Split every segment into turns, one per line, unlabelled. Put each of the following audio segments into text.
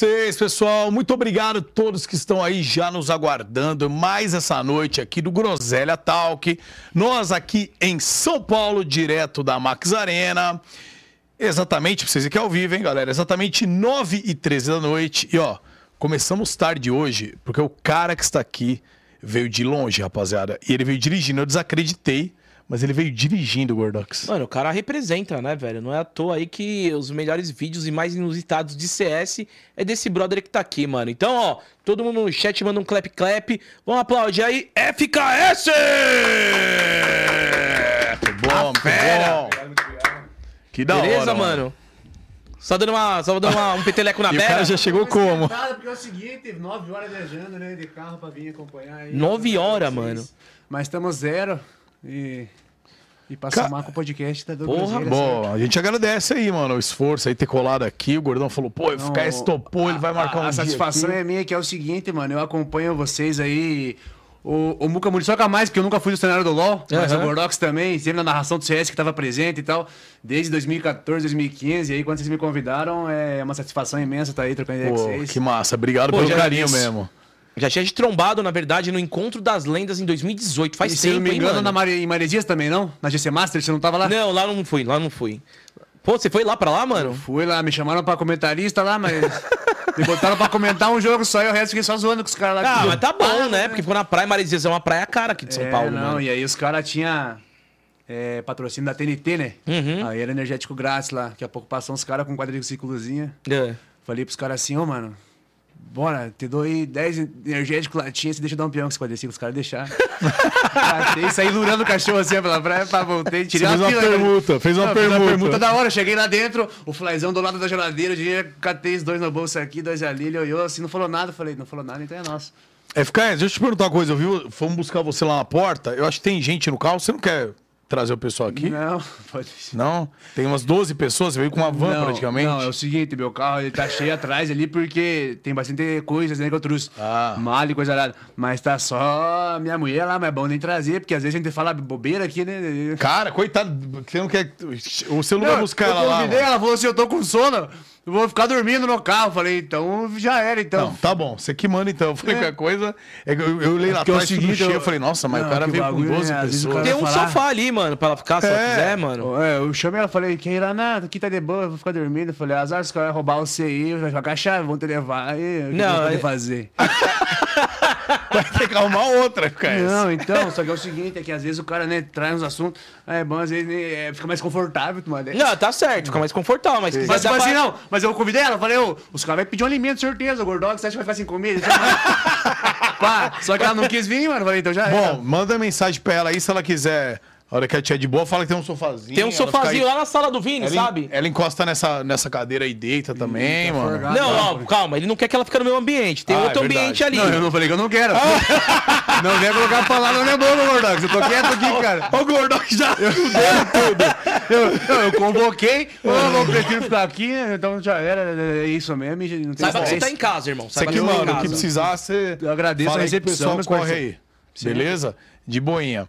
vocês, pessoal? Muito obrigado a todos que estão aí já nos aguardando mais essa noite aqui do Groselha Talk. Nós aqui em São Paulo, direto da Max Arena. Exatamente, pra vocês aqui ao vivo, hein, galera? Exatamente 9 e 13 da noite. E ó, começamos tarde hoje, porque o cara que está aqui veio de longe, rapaziada. E ele veio dirigindo. Eu desacreditei mas ele veio dirigindo o Gordox.
Mano, o cara representa, né, velho? Não é à toa aí que os melhores vídeos e mais inusitados de CS é desse brother que tá aqui, mano. Então, ó, todo mundo no chat manda um clap clap. Vamos aplaudir aí. FKS!
Muito bom, muito bom. Que da
Beleza,
hora,
mano? Só dando, uma, só dando uma, um peteleco na
E o cara já chegou como?
Porque é o seguinte, 9 horas viajando, né, de carro pra vir acompanhar aí.
Nove horas, mano.
Mas estamos zero e... E pra
Ca-
somar com o podcast tá do
Porra,
Cruzeiro,
Bom, a gente agradece aí, mano, o esforço aí ter colado aqui. O Gordão falou, pô, o FKS topou, ele vai marcar
a,
um
a
dia
satisfação
aqui.
é minha, que é o seguinte, mano. Eu acompanho vocês aí. O, o Muca Muriçoca mais, porque eu nunca fui do cenário do LoL, mas o. Gordox também, sempre na narração do CS que tava presente e tal, desde 2014, 2015, e aí quando vocês me convidaram, é uma satisfação imensa estar aí trocando ideia com vocês.
que massa. Obrigado
Pô,
pelo carinho mesmo.
Já tinha te trombado, na verdade, no Encontro das Lendas em 2018. Faz
e,
tempo,
se eu não me
hein,
engano,
mano?
na Mare, em Maresias também, não? Na GC Master, você não tava lá?
Não, lá não fui, lá não fui. Pô, você foi lá pra lá, mano?
Fui lá, me chamaram pra comentarista lá, mas me botaram pra comentar um jogo só e o resto fiquei só zoando com os caras lá.
Ah,
que-
mas tá bom, né? Porque ficou na praia, Maresias é uma praia cara aqui de São
É,
Paulo,
não,
mano.
e aí os caras tinham é, patrocínio da TNT, né?
Uhum.
Aí era energético grátis lá. Daqui a pouco passou uns caras com quadriciclozinha.
É.
Falei pros caras assim, ô, mano, bora, te dou aí 10 energéticos latinhas, você deixa eu dar um peão com esse quadriciclo, os caras deixaram. Catei, saí lurando o cachorro assim pela praia, pá, voltei, tirei
Você fez uma
fila, né?
permuta, fez uma
Não, fiz
permuta.
da hora, cheguei lá dentro, o flyzão do lado da geladeira, eu catei os dois no bolso aqui, dois ali, ele olhou assim, não falou nada, falei, não falou nada, então é nosso.
FKS, deixa eu te perguntar uma coisa. Eu vi, fomos buscar você lá na porta. Eu acho que tem gente no carro. Você não quer trazer o pessoal aqui?
Não, pode
Não? Tem umas 12 pessoas. Você veio com uma van
não,
praticamente.
Não, é o seguinte, meu carro ele tá cheio atrás ali porque tem bastante coisas né, que eu trouxe.
Ah.
Malha e coisa nada. Mas tá só minha mulher lá, mas é bom nem trazer, porque às vezes a gente fala bobeira aqui, né?
Cara, coitado. Você não quer. Você não, vai buscar
eu
ela lá.
convidei,
mano.
ela falou assim, eu tô com sono, eu vou ficar dormindo no carro. Falei, então já era, então.
Não, tá bom. Você que manda então. Eu falei
É.
qualquer coisa. É que eu, eu olhei lá
Porque é o
atrás tudo
seguinte,
cheio.
eu-
Eu falei, nossa, mas
Não,
o cara veio com
bagulho,
12
né? O
pessoas.
Tem um
falar?
sofá ali, mano, pra ela ficar se ela
É.
quiser, mano.
É, eu chamei ela, falei, quem irá nada, aqui tá de boa, eu vou ficar dormindo. Eu falei, azar, os caras vão roubar você aí, vai jogar a chave, vão te levar aí, o que
Não,
eu
é-
fazer?
Vai ter que arrumar outra, FKS.
Não, então, só que é o seguinte, é que às vezes o cara, né, traz uns assuntos, é bom, às vezes né, é, fica mais confortável tomar dessa.
Não, tá certo, fica mais confortável, mas
Mas tipo
dar
assim,
pra-
não, mas eu convidei ela, falei, ô, os caras vão pedir um alimento, certeza, o Gordog, você acha que vai ficar sem comida? Pá, só que ela não quis vir, mano, falei, então já era.
Bom, manda mensagem pra ela aí se ela quiser. A hora que ela tiver de boa, fala que tem um sofazinho.
Tem um sofazinho
aí-
lá na sala do Vini,
Ela,
sabe?
ela encosta nessa, nessa cadeira aí, deita também,
tá
mano.
forgado.
Não,
Ah,
ó, calma, ele não quer que ela fique no meu ambiente. Tem
Ah,
outro
é
ambiente ali.
Não, eu não falei que eu não quero. não vem colocar palavra na minha boca, eu tô quieto aqui, cara.
Ó, o Gordão já.
Eu, eu, eu convoquei, eu não prefiro ficar aqui, né, então já era, é isso mesmo, e não tem
Saiba que você
estresse.
tá em casa, irmão.
Você
Saiba
que,
você tá em
mano, o que precisar, você.
Eu agradeço
fala
a
que
recepção,
pessoal corre aí. Beleza? De boinha.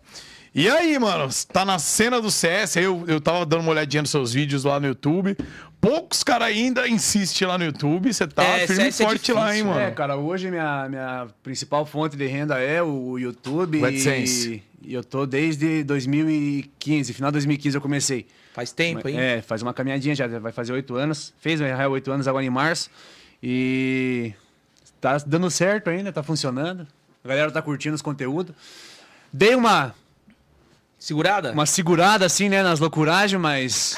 E aí, mano, tá na cena do CS, aí eu, eu tava dando uma olhadinha nos seus vídeos lá no YouTube. Poucos caras ainda insistem lá no YouTube. Você tá
É,
firme e
CS é
forte lá, hein, mano?
É, cara, hoje minha, minha principal fonte de renda é o YouTube.
O AdSense.
E, e eu tô desde 2015, final de 2015 eu comecei.
Faz tempo, hein?
É, faz uma caminhadinha já, vai fazer oito anos. Fez, vai oito anos agora em março. E tá dando certo ainda, tá funcionando. A galera tá curtindo os conteúdos. Dei uma,
Segurada?
uma segurada assim, né, nas loucuragens, mas.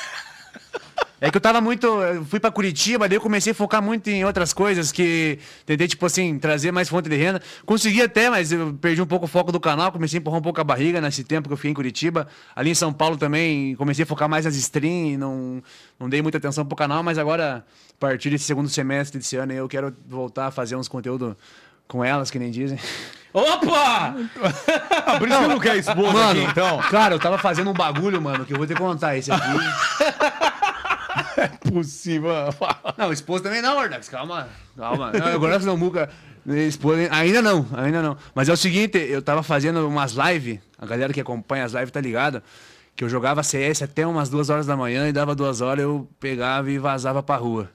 É que eu tava muito. Eu fui pra Curitiba, daí eu comecei a focar muito em outras coisas que. Tentei, tipo assim, trazer mais fonte de renda. Consegui até, mas eu perdi um pouco o foco do canal, comecei a empurrar um pouco a barriga nesse tempo que eu fiquei em Curitiba. Ali em São Paulo também, comecei a focar mais nas streams, não, não dei muita atenção pro canal, mas agora, a partir desse segundo semestre desse ano, eu quero voltar a fazer uns conteúdos com elas, que nem dizem.
Opa!
Ah, por isso que eu não quero esposa
Mano,
aqui, então.
cara, eu tava fazendo um bagulho, mano, que eu vou te contar esse aqui.
Possível.
Não, esposa também não, Ordax. Calma, calma. Não, agora não, Muca. Esposa, ainda não, ainda não. Mas é o seguinte, eu tava fazendo umas lives, a galera que acompanha as lives tá ligada, que eu jogava CS até umas duas horas da manhã e dava duas horas, eu pegava e vazava pra rua.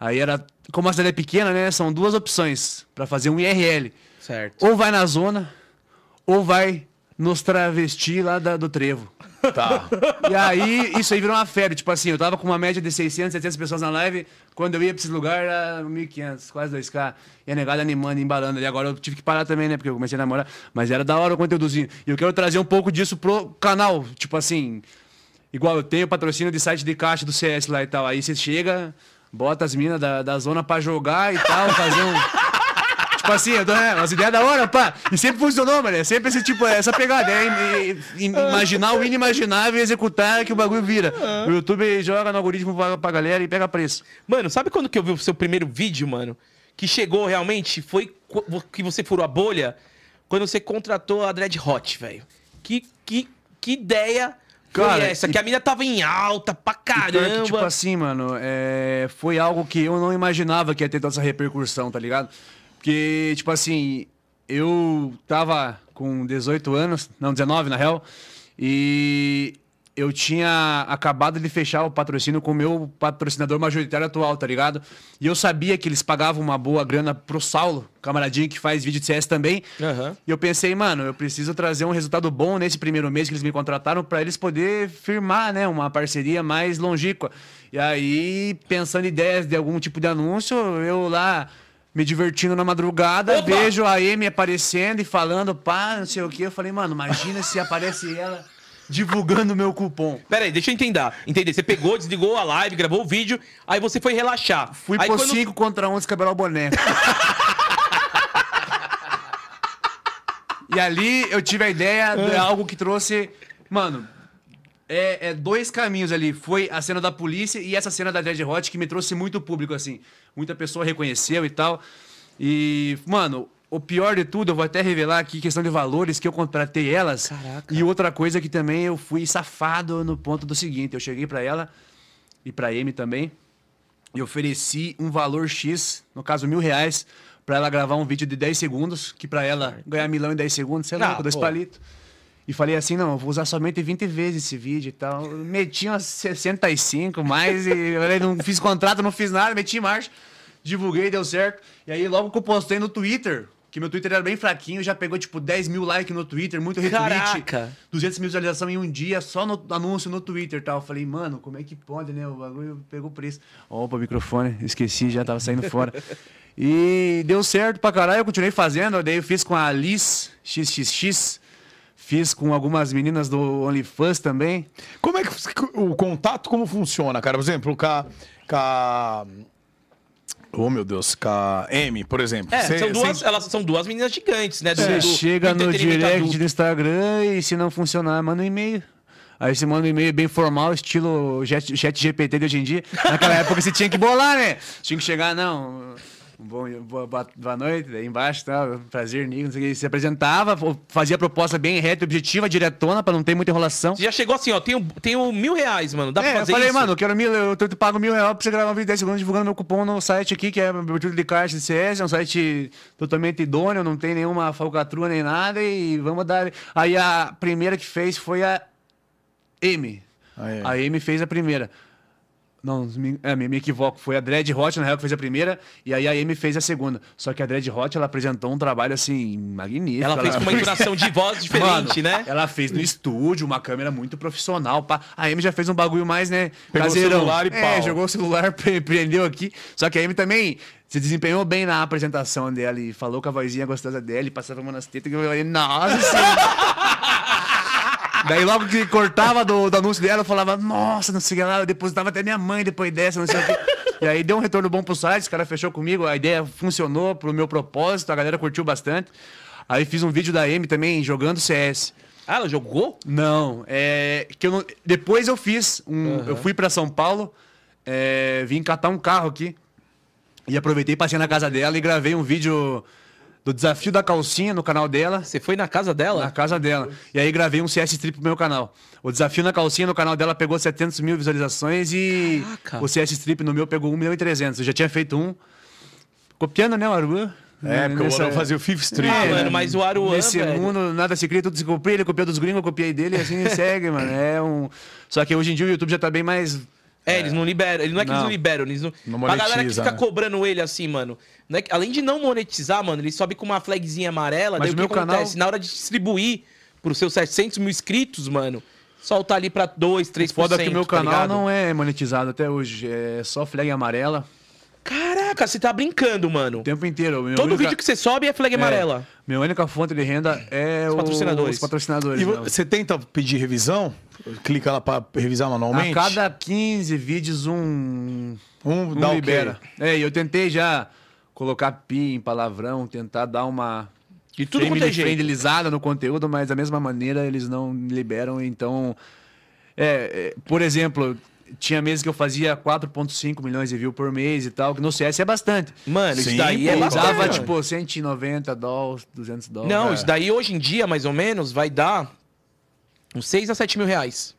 Aí era, como a cidade é pequena, né? São duas opções pra fazer um IRL.
Certo.
Ou vai na zona, ou vai nos travesti lá da- do trevo.
Tá.
E aí, isso aí virou uma febre. Tipo assim, eu tava com uma média de 600, 700 pessoas na live. Quando eu ia pra esse lugar, era 1.500, quase 2K. E a negada animando, embalando ali. Agora eu tive que parar também, né? Porque eu comecei a namorar. Mas era da hora o conteúdozinho. E eu quero trazer um pouco disso pro canal. Tipo assim, igual eu tenho patrocínio de site de caixa do CS lá e tal. Aí você chega, bota as minas da, da zona pra jogar e tal, fazer um. Tipo assim, eu dou né, umas ideias da hora, pá. E sempre funcionou, mano. É sempre esse tipo, essa pegada. É im- im- imaginar o inimaginável e executar que o bagulho vira. O YouTube joga no algoritmo pra, pra galera e pega preço.
Mano, sabe quando que eu vi o seu primeiro vídeo, mano? Que chegou realmente, foi qu- que você furou a bolha? Quando você contratou a Dread Hot, velho. Que, que, que ideia foi
Cara,
essa?
e-
Que a mina tava em alta pra caramba.
que, tipo assim, mano, é, foi algo que eu não imaginava que ia ter toda essa repercussão, tá ligado? Porque, tipo assim, eu tava com 18 anos, não, 19 na real, e eu tinha acabado de fechar o patrocínio com o meu patrocinador majoritário atual, tá ligado? E eu sabia que eles pagavam uma boa grana pro Saulo, camaradinho que faz vídeo de CS também.
Aham.
E eu pensei, mano, eu preciso trazer um resultado bom nesse primeiro mês que eles me contrataram pra eles poder firmar, né, uma parceria mais longínqua. E aí, pensando em ideias de algum tipo de anúncio, eu lá me divertindo na madrugada,
Opa!
vejo a Amy aparecendo e falando, pá, não sei o que. Eu falei, mano, imagina se aparece ela divulgando o meu cupom.
Pera aí, deixa eu entender. Entender. Você pegou, desligou a live, gravou o vídeo, aí você foi relaxar.
Fui
aí
por
quando-
5 contra 1 um, descabelar o boné. e ali eu tive a ideia de algo que trouxe. Mano, é, é dois caminhos ali. Foi a cena da polícia e essa cena da Dread Hot que me trouxe muito público, assim. Muita pessoa reconheceu e tal. E, mano, o pior de tudo, eu vou até revelar aqui questão de valores, que eu contratei elas.
Caraca.
E outra coisa que também eu fui safado no ponto do seguinte: eu cheguei pra ela e pra Amy também e ofereci um valor X, no caso mil reais, pra ela gravar um vídeo de 10 segundos, que pra ela ganhar milão em 10 segundos, sei lá,
Ah,
com dois palitos. E falei assim, não, eu vou usar somente 20 vezes esse vídeo e tal. Eu Meti umas 65 mais e eu falei, não fiz contrato, não fiz nada, meti em marcha, divulguei, deu certo. E aí logo que eu postei no Twitter, que meu Twitter era bem fraquinho, já pegou tipo 10 mil likes no Twitter, muito retweet.
Caraca.
200 mil visualizações em um dia, só no anúncio no Twitter e tal. Falei, mano, como é que pode, né? O bagulho pegou preço. Opa, microfone, esqueci, já tava saindo fora. E deu certo pra caralho, eu continuei fazendo. Daí eu fiz com a Liz XXX, fiz com algumas meninas do OnlyFans também.
Como é que o contato como funciona, cara? Por exemplo, com a. Com a... Oh, meu Deus, com a M, por exemplo.
É,
Cê-
são duas,
cê-
elas são duas meninas gigantes, né?
Você chega
do
no direct
adulto.
do Instagram e se não funcionar, manda um e-mail. Aí você manda um e-mail bem formal, estilo chat, chat GPT de hoje em dia. Naquela época você tinha que bolar, né? Tinha que chegar, não. Bom, boa, boa, boa noite, daí embaixo, tal, prazer, Nico, não sei o que. Se apresentava, fazia a proposta bem reta, objetiva, diretona, pra não ter muita enrolação.
Você já chegou assim, ó, tenho, tenho mil reais, mano. Dá
É,
pra
eu
fazer
falei,
isso?
mano, eu quero mil, eu te pago mil reais pra você gravar um vídeo de 10 segundos divulgando meu cupom no site aqui, que é abertura de caixa de CS, é um site totalmente idôneo, não tem nenhuma falcatrua nem nada, e vamos dar. Aí a primeira que fez foi a M.
É.
A M fez a primeira. Não, me, é, me, me equivoco. Foi a Dread Hot, na real, que fez a primeira, e aí a Amy fez a segunda. Só que a Dread Hot, ela apresentou um trabalho, assim, magnífico.
Ela fez com uma entonação de voz diferente,
Mano,
né?
Ela fez no estúdio, uma câmera muito profissional. Pá. A Amy já fez um bagulho mais, né?
Pegou o celular e
é,
pau.
jogou o celular, pre- prendeu aqui. Só que a Amy também se desempenhou bem na apresentação dela e falou com a vozinha gostosa dela e passava a mão nas tetas que eu falei, nossa senhora. Daí logo que cortava do, do anúncio dela, eu falava, nossa, não sei o que lá, eu depositava até minha mãe depois dessa, não sei o que. E aí deu um retorno bom pro site, os caras fechou comigo, a ideia funcionou pro meu propósito, a galera curtiu bastante. Aí fiz um vídeo da Amy também jogando CS.
Ah, ela jogou?
Não, é que eu não, depois eu fiz um, eu fui pra São Paulo, é, vim catar um carro aqui e aproveitei passei na casa dela e gravei um vídeo do desafio da calcinha no canal dela.
Você foi na casa dela?
Na casa dela. E aí gravei um CS Strip pro meu canal. O desafio na calcinha no canal dela pegou 700 mil visualizações e
Caraca.
o CS Strip no meu pegou 1 milhão e 300. Eu já tinha feito um. Copiando, né, o Aru?
É, porque
Nessa-
o Arão fazia o Fifth Street.
Ah,
né?
mano, mas o Aruan,
Nesse
velho.
mundo, nada se cria, tudo se copia. Ele copiou dos gringos, eu copiei dele e assim segue, mano. É um... Só que hoje em dia o YouTube já tá bem mais
É, eles não liberam. Ele não é que eles
Não.
não liberam, eles não.
Não
a galera que
monetiza,
fica
né?
cobrando ele assim, mano. não é que- além de não monetizar, mano, ele sobe com uma flagzinha amarela.
Mas
daí
o
que
meu canal-
acontece? Na hora de distribuir pros seus 700 mil inscritos, mano, solta ali pra 2, 3%.
Foda que o meu
tá
canal
ligado?
não é monetizado até hoje. É só flag amarela
Caraca, você tá brincando, mano.
o tempo inteiro. Meu
Todo
única-
vídeo que você sobe é flag
é,
amarela.
Minha única fonte de renda é
Os patrocinadores.
Os patrocinadores.
E
né?
você tenta pedir revisão? Clica lá pra revisar manualmente?
A cada 15 vídeos, um.
Um
Um
dá o
libera. É, e eu tentei já colocar pi, palavrão, tentar dar uma.
De tudo quanto é jeito.
no conteúdo, mas da mesma maneira eles não liberam. Então, é, é, por exemplo, tinha meses que eu fazia 4,5 milhões de views por mês e tal, que no CS é bastante.
Mano, isso
Sim,
daí é
pô,
bastante.
Dava
mano.
tipo 190 dólares, 200 dólares.
Não,
É.
isso daí hoje em dia, mais ou menos, vai dar uns 6 a 7 mil reais.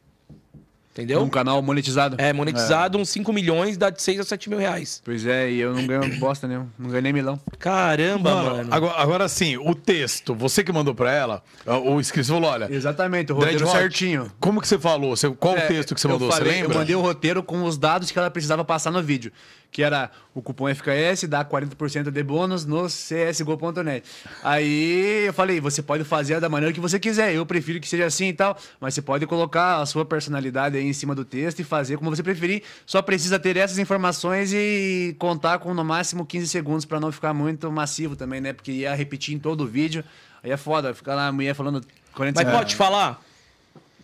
Entendeu?
Um canal monetizado.
É, monetizado, uns 5 milhões dá de 6 a 7 mil reais.
Pois é, e eu não ganho bosta nenhum. Não ganhei nem milão.
Caramba,
Mano,
mano.
Agora, agora sim, o texto, você que mandou pra ela, o inscrito falou: olha,
Exatamente, o roteiro certinho.
Como que você falou? Você- qual
É,
o texto que você
eu
mandou?
falei-
você lembra?
Eu mandei o roteiro com os dados que ela precisava passar no vídeo. Que era o cupom FKS, dá 40% de bônus no csgo.net. Aí eu falei, você pode fazer da maneira que você quiser. Eu prefiro que seja assim e tal. Mas você pode colocar a sua personalidade aí em cima do texto e fazer como você preferir. Só precisa ter essas informações e contar com no máximo 15 segundos para não ficar muito massivo também, né? Porque ia repetir em todo o vídeo. Aí é foda, ficar lá a mulher falando 40
Mas
segundos.
pode falar?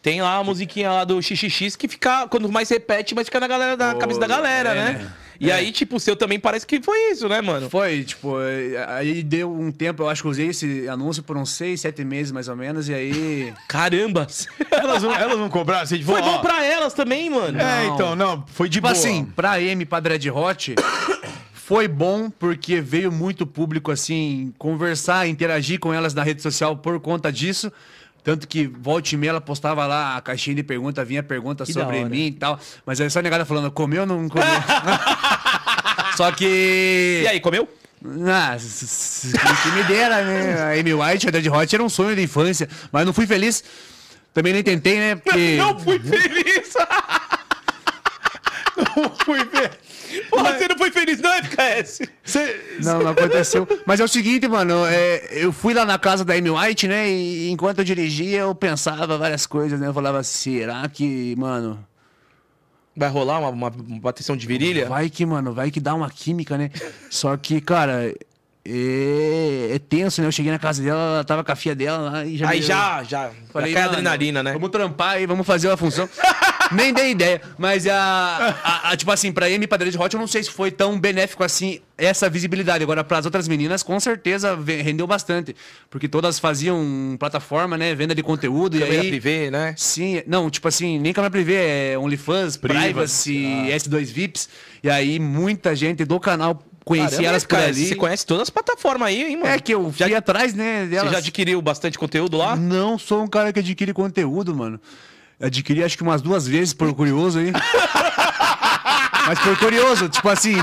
Tem lá a musiquinha lá do XXX que fica, quando mais repete, mais fica na, galera, na cabeça da galera,
é,
né? E aí, tipo, o seu também parece que foi isso, né, mano?
Foi, tipo, eh, aí deu um tempo, eu acho que eu usei esse anúncio por uns seis, sete meses mais ou menos, e aí.
Caramba!
Elas vão, elas vão cobrar? Assim, tipo,
Foi
ó,
bom pra elas também, mano.
É, então, não, foi de
Tipo
boa.
assim, pra M, pra Dread Hot, foi bom porque veio muito público, assim, conversar, interagir com elas na rede social por conta disso. Tanto que volta e meia ela postava lá a caixinha de pergunta, vinha pergunta
Que
sobre
hora.
mim e tal. Mas é só a negada falando, comeu ou não comeu? só que.
E aí, comeu?
Ah, que me dera, né? A Amy White, a Dead Hot era um sonho de infância, mas não fui feliz. Também nem tentei, né? Porque...
Não fui feliz!
Fui ver.
Porra, você não foi feliz, não, FKS?
Você,
Não, não aconteceu. Mas é o seguinte, mano, é, eu fui lá na casa da Amy White, né? E enquanto eu dirigia, eu pensava várias coisas, né? Eu falava, será que, mano,
Vai rolar uma, uma, uma bateção de virilha?
vai que, mano, vai que dá uma química, né? Só que, cara, é, é tenso, né? Eu cheguei na casa dela, ela tava com a filha dela lá e já.
Aí
me-
já, já.
Falei,
já adrenalina, né?
Vamos trampar aí, vamos fazer a função. Nem dei ideia. Mas a, a- a- Tipo assim, pra e pra Dread Hot, eu não sei se foi tão benéfico assim essa visibilidade. Agora, pras outras meninas, com certeza rendeu bastante. Porque todas faziam plataforma, né? Venda de conteúdo.
Câmera
e aí.
privê, né?
Sim, não, tipo assim, nem câmera privê, é OnlyFans, Privacy, S2 VIPs. E aí muita gente do canal conhecia
Caramba,
elas por
cara,
ali.
Você conhece todas as plataformas aí, hein, mano?
É que eu
Já-
fui atrás, né,
Você
delas.
já adquiriu bastante conteúdo lá?
Não sou um cara que adquire conteúdo, mano. Adquiri acho que umas duas vezes por curioso aí. Mas por curioso, tipo assim,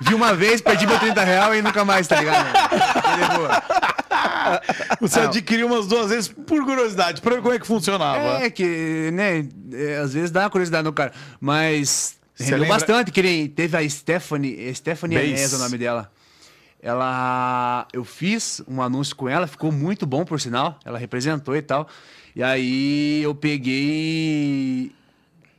vi uma vez, perdi meu 30 real e nunca mais, tá ligado?
Você adquiriu umas duas vezes por curiosidade, pra ver como é que funcionava.
É que, né, é, às vezes dá curiosidade no cara. Mas
Você
rendeu
lembra-
bastante, que nem teve a Stephanie, Stephanie
Bass.
Anés é o nome dela. Ela, eu fiz um anúncio com ela, ficou muito bom por sinal, ela representou e tal. E aí eu peguei,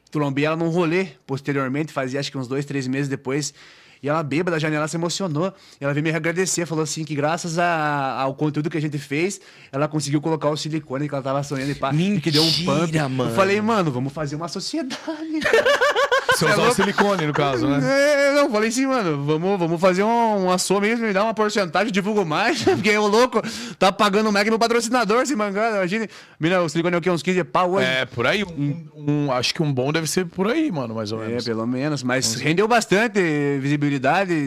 trombei ela num rolê posteriormente, fazia acho que uns dois, três meses depois. E ela bêbada, da janela se emocionou. Ela veio me agradecer, falou assim que graças a- ao conteúdo que a gente fez, ela conseguiu colocar o silicone que ela tava sonhando e pá, e que deu um pump.
Mentira, mano.
Eu falei, mano, vamos fazer uma sociedade.
Você usar o silicone, no caso, né?
É, não, falei assim, mano, vamos, vamos fazer um, uma soma mesmo, me dá uma porcentagem, divulgo mais, porque o louco tá pagando o Mac no patrocinador, se mangando, imagina. Mira, o silicone é o quê? Uns 15 pau hoje?
É, por aí. Um, um- acho que um bom deve ser por aí, mano, mais ou
É,
menos.
pelo menos. Mas rendeu bastante visibilidade,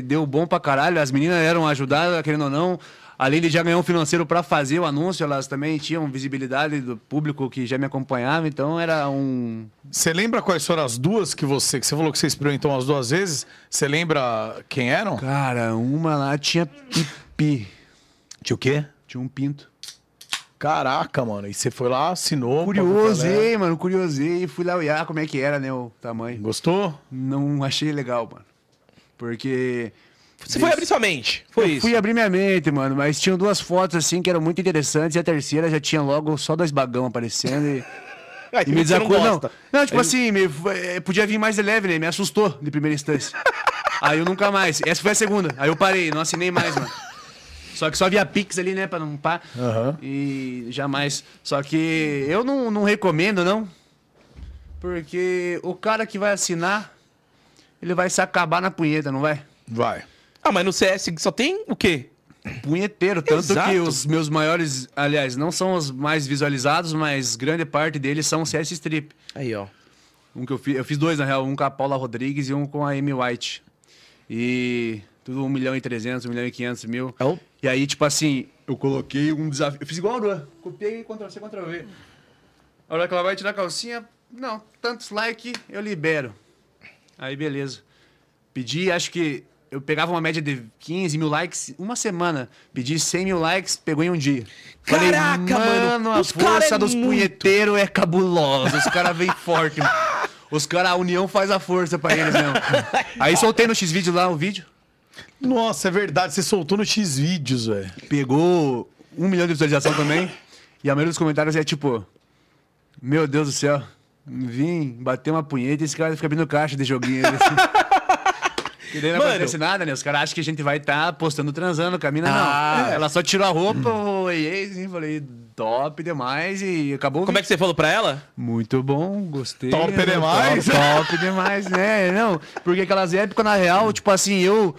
deu bom pra caralho. As meninas eram ajudadas, querendo ou não. Além de já ganhar um financeiro pra fazer o anúncio, elas também tinham visibilidade do público que já me acompanhava. Então era um.
Você lembra quais foram as duas que você. Que você falou que você experimentou umas duas vezes? Você lembra quem eram?
Cara, uma lá tinha pipi.
Tinha o quê?
Tinha um pinto.
Caraca, mano. E você foi lá, assinou.
Curiosei, mano, curiosei. Fui lá olhar como é que era, né, o tamanho.
Gostou?
Não achei legal, mano. Porque...
Você foi abrir sua mente. Foi
eu
isso.
fui abrir minha mente, mano, mas tinham duas fotos assim que eram muito interessantes e a terceira já tinha logo só dois bagão aparecendo e,
Ah,
e me
não
desacordou. Não,
gosta.
não, tipo assim, me- eh, podia vir mais de leve, né? Me assustou de primeira instância. Aí eu nunca mais. Essa foi a segunda. Aí eu parei, não assinei mais, mano. Só que só via Pix ali, né, pra não pá.
Aham.
E jamais. Só que eu não, não recomendo, não. Porque o cara que vai assinar, ele vai se acabar na punheta, não vai?
Vai.
Ah, mas no CS só tem o quê?
punheteiro. Tanto
Exato.
que os meus maiores, aliás, não são os mais visualizados, mas grande parte deles são CS Strip.
Aí, ó.
Um que eu fiz, eu fiz dois, na real, um com a Paula Rodrigues e um com a Amy White. E tudo 1 milhão e 300, 1 milhão e 500 mil.
É o-
E aí, tipo assim, eu coloquei um desafio. Eu fiz igual a Luan. Copiei Ctrl C, Ctrl V. A hora que ela vai tirar a calcinha, não, tantos like, eu libero. Aí, beleza. Pedi, acho que eu pegava uma média de 15 mil likes uma semana. Pedi 100 mil likes, pegou em um dia.
Caraca, mano,
a
os cara
força
é
dos
muito-
punheteiros é cabulosa. Os caras vêm forte, mano. Os caras, a união faz a força pra eles mesmo. Aí soltei no X-Vídeo lá o vídeo.
Nossa, é verdade. Você soltou no X-Vídeos, velho.
Pegou um milhão de visualização também. E a maioria dos comentários é tipo: Meu Deus do céu, vim bater uma punheta e esse cara fica abrindo caixa de joguinho. E daí não
Mano.
acontece nada, né? Os caras acham que a gente vai estar postando transando, camina
Ah.
não. Ela só tirou a roupa, oi, ei, assim, falei, top demais e acabou
Como é que você falou pra ela?
Muito bom, gostei.
Top
né?
demais.
Top, top demais, né? Não, porque aquelas épocas, na real, tipo assim, eu.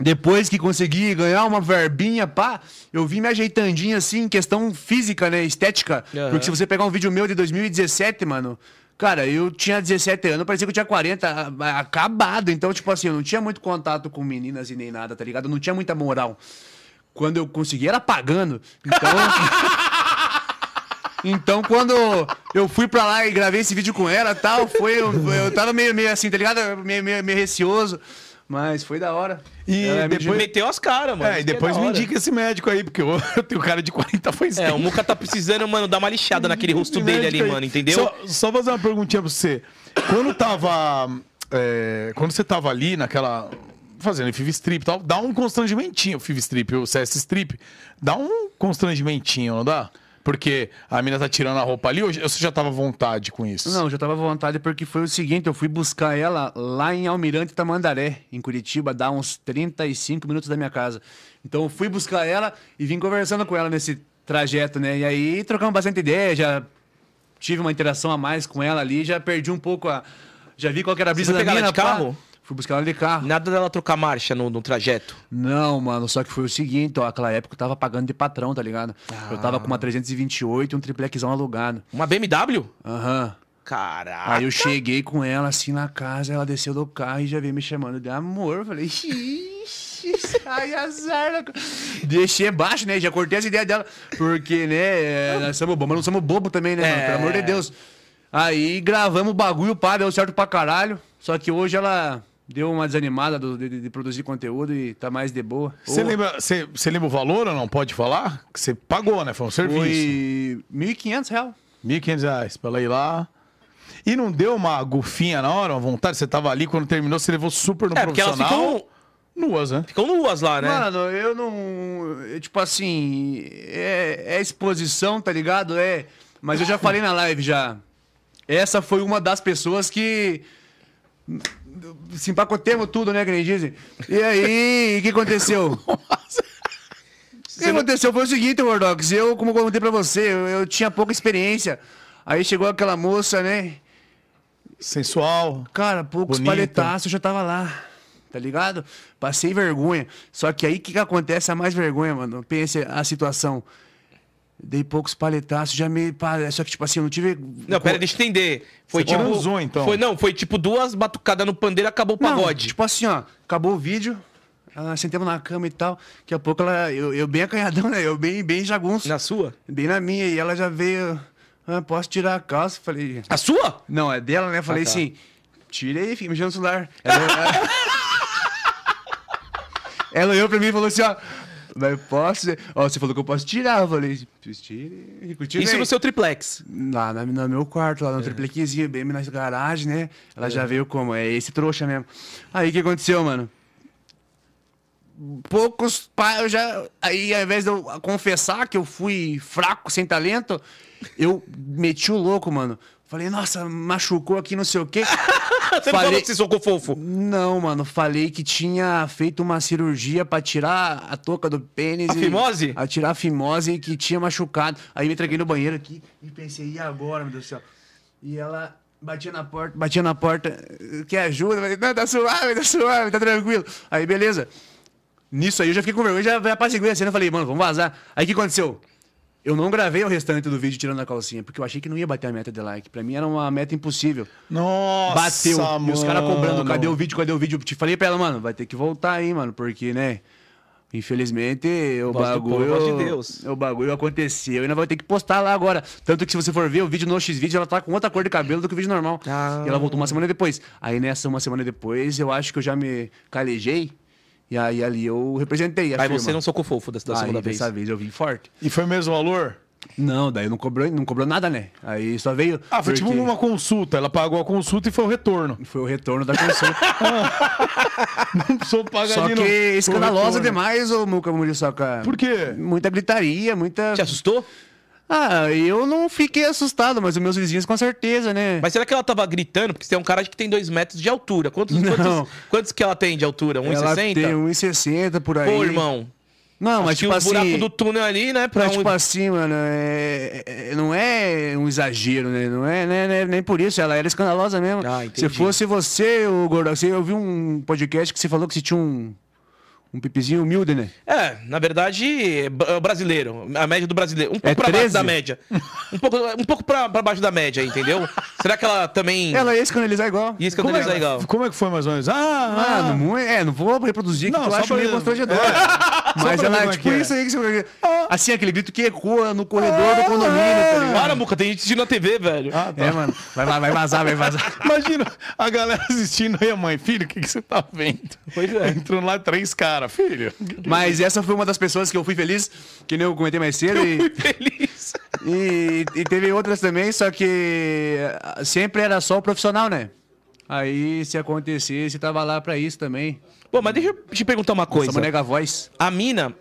Depois que consegui ganhar uma verbinha, pá, eu vim me ajeitandinho assim, em questão física, né? Estética.
Aham.
Porque se você pegar um vídeo meu de 2017, mano. Cara, eu tinha 17 anos, parecia que eu tinha 40, a- a- acabado. Então, tipo assim, eu não tinha muito contato com meninas e nem nada, tá ligado? Eu não tinha muita moral. Quando eu consegui, era pagando. Então. Então, quando eu fui pra lá e gravei esse vídeo com ela e tal, foi. Eu, eu tava meio, meio assim, tá ligado? Meio, meio, meio receoso. Mas foi da hora.
E
me
depois-
Meteu as caras, mano.
É, e
que
depois
da
me indica esse médico aí, porque eu, eu tenho cara de 40 faz
É, o Muca tá precisando, mano, dar uma lixada naquele rosto dele ali,
aí.
mano, entendeu?
Só, só fazer uma perguntinha pra você. Quando tava. é, quando você tava ali naquela. Fazendo FIV Strip e tal, dá um constrangimentinho o FIV Strip, o CS Strip. Dá um constrangimentinho, não dá? Porque a mina tá tirando a roupa ali, ou você já tava à vontade com isso?
Não, eu já tava à vontade porque foi o seguinte, eu fui buscar ela lá em Almirante Tamandaré, em Curitiba, dá uns 35 minutos da minha casa. Então eu fui buscar ela e vim conversando com ela nesse trajeto, né? E aí trocamos bastante ideia, já tive uma interação a mais com ela ali, já perdi um pouco a... Já vi qual que era a brisa
foi
da mina,
de
pá. Fui buscar ela de carro.
Nada dela trocar marcha no, no trajeto.
Não, mano, só que foi o seguinte, ó, aquela época eu tava pagando de patrão, tá ligado? Eu tava com uma 328 e um triplexão alugado.
Uma BMW?
Aham.
Caraca.
Aí eu cheguei com ela assim na casa, ela desceu do carro e já veio me chamando de amor. Eu falei, ixi, ai, azar. né?" Deixei baixo, né? Já cortei as ideias dela. Porque, né, é, nós somos bobos, mas não somos bobo também, né, mano?
É.
Pelo amor de Deus. Aí gravamos o bagulho, pá, deu certo pra caralho. Só que hoje ela deu uma desanimada do- de, de produzir conteúdo e tá mais de boa.
Você lembra, lembra o valor ou não? Pode falar? Que você pagou, né? Foi um serviço.
Foi 1.500 reais.
1.500 reais pra ela ir lá. E não deu uma golfinha na hora, uma vontade? Você tava ali, quando terminou, você levou super no
É, porque elas
profissional.
ficam,
Nuas, né?
ficam nuas lá, né?
Mano, eu não. eu, Tipo assim. É, é exposição, tá ligado? É. Mas eu já falei na live já. Essa foi uma das pessoas que. Se empacotemos tudo, né, que nem dizem. E aí, o que aconteceu? O que aconteceu foi o seguinte, Wardox. Eu, como eu contei pra você, eu, eu tinha pouca experiência. Aí chegou aquela moça, né?
Sensual.
Cara, poucos
Bonita.
paletaços eu já tava lá. Tá ligado? Passei vergonha. Só que aí o que, que acontece? A mais vergonha, mano. Pense a situação. Dei poucos paletaços, já me. Só que, tipo assim, eu não tive.
Não, pera, deixa eu entender. Foi
Você
tipo.
transou, então?
Foi, não, foi tipo duas batucadas no pandeiro e acabou o
Não,
pagode.
tipo assim, ó. Acabou o vídeo. Ela sentamos na cama e tal. Daqui a pouco ela. Eu, eu bem acanhadão, né? Eu bem, bem jagunço.
Na sua?
Bem na minha. E ela já veio. Ah, posso tirar a calça? Falei.
A sua?
Não, é dela, né? Falei
tá.
assim, tira aí, fica mexendo no celular. Ela, ela olhou pra mim e falou assim, ó, Mas posso. Ó, você falou que eu posso tirar. Eu falei, tire. Tire
Isso no seu triplex.
Lá na- no meu quarto, lá no triplequezinho, bem na garagem, né? Ela já veio como? É esse trouxa mesmo. Aí o que aconteceu, mano? Poucos pais, eu já. Aí, ao invés de eu confessar que eu fui fraco, sem talento, eu meti o louco, mano. Falei, nossa, machucou aqui, não sei o quê.
Você não falou que você socou fofo.
Não, mano, falei que tinha feito uma cirurgia pra tirar a touca do pênis.
A
e-
fimose?
A tirar a fimose e que tinha machucado. Aí me entreguei no banheiro aqui e pensei, e agora, meu Deus do céu? E ela batia na porta, batia na porta, quer ajuda? Falei, não, tá suave, tá suave, tá tranquilo. Aí, beleza. Nisso aí eu já fiquei com vergonha, já já apaziguei a cena, falei, mano, vamos vazar. Aí o que aconteceu? Eu não gravei o restante do vídeo tirando a calcinha, porque eu achei que não ia bater a meta de like. Pra mim era uma meta impossível.
Nossa,
Bateu. E os caras cobrando,
mano.
cadê o vídeo, cadê o vídeo? Te falei pra ela, mano, vai ter que voltar aí, mano, porque, né? Infelizmente, o
Voz
bagulho.
povo, de Deus.
O bagulho aconteceu e ainda vai ter que postar lá agora. Tanto que se você for ver o vídeo no X-Vídeo, ela tá com outra cor de cabelo do que o vídeo normal.
Ah.
E ela voltou uma semana depois. Aí nessa uma semana depois, eu acho que eu já me calejei. E aí ali eu representei a
Aí
firma.
você não socou fofo da, da
Aí,
segunda vez.
dessa vez eu vim forte.
E foi o mesmo valor?
Não, daí não cobrou, não cobrou nada, né? Aí só veio.
Ah, foi tipo
porque
uma consulta. Ela pagou a consulta e foi o retorno.
Foi o retorno da consulta.
Não precisou pagar
Só que
novo. Foi o
escandalosa demais, ô Muca Muriçoca.
Por quê?
Muita gritaria, muita.
Te assustou?
Ah, eu não fiquei assustado, mas os meus vizinhos com certeza, né?
Mas será que ela tava gritando? Porque você é um cara que tem dois metros de altura. Quantos,
Não.
quantos, quantos que ela tem de altura?
Ela
1,60?
tem 1,60 por aí.
Pô, irmão.
Não, mas
Acho que
tipo
o
assim.
buraco do túnel ali, né? Pra
Mas,
um...
tipo assim, mano, é, é- não é um exagero, né? Não é, né, né, nem por isso, ela era escandalosa mesmo.
Ah.
Se fosse você, o Gordão, você, eu vi um podcast que você falou que você tinha um, um pipizinho humilde, né?
É, na verdade, é é brasileiro. A média do brasileiro. Um pouco
É
pra baixo
13?
da média. Um pouco, um pouco pra, pra baixo da média, entendeu? Será que ela também
Ela ia escandalizar igual.
ia
Como é,
escandalizar igual?
como é que foi mais ou menos? Ah,
Ah,
ah,
não, é, não vou reproduzir, que
Não,
eu
só
acho
pra-
meio constrangedor.
Só
Mas ela é
é
tipo
que é.
isso aí que você. Assim, aquele grito que ecoa no corredor do condomínio, tá ligado?
Para, Muca, tem gente assistindo na TV, velho.
ah, tá.
É, mano. Vai, vai, vai vazar, vai vazar.
Imagina a galera assistindo aí, a mãe, filho, o que, que você tá vendo?
Pois é.
Entrando lá três caras, filho.
Mas essa foi uma das pessoas que eu fui feliz, que nem eu comentei mais cedo. E,
Fui feliz.
e, e teve outras também, só que ah, sempre era só o profissional, né? Aí, se acontecesse, tava lá pra isso também.
Pô, mas deixa eu te perguntar uma coisa.
Essa nega voz.
A mina,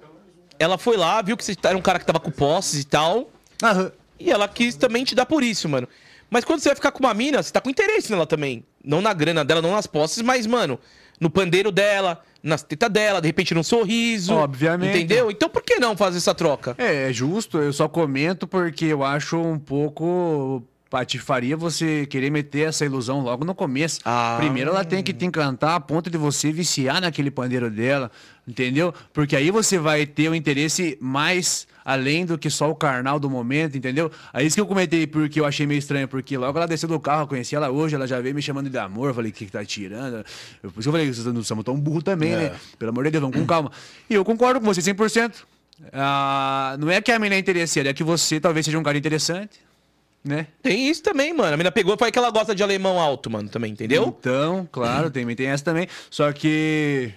ela foi lá, viu que você era um cara que tava com posses e tal.
Aham.
E ela quis também te dar por isso, mano. Mas quando você vai ficar com uma mina, você tá com interesse nela também. Não na grana dela, não nas posses, mas, mano, no pandeiro dela, nas tetas dela, de repente num sorriso.
Obviamente.
Entendeu? Então por que não fazer essa troca?
É, é justo, eu só comento porque eu acho um pouco patifaria você querer meter essa ilusão logo no começo.
Ah.
Primeiro ela tem que te encantar a ponto de você viciar naquele pandeiro dela, entendeu? Porque aí você vai ter o interesse mais além do que só o carnal do momento, entendeu? Aí isso que eu comentei porque eu achei meio estranho, porque logo ela desceu do carro, eu conheci ela hoje, ela já veio me chamando de amor, eu falei, o que que tá tirando? Eu, por isso que eu falei, vocês não são tão burro também, né? Pelo amor de Deus, vamos com calma. E eu concordo com você 100%. Ah, não é que a mina é interesseira, é que você talvez seja um cara interessante, né?
Tem isso também, mano. A mina pegou e foi que ela gosta de alemão alto, mano, também, entendeu?
Então, claro, tem, tem essa também. Só que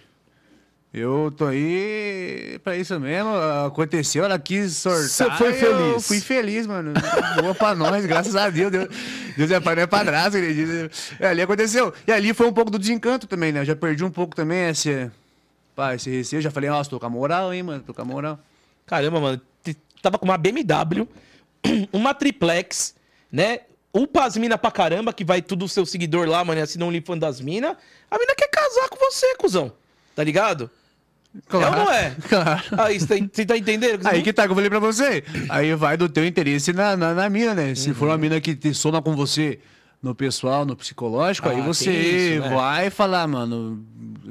eu tô aí pra isso mesmo. Aconteceu, ela quis sortar.
Você foi feliz.
Eu fui feliz, mano. Boa pra nós, graças a Deus. Deus, Deus é pai, não é padrasto, ele diz. É, ali aconteceu. E ali foi um pouco do desencanto também, né? Eu já perdi um pouco também esse. Pá, esse receio. Eu já falei, nossa, tô com a moral, hein, mano? Tô com a moral.
Caramba, mano. Tava com uma BMW, uma triplex, né? Upa as mina pra caramba, que vai tudo o seu seguidor lá, mano, assina um fã das mina. A mina quer casar com você, cuzão. Tá ligado? É ou não é?
Claro.
Aí, você tá, tá entendendo?
Aí que tá, que eu falei pra você. Aí vai do teu interesse na, na, na mina, né? Se for uma mina que te soma com você no pessoal, no psicológico,
Ah,
aí você
isso, né?
vai falar, mano.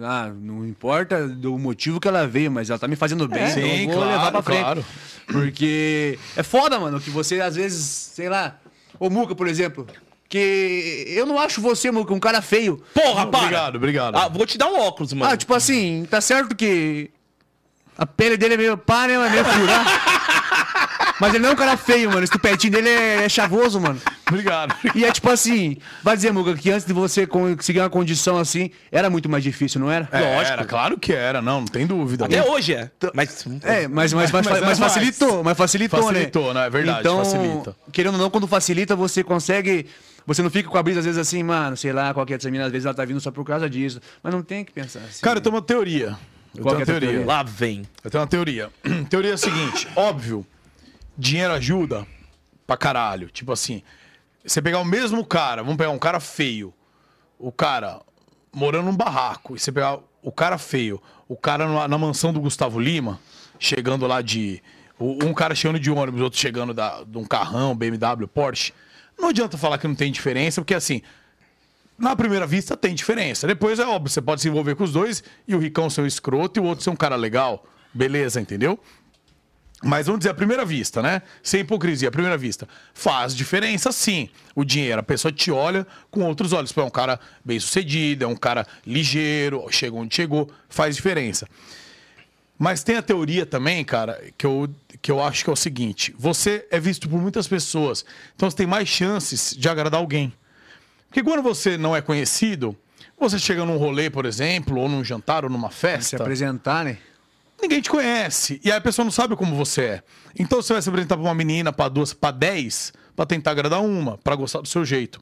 Ah, não importa do motivo que ela veio, mas ela tá me fazendo bem,
É,
então
sim,
eu vou
claro,
levar pra frente.
claro.
Porque é foda, mano, que você às vezes, sei lá, o Muca, por exemplo, que eu não acho você, Muca, um cara feio.
Porra, para!
Obrigado, obrigado.
Ah, vou te dar um óculos, mano.
Ah, tipo assim, tá certo que a pele dele é meio pá, né? Mas meio furada. Mas ele não é um cara feio, mano. Esse tupetinho dele é, é chavoso, mano.
Obrigado.
E é tipo assim, vai dizer, Muga, que antes de você conseguir uma condição assim, era muito mais difícil, não era?
É,
Lógico.
Era, claro que era, não, não tem dúvida.
Até hoje é. Mas.
É, mas, mas, mas,
Mas
mas,
era mais.
facilitou, mas facilitou,
Facilitou,
né?
né? É verdade,
então,
facilita.
querendo ou não, quando facilita, você consegue... Você não fica com a brisa, às vezes, assim, mano, sei lá, qual que é dessa menina, às vezes ela tá vindo só por causa disso. Mas não tem que pensar assim.
Cara, eu tenho uma teoria. Eu
Qual
tenho uma
é a tua
teoria.
teoria?
Lá vem.
Eu tenho uma teoria. teoria é a seguinte, óbvio, dinheiro ajuda pra caralho. Tipo assim, você pegar o mesmo cara, vamos pegar um cara feio, o cara morando num barraco, e você pegar o cara feio, o cara na, na mansão do Gustavo Lima, chegando lá de. Um cara chegando de ônibus, outro chegando da, de um carrão, BMW, Porsche. Não adianta falar que não tem diferença, porque assim, na primeira vista tem diferença. Depois é óbvio, você pode se envolver com os dois e o ricão ser um escroto e o outro ser um cara legal. Beleza, entendeu? Mas vamos dizer, à primeira vista, né? Sem hipocrisia, à primeira vista. Faz diferença, sim. O dinheiro, a pessoa te olha com outros olhos. Pô, é um cara bem sucedido, é um cara ligeiro, chegou onde chegou, faz diferença. Mas tem a teoria também, cara, que eu, que eu acho que é o seguinte: você é visto por muitas pessoas, então você tem mais chances de agradar alguém. Porque quando você não é conhecido, você chega num rolê, por exemplo, ou num jantar, ou numa
Se
festa,
apresentar, né?
Ninguém te conhece. E aí a pessoa não sabe como você é. Então você vai se apresentar pra uma menina, pra duas, pra dez, pra tentar agradar uma, pra gostar do seu jeito.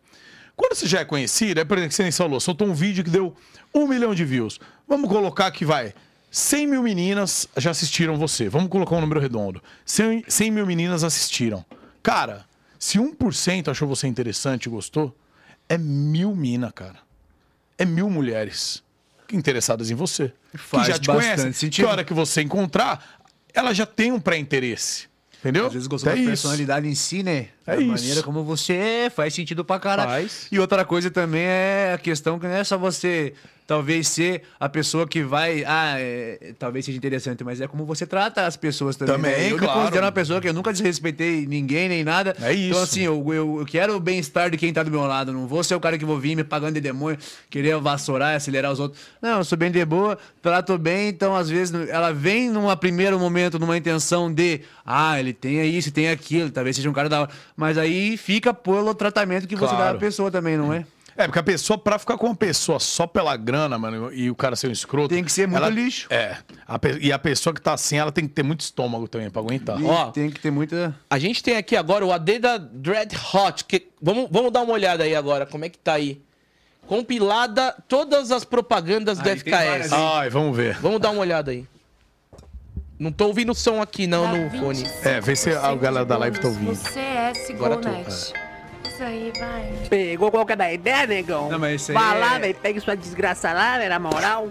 Quando você já é conhecido, é por exemplo, que você nem falou, soltou um vídeo que deu um milhão de views. Vamos colocar que vai. 100 mil meninas já assistiram você. Vamos colocar um número redondo. 100, 100 mil meninas assistiram. Cara, se 1% achou você interessante e gostou, é mil mina, cara. É mil mulheres interessadas em você.
Faz
que já te
bastante
conhecem.
sentido.
Que a hora que você encontrar, ela já tem um pré-interesse. Entendeu?
Às vezes gostou
é
da
isso.
personalidade em si, né?
É
da
isso.
maneira como você é, faz sentido pra caralho.
Faz.
E outra coisa também é a questão que não é só você talvez ser a pessoa que vai. Ah, é, talvez seja interessante, mas é como você trata as pessoas também.
Também,
né? Eu
claro.
me considero uma pessoa que eu nunca desrespeitei ninguém nem nada.
É isso.
Então, assim, eu, eu, eu quero o bem-estar de quem tá do meu lado. Não vou ser o cara que vou vir me pagando de demônio, querer vassourar, acelerar os outros. Não, eu sou bem de boa, trato bem, então às vezes ela vem num primeiro momento, numa intenção de, ah, ele tem isso, tem aquilo, talvez seja um cara da hora. Mas aí fica pelo tratamento que você dá
Claro.
à pessoa também, não é?
É, porque a pessoa, pra ficar com uma pessoa só pela grana, mano, e o cara ser um escroto.
Tem que ser muito
ela-
lixo.
É. A e a pessoa que tá assim, ela tem que ter muito estômago também pra aguentar.
E
Ó.
tem que ter muita.
A gente tem aqui agora o AD da Dread Hot. Que... Vamos, vamos dar uma olhada aí agora, como é que tá aí. Compilada todas as propagandas do FKS.
Ai, vamos ver.
Vamos dar uma olhada aí. Não tô ouvindo o som aqui, não, no fone.
É, vê se a galera da live tá ouvindo.
CS
Agora tô.
Isso aí, vai.
Pegou qual que é da ideia, negão?
Não, mas isso aí
Vai
é-
lá, velho, pega sua desgraça lá, velho, na moral.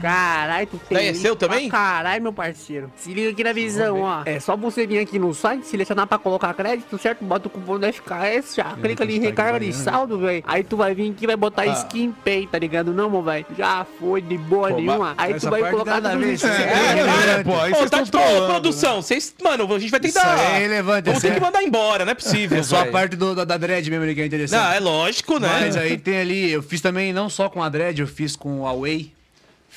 Caralho, tu tem.
Daí é seu também?
Caralho, meu parceiro. Se liga aqui na visão, ó. É só você vir aqui no site, selecionar pra colocar crédito, certo? Bota o cupom do FKS, já clica ali em
tá
recarga de
devagando.
saldo, velho. Aí tu vai vir aqui e vai botar
Ah.
skin pay, tá ligado? Não, meu velho. Já foi de boa
Pô,
nenhuma. Aí tu vai colocar
a
tudo isso.
É,
é
é, é, pô, aí
tá
estão
de pô,
trolando.
produção. Vocês, mano, a gente vai ter que dar.
aí é irrelevante,
Vamos ter que
é-
mandar embora, não é possível.
É só a parte do, da, da dread mesmo ali que é interessante.
Não, é lógico, né?
Mas aí tem ali, eu fiz também não só com a Dread, eu fiz com o Huawei.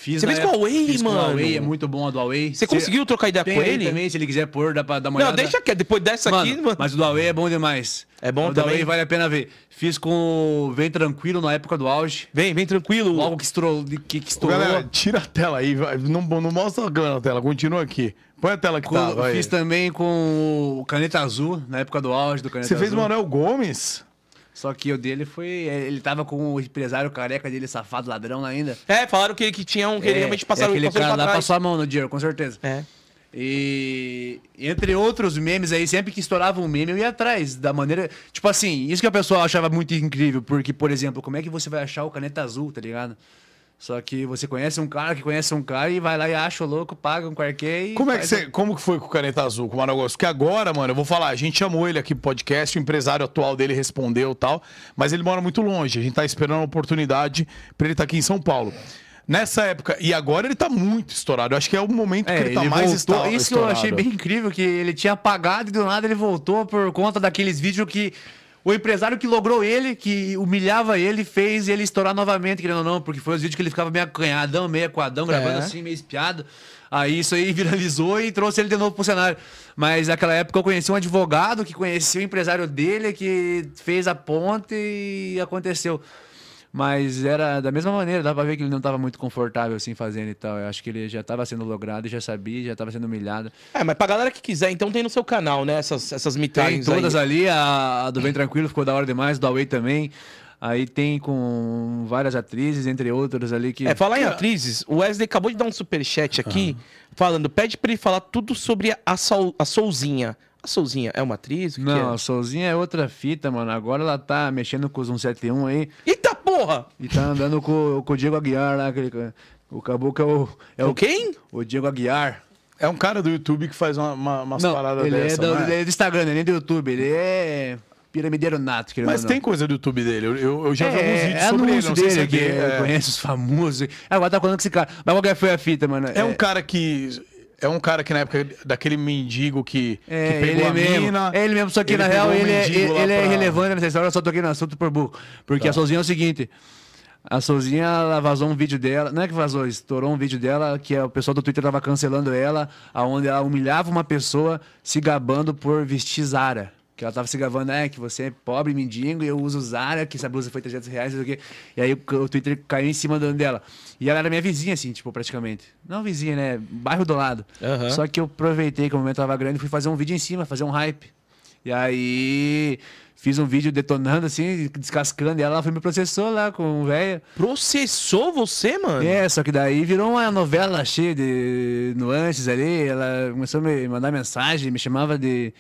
Fiz
Você fez com a Huawei,
fiz Com
mano?
a Huawei, é muito bom a do Huawei.
Você conseguiu trocar ideia com ele?
também, se ele quiser pôr, dá pra dar uma
Não,
olhada.
deixa que depois dessa aqui,
Mano,
mano.
mas o do Huawei é bom demais.
É bom
o do
também?
Huawei vale a pena ver. Fiz com o Vem Tranquilo na época do auge.
Vem, vem tranquilo.
Logo que estourou. Que, que estourou.
Galera, tira a tela aí. Não, não mostra a câmera na tela, continua aqui. Põe a tela que
Com-
tá. vai.
fiz também com o Caneta Azul, na época do auge do Caneta
Você fez o
Azul.
Manuel Gomes?
Só que o dele foi. Ele tava com o empresário careca dele, safado ladrão ainda.
É, falaram que, que tinha um que ele realmente passaram
é aquele
passou
cara lá
trás.
passou a mão no dinheiro, com certeza.
É.
E entre outros memes aí, sempre que estourava um meme, eu ia atrás da maneira. Tipo assim, isso que a pessoa achava muito incrível, porque, por exemplo, como é que você vai achar o caneta azul, tá ligado? Só que você conhece um cara que conhece um cara e vai lá e acha o louco, paga um qualquer e.
Como é que você, como que foi com o Caneta Azul, com o Gomes? Porque agora, mano, eu vou falar, a gente chamou ele aqui pro podcast, o empresário atual dele respondeu e tal, mas ele mora muito longe, a gente tá esperando uma oportunidade pra ele estar aqui em São Paulo. Nessa época, e agora ele tá muito estourado, eu acho que é o momento que
É,
ele
ele
tá mais
voltou.
esta-
Isso que eu
estourado.
achei bem incrível, que ele tinha apagado e do nada ele voltou por conta daqueles vídeos que O empresário que logrou ele, que humilhava ele, fez ele estourar novamente, querendo ou não, porque foi os vídeos que ele ficava meio acanhadão, meio aquadão, gravando
É.
assim, meio espiado. Aí isso aí viralizou e trouxe ele de novo pro cenário. Mas naquela época eu conheci um advogado que conhecia o empresário dele, que fez a ponte e aconteceu. Mas era da mesma maneira, dá pra ver que ele não tava muito confortável assim fazendo e tal. Eu acho que ele já tava sendo logrado, já sabia, já tava sendo humilhado.
É, mas pra galera que quiser, então tem no seu canal, né? Essas, essas
Tem
mitagens
todas
aí.
ali, a, a do Bem Tranquilo ficou da hora demais, do Away também. Aí tem com várias atrizes, entre outras ali que.
É, falar em atrizes, o Wesley acabou de dar um superchat aqui, falando, pede pra ele falar tudo sobre a, Sol, a Solzinha. A Solzinha é uma atriz? O que
Não,
que
a Solzinha é outra fita, mano. Agora ela tá mexendo com os 171 aí
é? Porra!
e tá andando com, com o Diego Aguiar lá, aquele, o caboclo é o. É
O quem?
O Diego Aguiar.
É um cara do YouTube que faz uma, uma, umas
Não,
paradas
ele
dessas,
é, do,
não
ele é do Instagram, ele é nem do YouTube, ele é piramideiro nato, querendo
Mas tem coisa do YouTube dele. Eu, eu, eu já vi alguns vídeos
é
sobre ele. Não sei se
dele
é
que
dele. É,
conhece os famosos. Agora tá falando com esse cara. Mas qual que foi a fita, mano?
É um cara que. É um cara que na época daquele mendigo que,
É,
que pegou
ele
a
mesmo.
mina.
É ele mesmo, só que na real ele, é, ele é
pra-
irrelevante nessa história, eu só toquei no assunto por burro. Porque
Tá.
a Sozinha é o seguinte. A Sozinha ela vazou um vídeo dela, não é que vazou, estourou um vídeo dela que o pessoal do Twitter tava cancelando ela, aonde ela humilhava uma pessoa se gabando por vestir Zara. Que ela tava se gabando, é, que você é pobre, mendigo, e eu uso Zara, que essa blusa foi 300 reais, não sei o quê. E aí o, Twitter caiu em cima do- dela. E ela era minha vizinha, assim, tipo, praticamente. Não vizinha, né? Bairro do lado.
Aham.
Só que eu aproveitei que o momento tava grande e fui fazer um vídeo em cima, fazer um hype. E aí fiz um vídeo detonando assim, descascando, e ela foi me processou lá com o velho.
Processou você, mano?
É, só que daí virou uma novela cheia de nuances ali. Ela começou a me mandar mensagem, me chamava de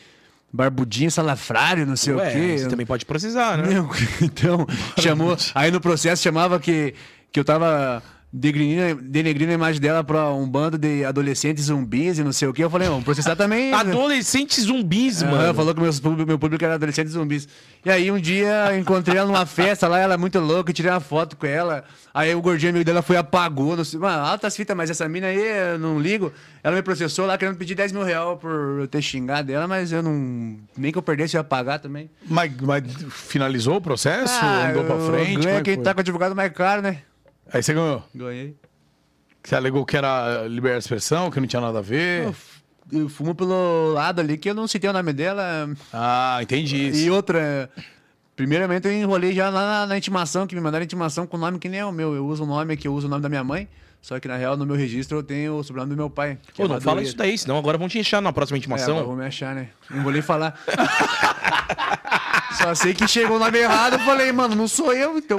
barbudinho salafrário, não sei
Ué,
o quê.
você também pode processar, né?
Então, chamou. Aí no processo chamava que, que eu tava denegrindo, denegrindo a imagem dela pra um bando de adolescentes zumbis e não sei o que. Eu falei, vamos processar também.
Adolescentes zumbis, mano.
falou que meus público- meu público era adolescentes zumbis. E aí um dia eu encontrei ela numa festa lá, ela é muito louca, eu tirei uma foto com ela. Aí o gordinho amigo dela foi e apagou. Não sei, mano, altas fitas, mas essa mina aí eu não ligo. Ela me processou lá querendo pedir 10 mil reais por eu ter xingado ela, mas eu não. Nem que eu perdesse, eu ia pagar também.
Mas, mas finalizou o processo? andou pra frente? É que
quem
foi?
tá com o advogado mais caro, né?
Aí você ganhou.
Ganhei.
Você alegou que era liberdade de expressão, que não tinha nada a ver.
Eu, eu fumo pelo lado ali que eu não citei o nome dela.
Ah, entendi isso.
E outra. Primeiramente eu enrolei já lá na, na intimação, que me mandaram intimação com nome que nem é o meu. Eu uso o nome aqui, eu uso o nome da minha mãe. Só que na real, no meu registro, eu tenho o sobrenome do meu pai. que
Pô,
é
não fala isso daí, senão agora vão te encher na próxima
É,
intimação.
vou me achar, né? Não vou nem falar. Só sei que chegou o nome errado, eu falei, mano, não sou eu, então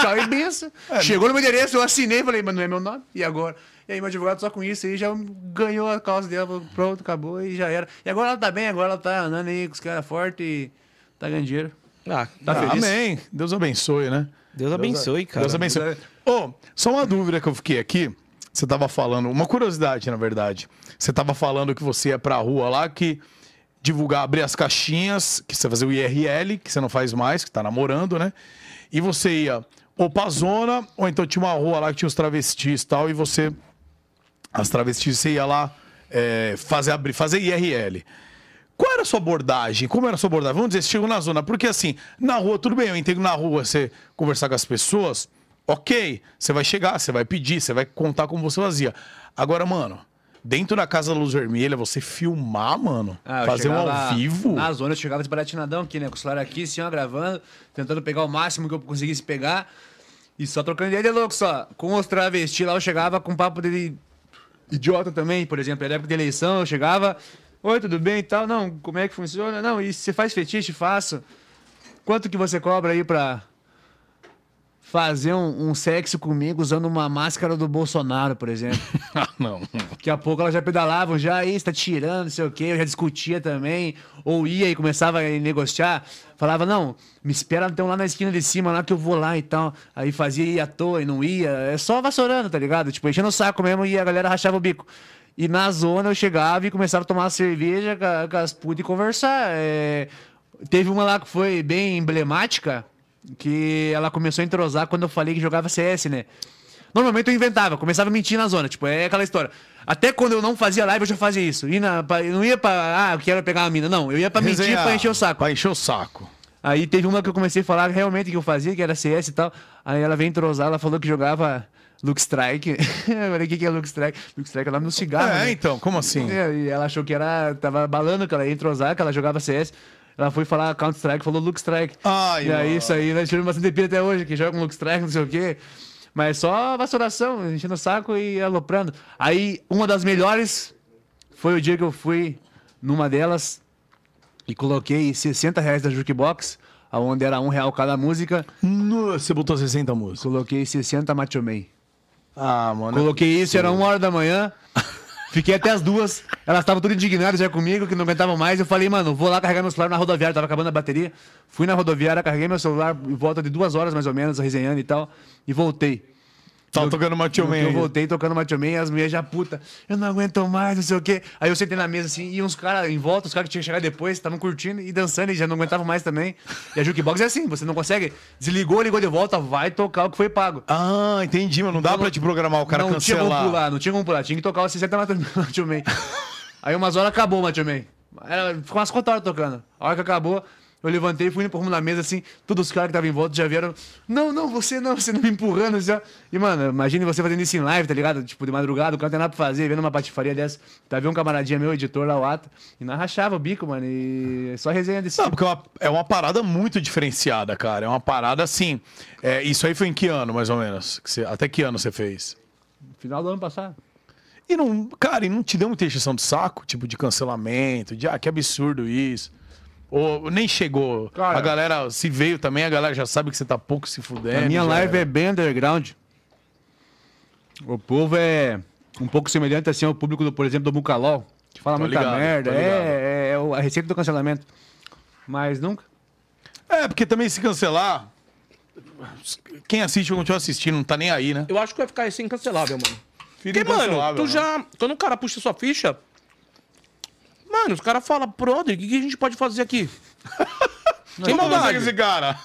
tchau e benção. Chegou no meu endereço, eu assinei, falei, mas não é meu nome, e agora? E aí meu advogado só com isso aí já ganhou a causa dela, falou, pronto, acabou e já era. E agora ela tá bem, agora ela tá andando aí com os caras fortes e tá ganhando dinheiro.
Ah,
Tá
Ah,
feliz?
Amém. Deus abençoe, né?
Deus abençoe, cara.
Deus abençoe. Ô, só uma dúvida que eu fiquei aqui. Você tava falando, uma curiosidade, na verdade. Você tava falando que você ia pra rua lá, que divulgar, abrir as caixinhas, que você fazia o IRL, que você não faz mais, que tá namorando, né? E você ia ou pra zona, ou então tinha uma rua lá que tinha os travestis e tal, e você. As travestis, você ia lá é, fazer, abrir, fazer IRL. Qual era a sua abordagem? Como era a sua abordagem? Vamos dizer, você chegou na zona. Porque assim, na rua, tudo bem, eu entendo na rua você conversar com as pessoas, ok. Você vai chegar, você vai pedir, você vai contar como você fazia. Agora, mano, dentro da Casa da Luz Vermelha, você filmar, mano,
Ah,
fazer um ao vivo.
Na zona eu chegava desbaratinadão aqui, né? Com o celular aqui, assim, ó, gravando, tentando pegar o máximo que eu conseguisse pegar. E só trocando ideia de louco, só. Com os travestis lá, eu chegava com papo de idiota também, por exemplo. Era época de eleição, eu chegava. Oi, tudo bem e tal? Não, como é que funciona? Não, e você faz fetiche? Faço. Quanto que você cobra aí pra fazer um, um sexo comigo usando uma máscara do Bolsonaro, por exemplo?
ah, não.
Daqui a pouco elas já pedalavam, já aí está tirando, não sei o quê, eu já discutia também, ou ia e começava a negociar, falava, não, me espera então lá na esquina de cima, lá que eu vou lá e tal. Aí fazia ir à toa e não ia, é só vassourando, tá ligado? Tipo, enchendo o saco mesmo e a galera rachava o bico. E na zona eu chegava e começava a tomar cerveja com, as putas e conversar. É, Teve uma lá que foi bem emblemática, que ela começou a entrosar quando eu falei que jogava CS, né? Normalmente eu inventava, começava a mentir na zona, tipo, é aquela história. Até quando eu não fazia live, eu já fazia isso. E na, pra- eu não ia pra, ah, eu quero pegar uma mina. Não, eu ia pra mentir
Resenhar,
pra encher o saco.
Pra encher o saco.
Aí teve uma que eu comecei a falar realmente que eu fazia, que era CS e tal. Aí ela veio entrosar, ela falou que jogava Luke Strike. eu falei, o que, que é Luke Strike? Luke Strike é o nome do cigarro.
É,
né?
então, como assim?
É, e ela achou que era. Tava balando, que ela ia entrosar, que ela jogava CS. Ela foi falar Counter Strike, falou Luke Strike.
Ai,
e aí
mano.
isso aí, nós tiramos bastante pira até hoje, que joga com Luke Strike, não sei o quê. Mas só vassouраção, enchendo o saco e aloprando. Aí, uma das melhores foi o dia que eu fui numa delas e coloquei 60 reais da Jukebox, onde era um real cada música.
Nossa, você botou 60 músicas.
Coloquei 60 Macho Man.
Ah, mano.
Coloquei isso, era uma hora da manhã. Fiquei até as duas. Elas estavam tudo indignadas já comigo, que não aguentavam mais. Eu falei, mano, vou lá carregar meu celular na rodoviária. Tava acabando a bateria. Fui na rodoviária, carreguei meu celular em volta de duas horas mais ou menos, resenhando e tal. E voltei.
Tava
Eu-
tocando Macho Man.
Eu voltei tocando Macho Man e as mulheres já puta. Eu não aguento mais, não sei o quê. Aí eu sentei na mesa assim, e uns caras em volta, os caras que tinham que chegar depois, estavam curtindo e dançando e já não aguentavam mais também. E a jukebox é assim, você não consegue. Desligou, ligou de volta, vai tocar o que foi pago.
Ah, entendi, mas não dá pra te programar o cara
não tinha como
cancelar.
pular, não tinha como pular. Tinha que tocar o 60 Macho Macho Man. Aí umas horas acabou o Macho Man. Era- Ficou umas 4 horas tocando. A hora que acabou, eu levantei, fui rumo da mesa assim. Todos os caras que estavam em volta já vieram. Não, não, você não, você não me empurrando. Já. E, mano, imagine você fazendo isso em live, tá ligado? Tipo, de madrugada, o cara não tem nada pra fazer, vendo uma patifaria dessa. Tava um camaradinha meu, editor lá, o Ata. E nós rachava o bico, mano. E só resenha desse
Não,
tipo.
porque é uma, é uma parada muito diferenciada, cara. É uma parada assim. é, isso aí foi em que ano, mais ou menos? Que você- até que ano você fez?
Final do ano passado.
E não, cara, e não te deu muita encheção de saco? Tipo, de cancelamento, de ah, que absurdo isso. Ou nem chegou.
Cara-
a galera, se veio também, a galera já sabe que você tá pouco se fudendo.
A minha live
era.
é bem underground. O povo é um pouco semelhante assim ao público, do, por exemplo, do Bucalol, que fala
Tô
muita
ligado,
merda. É, é, é a receita do cancelamento. Mas nunca.
É, porque também se cancelar. Quem assiste vai continuar assistindo, não tá nem aí, né?
Eu acho que vai ficar assim cancelável, mano.
Fica
Porque, mano, tu
né?
já. Quando o cara puxa sua ficha. Mano, os caras falam, brother, o que, que a gente pode fazer aqui?
Fazer
maldade.
com esse cara.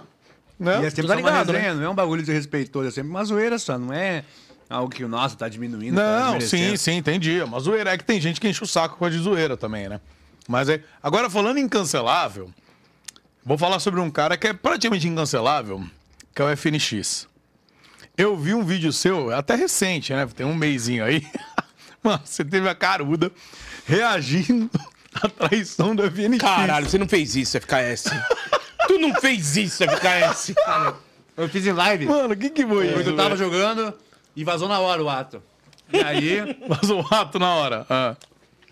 né?
E é sempre
tá
uma
ligado,
resenha, não é um bagulho desrespeitoso, é sempre uma zoeira só, não é algo que o nosso tá diminuindo. tá
Não,
desmerecendo.
sim, sim, entendi. Mas zoeira é que tem gente que enche o saco com a de zoeira também, né? Mas é. Agora, falando em cancelável, vou falar sobre um cara que é praticamente incancelável, que é o FNX. Eu vi um vídeo seu, até recente, né? Tem um mêsinho aí. Mano, você teve a caruda reagindo à traição do FNX.
Caralho, você não fez isso, FKS. tu não fez isso, FKS.
Eu fiz em live,
Mano, o que que foi isso?
eu tava
velho?
jogando e vazou na hora o ato. E aí,
Vazou o rato na hora. Ah.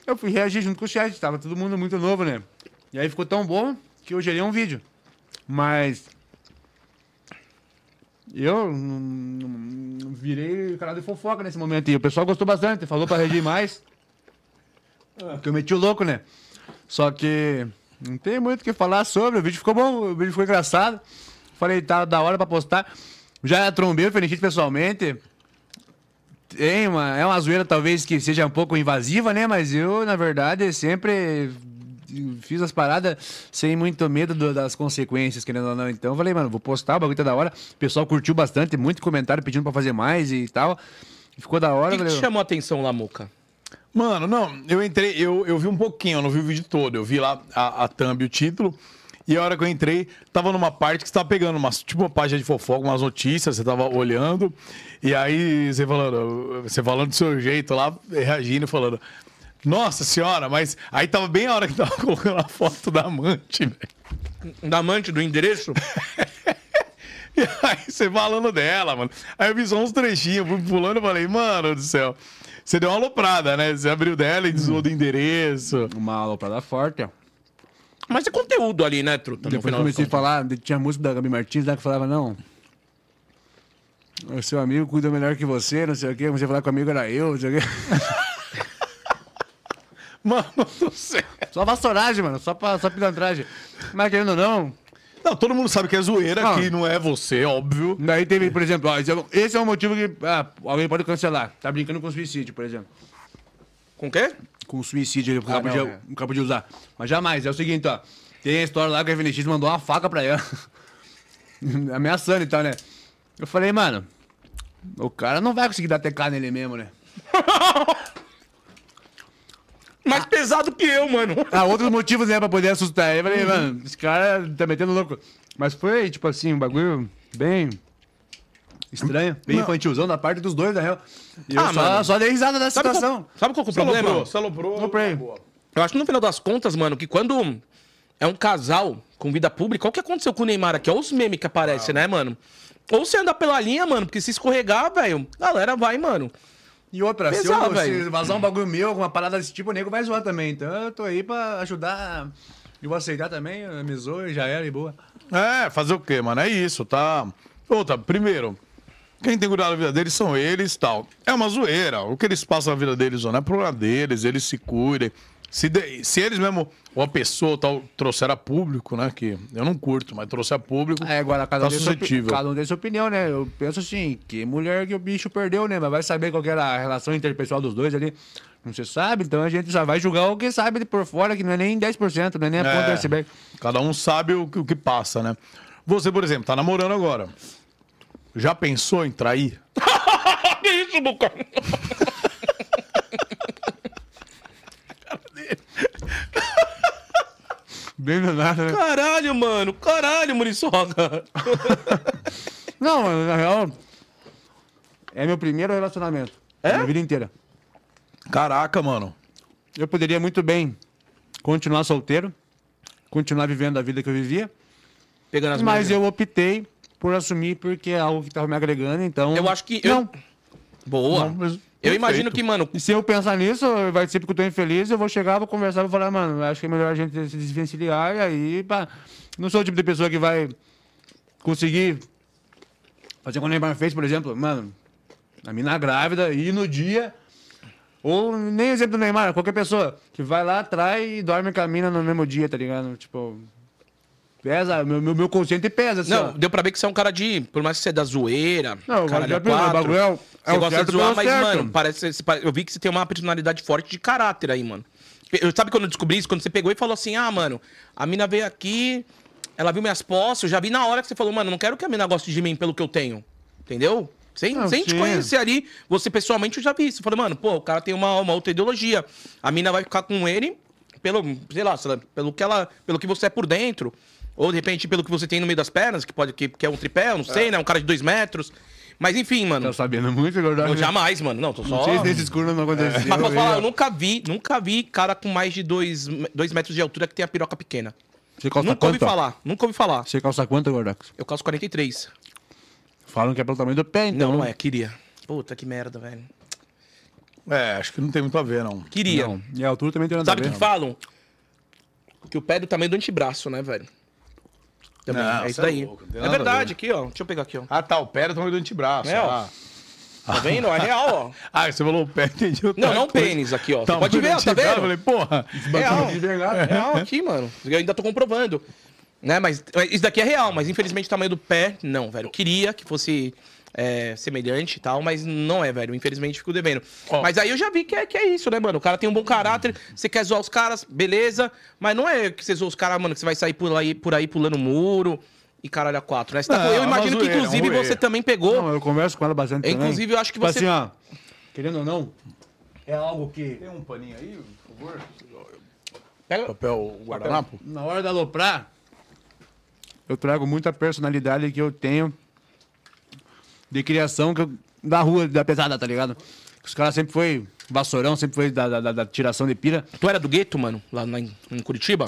eu fui reagir junto com o chat, tava todo mundo muito novo, né? E aí ficou tão bom que eu gerei um vídeo. Mas. Eu virei canal de fofoca nesse momento. E o pessoal gostou bastante, falou pra reagir mais. Que eu meti o louco, né? Só que não tem muito o que falar sobre. O vídeo ficou bom, o vídeo ficou engraçado. Falei, tá da hora pra postar. Já trombei o Fenichite pessoalmente. Tem uma, é uma zoeira talvez que seja um pouco invasiva, né? Mas eu, na verdade, sempre fiz as paradas sem muito medo do- das consequências, querendo ou não. Então eu falei, mano, vou postar, o bagulho tá da hora. O pessoal curtiu bastante, muito comentário pedindo pra fazer mais e tal. Ficou da
O
hora.
que, que te chamou a atenção lá, Muca?
Mano, não, eu entrei, eu, eu vi um pouquinho, eu não vi o vídeo todo. Eu vi lá a, a thumb e o título. E a hora que eu entrei, tava numa parte que você tava pegando uma, tipo uma página de fofoca, umas notícias, você tava olhando. E aí você falando, você falando do seu jeito lá, reagindo, falando. Nossa senhora, mas aí tava bem a hora que tava colocando a foto da amante, velho.
Da amante do endereço?
E aí você falando dela, mano. Aí eu vi só uns trechinhos, fui pulando e falei, mano do céu. Você deu uma aloprada, né? Você abriu dela e desviou do endereço.
Uma aloprada forte, ó.
Mas é conteúdo ali, né, Truta?
Depois
final
comecei a falar, tinha música da Gabi Martins lá que falava, não. O seu amigo cuida melhor que você, não sei o quê. Comecei a falar que o amigo era eu, não sei o quê.
Mano do céu.
Só vassouragem, mano. Só, pra, só pilantragem. Mas querendo ou não.
Não, todo mundo sabe que é zoeira,
Ah.
que não é você, óbvio.
Daí teve, por exemplo, ó, esse é um- esse é um motivo que ah, alguém pode cancelar. Tá brincando com suicídio, por exemplo.
Com o quê?
Com suicídio, ele nunca,
não,
podia,
é.
nunca podia usar. Mas jamais. É o seguinte, ó. Tem a história lá que a FNX mandou uma faca pra ela. Ameaçando e tal, né? Eu falei, mano, o cara não vai conseguir dar TK nele mesmo, né?
Mais pesado que eu, mano.
Há outros motivos, né, pra poder assustar. Eu falei, mano, esse cara tá metendo louco. Mas foi, tipo assim, um bagulho bem estranho, bem infantilzão da parte dos dois, na real. E eu
Ah,
só,
mano.
só dei risada da
Sabe
situação.
qual, sabe qual que é o problema?
Saloprou, saloprou.
Comprei.
boa.
Eu acho que no final das contas, mano, que quando é um casal com vida pública, olha o que aconteceu com o Neymar aqui? Olha os memes que aparecem, né, mano? Ou você anda pela linha, mano, porque se escorregar, velho, galera vai, mano.
E outra, se, eu, se vazar um bagulho meu, alguma parada desse tipo, o nego vai zoar também. Então eu tô aí pra ajudar. Eu vou aceitar também, me zoa e já era, e boa.
É, fazer o quê, mano? É isso, tá? Outra, primeiro, quem tem cuidar da vida deles são eles e tal. É uma zoeira. O que eles passam na vida deles não é problema deles, eles se cuidem. Se, de- se eles mesmo, ou a pessoa tal, trouxer a público, né? Que eu não curto, mas trouxer a público.
É, agora cada um,
Tá
opi-
suscetível.
cada um tem sua opinião, né? Eu penso assim, que mulher que o bicho perdeu, né? Mas vai saber qual que era a relação interpessoal dos dois ali. Não se sabe, então a gente só vai julgar o que sabe de por fora, que não é nem 10%, não é nem a ponta do
É,
iceberg.
cada um sabe o, que- o que passa, né? Você, por exemplo, tá namorando agora. Já pensou em trair?
que isso, Boca?
Bem nada, né?
Caralho, mano. Caralho, Muriçoca.
Não, mano, na real, é meu primeiro relacionamento. É? Minha vida inteira.
Caraca, mano.
Eu poderia muito bem continuar solteiro, continuar vivendo a vida que eu vivia,
Pegando as
mas eu optei por assumir porque é algo que tava me agregando, então...
Eu acho que. Eu...
Não.
Boa.
Não, mas
eu
perfeito.
imagino que, mano,
E se eu pensar nisso, vai sempre que eu tô infeliz, eu vou chegar, vou conversar, vou falar, mano, acho que é melhor a gente se desvencilhar e aí, pá. Não sou o tipo de pessoa que vai conseguir fazer como o Neymar fez, por exemplo, mano, a mina grávida, e no dia. Ou nem exemplo do Neymar, qualquer pessoa que vai lá, trai e dorme com a mina no mesmo dia, tá ligado? Tipo. Pesa, meu, meu, meu consciente pesa, assim,
Não,
ó.
deu pra ver que você é um cara de. Por mais que você é da zoeira.
Não,
caralho, a quatro,
bagulho é o- é
você gosta de zoar,
pelo
mas,
certo.
mano, parece, eu vi que você tem uma personalidade forte de caráter aí, mano. Eu, sabe quando eu descobri isso? Quando você pegou e falou assim: ah, mano, a mina veio aqui, ela viu minhas postas, eu já vi na hora que você falou, mano, não quero que a mina goste de mim pelo que eu tenho. Entendeu? Sem,
Não,
sem te conhecer ali, você pessoalmente eu já vi isso. Eu falei, mano, pô, o cara tem uma, uma outra ideologia. A mina vai ficar com ele pelo, sei lá, sei lá, pelo que ela, pelo que você é por dentro. Ou de repente pelo que você tem no meio das pernas, que pode que, que é um tripé, eu não sei, né? Um cara de dois metros. Mas enfim, mano.
Tá sabendo muito, Gordão.
Eu jamais, mano. Não, tô só.
Não sei se nesse escuro não aconteceu.
Mas posso falar, eu nunca vi, nunca vi cara com mais de dois, dois metros de altura que tem a piroca pequena.
Você calça
nunca ouvi
quanto?
falar, nunca ouvi falar.
Você calça quanto, Gordax?
Eu calço 43.
Falam que é pelo tamanho do pé, então.
Não, não é, queria. Puta que merda, velho.
É, acho que não tem muito a ver, não.
Queria.
Não. E a altura também tem nada
Sabe o
a
que
ver.
falam? Que o pé é do tamanho do antebraço, né, velho? Também,
Não,
é isso
é louco,
é verdade,
ver.
aqui, ó. Deixa eu pegar aqui, ó.
Ah, tá, o pé é do tamanho do antebraço.
É, ó.
ah.
Tá vendo? É real, ó.
Ah, você falou o pé, entendi.
Não, não o
coisa.
pênis aqui, ó. Você
Tamanho
pode ver, ó, tá
antebraço, Eu
vendo?
falei, porra.
Real. Real aqui, mano. Eu ainda tô comprovando. Né, mas isso daqui é real, mas infelizmente o tamanho do pé, não, velho. Eu queria que fosse é, semelhante e tal, mas não é, velho. Infelizmente fico devendo.
Ó.
Mas aí eu já vi que é, que é isso, né, mano? O cara tem um bom caráter, você quer zoar os caras, beleza. Mas não é que você zoa os caras, mano, que você vai sair por aí, por aí pulando muro e caralho a quatro, né? Você tá
Não,
com- eu
é
imagino que,
zoeira, é um
inclusive, você também pegou.
Não, eu converso com ela bastante também.
Inclusive, eu acho que
Tipo
você-
assim, ó, querendo ou não, é algo que
Tem um paninho aí, por favor?
Pega-
Papel guardanapo?
na hora de aloprar, eu trago muita personalidade que eu tenho de criação que eu- da rua, da pesada, tá ligado? Os caras sempre foi vassourão, sempre foi da, da- da- da tiração de pira.
Tu era do gueto, mano, lá na- em Curitiba?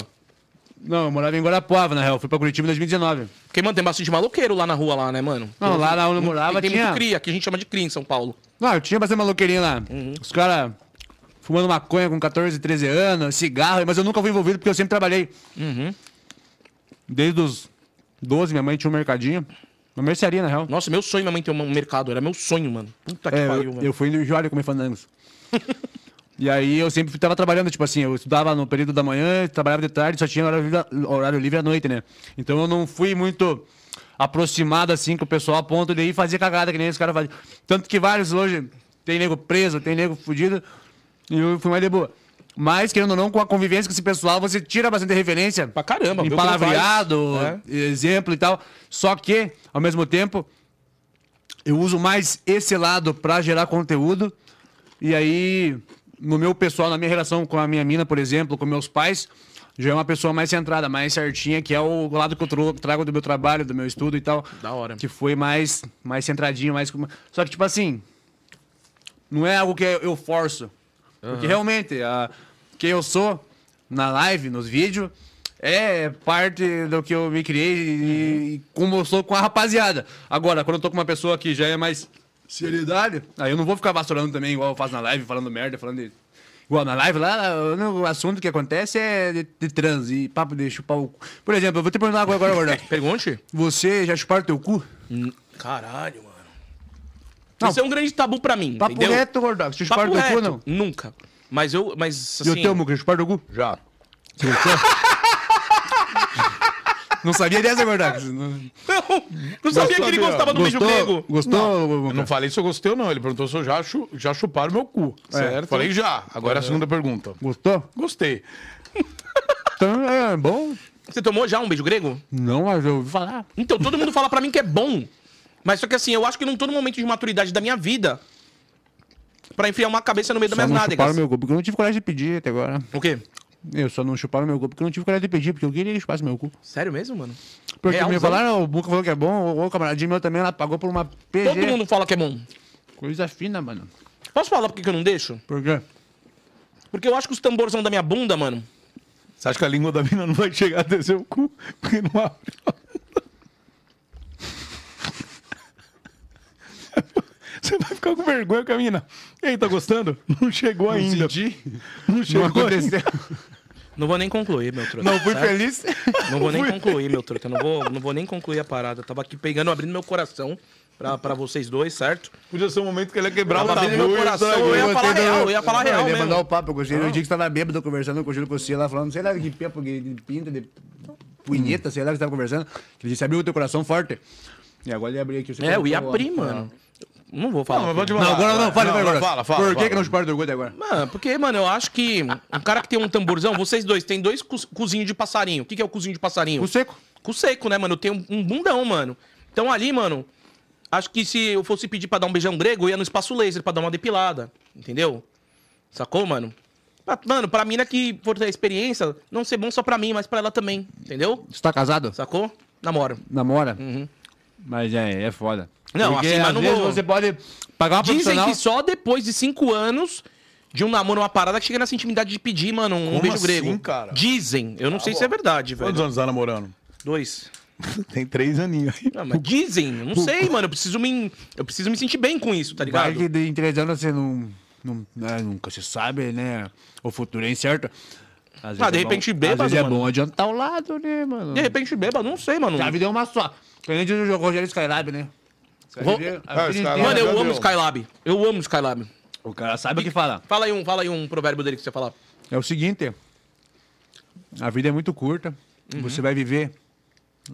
Não, eu morava em Guarapuava, na real. Fui pra Curitiba em 2019.
Porque, mano, tem bastante maloqueiro lá na rua, lá, né, mano?
Não,
Tem-
lá na onde eu
tem-
morava
tem
tinha-
muito cria, que a gente chama de cria em São Paulo.
Não, eu tinha bastante maloqueirinha lá. Os caras fumando maconha com 14, 13 anos, cigarro, mas eu nunca fui envolvido porque eu sempre trabalhei. Desde os 12, minha mãe tinha um mercadinho. Uma mercearia, na real.
Nossa, meu sonho minha mãe ter um mercado. Era meu sonho, mano. Puta que
É,
pariu,
eu,
velho.
eu fui em Joalha comer fandangos. e aí eu sempre tava trabalhando, tipo assim, eu estudava no período da manhã, trabalhava de tarde, só tinha horário livre, horário livre à noite, né? Então eu não fui muito aproximado assim com o pessoal a ponto de ir fazer cagada que nem esse cara fazia. Tanto que vários hoje tem nego preso, tem nego fudido, e eu fui mais de boa. Mas, querendo ou não, com a convivência com esse pessoal, você tira bastante referência.
Pra caramba,
Em palavreado,
faz.
exemplo e tal. Só que, ao mesmo tempo, eu uso mais esse lado pra gerar conteúdo. E aí, no meu pessoal, na minha relação com a minha mina, por exemplo, com meus pais, já é uma pessoa mais centrada, mais certinha, que é o lado que eu trago do meu trabalho, do meu estudo e tal.
Da hora.
Que foi mais, mais centradinho, mais. Só que, tipo assim, não é algo que eu forço. Porque realmente, a, quem eu sou na live, nos vídeos, é parte do que eu me criei e, e como eu sou com a rapaziada. Agora, quando eu tô com uma pessoa que já é mais seriedade, aí eu não vou ficar vassourando também, igual eu faço na live, falando merda, falando de. Igual na live lá, o assunto que acontece é de, de trans e papo de chupar o cu. Por exemplo, eu vou te perguntar agora, agora.
Pergunte?
Você já chuparam teu cu?
Caralho, mano.
Não.
Isso é um grande tabu pra mim,
Papo
entendeu?
reto, Gordox. Você chuparam teu cu, não?
Nunca. Mas eu, mas
E o
assim...
teu, Muca, chuparam teu cu?
Já.
Não sabia dessa, Gordox. Não,
Não, não sabia que ele gostava do beijo grego.
Gostou?
Eu
Muca?
não falei se eu gostei ou não. Ele perguntou se eu já, chu- já chuparam meu cu.
Certo.
Falei já. Agora é a segunda pergunta.
Gostou?
Gostei.
Então, é bom.
Você tomou já um beijo grego?
Não, mas eu ouvi falar.
Então, todo mundo fala pra mim que é bom. Mas só que assim, eu acho que não tô no momento de maturidade da minha vida pra enfiar uma cabeça no meio das
Só
minhas
não
nádegas.
chuparam meu cu, porque eu não tive coragem de pedir até agora.
O quê?
Eu só não chuparam meu cu, porque eu não tive coragem de pedir, porque eu queria que eles chupassem meu cu.
Sério mesmo, mano?
Porque me
Realzão?
falaram, o Muca falou que é bom, o, o camaradinho meu também, ela pagou por uma PG.
Todo mundo fala que é bom.
Coisa fina, mano.
Posso falar por que que eu não deixo?
Por quê?
Porque eu acho que os tamborzão da minha bunda, mano.
Você acha que a língua da mina não vai chegar até seu cu? Porque não abre. Você vai ficar com vergonha com a mina. E aí, tá gostando? Não chegou ainda. Não chegou
Não aconteceu.
ainda.
Não vou nem concluir, meu truta.
Não fui
certo?
feliz.
Não vou nem concluir, meu truta. Não vou, não vou nem concluir a parada. Eu tava aqui pegando, abrindo meu coração pra, pra vocês dois, certo?
Podia ser um momento que ele ia quebrar o tabu.
abrindo meu coração,
estragou.
eu ia falar real, eu ia falar
Não,
real
ia
mesmo.
mandar o papo, eu gostei. No dia que você tava bêbado conversando com o Gil Cossila lá, falando, sei lá, que de pinta, de punheta, sei lá, que você tava conversando. Ele disse, abriu o teu coração forte. E agora ele abriu aqui. você
É, eu ia abrir, mano. Não vou falar.
Não, pode
Não,
falar.
agora não, fala,
Não,
fala,
não,
agora.
fala, fala,
Por que
fala.
que não chuparam teu cu agora?
Mano, porque, mano, eu acho que um cara que tem um tamborzão, vocês dois, tem dois cozinhos de passarinho. O que, que é o cozinho de passarinho?
O seco.
Cu seco, né, mano? Eu tenho um bundão, mano. Então ali, mano, acho que se eu fosse pedir pra dar um beijão grego, eu ia no espaço laser pra dar uma depilada. Entendeu? Sacou, mano? Pra- Mano, pra mina que for ter experiência, não ser bom só pra mim, mas pra ela também. Entendeu?
Você tá casado?
Sacou? Namora.
Namora?
Uhum.
Mas é, é foda.
Não,
Porque
assim, mas
às
não
vezes
vou-
você pode pagar uma
Dizem
profissional...
que só depois de cinco anos de um namoro, uma parada, que chega nessa intimidade de pedir, mano, um
Como
beijo
assim,
grego.
cara?
Dizem. Eu não sei se é verdade, velho.
Quantos anos tá namorando?
Dois.
Tem três aninhos aí.
Não, mas dizem. Não sei, mano. Eu preciso me, eu preciso me sentir bem com isso, tá
Vai
ligado?
que de- em três anos você não... não né, nunca se sabe, né? O futuro é incerto. Às vezes
Ah, de
é
repente
bom,
bêbado,
Às vezes
mano.
é bom adiantar o lado, né, mano?
De repente bêbado, não sei, mano.
A vida é uma só. Que a gente jogou Rogério Skylab, né? Vida
Ah, Skylab.
Mano, eu amo Skylab. Eu amo Skylab.
O cara sabe o que fala.
Fala aí um, fala aí um provérbio dele que você fala.
É o seguinte, a vida é muito curta, você vai viver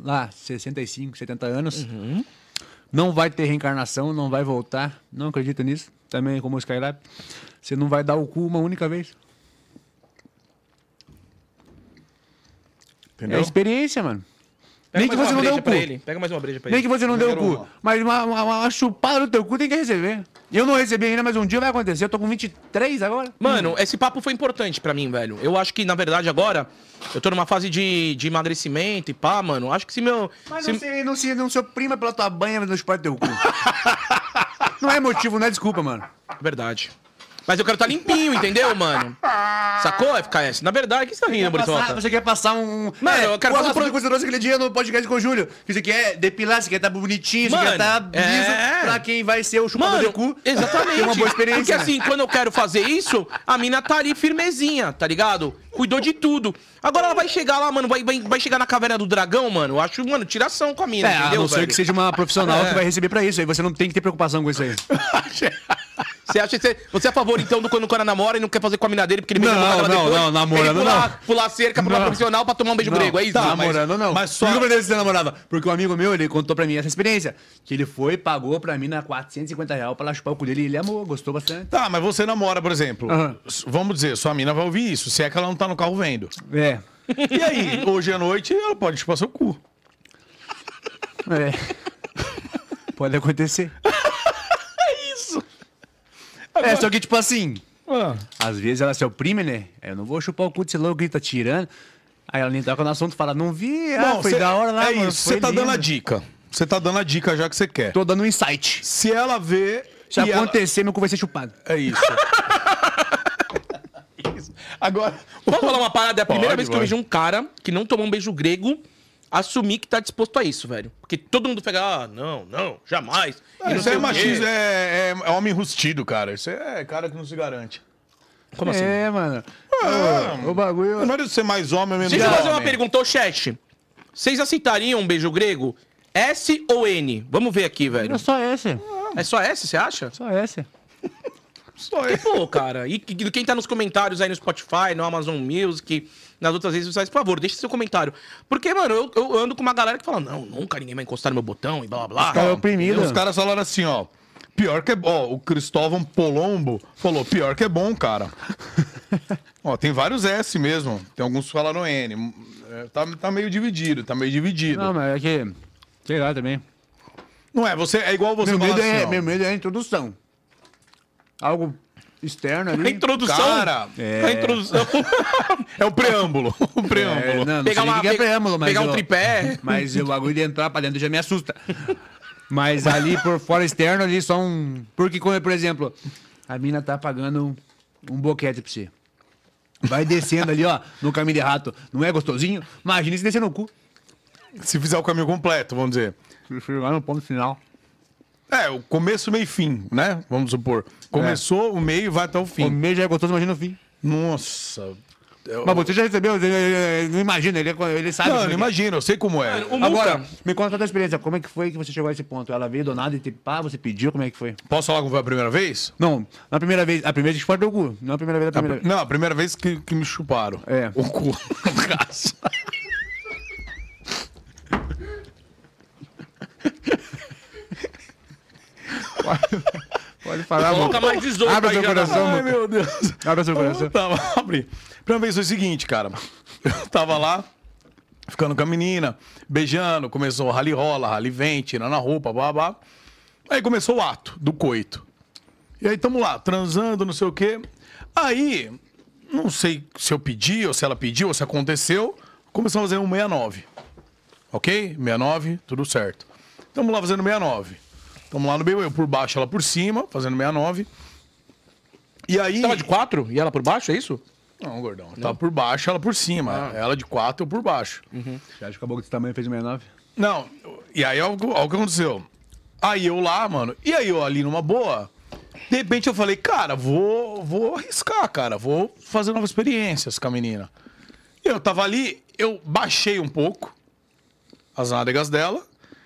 lá 65, 70 anos, não vai ter reencarnação, não vai voltar, não acredita nisso, também como o Skylab, você não vai dar o cu uma única vez. É
Entendeu?
experiência, mano.
Pega
Nem que você não deu o cu.
ele. Pega mais uma breja pra
Nem
ele.
que você não deu o cu,
uma.
mas uma, uma, uma chupada no teu cu tem que receber. Eu não recebi ainda, mas um dia vai acontecer. Eu tô com 23 agora.
Mano, esse papo foi importante pra mim, velho. Eu acho que, na verdade, agora, eu tô numa fase de, de emagrecimento e pá, mano. Acho que se meu.
Mas
se-
não, se, não, se, não se oprima pela tua banha no chupar teu cu. não é motivo, não é desculpa, mano.
Verdade. Mas eu quero estar limpinho, entendeu, mano? Sacou, FKS? Na verdade, o que você tá rindo, Borisota?
você quer passar um.
Mano, eu quero
assunto
pro-
que você trouxe aquele dia no podcast com o Júlio. Que você quer depilar, você quer estar bonitinho, você
Mano,
quer estar liso
é.
pra quem vai ser o chupador
Mano,
de cu.
exatamente.
Uma boa experiência.
Porque
né?
assim, quando eu quero fazer isso, a mina tá ali firmezinha, tá ligado? Cuidou de tudo. Agora ela vai chegar lá, mano, vai, vai, vai chegar na caverna do dragão, mano. Eu acho, mano, tiração com a mina,
É, a
entendeu,
não ser
velho?
que seja uma profissional
É.
que vai receber pra isso. Aí você não tem que ter preocupação com isso aí.
Você acha que você, você é a favor, então, do quando o cara namora e não quer fazer com a mina dele porque ele beija
Não,
a boca dela
não,
depois?
não, namorando
pular,
não.
pular cerca pra uma
Não.
profissional pra tomar um beijo grego, é isso?
Tá,
Mas-
namorando não.
mas só-
Por que eu que você namorava? Porque um amigo meu, ele contou pra mim essa experiência. Que ele foi, pagou pra mim na 450 reais pra ela chupar o cu dele e ele amou, gostou bastante.
Tá, mas você namora, por exemplo. S- Vamos dizer, sua mina vai ouvir isso, se é que ela não tá no carro vendo.
É.
E aí, hoje à noite, ela pode chupar seu cu.
É. Pode acontecer.
É.
É, só que, tipo assim,
Ah,
Às vezes ela se oprime, né? Eu não vou chupar o cu desse louco que tá tirando. Aí ela nem toca no assunto e fala, não vi, ah,
Bom,
foi
cê-
da hora lá,
É
mano,
você tá dando a
lindo."
dica. Você tá dando a dica já que você quer.
Tô dando um insight.
Se ela vê.
Se
e ela-
acontecer, meu cu vai ser chupado.
É isso. Isso. Agora.
Posso falar uma parada? É a primeira
Pode,
vez que eu
pode.
vejo um cara que não tomou um beijo grego assumir que tá disposto a isso, velho. Porque todo mundo pega, ah, não, não, jamais. Não
Isso é machismo, é, é, é homem rustido, cara. Isso é cara que não se garante.
Como assim?
É, mano.
Ah,
O bagulho...
Não é ser mais homem menos
Deixa eu fazer uma pergunta, ô chat. Vocês aceitariam um beijo grego? S ou N? Vamos ver aqui, velho.
É só esse.
É só S, você acha?
Só esse.
Só é.
Pô, cara, e que- quem tá nos comentários aí no Spotify, no Amazon Music, nas outras redes sociais, por favor, deixa seu comentário. Porque, mano, eu, eu ando com uma galera que fala, não, nunca ninguém vai encostar no meu botão e blá blá blá.
Cara, oprimido.
Os caras falaram assim, ó. Pior que é bom. Ó, o Cristóvão Polombo falou: pior que é bom, cara. ó, tem vários S mesmo. Tem alguns que falaram N. É, tá, tá meio dividido, tá meio dividido.
Não,
Não,
mas é que... Sei lá também.
é, você é igual você
Meu
falar
medo,
assim,
é,
ó,
meu medo é a introdução. Algo externo
A
ali.
introdução.
Cara,
A introdução.
é o preâmbulo. O preâmbulo.
É, não, não
pegar uma,
é preâmbulo, mas
pegar um
eu-
tripé.
Mas o bagulho de entrar pra dentro já me assusta. Mas ali por fora externo, ali só um. Porque, como, por exemplo, a mina tá pagando um boquete pra você. Vai descendo ali, ó, no caminho de rato. Não é gostosinho? Imagina se descer no cu.
Se fizer o caminho completo, vamos dizer.
Chegar no ponto final.
É, o começo, meio e fim, né? Vamos supor. Começou, o meio vai até o
O
fim.
meio já é gostoso, imagina o fim.
Nossa. Eu-
Mas você já recebeu, ele- não imagina, ele, ele sabe.
Não, eu
é que é.
imagino, eu sei como é.
O
Agora, me conta a tua experiência. Como é que foi que você chegou a esse ponto? Ela veio do nada e te pá, você pediu, como é que foi?
Posso falar como foi a primeira vez?
Não, na primeira vez, a primeira vez que foi do cu. Não a primeira vez, a
A
primeira
pr- Não, a primeira vez que, que me chuparam.
É.
O cu. No caso.
Falar,
coloca mais 18
Abre
aí
seu coração,
Ai,
Muca.
meu Deus.
Abre seu coração.
Tava, abre. Primeira vez foi o seguinte, cara. Eu tava lá, ficando com a menina, beijando, começou rali rola, rali vem, tirando a roupa, blá, blá. Aí começou o ato do coito. E aí tamo lá, transando, não sei o quê. Aí, não sei se eu pedi, ou se ela pediu, ou se aconteceu, começamos a fazer um 69. Ok? 69, tudo certo. Tamo lá fazendo 69. Tamo lá no meio, eu por baixo, ela por cima, fazendo 69. E aí.
tava de quatro e ela por baixo, é isso?
Não, gordão. Tava por baixo, ela por cima. Ela de quatro, eu por baixo.
Você acha que a boca desse tamanho fez 69?
Não, e aí olha o olha o que aconteceu. Aí eu lá, mano, e aí eu ali numa boa, de repente eu falei, cara, vou, vou arriscar, cara, vou fazer novas experiências com a menina. E eu tava ali, eu baixei um pouco as nádegas dela.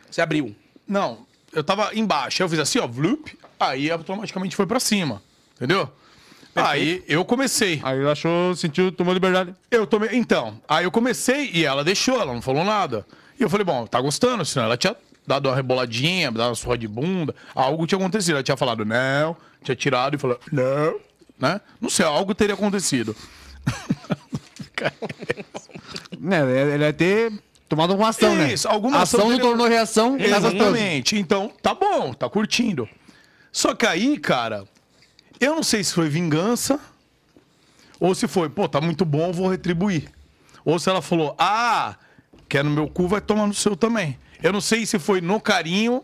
Você abriu.
Não, eu tava embaixo, aí eu fiz assim, ó, vloop, aí automaticamente foi pra cima, entendeu? Aí eu comecei.
Aí ela achou, sentiu, tomou liberdade.
Eu tomei. Então, aí eu comecei e ela deixou, ela não falou nada. E eu falei, bom, tá gostando, senão ela tinha dado uma reboladinha, dado uma surra de bunda, algo tinha acontecido. Ela tinha falado, não, tinha tirado e falou, não, né? Não sei, algo teria acontecido.
Né, ele ia ter tomado uma ação, né?
Isso, alguma
ação.
ação
não tornou reação. tá.
Exatamente. Então, tá bom, tá curtindo. Só que aí, cara, eu não sei se foi vingança ou se foi, pô, tá muito bom, vou retribuir. Ou se ela falou, ah, quer no meu cu, vai tomar no seu também. Eu não sei se foi no carinho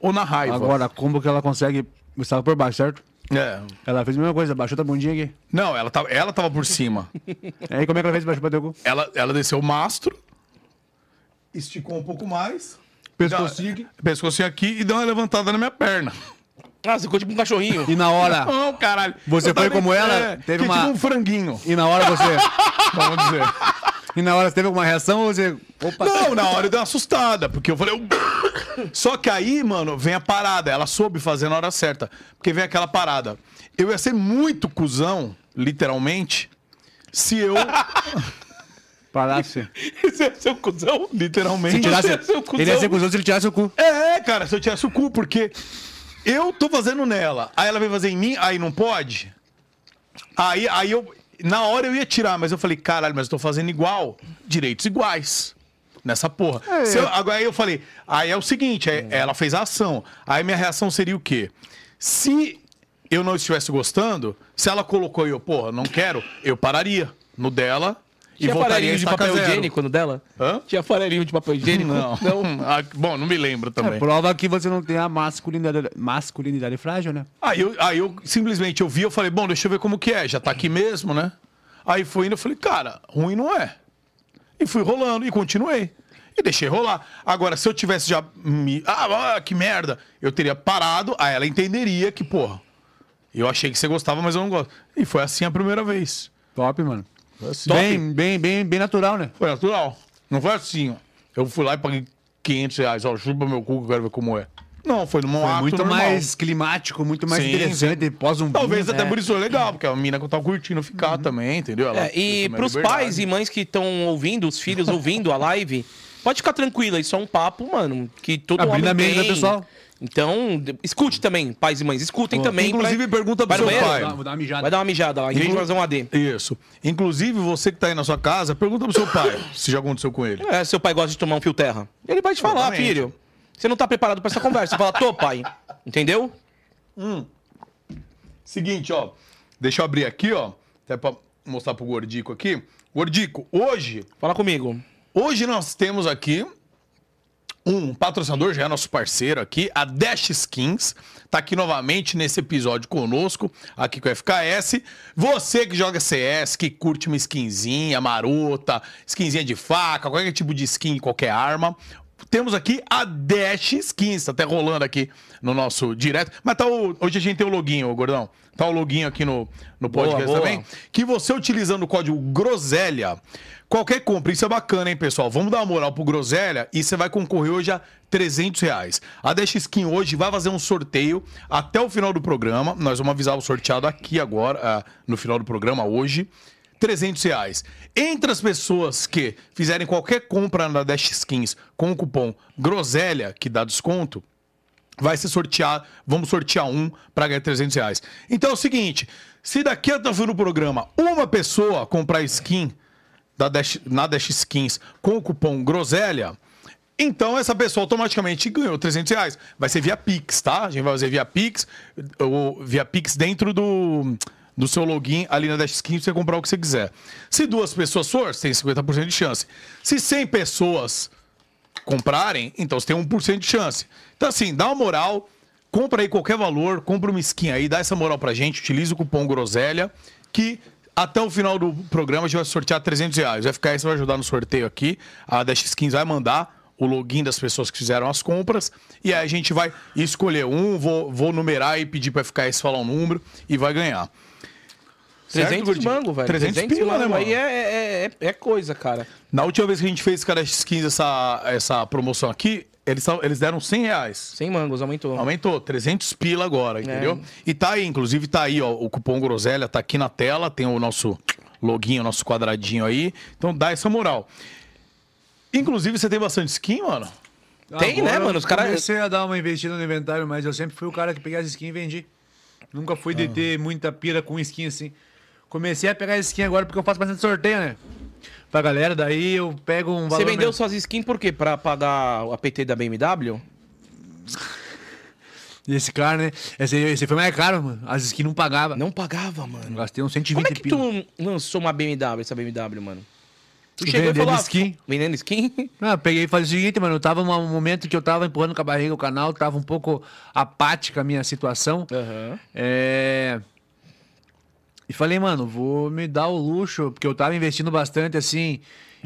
ou na raiva.
Agora, como que ela consegue... Estava por baixo, certo?
É.
Ela fez a mesma coisa, baixou a bundinha aqui.
Não, ela tava, ela tava por cima.
Aí como é que ela fez baixo pra teu cu?
Ela, ela desceu o mastro, esticou um pouco mais.
Pescocinho aqui.
Pescocinho aqui e deu uma levantada na minha perna.
Ah, você ficou tipo um cachorrinho.
E na hora...
Não, caralho.
Você
Eu
foi como ela?
É,
Teve uma-
tipo um franguinho,
E na hora você...
vamos dizer.
E na hora você teve alguma reação ou você... Opa!
Não, na hora eu dei uma assustada, porque eu falei. Só que aí, mano, vem a parada. Ela soube fazer na hora certa. Porque vem aquela parada. Eu ia ser muito cuzão, literalmente, se eu.
Parasse.
Você é seu cuzão?
literalmente.
Se tirasse...
É seu cuzão.
Ele ia ser cuzão se ele tirasse o cu.
É, cara, se eu tivesse o cu, porque eu tô fazendo nela, aí ela vem fazer em mim, aí não pode. Aí, aí eu. Na hora eu ia tirar, mas eu falei, caralho, mas eu tô fazendo igual. Direitos iguais. Nessa porra. Se eu- agora aí eu falei, aí é o seguinte, é- ela fez a ação. Aí minha reação seria o quê? Se eu não estivesse gostando, se ela colocou e eu, porra, não quero, eu pararia no dela
Tinha
voltaria
farelinho
a
de papel
zero.
higiênico no dela?
Hã?
Tinha farelinho de papel higiênico?
Não. Ah, bom, não me lembro também.
É, prova que você não tem a masculinidade, masculinidade frágil, né?
Aí eu, aí eu simplesmente eu vi, eu falei, bom, deixa eu ver como que é, já tá aqui mesmo, né? Aí fui indo, eu falei, cara, ruim não é. E fui rolando e continuei. E deixei rolar. Agora, se eu tivesse já me. Ah, ah, que merda! Eu teria parado, aí ela entenderia que, porra, eu achei que você gostava, mas eu não gosto. E foi assim a primeira vez.
Top, mano.
Assim.
Bem, bem, bem, bem natural, né?
Foi natural. Não foi assim, ó. Eu fui lá e paguei 500 reais, ó, chupa meu cu que eu quero ver como é. Não, foi num
Foi
ato
muito
normal.
mais climático, muito mais
Sim,
interessante. Pós um
Talvez até
é.
por isso foi legal, porque a mina que eu tava curtindo ficar também, entendeu? Ela
É, e pros
liberdade.
pais e mães que estão ouvindo, os filhos ouvindo a live, pode ficar tranquila, isso é um papo, mano, que todo
Abrindo
homem
a mente,
tem.
né, pessoal?
Então, escute também, pais e mães, escutem também.
Inclusive, pergunta pro
Vai
seu
banheiro?
pai.
Vou dar- uma mijada.
Vai dar uma mijada lá, em vez de fazer um AD.
Isso. Inclusive, você que tá aí na sua casa, pergunta pro seu pai se já aconteceu com ele.
É, seu pai gosta de tomar um fio terra. Ele vai te falar,
Exatamente.
filho. Você não tá preparado pra essa conversa. Você fala, tô, pai. Entendeu?
Seguinte, ó. Deixa eu abrir aqui, ó. Até pra mostrar pro Gordico aqui. Gordico, hoje,
Fala comigo.
hoje nós temos aqui um patrocinador, já é nosso parceiro aqui, a Dash Skins. Tá aqui novamente nesse episódio conosco, aqui com o FKS. Você que joga CS, que curte uma skinzinha marota, skinzinha de faca, qualquer tipo de skin, qualquer arma. Temos aqui a Dash Skins, tá até rolando aqui no nosso direto. Mas tá o- hoje a gente tem o loginho, ô gordão. Tá o loginho aqui no, no
Boa,
podcast
boa.
também. Que você utilizando o código Groselha, qualquer compra, isso é bacana, hein, pessoal? Vamos dar uma moral pro Groselha e você vai concorrer hoje a 300 reais. A Dash Skin hoje vai fazer um sorteio até o final do programa. Nós vamos avisar o sorteado aqui agora, ah, no final do programa, hoje. 300 reais. Entre as pessoas que fizerem qualquer compra na Dash Skins com o cupom Groselha, que dá desconto, vai ser sortear, vamos sortear um para ganhar 300 reais. Então é o seguinte, se daqui até o fim do programa uma pessoa comprar skin da Dash, na Dash Skins com o cupom Groselha, então essa pessoa automaticamente ganhou 300 reais. Vai ser via Pix, tá? A gente vai fazer via Pix, ou via Pix dentro do, do seu login ali na Dash Skins você comprar o que você quiser. Se duas pessoas for, você tem 50% de chance. Se 100 pessoas comprarem, então você tem 1% de chance. Então, assim, dá uma moral, compra aí qualquer valor, compra uma skin aí, dá essa moral pra gente, utiliza o cupom Groselha, que até o final do programa a gente vai sortear 300 reais. O FKS vai ajudar no sorteio aqui, a Dash Skins vai mandar o login das pessoas que fizeram as compras, e aí a gente vai escolher um, vou, vou numerar e pedir pra FKS falar um número, e vai ganhar. Certo,
300
Gordinho?
mango, velho.
300 pila, né, mano?
Aí é, é, é- é coisa, cara.
Na última vez que a gente fez com a Dash Skins essa, essa promoção aqui, eles, eles deram 100 reais.
100 mangos, aumentou.
Aumentou, 300 pila agora, entendeu? E tá aí, inclusive tá aí, ó, o cupom Groselha tá aqui na tela, tem o nosso loginho, o nosso quadradinho aí. Então dá essa moral. Inclusive, você tem bastante skin, mano?
Tem, né, mano? Os caras-
Comecei a dar uma investida no inventário, mas eu sempre fui o cara que peguei as skins e vendi. Nunca fui
Ah.
de ter muita pira com skin assim. Comecei a pegar skin agora porque eu faço bastante sorteio, né? Pra galera, daí eu pego um valor.
Você vendeu suas skins por quê? Pra pagar o APT da BMW?
E esse cara, né? Esse, esse foi mais caro, mano. As skins não pagava.
Não pagava, mano.
Gastei uns 120
Como é que
pila.
tu lançou uma BMW, essa BMW, mano? Tu
Vendendo
ah,
skin.
Vendendo skin?
Não, peguei e falei o seguinte, mano. Eu tava num momento que eu tava empurrando com a barriga o canal, tava um pouco apática a minha situação.
Aham.
É. E falei, mano, vou me dar o luxo, porque eu tava investindo bastante assim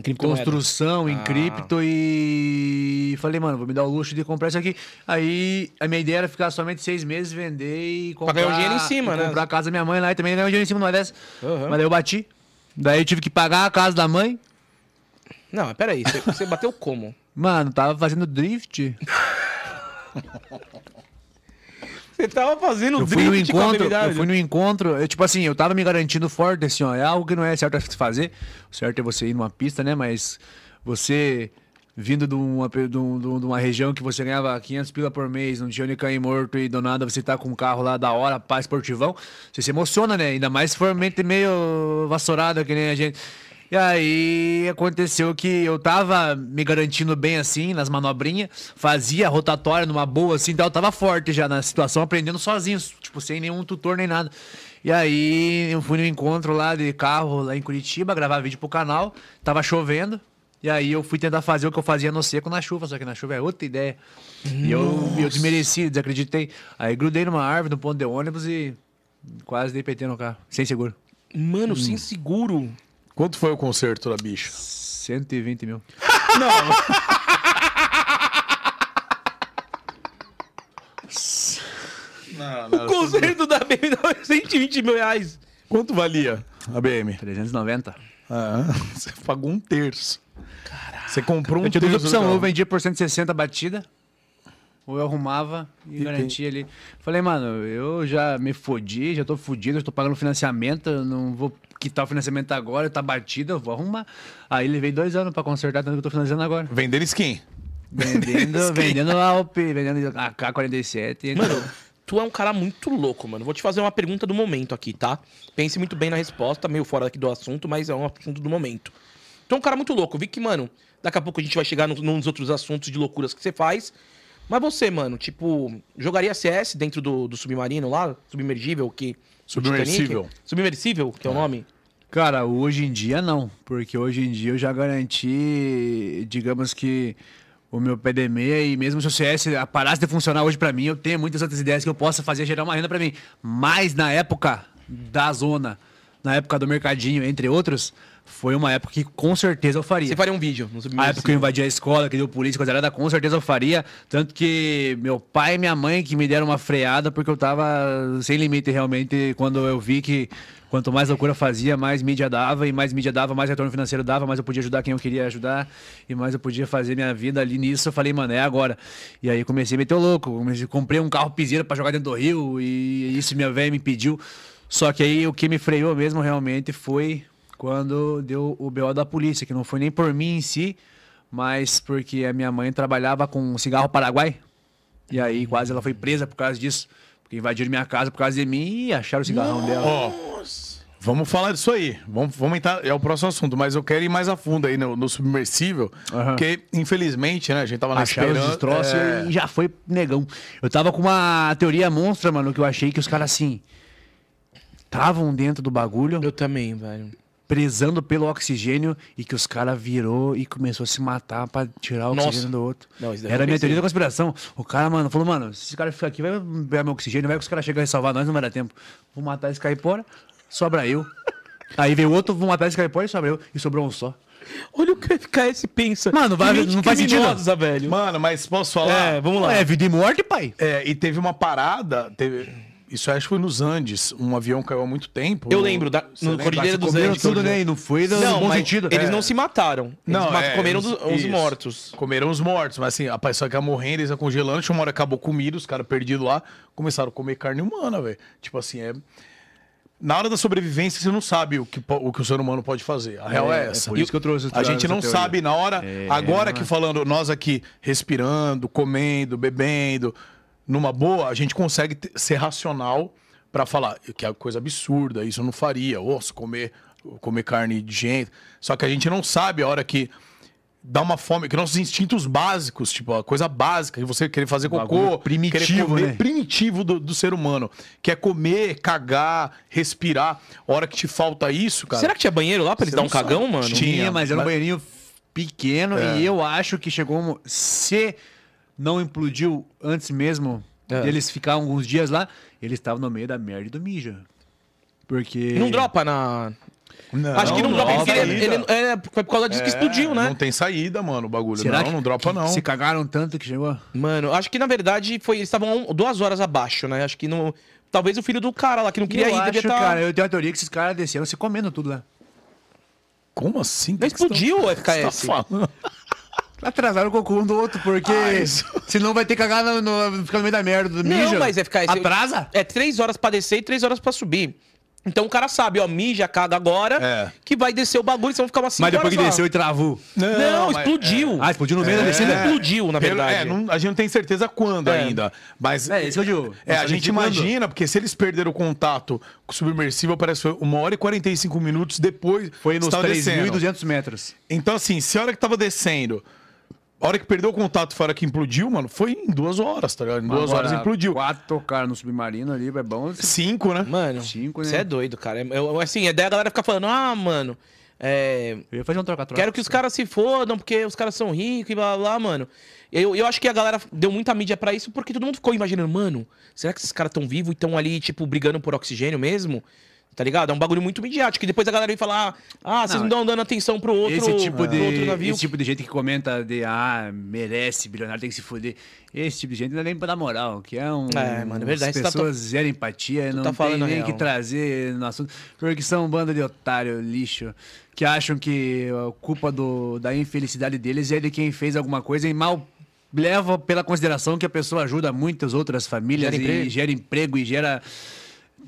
em construção, em
Ah.
cripto e falei, mano, vou me dar o luxo de comprar isso aqui. Aí a minha ideia era ficar somente seis meses, vender e comprar.
ganhar um dinheiro em cima, né?
Comprar a casa da minha mãe lá e também ganhar um dinheiro em cima numa dessa.
Aham.
Mas daí eu bati. Daí eu tive que pagar a casa da mãe.
Não, mas peraí, você, você bateu como?
Mano, tava fazendo drift.
Você tava fazendo
Eu fui no encontro, eu fui no encontro, eu, tipo assim, eu tava me garantindo forte, assim, ó, é algo que não é certo a fazer. O certo é você ir numa pista, né? Mas você vindo de uma, um- de um- de uma região que você ganhava 500 pila por mês, não tinha onde cair morto e do nada você tá com um carro lá da hora, pá, esportivão, você se emociona, né? Ainda mais se for mente meio vassourada que nem a gente. E aí aconteceu que eu tava me garantindo bem assim, nas manobrinhas, fazia rotatória numa boa assim, então eu tava forte já na situação, aprendendo sozinho, tipo, sem nenhum tutor nem nada. E aí eu fui no encontro lá de carro lá em Curitiba, gravar vídeo pro canal, tava chovendo. E aí eu fui tentar fazer o que eu fazia no seco na chuva, só que na chuva é outra ideia. E eu, eu desmereci, desacreditei. Aí grudei numa árvore no ponto de ônibus e quase dei PT no carro, sem seguro.
Mano, sem seguro.
Quanto foi o conserto da bicha?
120 mil.
Não,
O conserto da BMW é 120 mil reais.
Quanto valia a BM?
390.
Ah, você pagou um terço. Caralho. Você comprou um
eu tinha duas
terço.
ou eu vendia por 160 batida, ou eu arrumava e,
E
garantia ali. Falei, mano, eu já me fodi, já tô fudido, eu tô pagando financiamento, não vou quitar o financiamento agora, tá batida, eu vou arrumar. Aí levei dois anos pra consertar, tanto que eu tô financiando agora.
Vendendo skin.
Vendendo, vendendo a Alp, vendendo a K47.
Mano, tu é um cara muito louco, mano. Vou te fazer uma pergunta do momento aqui, tá? Pense muito bem na resposta, meio fora aqui do assunto, mas é um assunto do momento. Tu é um cara muito louco. Vi que, mano, daqui a pouco a gente vai chegar no- nos outros assuntos de loucuras que você faz. Mas você, mano, tipo, jogaria CS dentro do, do submarino lá? Submergível, que.
Submersível.
Titanic? Submersível, que é o nome?
Cara, hoje em dia não, porque hoje em dia eu já garanti, digamos que o meu PDM e mesmo se o CS parasse de funcionar hoje pra mim, eu tenho muitas outras ideias que eu possa fazer gerar uma renda pra mim. Mas na época da zona, na época do mercadinho, entre outros, foi uma época que com certeza eu faria.
Você faria um vídeo no
A época que eu invadi a escola, que deu polícia, coisa errada, com certeza eu faria. Tanto que meu pai e minha mãe que me deram uma freada porque eu tava sem limite realmente quando eu vi que quanto mais loucura fazia, mais mídia dava, e mais mídia dava, mais retorno financeiro dava, mais eu podia ajudar quem eu queria ajudar, e mais eu podia fazer minha vida ali nisso. Eu falei, mano, é agora. E aí comecei a meter o louco, comprei um carro piseiro pra jogar dentro do rio, e isso minha velha me pediu. Só que aí o que me freou mesmo realmente foi quando deu o BO da polícia, que não foi nem por mim em si, mas porque a minha mãe trabalhava com cigarro paraguai. E aí quase ela foi presa por causa disso. Porque invadiram minha casa por causa de mim e acharam o cigarrão dela.
Ó, vamos falar disso aí. Vamos, vamos entrar. É o próximo assunto, mas eu quero ir mais a fundo aí no, no submersível.
Aham.
Porque, infelizmente, né, a gente tava na
Acharam os
esperança.
destroços
é,
e já foi negão. Eu tava com uma teoria monstra, mano, que eu achei que os caras assim. Estavam dentro do bagulho,
Eu também, velho.
Prezando pelo oxigênio e que os caras virou e começou a se matar pra tirar o
Nossa.
oxigênio do outro.
Não,
Era a minha teoria da conspiração. O cara, mano, falou, mano, se esse cara ficar aqui, vai pegar meu oxigênio, vai que os caras chegam a salvar nós, não vai dar tempo. Vou matar esse caipora, sobra eu. Aí veio outro, vou matar esse caipora e sobra eu. E sobrou um só.
Olha o que o FKS pensa.
Mano, vai- não faz sentido.
velho.
Mano, mas posso falar?
É, vamos lá.
É vida e morte, pai.
É, e teve uma parada. Teve, isso acho que foi nos Andes. Um avião caiu há muito tempo.
Eu lembro, da, no
lembra?
Cordilheira dos Andes.
tudo, né? Não foi
Não,
bom sentido.
eles
É.
não se mataram. Eles
Não, é,
comeram
os-
os, mortos.
Comeram os mortos, mas assim, a pessoa que ia morrendo, eles iam congelando, uma hora que acabou comida, os caras perdidos lá, começaram a comer carne humana, velho. Tipo assim, é. Na hora da sobrevivência, você não sabe o que, o que o ser humano pode fazer. A real é,
é
essa.
por isso que eu trouxe
A gente não
teoria.
sabe na hora.
É,
agora que
é.
falando, nós aqui respirando, comendo, bebendo, numa boa, a gente consegue ser racional pra falar que é coisa absurda, isso eu não faria. Ou se comer, comer carne de gente. Só que a gente não sabe a hora que dá uma fome, que nossos instintos básicos, tipo, a coisa básica, de você querer fazer cocô,
primitivo,
querer comer,
né?
primitivo do, do ser humano, que é comer, cagar, respirar. A hora que te falta isso, cara.
Será que tinha banheiro lá pra eles dar um
sabe.
cagão, mano?
Tinha.
Tinha, mas era um banheirinho pequeno
É.
e eu acho que chegou. um- Se não implodiu antes mesmo
É.
deles ficar alguns dias lá, eles estavam no meio da merda e do mijo. Porque.
Não dropa na.
Não,
Acho que não, dropa porque
tem
ele, ele- é, foi por causa disso que
É,
explodiu, né?
Não tem saída, mano, o bagulho.
Será
não,
que,
não dropa,
que
não.
Se cagaram tanto que chegou.
Mano, acho que na verdade foi. Eles estavam um- duas horas abaixo, né? Acho que não. Talvez o filho do cara lá que não queria
eu
ir
acho,
devia tá...
cara, eu tenho a teoria que esses caras desceram se comendo tudo lá.
Como assim?
Não explodiu o
Você
FKS.
tá falando?
Atrasaram o cocô um do outro, porque
Ah, isso.
senão vai ter que cagar no, no, ficar no meio da merda do
Não, mas FKS.
Atrasa?
É três horas pra descer e três horas pra subir. Então o cara sabe, ó, mija, caga agora,
É.
que vai descer o bagulho, vocês vão ficar umas cinco
Mas depois
horas
que
lá.
desceu e travou.
Não,
mas-
explodiu.
Ah, explodiu no meio da descida?
Explodiu, na
Pelo-
verdade.
É, não- a gente não tem certeza quando
É.
ainda. Mas.
É, isso que eu digo.
É,
Não
a gente
quando.
imagina, porque se eles perderam o contato com o submersível, parece que foi uma hora e 45 minutos depois.
Foi nos
estava descendo.
3.200 metros.
Então, assim, se a hora que tava descendo, a hora que perdeu o contato foi a hora que implodiu, mano, foi em duas horas, tá ligado? Em duas
Agora,
horas implodiu.
Quatro tocaram no submarino ali, é bom.
Cinco, né?
Mano,
Cinco,
você
né?
é doido, cara. Eu, assim, é daí a galera fica falando, ah, mano, é,
Eu ia fazer um troca-troca.
quero que os caras se fodam porque os caras são ricos e blá blá, blá mano. Eu, eu acho que a galera deu muita mídia pra isso porque todo mundo ficou imaginando, mano, será que esses caras estão vivos e estão ali, tipo, brigando por oxigênio mesmo? Tá ligado? É um bagulho muito midiático. E depois a galera vem falar, ah, vocês não,
Não,
estão dando atenção pro outro,
Esse tipo, de,
outro navio.
esse tipo de gente que comenta de ah, merece, bilionário tem que se fuder. Esse tipo de gente não é nem pra dar moral, que é um.
É, mano, é verdade,
As
tá-
pessoas zero empatia, não
tá
tem nem
real.
que trazer no assunto. Porque são um bando de otário, lixo, que acham que a culpa do, da infelicidade deles é de quem fez alguma coisa e mal leva pela consideração que a pessoa ajuda muitas outras famílias
Gera
e
emprego.
gera emprego e gera.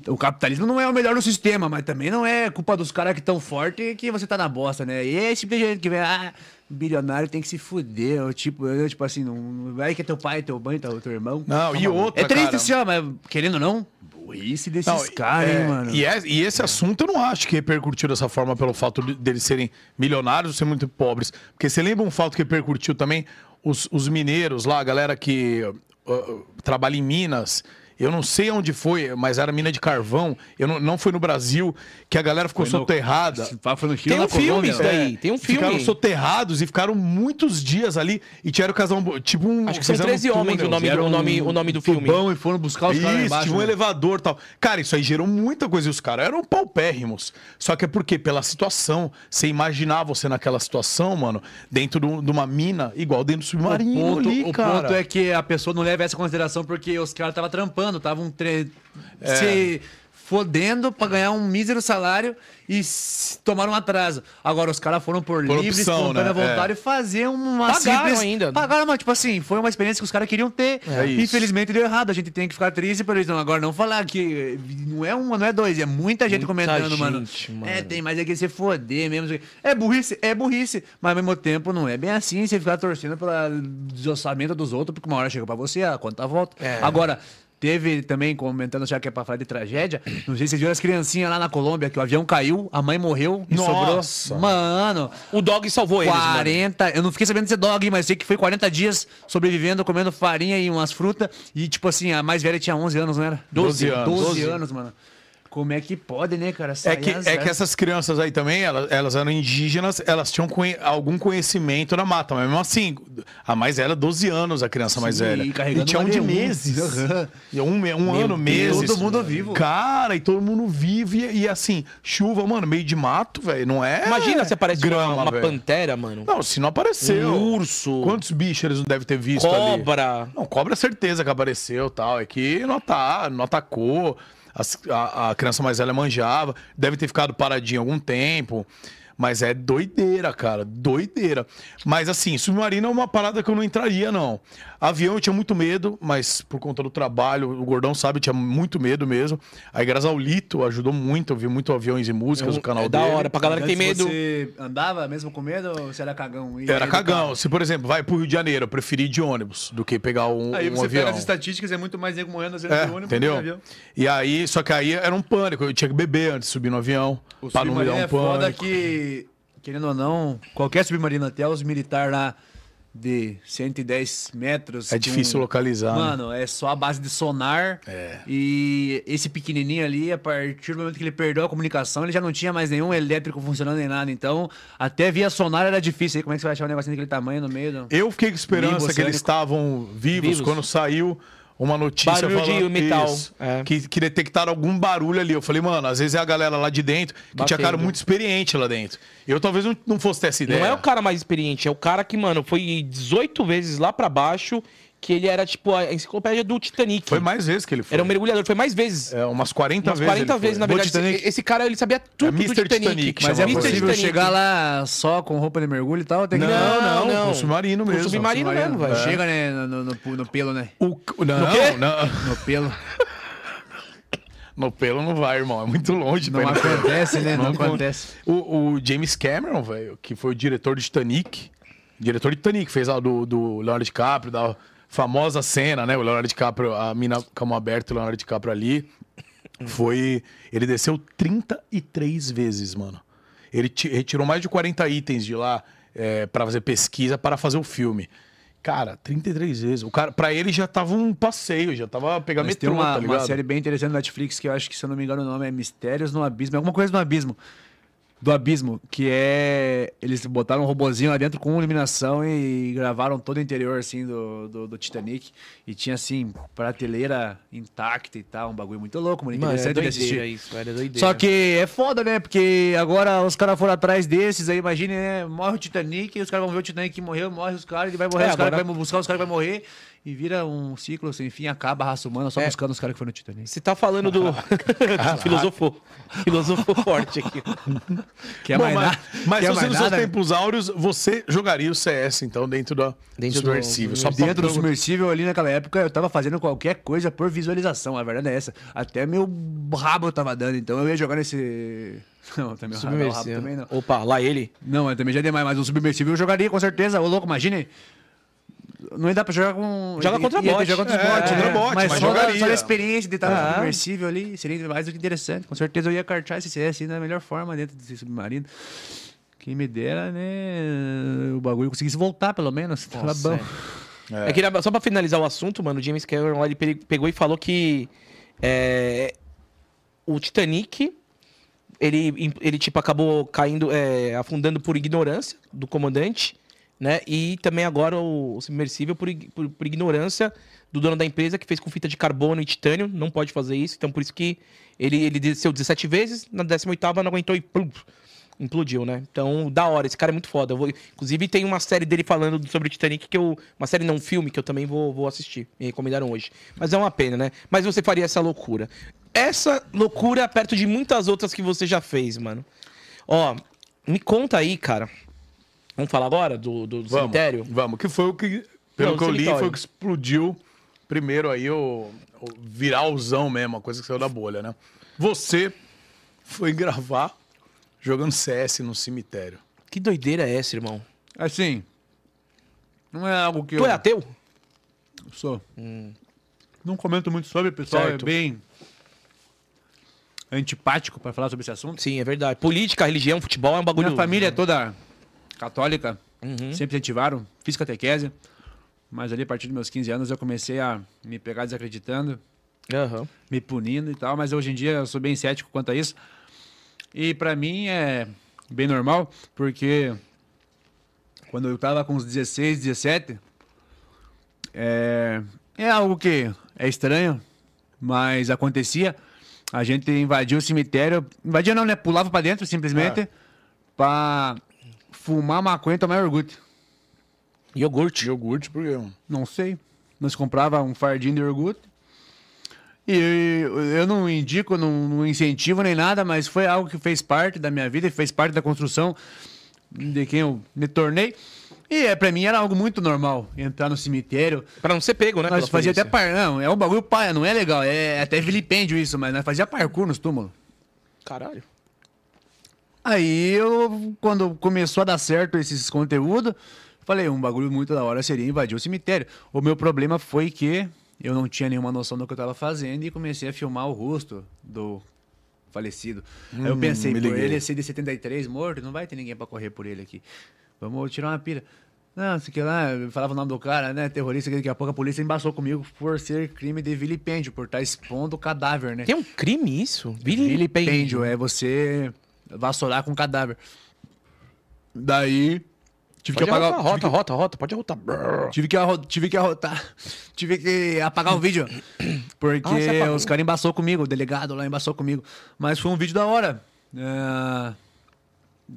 O capitalismo não é o melhor do sistema, mas também não é culpa dos caras que estão fortes que você tá na bosta, né? E esse tipo de gente que vem, ah, bilionário tem que se fuder. Eu, tipo, eu, tipo assim, não vai que é teu pai, teu mãe, teu, teu irmão.
Não, e outra,
É triste
cara.
assim, ó, mas querendo ou não, burrice desses
Não,
caras,
é,
hein, mano.
E, é- e esse assunto eu não acho que repercutiu dessa forma pelo fato de- deles serem milionários ou serem muito pobres. Porque você lembra um fato que repercutiu também? Os, os mineiros lá, a galera que uh, uh, trabalha em Minas. Eu não sei onde foi, mas era mina de carvão. Eu não, não foi no Brasil, que a galera ficou
Foi no-
soterrada.
Foi no Chile,
Tem um filme
Colômbia.
isso daí, tem um filme.
Ficaram soterrados e ficaram muitos dias ali e tiveram casal, tipo um.
Acho que são
fizeram
13 homens o nome, do,
Fizeram
o nome, o nome do filme.
Tubão e foram buscar os caras embaixo.
tinha um
né?
elevador e tal. Cara, isso aí gerou muita coisa e os caras eram paupérrimos. Só que é porque, pela situação, você imaginar você naquela situação, mano, dentro do- de uma mina, igual dentro do submarino
o ponto,
ali,
o
cara.
ponto é que a pessoa não leva essa consideração porque os caras estavam trampando, estavam tre...
É.
se fodendo pra ganhar um mísero salário e tomaram um atraso. Agora os caras foram por,
Por
livre, espontânea
né?
vontade e fazer uma
Pagaram
simples...
ainda.
Pagaram, mas tipo assim, foi uma experiência que os caras queriam ter.
É isso.
Infelizmente deu errado, a gente tem que ficar triste por isso. Então, agora não falar que não é uma, não é dois, é muita gente
Muita
comentando, mano.
gente, mano.
É, tem mais é que se foder mesmo. É burrice, é burrice, mas ao mesmo tempo não é bem assim você ficar torcendo pelo desossamento dos outros, porque uma hora chega pra você, a conta volta.
É.
Agora, teve também, comentando já que é pra falar de tragédia, não sei se vocês viram as criancinhas lá na Colômbia, que o avião caiu, a mãe morreu e
Nossa.
sobrou. Mano,
O dog salvou eles, mano.
40, eu não fiquei sabendo desse dog, mas sei que foi 40 dias sobrevivendo, comendo farinha e umas frutas. E, tipo assim, a mais velha tinha 11 anos, não era?
12 anos.
12,
12.
anos, mano. Como é que pode, né, cara?
É que, é que essas crianças aí também, elas, elas eram indígenas, elas tinham conhe- algum conhecimento na mata, mas mesmo assim, a mais velha, 12 anos, a criança mais
Sim,
velha.
e carregando
tinha um de
D1.
meses. E um, um
Meu
ano,
Deus,
meses.
todo mundo vivo.
Cara, e todo mundo vivo. E, e assim, chuva, mano, meio de mato, velho, não é.
Imagina se aparece
grama,
uma, uma pantera, mano.
Não, se não apareceu.
Um urso.
Quantos bichos eles não devem ter visto ali?
Cobra.
Não, cobra é certeza que apareceu tal. É que não, tá, não atacou. A, a criança mais velha manjava. Deve ter ficado paradinho algum tempo. Mas é doideira, cara. Doideira. Mas assim, submarino é uma parada que eu não entraria, não. Avião eu tinha muito medo, mas por conta do trabalho, o Gordão sabe, eu tinha muito medo mesmo. Aí, graças ao Lito, ajudou muito. Eu vi muito aviões e músicas no canal
é da
dele.
hora, pra galera que tem medo.
Você andava mesmo com medo ou você era cagão? E
Era
aí
cagão. Se, por exemplo, vai pro Rio de Janeiro, eu preferi ir de ônibus do que pegar um,
Aí
um
você
avião.
pega as estatísticas, é muito mais nego morrendo às vezes
É,
de ônibus
entendeu?
do que de avião.
E aí, só que aí era um pânico. Eu tinha que beber antes de subir no avião.
O
pra não me dar um
é foda
pânico.
que, querendo ou não, qualquer submarino, até os militares lá de 110 metros.
É difícil
com-
localizar, né?
Mano, é só a base de sonar.
É.
E esse pequenininho ali, a partir do momento que ele perdeu a comunicação, ele já não tinha mais nenhum elétrico funcionando nem nada. Então, até via sonar era difícil. Aí como é que você vai achar um negocinho daquele tamanho no meio? do-
Eu fiquei com esperança que eles estavam vivos,
Vivos.
quando saiu uma notícia
Barulho de
falando
metal,
isso,
é.
que, que detectaram algum barulho ali. Eu falei, mano, às vezes é a galera lá de dentro que tinha cara
Batendo.
muito experiente lá dentro. Eu talvez não, não fosse ter essa ideia.
Não é o cara mais experiente, é o cara que, mano, foi 18 vezes lá pra baixo, que ele era tipo a enciclopédia do Titanic.
Foi mais vezes que ele foi.
Era um mergulhador, foi mais vezes.
É, umas 40
Umas
vezes.
40
ele
vezes,
foi.
na
Do
verdade.
Titanic?
Esse, esse cara, ele sabia tudo
É
do
Mr.
Titanic.
Titanic,
Mas é possível
Titanic.
chegar lá só com roupa de mergulho e tal? Tem que...
Não, não,
Não, não.
o submarino mesmo.
submarino mesmo, velho.
Chega, né, no, no, no- no pelo, né?
O, não,
quê?
não.
No pelo.
No pelo não vai, irmão. É muito longe.
Não
no
acontece, né? Não,
Não
acontece.
O, o James Cameron, velho, que foi o diretor de Titanic. Diretor de Titanic, fez a do, do Leonardo DiCaprio, da famosa cena, né? O Leonardo DiCaprio, a mina com a mão aberta, o Leonardo DiCaprio ali. Foi. Ele desceu 33 vezes, mano. Ele ti- retirou mais de 40 itens de lá é, para fazer pesquisa, para fazer o filme. Cara, 33 vezes. O cara, pra ele já tava um passeio, já tava pegando metrô,
tem uma,
tá
uma série bem interessante no Netflix que eu acho que, se eu não me engano, o nome é Mistérios no Abismo. É alguma coisa no Abismo. Do Abismo, que é. Eles botaram um robozinho lá dentro com iluminação e gravaram todo o interior, assim, do, do, do Titanic. E tinha, assim, prateleira intacta e tal. Um bagulho muito louco, mano.
Mano, é
Interessante de assistir.
isso, velho. É doideira.
Só que é foda, né? Porque agora os caras foram atrás desses, aí imagine, né? Morre o Titanic, os caras vão ver o Titanic que morreu, morre os caras, ele vai morrer,
É,
os caras
agora-
vai buscar, os caras vai morrer, e vira um ciclo sem fim, acaba a raça humana só
É.
buscando os caras que foram no Titanic.
Você tá falando do. filosofou. Filosofou forte aqui.
Quer
Bom,
mais
mas,
nada?
mas
Quer
se você nos seus tempos áureos, você jogaria o CS, então, dentro da
Dentro
do
do-
submersível.
do-
Só
Dentro do submersível ali naquela época, eu tava fazendo qualquer coisa por visualização, a verdade é essa. Até meu rabo eu tava dando, então eu ia jogar nesse... Não, também o rabo, o rabo também não.
Opa, lá ele.
Não, mas também já é demais, mas um submersível eu jogaria com certeza. Ô, louco, imagine. Não ia dar pra jogar com.
Joga contra bot.
jogar contra
É,
bot,
contra
né?
bot,
mas
mas jogaria.
só da experiência de estar
Ah.
no submersível ali seria mais do que interessante. Com certeza eu ia cartar esse CS da melhor forma dentro desse submarino. Quem me dera, né? O bagulho conseguisse voltar, pelo menos. Tava bom.
é. É que, só pra finalizar o assunto, mano, o James Cameron lá, ele pe- pegou e falou que é, o Titanic, ele, ele tipo, acabou caindo, é, afundando por ignorância do comandante, né? E também agora o, o submersível por, por, por ignorância do dono da empresa, que fez com fita de carbono e titânio, não pode fazer isso, então por isso que ele, ele desceu 17 vezes, na 18ª não aguentou e plum, implodiu, né? Então, da hora, esse cara é muito foda. Vou- inclusive, tem uma série dele falando sobre Titanic que eu. Uma série não, um filme que eu também vou, vou assistir. Me recomendaram hoje. Mas é uma pena, né? Mas você faria essa loucura. Essa loucura perto de muitas outras que você já fez, mano. Ó, me conta aí, cara. Vamos falar agora do, do,
Vamos,
cemitério?
Vamos, que foi o que, pelo
Não,
que eu li, foi o que explodiu primeiro aí o, o viralzão mesmo, a coisa que saiu da bolha, né? Você foi gravar jogando CS no cemitério.
Que doideira é essa, irmão?
Assim. Não é algo que
Tu
eu
é ateu?
sou. Não comento muito sobre, pessoal
Certo.
é bem antipático pra falar sobre esse assunto.
Sim, é verdade. Política, religião, futebol é um bagulho.
Minha família é toda católica,
Uhum.
sempre incentivaram, fiz catequese, mas ali a partir dos meus 15 anos eu comecei a me pegar desacreditando,
Aham.
me punindo e tal, mas hoje em dia eu sou bem cético quanto a isso. E pra mim é bem normal, porque quando eu tava com uns 16, 17, é, é algo que é estranho, mas acontecia. A gente invadiu o cemitério, invadia não, né? Pulava pra dentro simplesmente pra fumar maconha e tomar iogurte.
Iogurte.
Iogurte, por quê?
Não sei. Nós comprava um fardinho de iogurte. E eu, eu não indico, não, não incentivo nem nada, mas foi algo que fez parte da minha vida e fez parte da construção de quem eu me tornei. E é, pra mim era algo muito normal entrar no cemitério.
Pra não ser pego, né?
Nós fazia até par... Não, é um bagulho paia, não é legal. É até vilipêndio isso, mas nós fazia parkour nos túmulos.
Caralho.
Aí eu, quando começou a dar certo esses conteúdos, falei, um bagulho muito da hora seria invadir o cemitério. O meu problema foi que eu não tinha nenhuma noção do que eu tava fazendo e comecei a filmar o rosto do falecido. Aí eu
Hum,
pensei,
liguei.
ele ser de 73 morto, não vai ter ninguém pra correr por ele aqui. Vamos tirar uma pira. Não, sei que lá, eu falava o nome do cara, né? Terrorista, que daqui a pouco a polícia embaçou comigo por ser crime de vilipêndio, por estar expondo o cadáver, né?
Tem um crime isso?
Vilipêndio, é você vassourar com cadáver. Daí, tive
Pode
que apagar...
arrotar, rota, rota, rota, pode arrotar.
que- Tive que, arro... tive que arrotar. Tive que apagar o vídeo. Porque
Ah,
os caras embaçou comigo, o delegado lá embaçou comigo. Mas foi um vídeo da hora. É,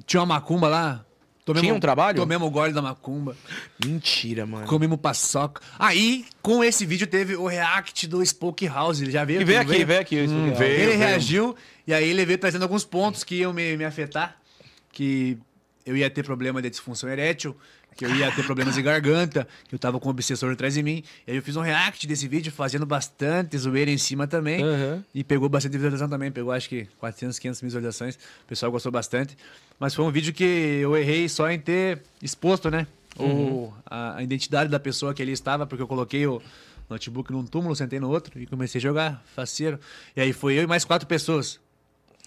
Tinha uma macumba lá. Tomemos-
Tinha um trabalho?
Tomemos o gole da macumba.
Mentira, mano.
Comemos paçoca. Aí, com esse vídeo, teve o react do Spoke House. Ele já veio
aqui, vem aqui.
Hum,
aqui, ó.
veio.
ele reagiu e aí ele veio trazendo alguns pontos que iam me, me afetar. Que eu ia ter problema de disfunção erétil, que eu ia ter problemas de garganta, que eu tava com um obsessor atrás de mim. E aí eu fiz um react desse vídeo, fazendo bastante zoeira em cima também.
Aham.
E pegou bastante visualização também. Pegou acho que 400, 500 mil visualizações. O pessoal gostou bastante. Mas foi um vídeo que eu errei só em ter exposto, né? O, a, a identidade da pessoa que ele estava, porque eu coloquei o notebook num túmulo, sentei no outro e comecei a jogar, faceiro. E aí foi eu e mais quatro pessoas.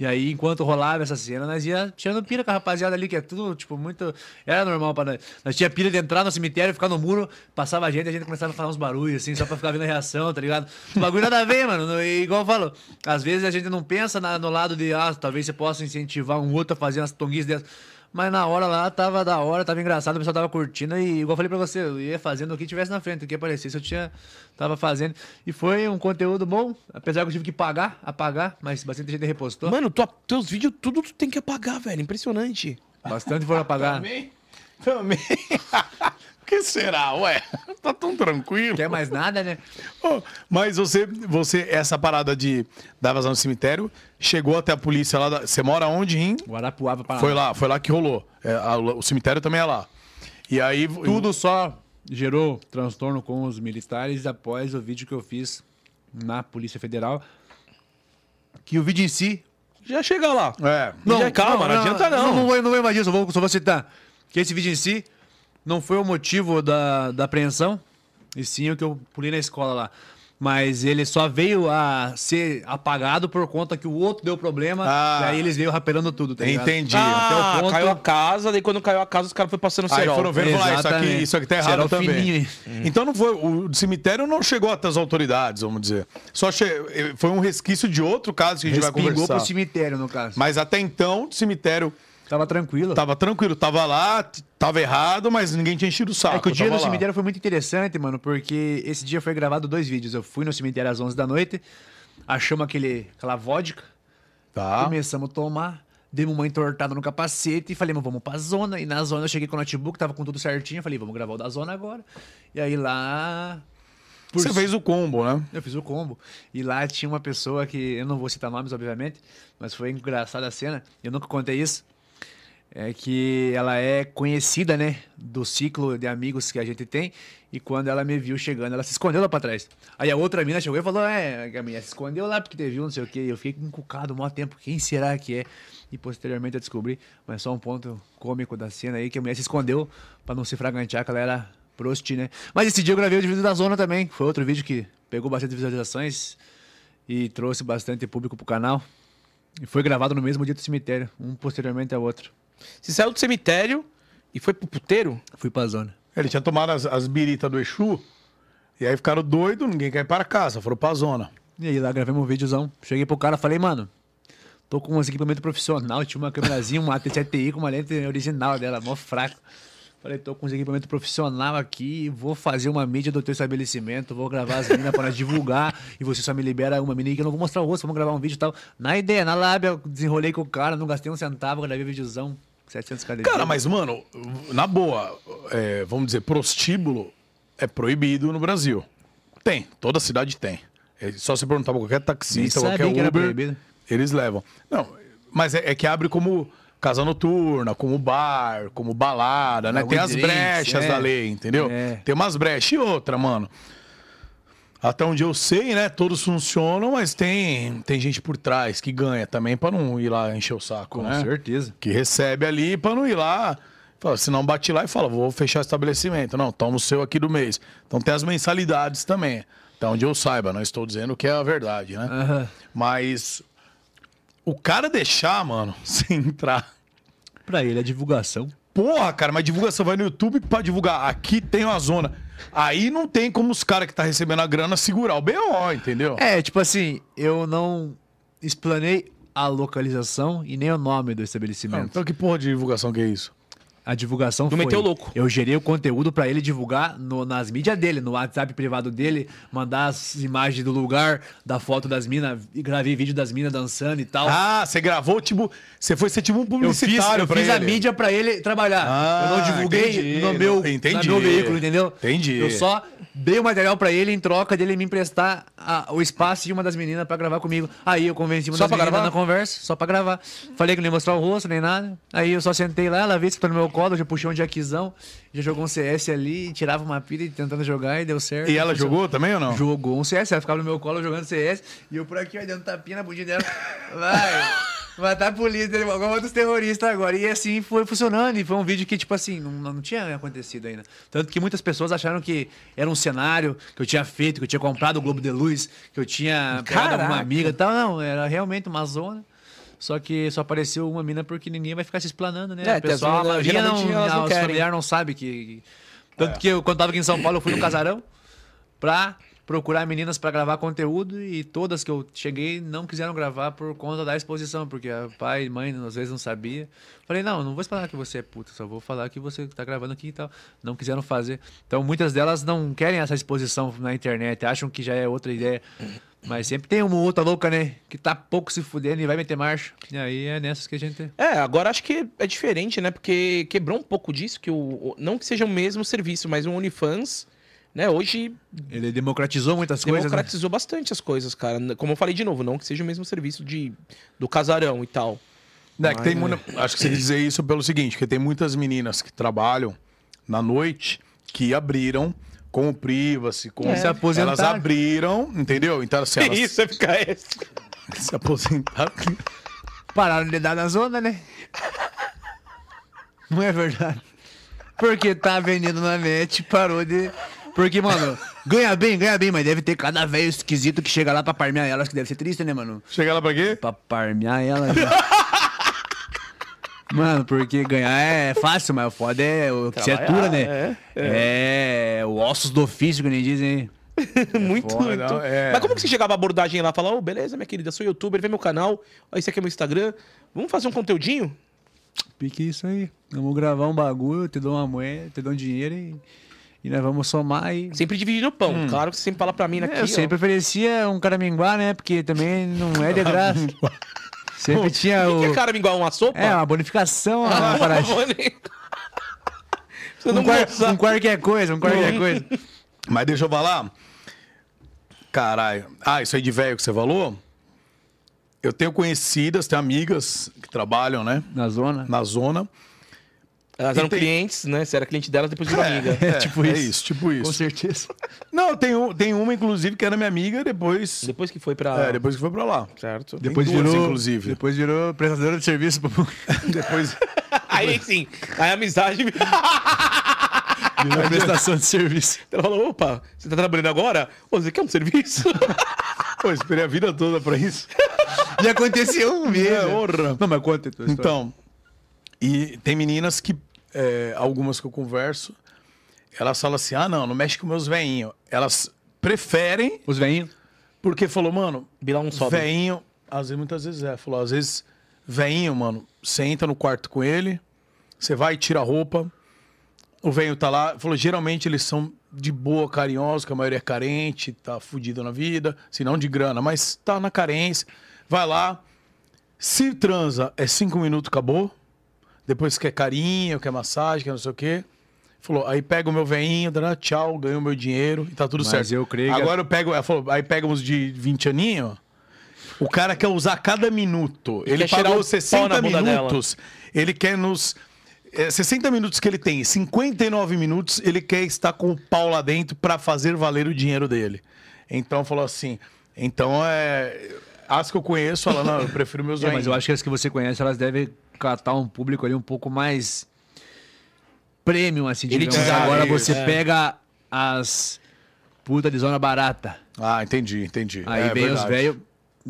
E aí, enquanto rolava essa cena, nós ia tirando pira com a rapaziada ali, que é tudo, tipo, muito. Era normal pra nós. Nós tinha pira de entrar no cemitério, ficar no muro, passava a gente a gente começava a falar uns barulhos, assim, só pra ficar vendo a reação, tá ligado? O bagulho nada a ver, mano. E, igual eu falo, às vezes a gente não pensa na- no lado de, ah, talvez você possa incentivar um outro a fazer umas tonguices dessas. Mas na hora lá tava da hora, tava engraçado, o pessoal tava curtindo e, igual eu falei pra você, eu ia fazendo o que tivesse na frente, o que aparecesse, eu tinha, tava fazendo. E foi um conteúdo bom, apesar que eu tive que pagar, apagar, mas bastante gente repostou.
Mano, tua- teus vídeos tudo tu tem que apagar, velho. Impressionante.
Bastante foram apagar.
Também? Também. Que será? Ué, tá tão tranquilo.
Quer mais nada, né?
Ô, Mas você, você, essa parada de dar vazão no cemitério, chegou até a polícia lá. da- Você mora onde, em?
Guarapuava para
Foi lá, foi lá que rolou. É, a- o cemitério também é lá. E aí.
Tudo só gerou transtorno com os militares após o vídeo que eu fiz na Polícia Federal. Que o vídeo em si.
Já chega lá.
É.
Já, calma, não, adianta não.
Não, não vou, não vou invadir, só vou, só vou citar. Que esse vídeo em si não foi o motivo da, da apreensão, e sim o que eu pulei na escola lá. Mas ele só veio a ser apagado por conta que o outro deu problema,
Ah.
e aí eles veio rapelando tudo, tá?
Entendi.
Ah,
Até o ponto-
caiu a casa, daí quando caiu a casa, os caras foram passando
Aí
cerol.
foram ver e falaram, "Ah, isso aqui, isso aqui tá errado
Cerol
também.
fininho, hein?
Então não foi. O cemitério não chegou até as autoridades, vamos dizer. Só che- foi um resquício de outro caso que a gente vai
Respingou
conversar.
pro cemitério, no caso.
Mas até então, o cemitério
Tava tranquilo.
tava tranquilo, tava lá, tava errado, mas ninguém tinha enchido o saco.
É que o dia do
lá.
cemitério foi muito interessante, mano, porque esse dia foi gravado dois vídeos. Eu fui no cemitério às 11 da noite, achamos aquele, aquela vodka,
Tá.
começamos a tomar, demos uma entortada no capacete e falei, mas vamos pra zona. E na zona eu cheguei com o notebook, tava com tudo certinho, falei, vamos gravar o da zona agora. E aí lá... por
Você fez o combo, né?
eu fiz o combo. E lá tinha uma pessoa que, eu não vou citar nomes, obviamente, mas foi engraçada a cena. Eu nunca contei isso. É que ela é conhecida, né? Do ciclo de amigos que a gente tem. E quando ela me viu chegando, ela se escondeu lá pra trás. Aí a outra mina chegou e falou: É, a minha se escondeu lá porque te viu, não sei o quê. Eu fiquei encucado um maior tempo. Quem será que é? E posteriormente eu descobri, mas só um ponto cômico da cena aí, que a mulher se escondeu pra não se fragantear, que ela era prosti, né? Mas esse dia eu gravei o vídeo da zona também. Foi outro vídeo que pegou bastante visualizações e trouxe bastante público pro canal. E foi gravado no mesmo dia do cemitério, um posteriormente ao outro.
Você saiu do cemitério e foi pro puteiro?
Fui pra zona.
Ele tinha tomado as, as biritas do Exu, e aí ficaram doidos, ninguém quer ir para casa, foram pra zona.
E aí lá gravamos um videozão. Cheguei pro cara falei, mano, tô com uns equipamento profissional, tinha uma câmerazinha, uma AT7i com uma lente original dela, mó fraco. Falei, tô com uns equipamento profissional aqui, vou fazer uma mídia do teu estabelecimento, vou gravar as meninas pra nós divulgar, e você só me libera uma menina que eu não vou mostrar o rosto, vamos gravar um vídeo e tal. Na ideia, na lábia, desenrolei com o cara, não gastei um centavo, gravei videozão, 700 cada
Cara, mas, mano, na boa, é, vamos dizer, prostíbulo é proibido no Brasil. Tem, toda cidade tem. É só se perguntar pra qualquer taxista, qualquer Uber, eles levam. Não, mas é, é que abre como casa noturna, como bar, como balada, né?
Água
Tem
e
as
drinks,
brechas
é.
da lei, entendeu?
É.
Tem umas brechas. E outra, mano. Até onde eu sei, né? Todos funcionam, mas tem, tem gente por trás que ganha também pra não ir lá encher o saco,
Com
né?
certeza.
que recebe ali pra não ir lá. Fala, se não bate lá e fala, vou fechar o estabelecimento. Não, toma o seu aqui do mês. Então tem as mensalidades também. Até onde eu saiba, não estou dizendo que é a verdade, né?
Aham.
Mas o cara deixar, mano, sem entrar.
Pra ele, a divulgação.
Porra, cara, mas divulgação vai no YouTube pra divulgar. Aqui tem uma zona. Aí não tem como os caras que tá recebendo a grana segurar o BO, entendeu?
É, tipo assim, eu não explanei a localização e nem o nome do estabelecimento.
então que porra de divulgação que é isso?
A divulgação
Tu
foi...
meteu louco.
Eu gerei o conteúdo pra ele divulgar no- nas mídias dele, no WhatsApp privado dele, mandar as imagens do lugar, da foto das minas, gravei vídeo das minas dançando e tal.
Ah, você gravou, tipo. Você foi ser tipo um
eu fiz,
publicitário
eu fiz a mídia pra ele trabalhar.
Ah,
eu não divulguei
entendi.
no meu,
Entendi.
no meu veículo, entendeu?
Entendi.
Eu só dei o material pra ele em troca dele me emprestar a- o espaço de uma das meninas pra gravar comigo. Aí eu convenci uma
Só
das
pra
meninas
gravar?
na conversa, só pra gravar. Falei que não ia mostrar o rosto nem nada. Aí eu só sentei lá, ela veio, sentou no meu colo, já puxou um jaquizão, já jogou um CS ali, tirava uma pilha e tentando jogar e deu certo.
E ela
Funcionou.
jogou também ou não?
Jogou um CS, ela ficava no meu colo jogando CS e eu por aqui, ó, dando tapinha na bundinha dela. Vai, matar a polícia, igual outros terroristas agora. E assim foi funcionando. E foi um vídeo que, tipo assim, não, não tinha acontecido ainda. Tanto que muitas pessoas acharam que era um cenário que eu tinha feito, que eu tinha comprado o Globo de Luz, que eu tinha pegado
Caraca.
uma amiga e tal. Não, era realmente uma zona. Só que só apareceu uma mina porque ninguém vai ficar se explanando, né?
É,
o pessoal,
as
a maioria não,
não
os familiares não sabem que... Tanto que eu, quando tava aqui em São Paulo, eu fui no casarão pra procurar meninas pra gravar conteúdo e todas que eu cheguei não quiseram gravar por conta da exposição, porque a pai e mãe às vezes não sabia. Falei, não, não vou falar que você é puta, só vou falar que você tá gravando aqui e tal. Não quiseram fazer. Então muitas delas não querem essa exposição na internet, acham que já é outra ideia. Mas sempre tem uma outra louca, né? Que tá pouco se fudendo e vai meter marcha. E aí é nessas que a gente.
É, agora acho que é diferente, né? Porque quebrou um pouco disso, que o, não que seja o mesmo serviço, mas o OnlyFans, né? Hoje
Ele democratizou muitas coisas. Né?
democratizou bastante as coisas, cara. Como eu falei de novo, não que seja o mesmo serviço de, do casarão e tal.
É, que tem muita- Acho que você quer dizer isso pelo seguinte, que tem muitas meninas que trabalham na noite que abriram com o privacy, com...
Se aposentaram.
Elas abriram, entendeu? Então, assim, elas
Isso, FKS.
se aposentaram.
Pararam de dar na zona, né? Não é verdade. Porque tá vendendo na net, parou de. Porque, mano, ganha bem, ganha bem, mas deve ter cada velho esquisito que chega lá pra parmear elas, que deve ser triste, né, mano?
Chega lá pra quê?
Pra parmear elas. Mano, porque ganhar é fácil, mas o foda é o que se atura, né?
é,
É, o ossos do ofício, que nem dizem.
muito,
foda,
muito.
não, é.
Mas como que você chegava a abordagem lá? Falar, ô, beleza, minha querida, sou youtuber, vê meu canal, ó, esse aqui é meu Instagram. Vamos fazer um conteúdinho?
Pique isso aí. Vamos gravar um bagulho, te dou uma moeda, te dou um dinheiro e, e nós vamos somar e.
Sempre dividindo o pão. Claro que você sempre fala pra mim aqui,
É, eu sempre oferecia um caraminguá, né? Porque também não é de graça. Sempre tinha.
O
o.
que é cara igual uma sopa?
É, uma bonificação, uma
Ah,
parada.
Você não
Um,
gosta.
um qualquer coisa, um qualquer coisa.
Mas deixa eu falar. Caralho. Ah, isso aí de velho que você falou? Eu tenho conhecidas, tenho amigas que trabalham, né?
Na zona.
Na zona.
Elas
E
eram
tem-
clientes, né? Você era cliente delas, depois virou amiga.
É,
tipo
é
isso.
isso, tipo
Com
isso.
certeza.
Não, tem, um, tem uma, inclusive, que era minha amiga, depois.
Depois que foi pra...
É, depois que foi pra lá.
Certo.
Depois
duas,
virou,
inclusive.
Depois virou prestadora de serviço.
Depois.
Aí sim, aí a amizade...
Virou prestação de serviço.
Ela falou, opa, você tá trabalhando agora? Ô, você quer um serviço?
Pô, esperei a vida toda pra isso.
E aconteceu um.
É,
né?
orra.
Não, mas conta a tua história.
Então, e tem meninas que, é, algumas que eu converso, elas falam assim: ah, não, não mexe com meus veinhos. Elas preferem,
Os veinhos.
porque falou, mano,
Bilar um sobe.
veinho, às vezes, muitas vezes é, falou, às vezes, veinho, mano, você entra no quarto com ele, você vai e tira a roupa, o veinho tá lá, falou, geralmente eles são de boa, carinhosos, que a maioria é carente, tá fudido na vida, se não de grana, mas tá na carência, vai lá, se transa, é cinco minutos, acabou, depois quer carinho, quer massagem, quer não sei o quê. Falou, aí pega o meu veinho, tchau, ganho o meu dinheiro e tá tudo
Mas
certo.
eu creio que-
Agora eu pego, ela falou, aí pega uns de 20 aninhos, o cara quer usar cada minuto. Ele
cheirar
pagou
o pau
60
na bunda dela.
minutos. Ele quer nos. é, 60 minutos que ele tem, 59 minutos, ele quer estar com o pau lá dentro pra fazer valer o dinheiro dele. Então falou assim. Então é. As que eu conheço falam, não, eu prefiro meus
É, mas eu acho que as que você conhece, elas devem catar um público ali um pouco mais premium, assim, digamos.
Elitizado,
Agora
isso.
você
É.
pega as puta de zona barata.
Ah, entendi, entendi.
Aí
É
vem os
verdade.
velhos,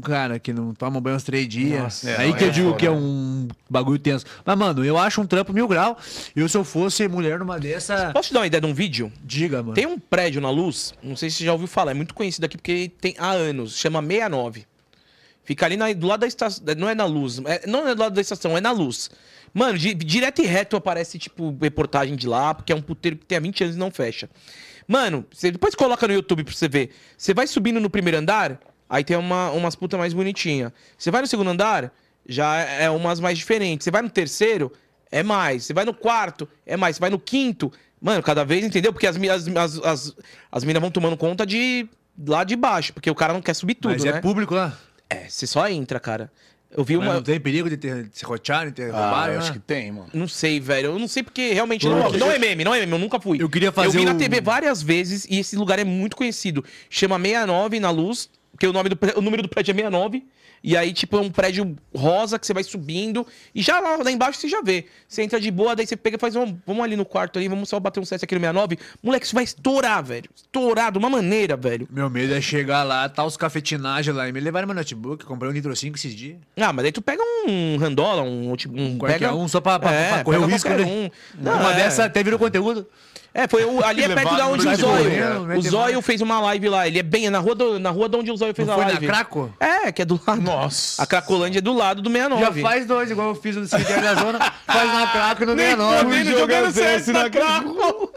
cara, que não tomam banho uns três dias.
Nossa,
é,
aí
não,
que eu
é
digo que é um bagulho tenso. Mas, mano, eu acho um trampo mil grau. Eu, se eu fosse mulher numa dessa.
Posso te dar uma ideia de um vídeo?
Diga, mano.
Tem um prédio na Luz, não sei se você já ouviu falar, é muito conhecido aqui porque tem há anos, chama 69. Fica ali na- do lado da estação, não é na Luz, é- não é do lado da estação, é na Luz. Mano, di- direto e reto aparece, tipo, reportagem de lá, porque é um puteiro que tem há 20 anos e não fecha. Mano, você depois coloca no YouTube pra você ver. Você vai subindo no primeiro andar, aí tem uma, umas putas mais bonitinhas. Você vai no segundo andar, já é umas mais diferentes. Você vai no terceiro, é mais. Você vai no quarto, é mais. Você vai no quinto, mano, cada vez, entendeu? Porque as, as, as, as, as minas vão tomando conta de lá de baixo, porque o cara não quer subir tudo,
Mas
né?
é público lá.
É, você só entra, cara. Eu vi
Mas
uma.
não tem perigo de ter se rotear, de ter
Ah,
roubado,
eu
né?
acho que tem, mano.
Não sei, velho. Eu não sei porque realmente. Não,
eu-
não é meme, não é meme. Eu nunca fui.
Eu queria fazer
Eu vi na
o-
TV várias vezes e esse lugar é muito conhecido. Chama 69 na luz, porque o, nome do, o número do prédio é 69. E aí, tipo, é um prédio rosa que você vai subindo. E já lá, lá embaixo você já vê. Você entra de boa, daí você pega e faz um. Vamos ali no quarto ali, vamos só bater um CS aqui no 69. Moleque, isso vai estourar, velho. Estourar de uma maneira, velho.
Meu medo é chegar lá, tá os cafetinagens lá e me levaram meu notebook, comprei um Nitro 5 esses dias.
Ah, mas daí tu pega um randola, um. tipo, um
Qualquer
pega
um, só pra- pra-
é,
pra correr o risco, né?
um.
Não, uma
é.
dessa até virou conteúdo.
É, foi o, ali é perto da onde o Zóio.
né?
O Zóio fez uma live lá. Ele é bem na rua, do, na rua de onde o Zóio fez
Não
a
foi na
live.
Craco?
É, que é do lado.
Nossa.
A Cracolândia é do lado do
Já
69.
faz dois, igual eu fiz no cemitério da zona, faz na Craco e no
Nem
69.
podendo jogar CS na
Craco.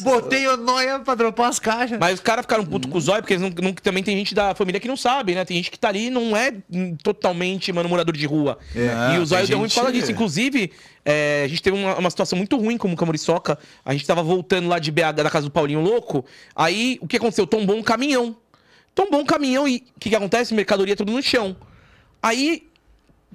Botei o noia pra dropar as caixas.
Mas os caras ficaram putos com o Zóio, porque não, não- também tem gente da família que não sabe, né? Tem gente que tá ali e não é hum, totalmente, mano, morador de rua.
É,
e o Zóio deu ruim por causa disso. Inclusive, é, a gente teve uma, uma situação muito ruim como Camuriçoca. A gente tava voltando lá de BH, da casa do Paulinho Louco. Aí, o que aconteceu? Tombou um caminhão. Tombou um caminhão e o que, que acontece? Mercadoria tudo no chão. Aí,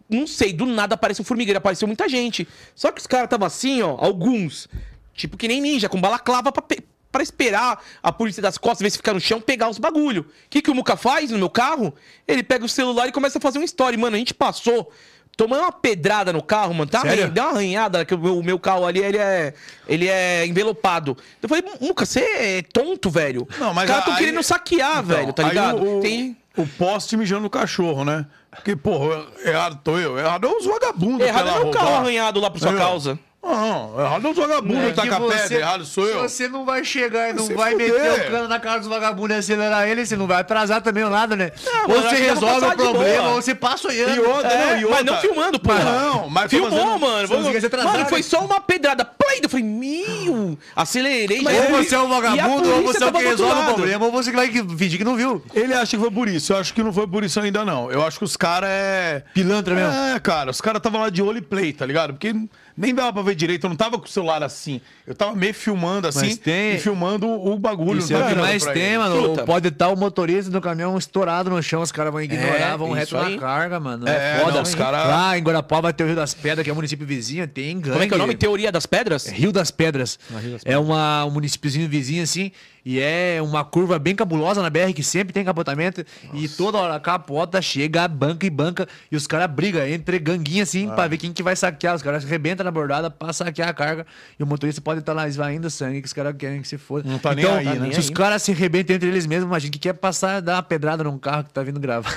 não sei, do nada aparece um formigueiro, apareceu muita gente. Só que os caras estavam assim, ó, alguns, tipo que nem ninja, com balaclava pra, pra esperar a polícia das costas ver se ficar no chão, pegar os bagulho. O que, que o Muca faz no meu carro? Ele pega o celular e começa a fazer um story. Mano, a gente passou. Tomando uma pedrada no carro, mano. Tá
Sério?
deu uma arranhada, que o meu, o meu carro ali, ele é, ele é envelopado. Eu falei, Muca, você é tonto, velho.
Não, mas
Os caras tão
aí-
querendo saquear,
Então,
velho, tá ligado?
O, o,
Tem...
o poste mijando no cachorro, né? Porque, porra, errado tô eu. Errado é os vagabundos.
Errado é meu carro arranhado lá por sua
ó.
causa.
Não, errado é os vagabundos
É
que taca
que
pedra. Errado sou eu.
Você não vai chegar e não
Se
vai
fuder.
meter o cano na cara dos vagabundos e acelerar ele, você não vai atrasar também o nada, né?
Ah,
ou
mano,
você
pra
resolve o problema, ou você passa
E
olhando.
outra,
É,
não, e outra.
mas não filmando, porra.
Mas não, mas
Filmou,
fazendo-
mano.
Você não se atrasar,
mano, foi
né?
só uma pedrada. Play! Eu falei, meu! Acelerei.
Ou
já-
você é um
E
vagabundo, ou você é o que resolve o problema, ou você que vai fingir que não viu.
Ele acha que foi por isso. Eu acho que não foi por isso ainda, não. Eu acho que os caras é.
Pilantra mesmo.
É, cara, os caras estavam lá de olho e play, tá ligado? Porque nem dava pra ver direito. Eu não tava com o celular assim. Eu tava meio filmando assim
Mas tem-
e filmando o bagulho.
Isso é o que mais tem,
ele.
mano. Pode estar o motorista do caminhão estourado no chão, os caras vão ignorar,
É,
vão reto
isso
na
aí.
carga, mano.
É,
É, foda.
não, os cara-
Lá em Guarapava tem o Rio das Pedras, que é um município vizinho, tem gangue.
Como é que é o nome? Teoria das Pedras?
Rio das Pedras. É uma, um municípiozinho vizinho assim. E é uma curva bem cabulosa na BR, que sempre tem capotamento. E toda hora a capota chega, banca e banca. E os caras brigam entre ganguinha assim
Ah.
pra ver quem que vai saquear. Os caras arrebentam na bordada pra saquear a carga. E o motorista pode estar lá esvaindo sangue, que os caras querem que se foda.
Não tá nem
então,
aí, né?
Se os caras se arrebentam entre eles mesmos, imagina que quer passar, dar uma pedrada num carro que tá vindo gravar.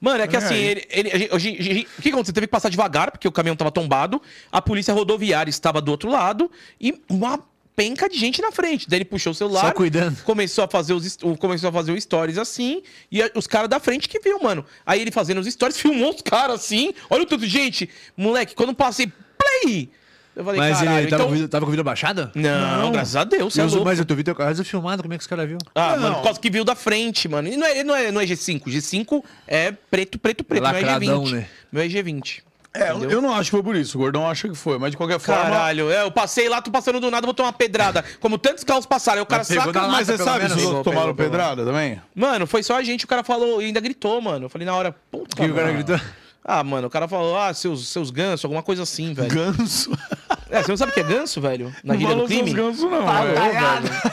Mano, é que
É
assim, ele, ele- a gente- o que aconteceu? Teve que passar devagar, porque o caminhão tava tombado, a polícia rodoviária estava do outro lado e uma penca de gente na frente. Daí ele puxou o celular.
Só cuidando.
Começou a fazer os, começou a fazer os stories assim, e os caras da frente que viu, mano. Aí ele fazendo os stories, filmou os caras assim. Olha o tanto de gente. Moleque, quando passei, play! Eu falei,
Mas
caralho,
ele tava,
então...
com vídeo- tava com o vídeo baixado?
Não, graças a Deus, você é
mas eu tô vi teu carro filmado, como é que os caras viu?
Ah,
Não.
mano, por causa que viu da frente, mano. E não é, não é, não é G5. G5 é preto, preto, preto. não é
Lacradão,
G20.
né?
Meu é G20.
É, eu-
Entendeu?
eu não acho que foi por isso. O gordão acha que foi. Mas de qualquer forma.
Caralho, é, eu passei lá, tô passando do nada, vou tomar uma pedrada. Como tantos carros passaram, aí o cara
pegou
saca.
na
Mas
lata,
você sabe se os
Pegou,
outros tomaram
pegou, pegou.
pedrada também?
Mano, foi só a gente, o cara falou e ainda gritou, mano. Eu falei na hora, puta.
O que o cara gritou?
Ah, mano, o cara falou, ah, seus, seus gansos, alguma coisa assim, velho.
Ganso.
É, você não sabe o que é ganso, velho? Na
Não
gíria do crime?
gansos, não.
Falou,
velho.
velho.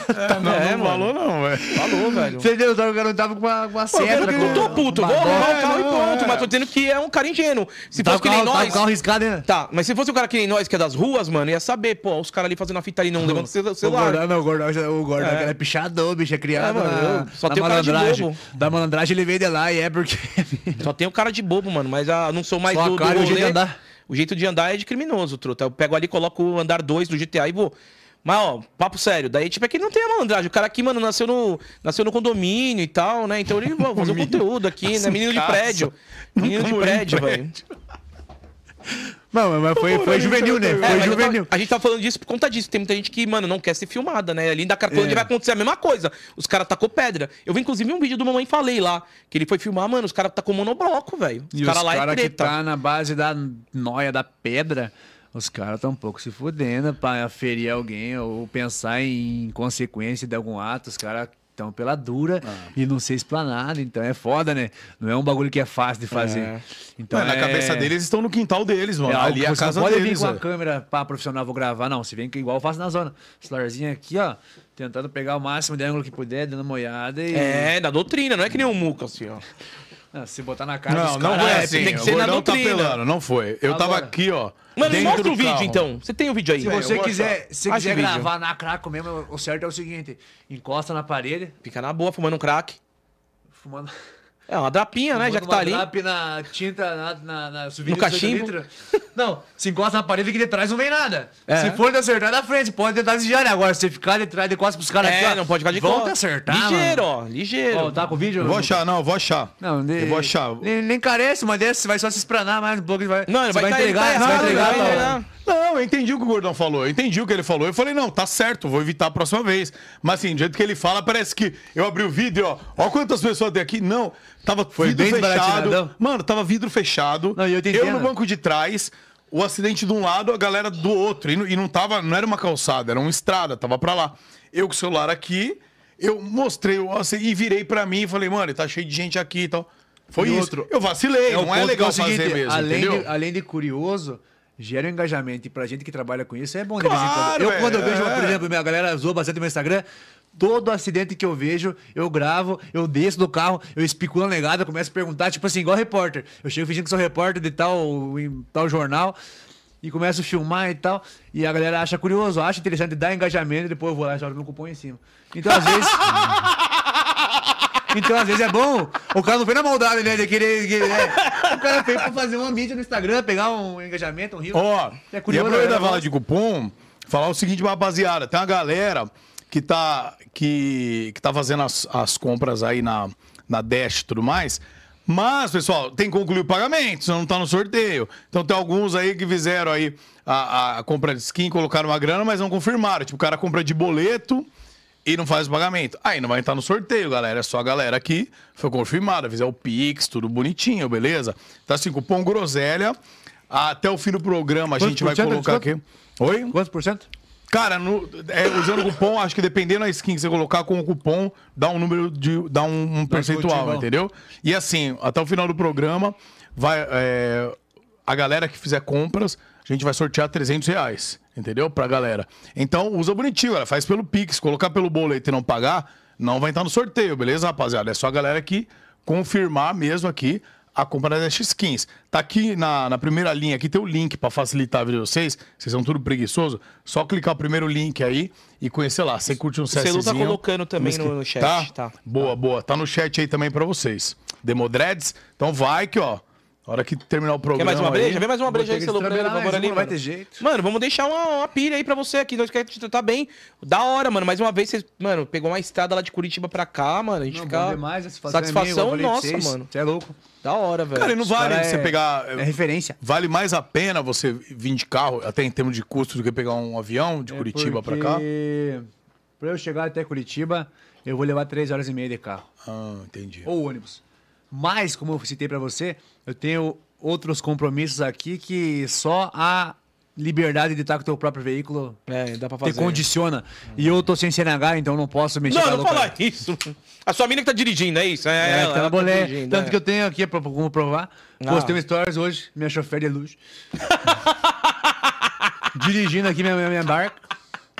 É, não,
É,
não falou, não, velho.
Falou, velho.
Você entendeu? O cara não tava com uma, uma
eu
seta.
não tô puto, vou arrumar o carro e
não,
pronto.
é.
Mas tô dizendo que é um cara ingênuo. Se
Tá
fosse
o
que nem
carro, tá
nós.
o carro riscado, né?
Tá, mas se fosse o cara que nem nós, que é das ruas, mano, ia saber, pô, os caras ali fazendo a fita ali, não levanta o cel-
O
celular.
Gordão, não, o Gordão, o Gordão
É.
é. é pichador, bicho, é criado
É, mano, eu só
na
tenho cara de
malandragem.
bobo.
Da malandragem ele veio de lá e é porque...
Só tenho cara de bobo, mano, mas ah, não sou mais
Só a
do, do
cara e o jeito de andar.
O jeito de andar é de criminoso, truta. Eu pego ali, coloco o andar 2 do GTA e vou. Mas, ó, papo sério. Daí, tipo, é que ele não tem a malandragem. O cara aqui, mano, nasceu no, nasceu no condomínio e tal, né? Então ele vai fazer um conteúdo aqui, né? Menino de prédio. Menino de prédio. velho.
Não, mas foi, foi juvenil, né?
É,
Foi
tava-
juvenil.
a gente tá falando disso por conta disso. Tem muita gente que, mano, não quer ser filmada, né? Ali da Cracolândia
É.
vai acontecer a mesma coisa. Os caras tacou pedra. Eu vi, inclusive, um vídeo do Mamãe Falei lá, que ele foi filmar, mano, os caras tacou monobloco, velho. Os caras
os
lá é
caras que
treta.
tá na base da noia da pedra, os caras tão um pouco se fudendo pra ferir alguém ou pensar em consequência de algum ato. Os caras Então, pela dura e não ser explanado, então é foda, né? Não é um bagulho que é fácil de fazer.
É.
Então,
Mano, na
é-
cabeça deles estão no quintal deles, mano.
é
Ali é a
você não
casa
pode vir
deles.
com a câmera pá, profissional, vou gravar. Não, você vem que igual eu faço na zona. Celularzinho aqui, ó. Tentando pegar o máximo de ângulo que puder, dando uma olhada e.
É, da doutrina, não é que nem um muco assim, ó.
Ah, se botar na cara
Não, não foi
é,
assim.
tem que ser na
tá
doutrina.
pelando, não foi. Eu tava
Agora.
aqui, ó.
Mano, mostra o vídeo então. Você tem o vídeo aí?
Se você
vou
quiser, se quiser
vídeo.
gravar na craco mesmo, o certo é o seguinte: encosta na parede,
Fica na boa, fumando um crack.
fumando.
É uma drapinha, né? Já que tá ali.
uma drap na tinta, na, na, na subida
No
de 18
cachimbo.
litros. Não, se encosta na parede que de trás não vem nada.
É.
Se for de acertar da frente, pode tentar desviar, né? Agora, se você ficar de trás, de costas pros caras aqui,
É,
ó,
não pode ficar de
vão
costas.
te acertar,
Ligeiro,
mano.
ó. Ligeiro.
Ó, tá com o vídeo?
Vou achar, não, vou achar.
Não, de...
Eu vou achar.
Nem, nem carece uma dessas, você vai só se espranar mais um pouco. Vai,
Não, ele vai ele
entregar,
tá
você vai
errado,
entregar.
vai entregar.
Não, eu entendi o que o Gordão falou. Eu entendi o que ele falou. Eu falei, não, tá certo, vou evitar a próxima vez. Mas assim, do jeito que ele fala, parece que eu abri o vídeo, ó. Ó quantas pessoas tem aqui. Não, tava
Foi
vidro
bem
fechado.
desbaratinadão.
Mano, tava vidro fechado.
Não, eu
eu no banco de trás, o acidente de um lado, a galera do outro. E não, e não tava, não era uma calçada, era uma estrada, tava pra lá. Eu com o celular aqui, eu mostrei o e virei pra mim e falei, mano, tá cheio de gente aqui e tal. Foi
E
isso.
outro,
eu vacilei,
o
não é legal
seguinte,
fazer mesmo,
além? De, além de curioso, gera um engajamento. E pra gente que trabalha com isso é bom de vez em
Claro,
quando. Eu, quando eu vejo,
é.
por exemplo, minha galera zoa bastante no meu Instagram. Todo acidente que eu vejo, eu gravo, eu desço do carro, eu especulo a negada, começo a perguntar, tipo assim, igual repórter. Eu chego fingindo que sou repórter de tal, tal jornal e começo a filmar e tal. E a galera acha curioso, acha interessante, dá engajamento, e depois eu vou lá e jogo meu cupom em cima. Então, às vezes. Então, às vezes é bom. O cara não fez na maldade, né? De querer. querer né? O cara fez pra fazer uma mídia no Instagram, pegar um engajamento, um rio.
Ó,
É
e
curioso,
aproveitar
né?
a fala de cupom, falar o seguinte rapaziada. Tem uma galera que tá, que, que tá fazendo as, as compras aí na, na Dash e tudo mais. Mas, pessoal, tem que concluir o pagamento, senão não tá no sorteio. Então tem alguns aí que fizeram aí a, a compra de skin, colocaram uma grana, mas não confirmaram. Tipo, o cara compra de boleto e não faz o pagamento. Aí não vai entrar no sorteio, galera. É só a galera aqui. Foi confirmada, fizer o Pix, tudo bonitinho, beleza? Tá assim, cupom Groselha. Até o fim do programa a gente vai colocar aqui. Oi?
Quantos por cento?
Cara, no- é, usando o cupom, acho que dependendo da skin que você colocar com o cupom, dá um número de. dá um, um percentual, entendeu? E assim, até o final do programa, vai. é, a galera que fizer compras, a gente vai sortear 300 reais, entendeu? Pra galera. Então, usa bonitinho, galera. Faz pelo Pix. Colocar pelo boleto e não pagar, não vai entrar no sorteio, beleza, rapaziada? É só a galera que confirmar mesmo aqui a compra das skins. Tá aqui na, na primeira linha, aqui tem o link pra facilitar a vida de vocês. Vocês são tudo preguiçoso. Só clicar o primeiro link aí e conhecer lá. Você curte um CSzinho.
Celu tá colocando também no- no chat,
Tá?
tá.
Boa, boa. Tá no chat aí também pra vocês. Demodreads. Então vai que, ó. A hora que terminar o
Quer
programa
mais uma
aí-
breja? Vem mais uma breja aí, por favor, ali,
uma, não vai
mano.
ter jeito.
Mano, vamos deixar uma, uma pilha aí pra você aqui. Nós queremos te tratar bem. Da hora, mano. Mais uma vez, você, mano, pegou uma estrada lá de Curitiba pra cá, mano. A gente
Não,
fica...
demais, satisfação, é minha,
nossa,
vocês.
mano.
Você é louco.
Da hora, velho.
Cara, e não vale
cara
você
é-
pegar.
É referência.
Vale mais a pena você vir de carro, até em termos de custo, do que pegar um avião de Curitiba pra cá?
Porque Pra eu chegar até Curitiba, eu vou levar três horas e meia de carro.
Ah, entendi.
Ou ônibus. Mas, como eu citei pra você, eu tenho outros compromissos aqui que só a liberdade de estar com o teu próprio veículo
É, dá pra
te
fazer.
condiciona. E eu tô sem CNH, então não posso mexer
Não, não fala isso. A sua mina que tá dirigindo, é isso? É,
É,
ela,
tá
ela
na bolé.
dirigindo,
Tanto
é.
que eu tenho aqui pra, como provar.
Ah.
Postei um stories hoje, minha chofer de luxo. Dirigindo aqui minha, minha, minha barca,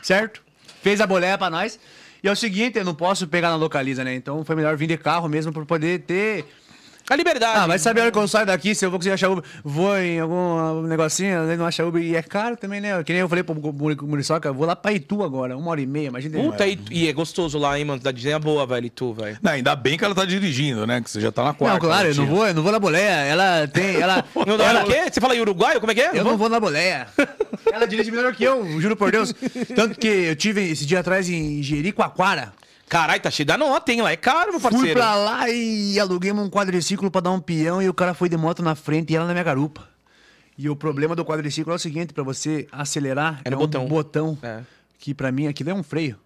certo? Fez a boleia pra nós. E é o seguinte, eu não posso pegar na localiza, né? Então foi melhor vir de carro mesmo pra poder ter.
A liberdade.
Ah, vai saber a hora que eu saio daqui, se eu vou conseguir achar Uber. Vou em algum negocinho, não acha Uber. E é caro também, né? Que nem eu falei pro Muri- Muriçoca, eu vou lá pra Itu agora, uma hora e meia, imagina.
Puta, e, e é gostoso lá, hein, mano? Da Disney é boa, velho. E tu, velho.
Não, ainda bem que ela tá dirigindo, né? Que você já tá na quarta.
Não, claro, eu não vou, eu não vou na boleia. Ela tem. Ela,
Não dá
ela,
quê? Você fala em uruguaio? Como é que é?
Eu não vou na boleia. Ela dirige melhor que eu, juro por Deus. Tanto que eu tive esse dia atrás em Jericoacoara.
Caralho, tá cheio da nota, hein? Lá é caro, meu
Fui
parceiro.
pra lá e aluguei um quadriciclo pra dar um peão e o cara foi de moto na frente e ela na minha garupa. E o problema do quadriciclo é o seguinte, pra você acelerar,
É no
um
botão.
botão,
É.
que pra mim aquilo é um freio.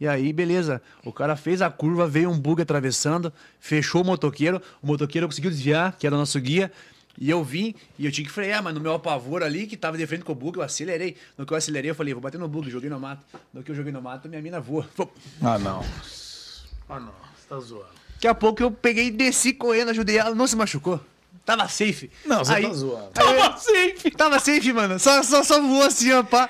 E aí, beleza, o cara fez a curva, veio um bug atravessando, fechou o motoqueiro, o motoqueiro conseguiu desviar, que era o nosso guia, e eu vim e eu tinha que frear, mas no meu apavor ali, que tava de frente com o bug, eu acelerei. No que eu acelerei, eu falei, vou bater no bug, joguei no mato. No que eu joguei no mato, minha mina voa.
Ah, não. Ah, não. Você tá zoando.
Daqui a pouco eu peguei e desci correndo, ajudei ela, não se machucou. Tava safe.
Não, você
Aí-
tá zoando.
Tava safe. Tava safe, mano. Só, só, só voou assim, ó, pá.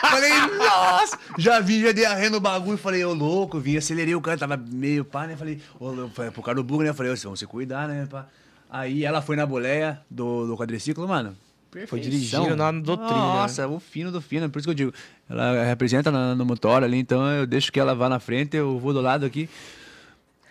falei, nossa. Já vi, já dei a ré no bagulho. Falei, ô, louco, vim, acelerei o cara, tava meio pá, né? Falei, ô, louco, falei, pro cara do bug, né? Falei, ô, vocês vão se cuidar, né, pá. Aí ela foi na boleia do, do quadriciclo, mano.
Foi dirigindo na doutrina.
Nossa, o fino do fino, por isso que eu digo. Ela representa na- no motor ali, então eu deixo que ela vá na frente, eu vou do lado aqui.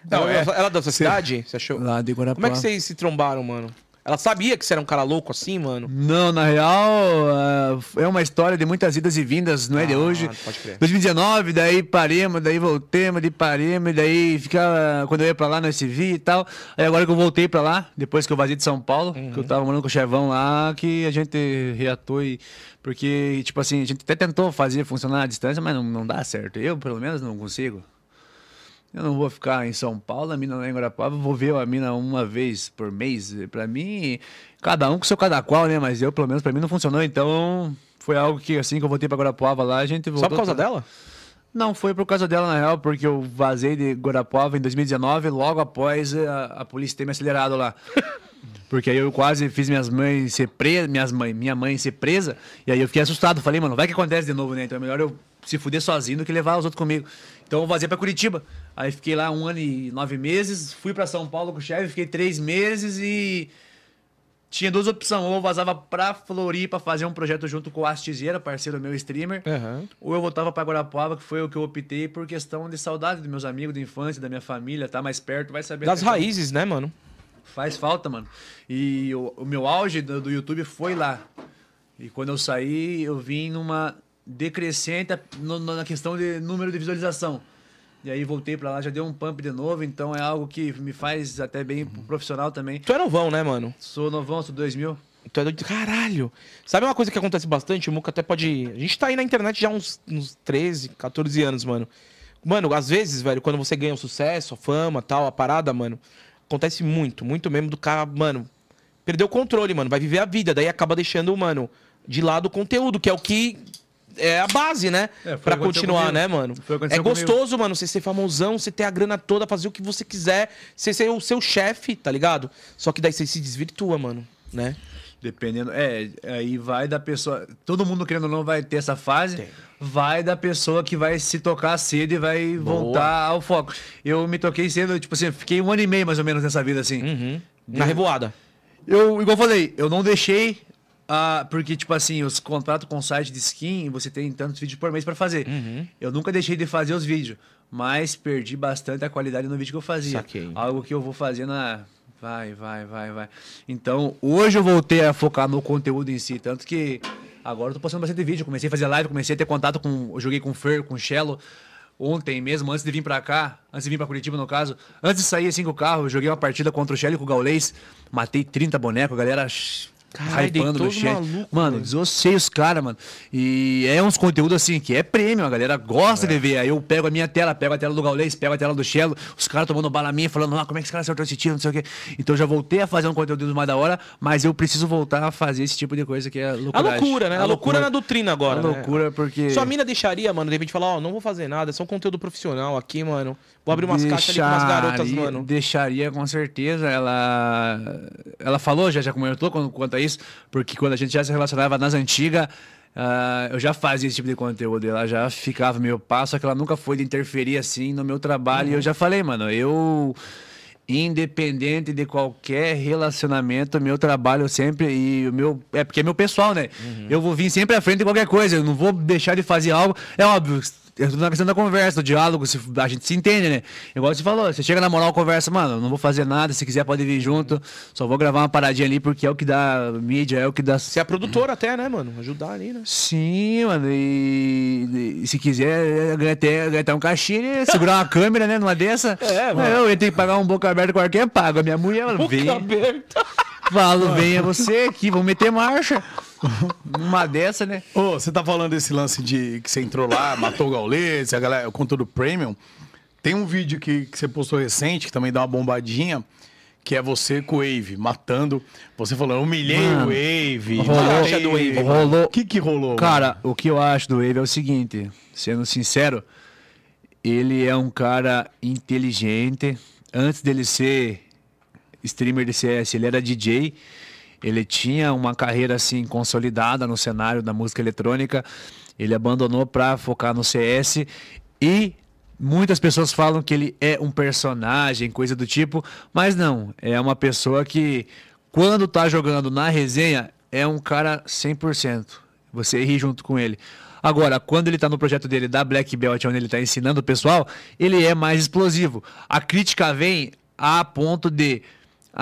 Não,
ela,
é-
ela é da sua cidade? Você achou?
Lá de Guarapá.
Como é que vocês se trombaram, mano? Ela sabia que você era um cara louco assim, mano?
Não, na real, ah, é uma história de muitas idas e vindas, não é de
Ah,
hoje.
pode crer.
2019, daí paremos, daí voltemos, daí paremos, daí ficava, quando eu ia pra lá, nós se via e tal. Aí agora que eu voltei pra lá, depois que eu vazei de São Paulo,
Uhum.
que eu tava morando com o Chevão lá, que a gente reatou e... Porque, tipo assim, a gente até tentou fazer funcionar a distância, mas não, não dá certo. Eu, pelo menos, não consigo. Eu não vou ficar em São Paulo, a mina lá em Guarapava, vou ver a mina uma vez por mês. Pra mim, cada um com seu cada qual, né? Mas eu, pelo menos, pra mim não funcionou, então foi algo que assim que eu voltei pra Guarapuava lá, a gente voltou.
Só por causa
pra-
dela?
Não, foi por causa dela, na real, porque eu vazei de Guarapuava em 2019, logo após a, a polícia ter me acelerado lá. Porque aí eu quase fiz minhas mães ser presas, minhas mãe, minha mãe ser presa, e aí eu fiquei assustado. Falei, mano, vai que acontece de novo, né? Então é melhor eu se fuder sozinho do que levar os outros comigo. Então eu vazei pra Curitiba. Aí fiquei lá um ano e nove meses, fui pra São Paulo com o chefe, fiquei três meses e tinha duas opções. Ou eu vazava pra Floripa fazer um projeto junto com o Astizeira, parceiro meu streamer.
Aham.
Ou eu voltava pra Guarapuava, que foi o que eu optei por questão de saudade dos meus amigos de infância, da minha família, tá mais perto, vai saber.
Das raízes, né, mano?
Faz falta, mano. E o, o meu auge do, do YouTube foi lá. E quando eu saí, eu vim numa decrescente no- na questão de número de visualização. E aí voltei pra lá, já deu um pump de novo, então é algo que me faz até bem pro profissional também.
Tu é novão, né, mano?
Sou novão, sou 2000.
Tu é doido. Caralho! Sabe uma coisa que acontece bastante? O Muca até pode. A gente tá aí na internet já há uns, uns 13, 14 anos, mano. Mano, às vezes, velho, quando você ganha o sucesso, a fama tal, a parada, mano, acontece muito, muito mesmo do cara, mano, perdeu o controle, mano, vai viver a vida, daí acaba deixando, mano, de lado o conteúdo, que é o que é a base, né?
É, aconteceu
continuar,
comigo.
né, mano? É
aconteceu comigo.
gostoso, mano, você ser famosão, você ter a grana toda, fazer o que você quiser, você ser o seu chefe, tá ligado? Só que daí você se desvirtua, mano, né?
Dependendo. É, aí vai da pessoa. Todo mundo querendo ou não vai ter essa fase. Vai da pessoa que vai se tocar cedo e vai
Boa.
voltar ao foco. Eu me toquei cedo, tipo assim, fiquei um ano e meio mais ou menos nessa vida assim.
Uhum. Na revoada.
Eu, igual eu falei, eu não deixei. Ah, porque, tipo assim, os contratos com site de skin, você tem tantos vídeos por mês pra fazer.
Uhum.
Eu nunca deixei de fazer os vídeos, mas perdi bastante a qualidade no vídeo que eu fazia.
Saquei.
Algo que eu vou fazer na. Vai, vai, vai, vai. Então, hoje eu voltei a focar no conteúdo em si, tanto que agora eu tô postando bastante vídeo. Comecei a fazer live, comecei a ter contato com. Eu joguei com o Fer, com o Shello. Ontem mesmo, antes de vir pra cá, antes de vir pra Curitiba, no caso, antes de sair assim com o carro, eu joguei uma partida contra o Shelly com o Gaulês, matei 30 bonecos, a galera
Caralho,
hypando no chat.
malucos,
mano, desossei os caras, mano. E é uns conteúdos assim que é prêmio, a galera gosta de ver. Aí eu pego a minha tela, pego a tela do Gaulês, pego a tela do Shello, os caras tomando bala minha, falando, ah, como é que esse cara acertou esse tiro, não sei o quê. Então eu já voltei a fazer um conteúdo mais da hora, mas eu preciso voltar a fazer esse tipo de coisa que é
A
loucuragem.
loucura, né? A, loucura na doutrina agora.
A
né?
loucura, porque.
Sua mina deixaria, mano, de repente falar, ó, não vou fazer nada, é só um conteúdo profissional aqui, mano. Vou abrir umas caixas ali com umas garotas,
Deixaria-
mano.
Deixaria, com certeza. Ela ela falou, já, já comentou quanto, a isso, porque quando a gente já se relacionava nas antigas, ah, eu já fazia esse tipo de conteúdo. Ela já ficava meio passo, só que ela nunca foi de interferir assim no meu trabalho. E eu já falei, mano, eu. Independente de qualquer relacionamento, meu trabalho sempre e o meu. É porque é meu pessoal, né? Eu vou vir sempre à frente de qualquer coisa. Eu não vou deixar de fazer algo. É óbvio, na questão da conversa, do diálogo, se, a gente se entende, né? Igual você falou, você chega na moral, conversa, mano, eu não vou fazer nada, se quiser pode vir junto, só vou gravar uma paradinha ali porque é o que dá mídia, é o que dá.
Você é produtora até, né, mano? Ajudar ali, né?
Sim, mano, e, e se quiser ganhar até, até um cachê, segurar uma câmera, né, numa dessa.
É, mano.
Eu ia ter que pagar um boca aberta qualquer, pago. A minha mulher, ela vem,
Boca aberta.
falo, venha você aqui, vamos meter marcha. Numa dessa, né?
Ô, você tá falando desse lance de que você entrou lá, matou o Gaules, a galera, o conteúdo premium. Tem um vídeo que, que você postou recente, que também dá uma bombadinha, que é você com o Wave, matando. Você falando, humilhei
Mano,
o Wave.
rolou-
matei
do Wave,
rolou-
O que que rolou?
Cara, o que eu acho do Wave é o seguinte, sendo sincero, ele é um cara inteligente. Antes dele ser streamer de CS, ele era DJ. Ele tinha uma carreira assim consolidada no cenário da música eletrônica. Ele abandonou para focar no CS e muitas pessoas falam que ele é um personagem, coisa do tipo, mas não, é uma pessoa que quando tá jogando na resenha é um cara 100%. Você ri junto com ele. Agora, quando ele tá no projeto dele da Black Belt, onde ele tá ensinando o pessoal, ele é mais explosivo. A crítica vem a ponto de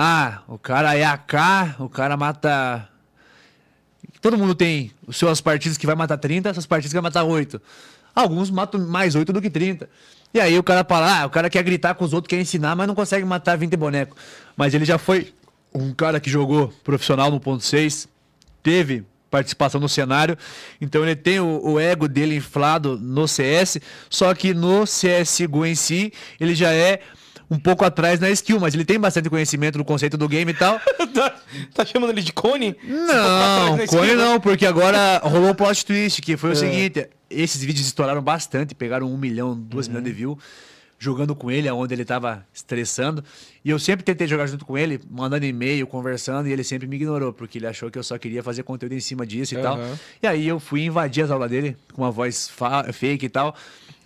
ah, o cara é AK, o cara mata. Todo mundo tem os suas partidas que vai matar 30, essas partidas que vai matar 8. Alguns matam mais 8 do que 30. E aí o cara fala, ah, o cara quer gritar com os outros, quer ensinar, mas não consegue matar 20 bonecos. Mas ele já foi um cara que jogou profissional no ponto 6, teve participação no cenário, então ele tem o, o, ego dele inflado no CS, só que no CSGO em si, ele já é um pouco atrás na skill, mas ele tem bastante conhecimento do conceito do game e tal.
tá, tá chamando ele de Cone?
Não, Cone não, porque agora rolou o plot twist, que foi o é. seguinte, esses vídeos estouraram bastante, pegaram um milhão, duas uhum. milhões de views jogando com ele, onde ele estava estressando. E eu sempre tentei jogar junto com ele, mandando e-mail, conversando, e ele sempre me ignorou, porque ele achou que eu só queria fazer conteúdo em cima disso e uhum. tal. E aí eu fui invadir as aulas dele, com uma voz fake e tal.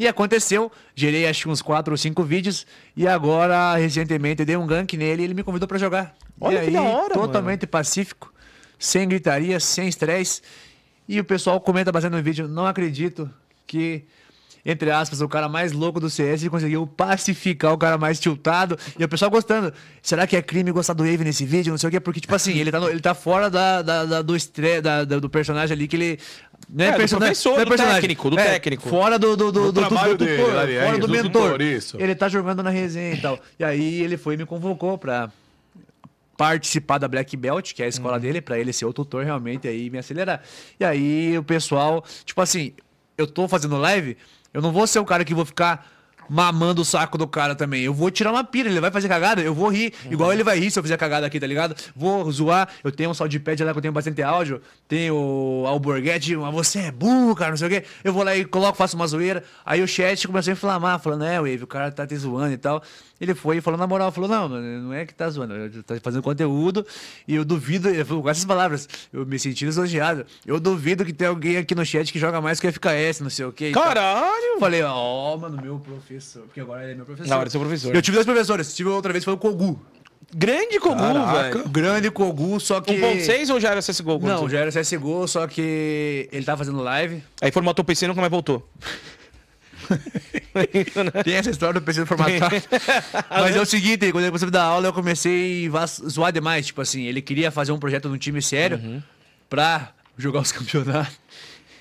E aconteceu, gerei acho que uns 4 ou 5 vídeos, e agora, recentemente, eu dei um gank nele e ele me convidou para jogar.
Olha
e
que
aí,
da hora,
totalmente
mano.
pacífico, sem gritaria, sem estresse. E o pessoal comenta bastante no vídeo, não acredito que entre aspas, o cara mais louco do CS e conseguiu pacificar o cara mais tiltado. E o pessoal gostando. Será que é crime gostar do Wave nesse vídeo? Não sei o quê. Porque, tipo assim, ele tá, no, ele tá fora da, da, da do, estre, da, da, do personagem ali que ele.
Não é, é do professor, não é do técnico, do
é,
técnico.
Fora do, do, do, do, do, do
dele, é
fora
isso,
do mentor.
Tutor, isso.
Ele tá jogando na resenha e tal. E aí ele foi e me convocou pra participar da Black Belt, que é a escola uhum. dele, para ele ser o tutor realmente aí me acelerar. E aí o pessoal, tipo assim, eu tô fazendo live, eu não vou ser o cara que vou ficar mamando o saco do cara também. Eu vou tirar uma pira, ele vai fazer cagada, eu vou rir. Uhum. Igual ele vai rir se eu fizer cagada aqui, tá ligado? Vou zoar. Eu tenho um soundpad lá que eu tenho bastante áudio. Tenho o Alborguete, mas você é burro, cara, não sei o quê. Eu vou lá e coloco, faço uma zoeira. Aí o chat começou a inflamar, falando, é, Wave, o cara tá te zoando e tal. Ele foi e falou na moral, falou, não, não é que tá zoando, tá fazendo conteúdo e eu duvido, ele falou com essas palavras, eu me senti lisonjeado. Eu duvido que tem alguém aqui no chat que joga mais que o FKS, não sei o quê.
Caralho!
Falei, ó, oh, mano, meu professor, porque agora ele é meu professor.
Agora é seu professor.
Eu tive dois professores, tive outra vez, foi o Kogu.
Grande Kogu, velho.
Grande Kogu, só que...
1.6 ou já era CSGO?
Não, já era CSGO, só que ele tava fazendo live.
Aí formatou o PC e nunca mais voltou.
Tem essa história do PC formatar. Mas é o seguinte, quando eu comecei a dar aula, eu comecei a zoar demais. Tipo assim, ele queria fazer um projeto num time sério uhum. pra jogar os campeonatos.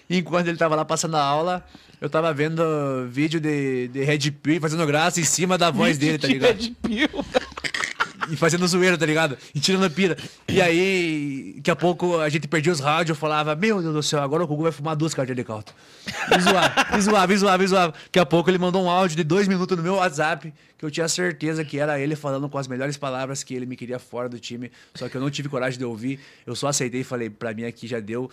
E enquanto ele tava lá passando a aula, eu tava vendo vídeo de, de Red Pill fazendo graça em cima da voz dele, tá ligado? Red Pill e fazendo zoeira, tá ligado? E tirando a pira. E aí, daqui a pouco a gente perdia os rádios, falava, meu Deus do céu, agora o Gugu vai fumar duas cartas de helicóptero. E zoava, e zoava, e zoava, e zoava. Daqui a pouco ele mandou um áudio de dois minutos no meu WhatsApp, que eu tinha certeza que era ele falando com as melhores palavras que ele me queria fora do time. Só que eu não tive coragem de ouvir. Eu só aceitei e falei, pra mim aqui já deu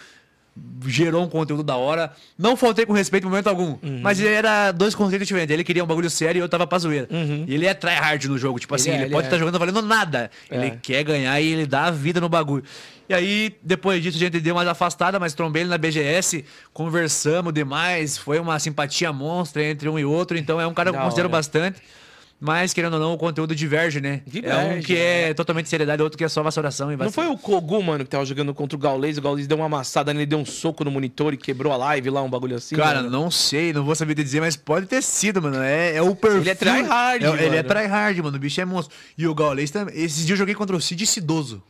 gerou um conteúdo da hora. Não faltei com respeito em momento algum. Uhum. Mas era dois conceitos diferentes. Ele queria um bagulho sério e eu tava pra zoeira. Uhum. E ele é tryhard no jogo. Tipo assim, ele, é, ele pode estar é. tá jogando valendo nada. É. Ele quer ganhar e ele dá a vida no bagulho. E aí, depois disso, a gente deu mais afastada, mas trombei ele na BGS, conversamos demais. Foi uma simpatia monstra entre um e outro. Então é um cara que eu considero bastante. Mas, querendo ou não, o conteúdo diverge, né? Diverge, é um que é, é totalmente seriedade, outro que é só vassuração e
Não foi o Kogu, mano, que tava jogando contra o Gaules, o Gaules deu uma amassada, ele deu um soco no monitor e quebrou a live lá, um bagulho assim?
Cara,
mano?
não sei, não vou saber te dizer, mas pode ter sido, mano. É, é o perfil.
Ele é tryhard,
é, Ele é tryhard, mano. O bicho é monstro. E o Gaules também. Esses dias eu joguei contra o Cid Cidoso.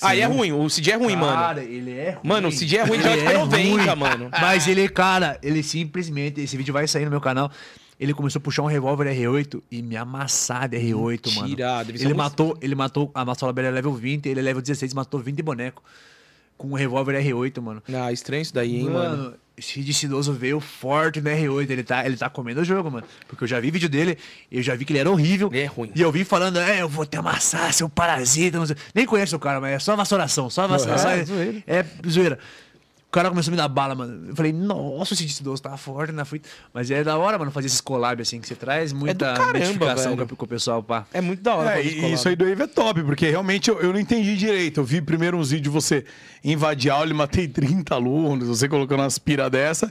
Ah, e é ruim. O Cid é ruim, cara, mano. Cara,
ele é ruim.
Mano, o Cid é ruim, joga é 90, ruim. mano.
Mas ele, cara, ele simplesmente. Esse vídeo vai sair no meu canal. Ele começou a puxar um revólver R8 e me amassar de R8, Mentira, mano. Ele matou, ele matou, a Massola Bela é level 20, ele é level 16, matou 20 boneco com um revólver R8, mano.
Ah, estranho isso daí, hein, mano. mano.
Esse Cidoso veio forte no R8. Ele tá, ele tá comendo o jogo, mano. Porque eu já vi vídeo dele, eu já vi que ele era horrível.
Ele é ruim.
E eu vi falando, é, eu vou te amassar, seu parasita. Nem conheço o cara, mas é só vassuração, só vassuração. É, é, é zoeira. O cara começou a me dar bala, mano. Eu falei, nossa, esse idoso tá forte na fita. Mas é da hora, mano, fazer esses collab assim, que você traz muita
caramba,
identificação
velho.
com o pessoal, pá.
É muito da hora.
É,
fazer
e isso aí do Wave é top, porque realmente eu, eu não entendi direito. Eu vi primeiro uns vídeos de você invadir aula e matei 30 alunos, você colocando umas pira dessa.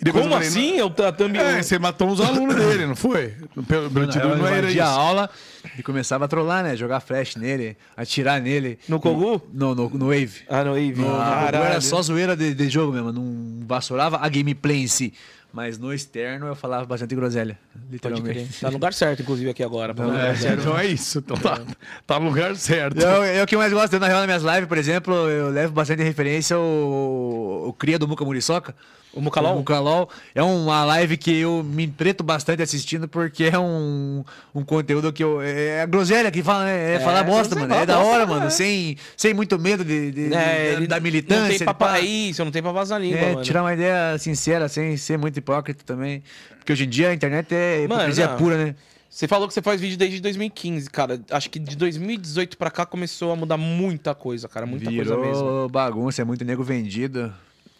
E
Como
falei,
assim? Eu também.
É, você matou uns alunos dele, não foi? Pelo,
eu
não era
a
isso.
aula e começava a trollar, né? Jogar flash nele, atirar nele.
No Kogu?
No, no, no Wave.
Ah, no Eve.
No, no era só zoeira de, de jogo mesmo, não vassourava a gameplay em si. Mas no externo eu falava bastante groselha, literalmente.
Tá no lugar certo, inclusive, aqui agora.
Não.
É, então é isso. Então tá, tá no lugar certo.
Eu, eu que mais gosto, eu, na real, nas minhas lives, por exemplo, eu levo bastante referência ao, ao cria do Muca Muriçoca.
O Mucalol?
O Mucalol. É uma live que eu me entreto bastante assistindo, porque é um, um conteúdo que eu. É a groselha que fala, né? É, falar bosta, mano. É da hora,
né?
mano. Sem, sem muito medo de, de-
É,
de-
ele
da
Não
militância.
tem papo...
pá.
É isso, não tem pra vazar língua,
É,
mano.
tirar uma ideia sincera, sem ser muito hipócrita também. Porque hoje em dia a internet é
Mano,
hipocrisia
não.
pura, né?
Você falou que você faz vídeo desde 2015, cara. Acho que de 2018 pra cá começou a mudar muita coisa, cara. Muita
Virou
coisa mesmo.
bagunça, é muito nego vendido.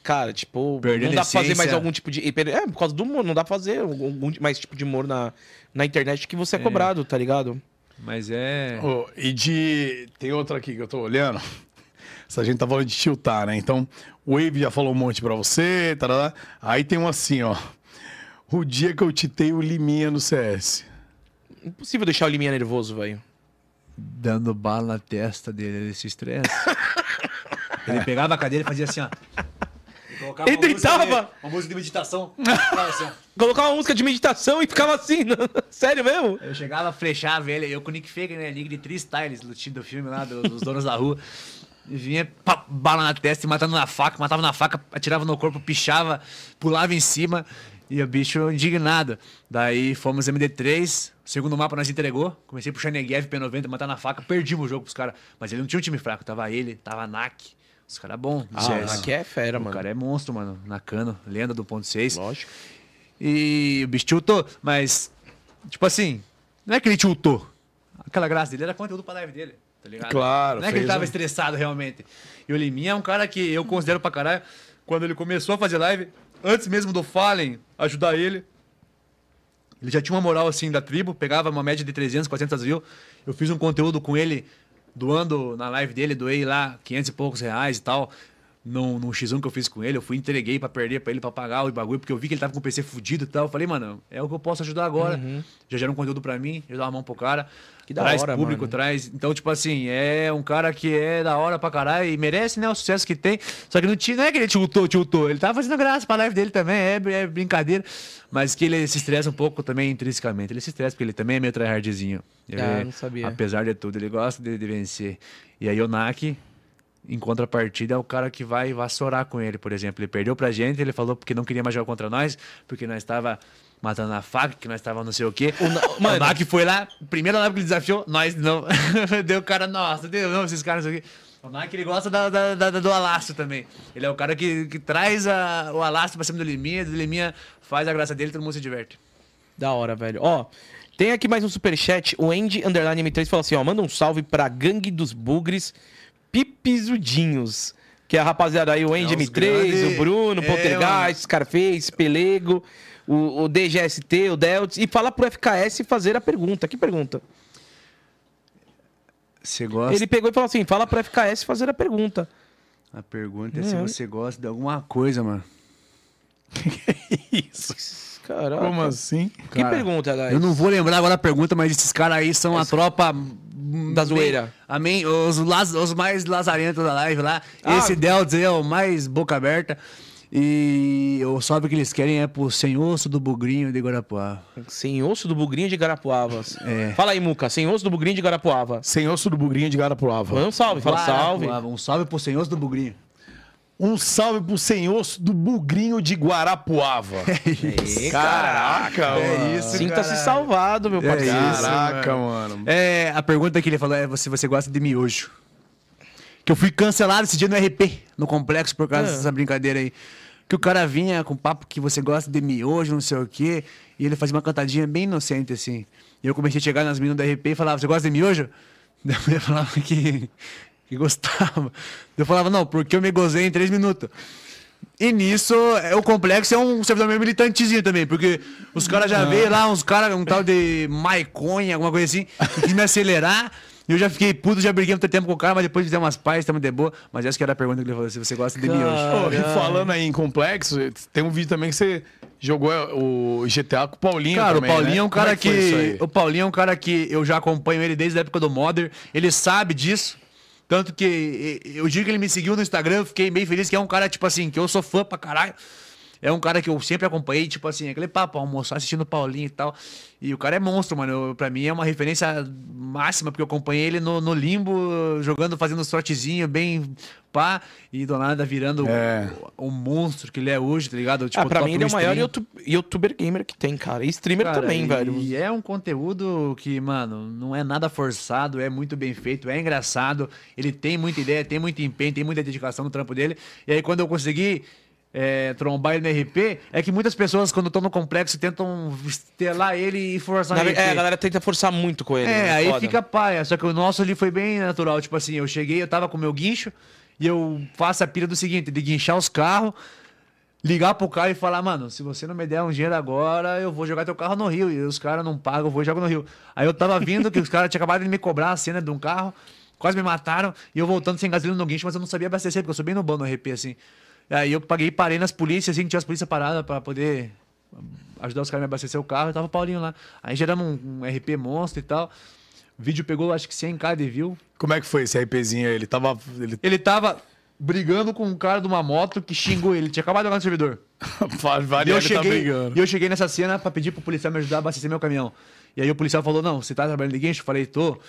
Cara, tipo,
Perdendo
não dá pra fazer mais algum tipo de. É, por causa do humor, não dá pra fazer algum mais tipo de humor na, na internet que você é, cobrado, tá ligado?
Mas é.
Ô, e de. Tem outra aqui que eu tô olhando. Essa gente tá falando de tiltar, né? Então, o Wave já falou um monte pra você, tarará. Aí tem um assim, ó. O dia que eu titei o Liminha no CS.
Impossível deixar o Liminha nervoso, velho.
dando bala na testa dele, ele se estressa. ele pegava a cadeira e fazia assim, ó. E colocava
Ele
uma música
deitava.
de- Uma música de meditação. Assim, ó.
Colocar uma música de meditação e ficava assim, sério mesmo?
Eu chegava, flechava ele, eu com o Nick Faker, né? Nick de Three Styles, do time do filme lá, do- dos donos da rua. E vinha, pá, bala na testa e matando na faca, matava na faca, atirava no corpo, pichava, pulava em cima. E o bicho indignado. Daí fomos MD3, segundo mapa nós entregou. Comecei a puxar Negev, P90, matar na faca, perdimos o jogo pros caras. Mas ele não tinha um time fraco, tava ele, tava a NAC. Os caras bons. do CS.
aqui é fera,
O
mano.
cara é monstro, mano. Nakano, lenda do ponto 6.
Lógico.
E o bicho tiltou, mas, tipo assim, não é que ele tiltou. Aquela graça dele era conteúdo pra live dele, tá ligado?
Claro,
Não é que ele tava
um-
estressado realmente. E o Liminha é um cara que eu considero pra caralho. Quando ele começou a fazer live, antes mesmo do Fallen ajudar ele, ele já tinha uma moral assim da tribo, pegava uma média de 300, 400 views. Eu fiz um conteúdo com ele, doando na live dele, doei lá 500 e poucos reais e tal. Num, num X1 que eu fiz com ele, eu fui entreguei pra perder pra ele pra pagar o bagulho, porque eu vi que ele tava com o PC fudido e tal. Eu falei, mano, é o que eu posso ajudar agora. Já gera um conteúdo pra mim, já dá uma mão pro cara.
Que da
traz
hora,
público,
mano.
traz. Então, tipo assim, é um cara que é da hora pra caralho e merece, né, o sucesso que tem. Só que não, tinha, não é que ele tiltou, tiltou. Ele tava fazendo graça pra live dele também, é, é brincadeira. Mas que ele se estressa um pouco também intrinsecamente. Ele se estressa porque ele também é meio tryhardzinho. Ele,
Ah, não sabia.
Apesar de tudo, ele gosta de, de vencer. E aí o Nak, em contrapartida, é o cara que vai vassourar com ele, por exemplo. Ele perdeu pra gente, ele falou porque não queria mais jogar contra nós, porque nós estava matando na faca, que nós estava não sei o quê. O,
Na- mano-
Nak foi lá, primeira live que ele desafiou, nós não. deu o cara, nossa, deu não, esses caras aqui. O Nak, ele gosta da, da- da- do alastro também. Ele é o cara que, que traz a- o alastro pra cima do Liminha, do Liminha faz a graça dele todo mundo se diverte.
Da hora, velho. Ó, tem aqui mais um superchat. O Andy Underline M3 fala assim: ó, manda um salve pra Gangue dos Bugres Pipizudinhos. Que é a rapaziada aí, o Andy
É, os
M3,
grande-
o Bruno, o
é,
Poltergeist, Scarface, Pelego, o, o DGST, o Deltz. E fala pro FKS fazer a pergunta. Que pergunta?
Você gosta?
Ele pegou e falou assim: fala pro FKS fazer a pergunta.
A pergunta é se
É.
você gosta de alguma coisa, mano.
Isso.
Caraca.
Como assim?
Que
Cara,
pergunta, guys?
Eu não vou lembrar agora a pergunta, mas esses caras aí são a tropa
Da zoeira.
Amém. Os, os mais lazarentos da live lá.
Ah.
Esse Deltz aí é o mais boca aberta. E o salve que eles querem é pro sem osso do bugrinho de Guarapuá.
Sem osso do bugrinho de Garapuavas.
É.
Fala aí, Muca. Sem osso do bugrinho de Garapuava.
Sem osso do bugrinho de Garapuava.
Manda um salve, fala salve.
Guarapuava. Um salve pro sem osso do bugrinho.
Um salve pro sem osso do bugrinho de Guarapuava.
Ê,
Caraca, mano.
isso,
Sinta-se salvado, meu
É
parceiro.
isso.
Caraca, mano.
É, a pergunta que ele falou é se você gosta de miojo. Que eu fui cancelado esse dia no RP, no complexo, por causa
Ah.
dessa brincadeira aí. Que o cara vinha com papo que você gosta de miojo, não sei o quê. E ele fazia uma cantadinha bem inocente, assim. E eu comecei a chegar nas meninas do RP e falava, você gosta de miojo? Daí a mulher falava que, que gostava. Eu falava, não, porque eu me gozei em três minutos. E nisso, é, o complexo é um servidor meio militantezinho também, porque os caras já veio lá, uns caras, um tal de Maiconha, alguma coisa assim, que me acelerar. E eu já fiquei puto, já briguei muito tempo com o cara, mas depois fizemos umas paz, estamos de boa. Mas essa que era a pergunta que ele falou, se você gosta de mim hoje.
E falando aí em complexo, tem um vídeo também que você jogou é, o GTA com o Paulinho
Cara,
também,
o Paulinho
né?
é um cara
Como que...
que. O Paulinho é um cara que eu já acompanho ele desde a época do Modern. Ele sabe disso. Tanto que eu digo que ele me seguiu no Instagram, eu fiquei bem feliz, que é um cara, tipo assim, que eu sou fã pra caralho. É um cara que eu sempre acompanhei, tipo assim, aquele papo, almoçar assistindo o Paulinho e tal. E o cara é monstro, mano. Eu, pra mim é uma referência máxima, porque eu acompanhei ele no, no limbo, jogando, fazendo sortezinho bem pá, e do nada virando
É.
o, o monstro que ele é hoje, tá ligado? Tipo,
ah, pra mim ele é o maior. YouTube, youtuber gamer que tem, cara. E streamer
Cara,
também,
e-
velho.
E é um conteúdo que, mano, não é nada forçado, é muito bem feito, é engraçado. Ele tem muita ideia, tem muito empenho, tem muita dedicação no trampo dele. E aí, quando eu consegui é, trombar ele no RP, é que muitas pessoas, quando estão no complexo, tentam estelar ele e forçar
Na
RP.
é, a galera tenta forçar muito com ele.
É,
né?
aí
Foda.
fica paia. Só que o nosso ali foi bem natural. Tipo assim, eu cheguei, eu tava com o meu guincho e eu faço a pira do seguinte, de guinchar os carros, ligar pro cara e falar, mano, se você não me der um dinheiro agora, eu vou jogar teu carro no rio. E os caras não pagam, eu vou e jogo no rio. Aí eu tava vindo que os caras tinham acabado de me cobrar a cena de um carro, quase me mataram, e eu voltando sem gasolina no guincho, mas eu não sabia abastecer, porque eu sou bem no bom no RP, assim. Aí eu paguei, parei nas polícias, assim, que tinha as polícias paradas pra poder ajudar os caras a me abastecer o carro, e tava o Paulinho lá. Aí geramos um, um RP monstro e tal. O vídeo pegou, acho que 100k de view.
Como é que foi esse RPzinho aí? Ele tava... Ele...
Ele tava brigando com um cara de uma moto que xingou ele. Tinha acabado de jogar no servidor. E
Varia,
eu,
tá
cheguei,
brigando.
e eu cheguei nessa cena pra pedir pro policial me ajudar a abastecer meu caminhão. E aí o policial falou, não, você tá trabalhando de guincho? Eu falei, tô.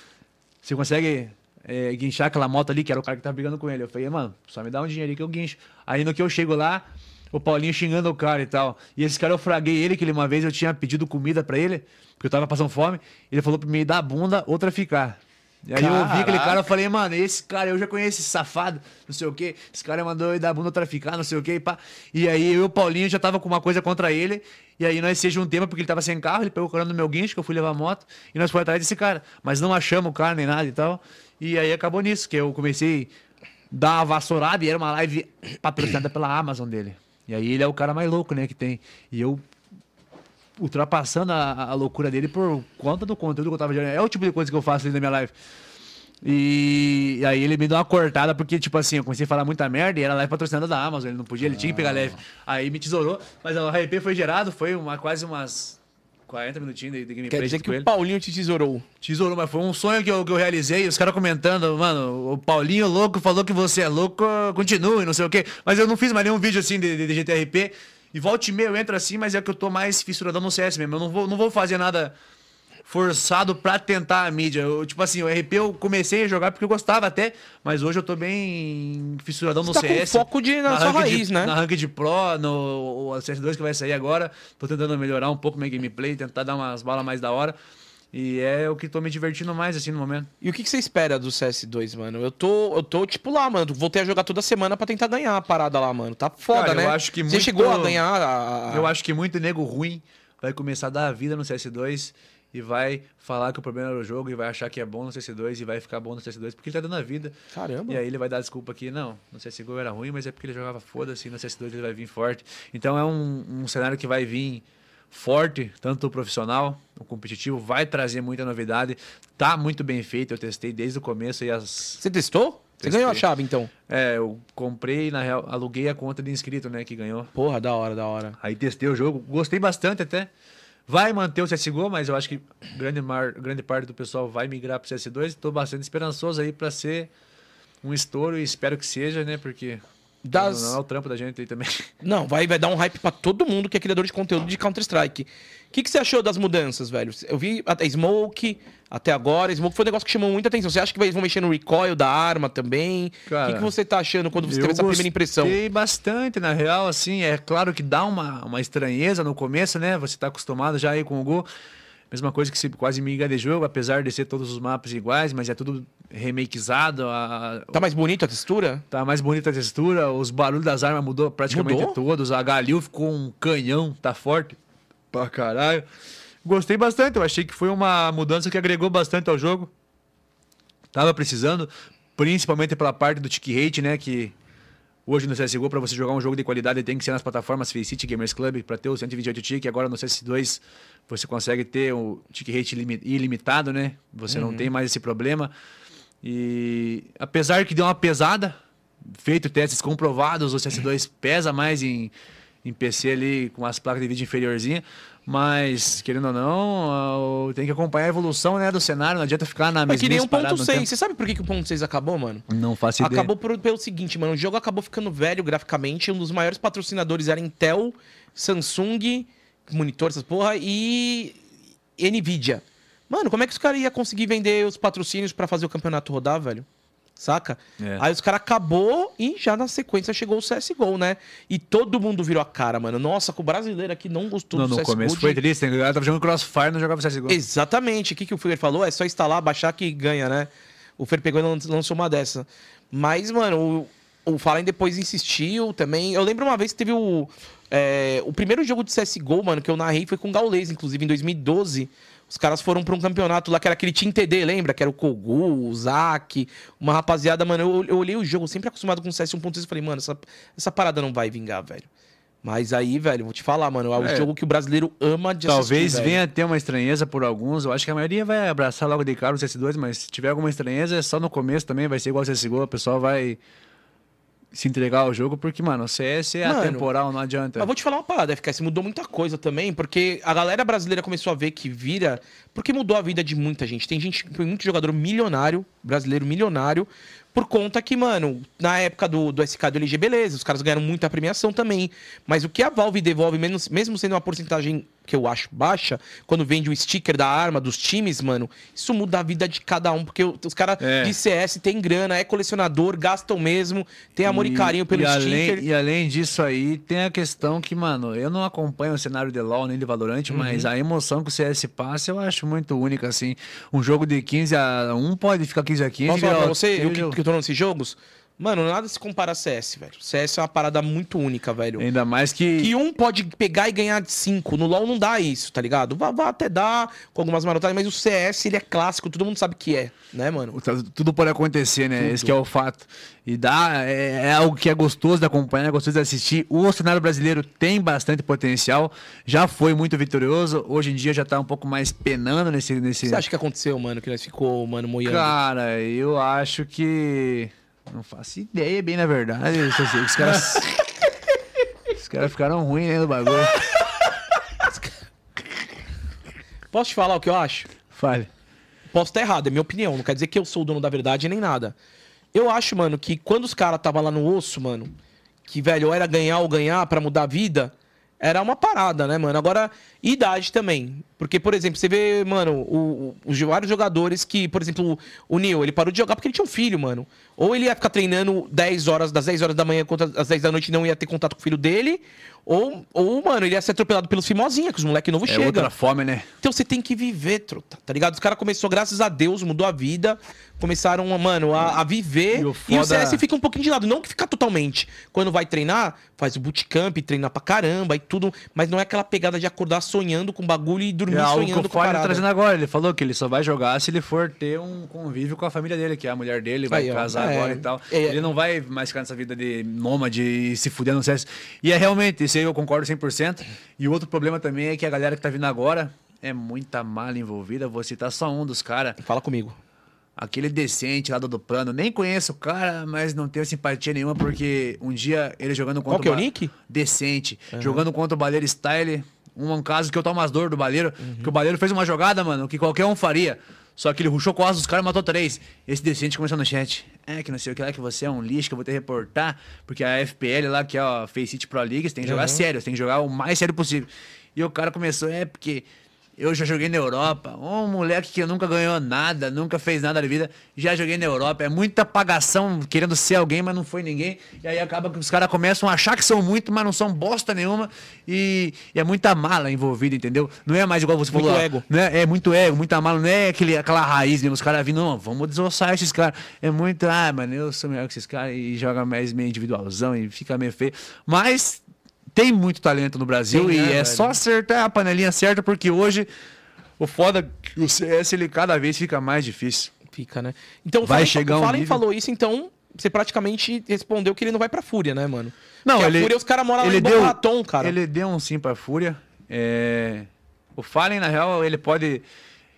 Você consegue é, guinchar aquela moto ali, que era o cara que tava brigando com ele? Eu falei, mano, só me dá um dinheiro aí que eu guincho. Aí no que eu chego lá, o Paulinho xingando o cara e tal. E esse cara eu fraguei ele, que ele uma vez eu tinha pedido comida pra ele, porque eu tava passando fome. Ele falou pra me dar a bunda ou traficar. E aí eu ouvi aquele cara, eu falei, mano, esse cara, eu já conheço esse safado, não sei o quê. Esse cara mandou eu dar a bunda traficar, não sei o quê, e pá. E aí eu e o Paulinho já tava com uma coisa contra ele. E aí nós se juntamos porque ele tava sem carro, ele pegou o carro no meu guincho, que eu fui levar a moto, e nós fomos atrás desse cara. Mas não achamos o cara nem nada e tal. E aí acabou nisso, que eu comecei a dar uma vassourada e era uma live patrocinada pela Amazon dele. E aí ele é o cara mais louco, né, que tem. E eu ultrapassando a, a loucura dele por conta do conteúdo que eu tava gerando. É o tipo de coisa que eu faço ali na minha live. E, e aí ele me deu uma cortada, porque, tipo assim, eu comecei a falar muita merda e era live patrocinada da Amazon, ele não podia, ele tinha que pegar leve. Aí me tesourou, mas o RP foi gerado, foi uma, quase umas 40 minutinhos de, de gameplay
Quer dizer que
ele.
o Paulinho te tesourou.
Tesouro, mas foi um sonho que eu, que eu realizei. Os caras comentando, mano, o Paulinho louco falou que você é louco, continue, não sei o quê. Mas eu não fiz mais nenhum vídeo assim de, de, de GTRP. E volta e meia eu entro assim, mas é que eu tô mais fissuradão no CS mesmo. Eu não vou, não vou fazer nada forçado pra tentar a mídia. Eu, tipo assim, o RP eu comecei a jogar porque eu gostava até, mas hoje eu tô bem fissuradão no
Você tá com
CS.
foco de- na sua
rank
raiz,
de,
né?
Na rank de Pro, no o CS2 que vai sair agora. Tô tentando melhorar um pouco minha gameplay, tentar dar umas balas mais da hora. E é o que tô me divertindo mais, assim, no momento.
E o que, que você espera do CS2, mano? Eu tô, eu tô, tipo, lá, mano. Voltei a jogar toda semana pra tentar ganhar a parada lá, mano. Tá foda,
Cara,
né?
eu acho que
Você
muito-
chegou a ganhar a...
Eu acho que muito nego ruim vai começar a dar a vida no CS2 e vai falar que o problema era o jogo e vai achar que é bom no CS2 e vai ficar bom no CS2 porque ele tá dando a vida.
Caramba.
E aí ele vai dar desculpa que não, no CSGO era ruim, mas é porque ele jogava foda-se, no CS2 ele vai vir forte. Então é um, um cenário que vai vir forte, tanto o profissional, o competitivo, vai trazer muita novidade. Tá muito bem feito, eu testei desde o começo e as
Você testou? Você ganhou a chave, então?
é, eu comprei, na real, aluguei a conta de inscrito, né, que ganhou.
Porra, da hora, da hora.
Aí testei o jogo, gostei bastante até. Vai manter o CSGO, mas eu acho que grande, mar, grande parte do pessoal vai migrar pro CS2. Estou bastante esperançoso aí para ser um estouro e espero que seja, né? Porque
Das-
não é o trampo da gente aí também.
Não, vai, vai dar um hype pra todo mundo que é criador de conteúdo de Counter-Strike. O que, que você achou das mudanças, velho? Eu vi até Smoke, até agora. Smoke foi um negócio que chamou muita atenção. Você acha que eles vão mexer no recoil da arma também? O que, que você tá achando quando você teve
Eu
essa primeira impressão?
Gostei bastante, na real, assim, é claro que dá uma, uma estranheza no começo, né? Você tá acostumado já aí com o Gol. Mesma coisa que se quase de jogo, apesar de ser todos os mapas iguais, mas é tudo remakeizado, a,
Tá mais bonita a textura?
Tá mais bonita a textura, os barulhos das armas mudou praticamente
Mudou?
todos. A Galil ficou um canhão, tá forte pra caralho. Gostei bastante, eu achei que foi uma mudança que agregou bastante ao jogo. Tava precisando, principalmente pela parte do tick rate, né, que Hoje no CSGO, para você jogar um jogo de qualidade, tem que ser nas plataformas Faceit Gamers Club, para ter o 128 tick. Agora no CS2 você consegue ter o tick rate ilimi- ilimitado, né? Você não tem mais esse problema. E apesar que deu uma pesada, feito testes comprovados, o CS2 pesa mais em, em PC ali com as placas de vídeo inferiorzinha. Mas, querendo ou não, tem que acompanhar a evolução né, do cenário. Não adianta ficar na
É que nem
mesma
um ponto 6. Você sabe por que, que o ponto 6 acabou, mano?
Não faço ideia.
Acabou por- pelo seguinte, mano. O jogo acabou ficando velho graficamente. Um dos maiores patrocinadores era Intel, Samsung, monitor, essas porra, e Nvidia. Mano, como é que os caras iam conseguir vender os patrocínios pra fazer o campeonato rodar, velho? Saca?
É.
Aí os caras acabou e já na sequência chegou o CSGO, né? E todo mundo virou a cara, mano. Nossa, com o brasileiro aqui não gostou
Não,
do
no
CSGO.
começo
de-
foi triste. A galera tava jogando Crossfire não jogava CSGO.
Exatamente. O que, que o Fer falou? É só instalar, baixar que ganha, né? O Fer pegou e lan- lançou uma dessa. Mas, mano, o, o Fallen depois insistiu também. Eu lembro uma vez que teve o. é, o primeiro jogo de CSGO, mano, que eu narrei foi com o Gaules, inclusive, em 2012. Os caras foram pra um campeonato lá que era aquele Team TD, lembra? Que era o Kogu, o Zac, uma rapaziada, mano. Eu, eu olhei o jogo, sempre acostumado com CS 1.6 e falei, mano, essa, essa parada não vai vingar, velho. Mas aí, velho, vou te falar, mano, é o
É.
jogo que o brasileiro ama de
Talvez
assistir,
venha ter uma estranheza por alguns. Eu acho que a maioria vai abraçar logo de cara o CS2, mas se tiver alguma estranheza, é só no começo também. Vai ser igual o CSGO. O pessoal vai se entregar ao jogo, porque, mano, o CS é
Mano,
atemporal, não adianta.
Mas vou te falar uma parada, FKS, mudou muita coisa também, porque a galera brasileira começou a ver que vira. Porque mudou a vida de muita gente. Tem gente, tem muito jogador milionário, brasileiro milionário, por conta que, mano, na época do, do SK do LG, beleza, os caras ganharam muita premiação também. Mas o que a Valve devolve, menos, mesmo sendo uma porcentagem que eu acho baixa, quando vende o sticker da arma dos times, mano, isso muda a vida de cada um, porque os caras
É.
de CS tem grana, é colecionador, gastam mesmo, tem amor e, carinho pelo
e
sticker.
Além, e além disso aí, tem a questão que, mano, eu não acompanho o cenário de LoL nem de Valorant,
Uhum.
mas a emoção que o CS passa eu acho muito única, assim. Um jogo de 15 a 1 pode ficar 15 a 15.
Posso falar pra você, eu que,
eu-
que eu tô jogos? Mano, nada se compara a CS, velho. CS é uma parada muito única, velho.
Ainda mais que...
Que um pode pegar e ganhar de 5. No LoL não dá isso, tá ligado? Vai, vai até dar com algumas marotadas, mas o CS, ele é clássico, todo mundo sabe que é, né, mano?
Tudo pode acontecer, né? Esse que é o fato. E dá, é, é algo que é gostoso de acompanhar, é gostoso de assistir. O cenário brasileiro tem bastante potencial, já foi muito vitorioso, hoje em dia já tá um pouco mais penando nesse. Nesse...
você acha que aconteceu, mano, que nós ficou, mano, moiando?
Cara, eu acho que. Não faço ideia, bem na verdade. Os caras. Os caras ficaram ruins, né, no bagulho.
Posso te falar o que eu acho?
Fale.
Posso estar errado, é minha opinião. Não quer dizer que eu sou o dono da verdade nem nada. Eu acho, mano, que quando os caras tava lá no osso, mano, que, velho, ou era ganhar ou ganhar pra mudar a vida, era uma parada, né, mano? Agora, idade também. Porque, por exemplo, você vê, mano, o- os vários jogadores que, por exemplo, o Neil, ele parou de jogar porque ele tinha um filho, mano. Ou ele ia ficar treinando 10 horas, das 10 horas da manhã contra as 10 da noite e não ia ter contato com o filho dele. Ou, ou mano, ele ia ser atropelado pelos fimosinha, que os moleques novos
É
chegam.
outra fome, né?
Então você tem que viver, truta, tá ligado? Os caras começaram, graças a Deus, mudou a vida. Começaram, mano, a, a viver.
E
E
o
o,
foda-
CS fica um pouquinho de lado. Não que fica totalmente. Quando vai treinar, faz o bootcamp, treina pra caramba e tudo. Mas não é aquela pegada de acordar sonhando com bagulho e dormir
É algo que
sonhando
o
com
tá
parada.
trazendo agora. Ele falou que ele só vai jogar se ele for ter um convívio com a família dele, que é a mulher dele, vai
Aí,
casar
É.
agora e tal.
É.
Ele não vai mais ficar nessa vida de nômade e se fuder no CS. E é realmente, isso aí eu concordo 100%. E o outro problema também é que a galera que tá vindo agora é muita mala envolvida. Vou citar só um dos caras.
Fala comigo.
Aquele decente lá do, do plano. Nem conheço o cara, mas não tenho simpatia nenhuma, porque um dia ele jogando contra
Qual que é o nick?
Decente. Jogando contra o Baleiro Style. Um caso que eu tomo as dores do Baleiro. Que o Baleiro fez uma jogada, mano, que qualquer um faria. Só que ele ruxou com as dos caras e matou três. Esse decente começou no chat. É, que não sei o que lá, que você é um lixo, que eu vou ter que reportar. Porque a FPL lá, que é a Faceit Pro League, você tem que jogar sério, você tem que jogar o mais sério possível. E o cara começou, é, porque eu já joguei na Europa. Um moleque que nunca ganhou nada, nunca fez nada na vida. Já joguei na Europa. É muita apagação querendo ser alguém, mas não foi ninguém. E aí acaba que os caras começam a achar que são muito, mas não são bosta nenhuma. E, e é muita mala envolvida, entendeu? Não é mais igual você
Muito
falou. ó,
ego.
Não é, é muito ego, muita mala. Não é aquele, aquela raiz mesmo. Os caras vindo, não, vamos desossar esses caras. É muito, ah, mano, eu sou melhor que esses caras. E joga mais meio individualzão e fica meio feio. Mas tem muito talento no Brasil
Tem,
e
né,
é
velho?
só acertar a panelinha certa, porque hoje o foda é que o CS ele cada vez fica mais difícil.
Fica, né? Então, o
Vai
Fallen-
chegar
o
um
Fallen
nível-
falou isso, então você praticamente respondeu que ele não vai pra Fúria, né, mano?
Não,
Porque
ele-
a Fúria, os caras moram lá
ele
em
deu-
Raton, cara.
Ele deu um sim pra Fúria. É, O Fallen, na real, ele pode.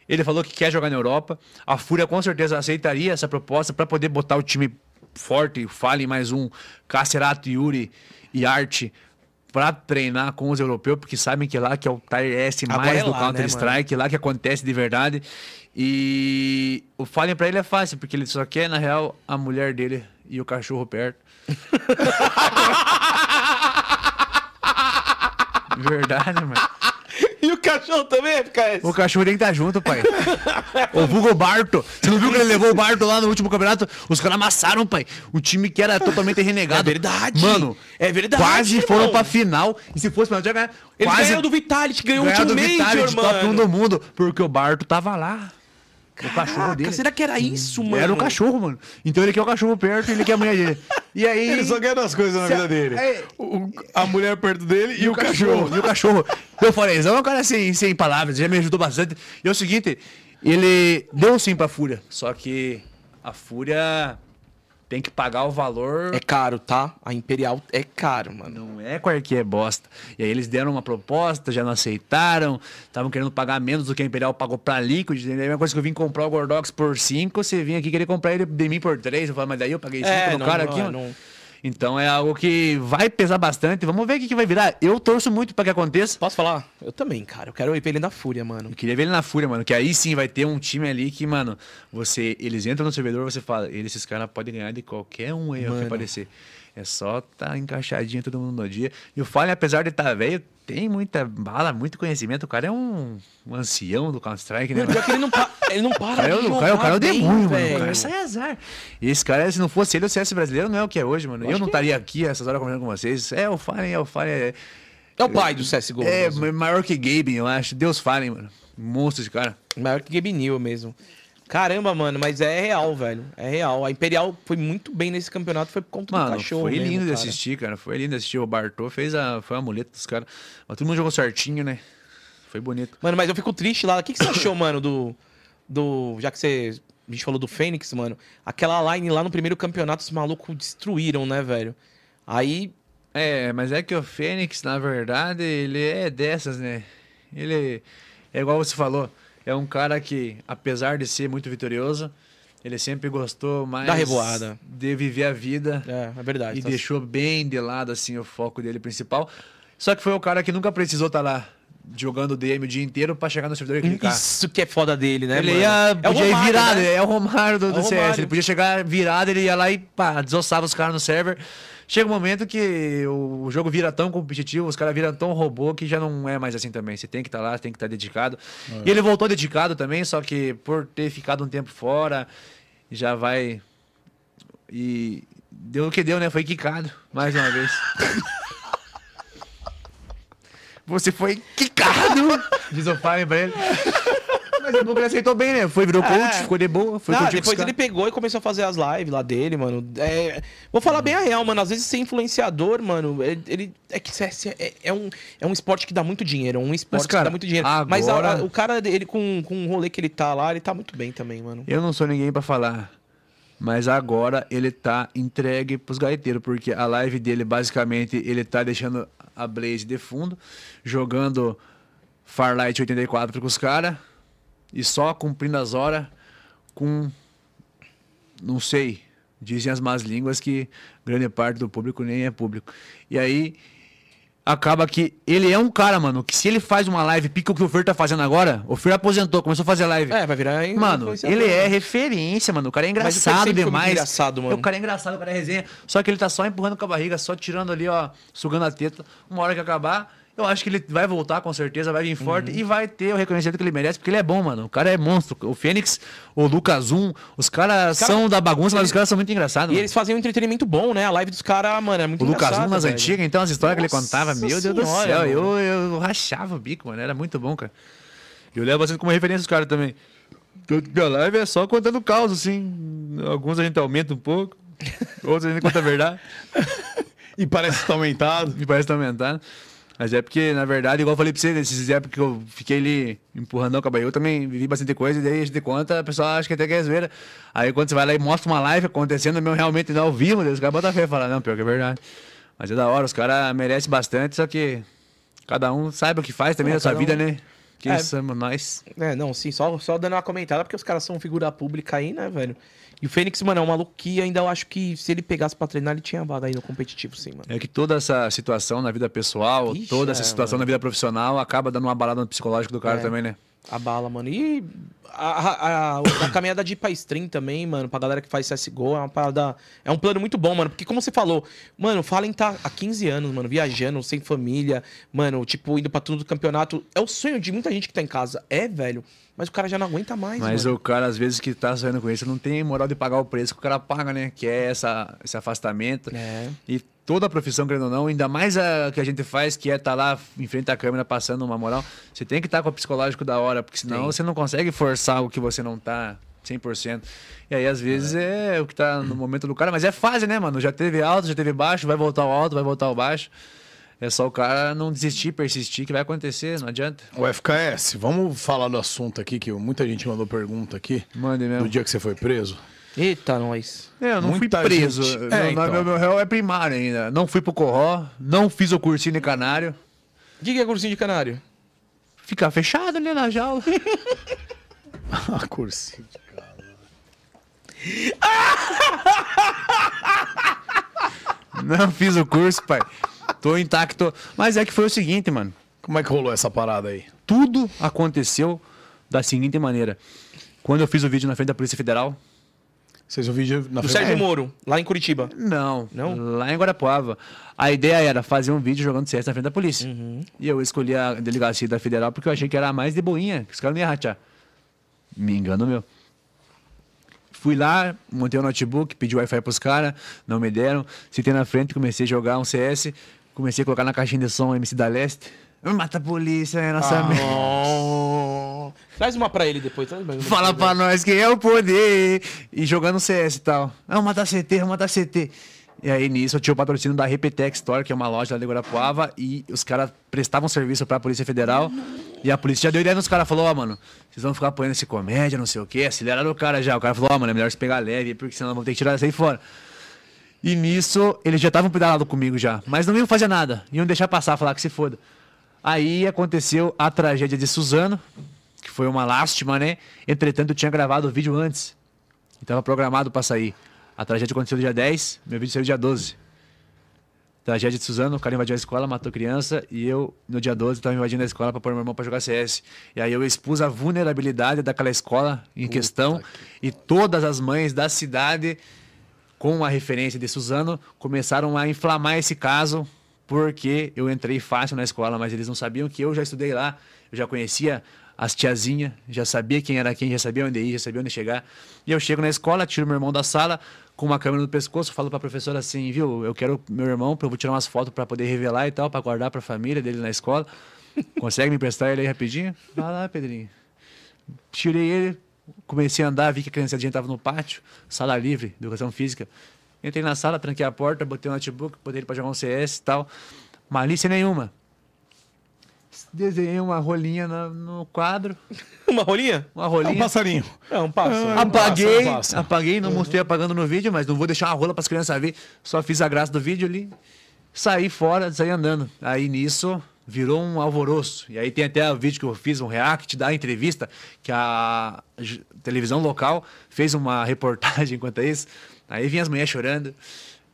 Ele falou que quer jogar na Europa. A Fúria com certeza aceitaria essa proposta pra poder botar o time forte. O Fallen mais um, Cacerato, Yuri e Arte pra treinar com os europeus, porque sabem que lá que é o Tier S mais
é
do
lá, né,
Counter-Strike, lá que acontece de verdade. E o Fallen pra ele é fácil, porque ele só quer, na real, a mulher dele e o cachorro perto. Verdade, mano.
O cachorro também, FKS?
O cachorro tem que estar junto, pai. o Vulgo Barto. Você não viu que ele levou o Barto lá no último campeonato? Os caras amassaram, pai. O time que era totalmente renegado.
É verdade.
Mano,
É verdade,
Quase
irmão.
foram pra final. E se fosse pra já ganhar.
Ele
quase
ganhou do Vitality, ganhou o último
do
Major,
Vitality, top 1
mano.
do mundo. Porque o Barto tava lá. O cachorro
Caraca,
dele.
será que era isso, mano?
Era o cachorro, mano. Então ele quer o cachorro perto e ele quer a mulher dele. E aí.
Ele só quer duas coisas na
Se-
vida dele.
é-
O- a mulher perto dele e, o cachorro.
E o cachorro. Eu falei, é um cara sem, sem palavras, já me ajudou bastante. E é o seguinte, ele deu um sim pra Fúria. Só que a Fúria tem que pagar o valor.
É caro, tá? A Imperial é caro, mano.
Não é qualquer bosta. E aí eles deram uma proposta, já não aceitaram. Estavam querendo pagar menos do que a Imperial pagou pra Liquid. É a mesma coisa que eu vim comprar o Gordox por 5, você vinha aqui querer comprar ele de mim por 3. Eu falei, mas daí eu paguei 5
É,
no
não-
cara
não-
aqui,
é, não-
Então é algo que vai pesar bastante. Vamos ver o que, que vai virar. Eu torço muito pra que aconteça.
Posso falar? Eu também, cara. Eu quero ir pra ele da Fúria, mano.
Eu queria ver ele na Fúria, mano. Que aí sim vai ter um time ali que, mano, você. Eles entram no servidor você fala, esses caras podem ganhar de qualquer um aí, que aparecer. É só tá encaixadinho todo mundo no dia. E o Fallen, apesar de estar tá velho, tem muita bala, muito conhecimento. O cara é um, um ancião do Counter-Strike, né?
Pior que ele não, pa- ele não para
cara, é
de
o- o cara, o cara é o
jogar
demônio, mano. O cara sai azar. E esse cara, se não fosse ele, o CS brasileiro não é o que é hoje, mano. Eu,
acho
não estaria aqui essas horas conversando com vocês. É o Fallen, é o Fallen. É,
É o pai do CSGO.
é maior que Gabe, eu acho. Deus Fallen, mano. Monstro de cara.
Maior que Gabe New mesmo. Caramba, mano, mas é real, velho. É real. A Imperial foi muito bem nesse campeonato, foi por conta do
Mano,
cachorro.
foi
mesmo,
lindo de
cara.
assistir, cara. Foi lindo de assistir. O Bartô fez a, foi a muleta dos caras. Mas todo mundo jogou certinho, né? Foi bonito.
Mano, mas eu fico triste lá. O que, que você achou, mano, do. do já que você. A gente falou do Fênix, mano. Aquela line lá no primeiro campeonato, os malucos destruíram, né, velho? Aí.
É, mas é que o Fênix, na verdade, ele é dessas, né? Ele é igual você falou. É um cara que, apesar de ser muito vitorioso, ele sempre gostou mais
Da revoada.
de viver a vida.
É, é verdade.
e
tá-
deixou bem de lado assim o foco dele principal. Só que foi o cara que nunca precisou estar lá jogando DM o dia inteiro pra chegar no servidor e clicar.
Isso que é foda dele, né,
ele
mano?
ia,
é
podia ir
Romário,
virado,
né?
é o Romário do, do
É o
CS.
Romário.
Ele podia chegar virado, ele ia lá e pá, desossava os caras no server. Chega um momento que o, jogo vira tão competitivo, os caras viram tão robô que já não é mais assim também. Você tem que estar lá, tem que estar dedicado. E ele voltou dedicado também, só que por ter ficado um tempo fora, já vai. E deu o que deu, né? Foi quicado, mais uma vez. Você foi quicado! Diz o pra ele. Mas o Lucas aceitou bem, né? Foi, virou coach,
É.
ficou de boa, foi os
depois ele pegou e começou a fazer as lives lá dele, mano. É, vou falar bem a real, mano. Às vezes ser influenciador, mano, ele, é que é, é um, é um esporte que dá muito dinheiro. É um esporte
cara,
que dá muito dinheiro. Mas a-
agora-
a- o cara, ele com, com o rolê que ele tá lá, ele tá muito bem também, mano.
Eu não sou ninguém pra falar. Mas agora ele tá entregue pros gaiteiros, porque a live dele, basicamente, ele tá deixando a Blaze de fundo, jogando Farlight 84 com os caras, e só cumprindo as horas com. Não sei. Dizem as más línguas que grande parte do público nem é público. E aí. Acaba que ele é um cara, mano, que se ele faz uma live, pica o que o Fer tá fazendo agora, o Fer aposentou, começou a fazer live.
É, vai virar
Mano,
influenciador,
ele é
né?
referência, mano. O cara é engraçado demais.
engraçado, mano.
O cara é engraçado, o cara é resenha. Só que ele tá só empurrando com a barriga, só tirando ali, ó, sugando a teta. Uma hora que acabar, eu acho que ele vai voltar com certeza, vai vir forte
Uhum.
e vai ter o reconhecimento que ele merece, porque ele é bom, mano. O cara é monstro. O Fênix, o Lucas Zoom, os caras
cara-
são da bagunça, mas os caras são muito engraçados.
E
mano.
eles faziam um entretenimento bom, né? A live dos caras, mano, é muito
O Lucas Zoom nas
velho.
antigas, então as histórias que ele
Nossa
contava, meu Deus do
senhora,
céu,
mano.
eu, eu rachava o bico, mano. Era muito bom, cara. E eu levo bastante como referência os caras também. Que a live é só contando caos, assim. Alguns a gente aumenta um pouco, outros a gente conta a verdade.
E parece que tá aumentado.
Me parece que tá aumentando. Mas é porque, na verdade, igual eu falei pra você, nesses épocas que eu fiquei ali empurrando com a eu também vivi bastante coisa, e daí a gente conta, a pessoa acha que até que é zoeira. Aí quando você vai lá e mostra uma live acontecendo mesmo realmente não ao vivo, daí os caras botam fé e falam, não, pior que é verdade. Mas é da hora, os caras merecem bastante, só que cada um sabe o que faz também
É,
na sua vida,
um-
né? Que
É.
somos nós.
É, não, sim, só, só dando uma comentada, porque os caras são figura pública aí, né, velho? E o Fênix, mano, é um maluco que ainda eu acho que se ele pegasse pra treinar, ele tinha vaga aí no competitivo, sim, mano.
É que toda essa situação na vida pessoal,
Ixi,
toda essa
é,
situação
mano.
na vida profissional acaba dando uma balada no psicológico do cara
É.
também, né?
A bala, mano. E a, a, a, a caminhada de ir pra stream também, mano, pra galera que faz CSGO, é uma parada. É um plano muito bom, mano. Porque, como você falou, mano, o Fallen tá há 15 anos, mano, viajando, sem família, mano, tipo, indo pra tudo do campeonato. É o sonho de muita gente que tá em casa. É, velho. Mas o cara já não aguenta mais,
Mas
mano.
o cara, às vezes, que tá saindo com isso, não tem moral de pagar o preço que o cara paga, né? Que é essa, esse afastamento.
É.
E toda a profissão, querendo ou não, ainda mais a que a gente faz, que é estar lá em frente à câmera passando uma moral, você tem que estar com o psicológico da hora, porque senão você não consegue forçar o que você não tá 100%. E aí, às vezes, é, o que tá no momento do cara, mas é fase, né, mano? Já teve alto, já teve baixo, vai voltar ao alto, vai voltar ao baixo. É só o cara não desistir, persistir, que vai acontecer, não adianta.
O FKS, vamos falar do assunto aqui, que muita gente mandou pergunta aqui.
Mande
No
mesmo.
dia que você foi preso.
Eita, nós.
É, eu não
Muita
fui preso.
gente-
Meu-
É,
meu,
então.
meu, meu réu é primário ainda. Não fui pro Corró, não fiz o cursinho em Canário.
O que que é cursinho de canário?
Ficar fechado, né, na jaula.
Ah, cursinho.
não fiz o curso, pai. Tô intacto. Mas é que foi o seguinte, mano.
Como é que rolou essa parada aí?
Tudo aconteceu da seguinte maneira. Quando eu fiz o vídeo na frente da Polícia Federal,
Vocês viram o vídeo na
Do
frente?
Sérgio Moro, lá em Curitiba.
Não,
Não?
Lá em Guarapuava. A ideia era fazer um vídeo jogando CS na frente da polícia. E eu escolhi a delegacia da Federal porque eu achei que era a mais de boinha, que os caras não iam ratear. Me engano meu. Fui lá, montei o notebook, pedi Wi-Fi pros caras, não me deram. Sentei na frente, comecei a jogar um CS, comecei a colocar na caixinha de som MC da Leste. Mata a polícia, é nossa merda.
Oh. Traz uma pra ele depois. Traz mais uma
Fala
pra
nós quem é o poder. E jogando CS e tal. Não, matar CT, matar CT. E aí nisso eu tinha o patrocínio da Repetex Store, que é uma loja lá de Guarapuava, e os caras prestavam serviço pra Polícia Federal. E a polícia já deu ideia nos caras, falou, ó, mano, vocês vão ficar apoiando esse comédia, não sei o quê, aceleraram o cara já. O cara falou, ó, mano, é melhor você pegar leve, porque senão vão ter que tirar isso aí fora. E nisso, eles já estavam pedalando comigo já. Mas não iam fazer nada. Iam deixar passar, falar que se foda. Aí aconteceu a tragédia de Suzano, que foi uma lástima, né? Entretanto, eu tinha gravado o vídeo antes. E tava programado pra sair. A tragédia aconteceu no dia 10, meu vídeo saiu dia 12. Tragédia de Suzano, o cara invadiu a escola, matou criança, e eu, no dia 12, tava invadindo a escola pra pôr meu irmão pra jogar CS. E aí eu expus a vulnerabilidade daquela escola em questão, e todas as mães da cidade com a referência de Suzano, começaram a inflamar esse caso, porque eu entrei fácil na escola, mas eles não sabiam que eu já estudei lá, eu já conhecia as tiazinhas, já sabia quem era quem, já sabia onde ir, já sabia onde chegar. E eu chego na escola, tiro meu irmão da sala, com uma câmera no pescoço, falo pra professora assim, viu, eu quero meu irmão, eu vou tirar umas fotos pra poder revelar e tal, pra guardar pra família dele na escola. Consegue me emprestar ele aí rapidinho? Vai lá, Pedrinho. Tirei ele, comecei a andar, vi que a criançadinha estava no pátio, sala livre, educação física. Entrei na sala, tranquei a porta, botei o notebook, botei ele pra jogar um CS e tal. Malícia nenhuma. Desenhei uma rolinha na- no quadro,
Uma rolinha?
uma
É um
rolinha.
passarinho.
É, um passo.
Ah,
apaguei,
passa.
apaguei, não mostrei apagando no vídeo, mas não vou deixar uma rola para as crianças ver. Só fiz a graça do vídeo ali, saí fora, saí andando. Aí nisso virou um alvoroço. E aí tem até o vídeo que eu fiz, um react da entrevista, que a televisão local fez uma reportagem quanto a isso. Aí vinha as mulheres chorando.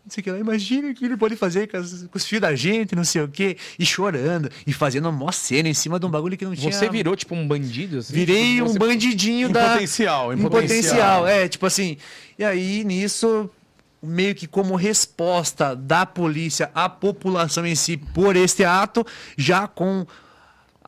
Não sei o que lá, imagina o que ele pode fazer com, as- com os filhos da gente, não sei o quê. E chorando, e fazendo uma mó cena em cima de um bagulho que não tinha.
Você virou tipo um bandido? Assim?
Virei um
Você-
bandidinho
Em
da.
potencial, em
em
potencial.
potencial. É, tipo assim. E aí, nisso, meio que como resposta da polícia à população em si por este ato, já com.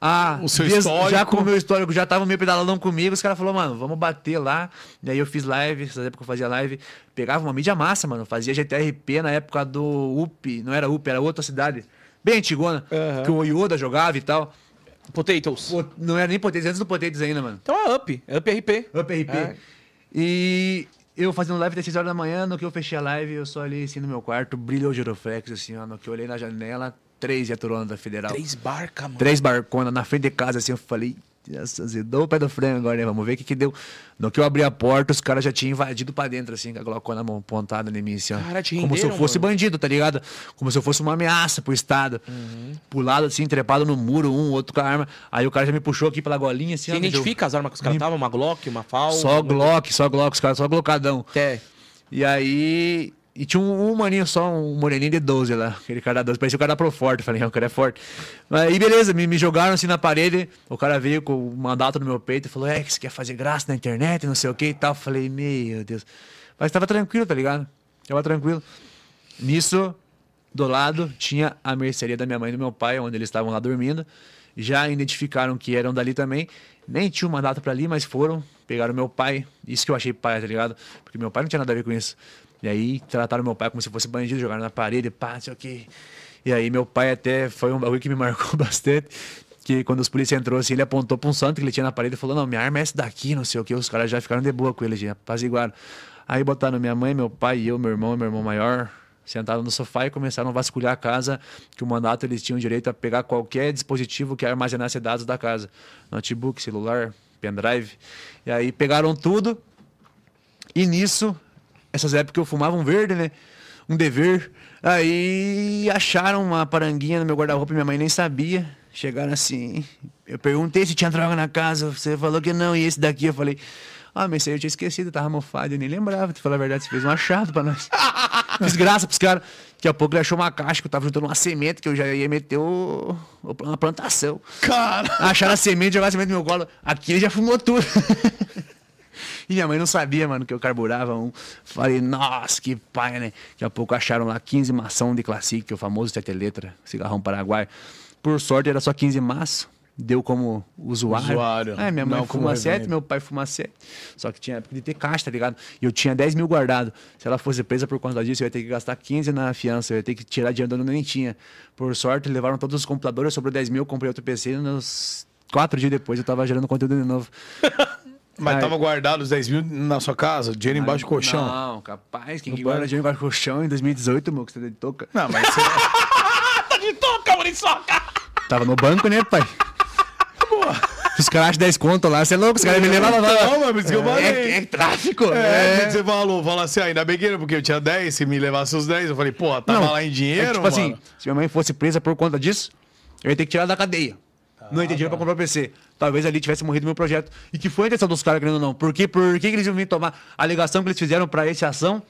A,
O seu
des-
histórico.
Já com o meu histórico, já tava meio pedalando comigo, os caras falaram, mano, vamos bater lá. E aí eu fiz live, nessa época eu fazia live, pegava uma mídia massa, mano, fazia GTRP na época do UP, não era UP, era outra cidade, bem antigona,
Aham.
que o Yoda jogava e tal.
Potatoes.
Pô, Não era nem Potentes, antes do Potentes ainda, mano.
Então é up. É up RP.
Up RP.
É.
E eu fazendo live até 6 horas da manhã, no que eu fechei a live, eu só olhei assim no meu quarto, brilhou o giroflex, assim, ó, no que eu olhei na janela, três viaturonas da Federal.
Três barcas, mano.
Três barconas na frente de casa, assim, eu falei, azedou o pé do freio agora, né? Vamos ver o que que deu. No que eu abri a porta, os caras já tinham invadido pra dentro, assim, com a glocona mão pontada em mim, assim, ó.
Cara, te
Como se eu
renderam,
fosse
mano.
bandido, tá ligado? Como se eu fosse uma ameaça pro Estado. Pulado, assim, trepado no muro, um, outro com a arma. Aí o cara já me puxou aqui pela golinha, assim,
Você
ó.
identifica as armas que os caras estavam? Uma Glock, uma FAL?
Só Glock, só Glock, os caras só glocadão.
Até.
E aí. E tinha um, um maninho só, um moreninho de 12 lá. Aquele cara da 12. Parecia o cara da Proforte. Falei, o cara é forte. Aí beleza, me, me jogaram assim na parede. O cara veio com o mandato no meu peito e falou: É, que você quer fazer graça na internet, não sei o que e tal. Falei, meu Deus. Mas tava tranquilo, tá ligado? Tava tranquilo. Nisso, do lado, tinha a mercearia da minha mãe e do meu pai, onde eles estavam lá dormindo. Já identificaram que eram dali também. Nem tinha um mandato pra ali, mas foram, pegaram meu pai. Isso que eu achei pai, tá ligado? Porque meu pai não tinha nada a ver com isso. E aí trataram meu pai como se fosse bandido, jogaram na parede, pá, não sei o quê. E aí meu pai até foi um bagulho que me marcou bastante. Que quando os polícias entrou assim, ele apontou pra um santo que ele tinha na parede e falou: Não, minha arma é essa daqui, não sei o que. Os caras já ficaram de boa com ele, já apaziguaram. Aí botaram minha mãe, meu pai eu, meu irmão meu irmão maior, sentaram no sofá e começaram a vasculhar a casa, que o mandato eles tinham direito a pegar qualquer dispositivo que armazenasse dados da casa. Notebook, celular, pendrive. E aí pegaram tudo. E nisso, essas épocas eu fumava um verde, né? Um dever. Aí acharam uma paranguinha no meu guarda-roupa e minha mãe nem sabia. Chegaram assim. Eu perguntei se tinha droga na casa. Você falou que não. E esse daqui eu falei. Ah, mas esse aí eu tinha esquecido, tava mofado, eu nem lembrava. Pra falar a verdade, você fez um achado pra nós. Fiz graça pros caras. Daqui a pouco ele achou uma caixa que eu tava juntando uma semente que eu já ia meter o- uma plantação.
Cara,
Acharam a semente, jogaram a semente no meu colo. Aqui ele já fumou tudo. e minha mãe não sabia, mano, que eu carburava um. Falei, nossa, que pai, né? Daqui a pouco acharam lá 15 mação de é o famoso sete letra, cigarrão paraguai. Por sorte era só 15 maço. Deu como usuário.
Usuário,
É, minha mãe
não
fuma 7,
revenda.
meu pai fuma 7. Só que tinha época de ter caixa, tá ligado? E eu tinha 10 mil guardado. Se ela fosse presa por conta disso, eu ia ter que gastar 15 na fiança. Eu ia ter que tirar dinheiro onde nem tinha. Por sorte, levaram todos os computadores, sobrou 10 mil, comprei outro PC. E nos quatro dias depois eu tava gerando conteúdo de novo.
mas
Ai.
tava guardado os 10 mil na sua casa? Dinheiro embaixo do colchão?
Não, capaz. Quem que guarda dinheiro embaixo do colchão em 2018, meu, que você tá de toca?
Não, mas você...
Tá de toca, Muriçoca!
Tava no banco, né, pai? Os caras acham 10 conto lá, você é louco, os caras me levavam lá.
Não, mas isso que eu falei.
É, é tráfico.
É,
É.
você falou, falou assim, ah, ainda bem que era porque eu tinha 10, se me levasse os 10, eu falei, pô, tava
Não,
lá em
é
dinheiro,
que, tipo
mano.
assim, se minha mãe fosse presa por conta disso, eu ia ter que tirar da cadeia. Não ia ter dinheiro pra comprar o PC. Talvez ali tivesse morrido meu projeto. E que foi a intenção dos caras, querendo ou não. Por quê? Por que, que eles iam vir tomar? A alegação que eles fizeram pra essa ação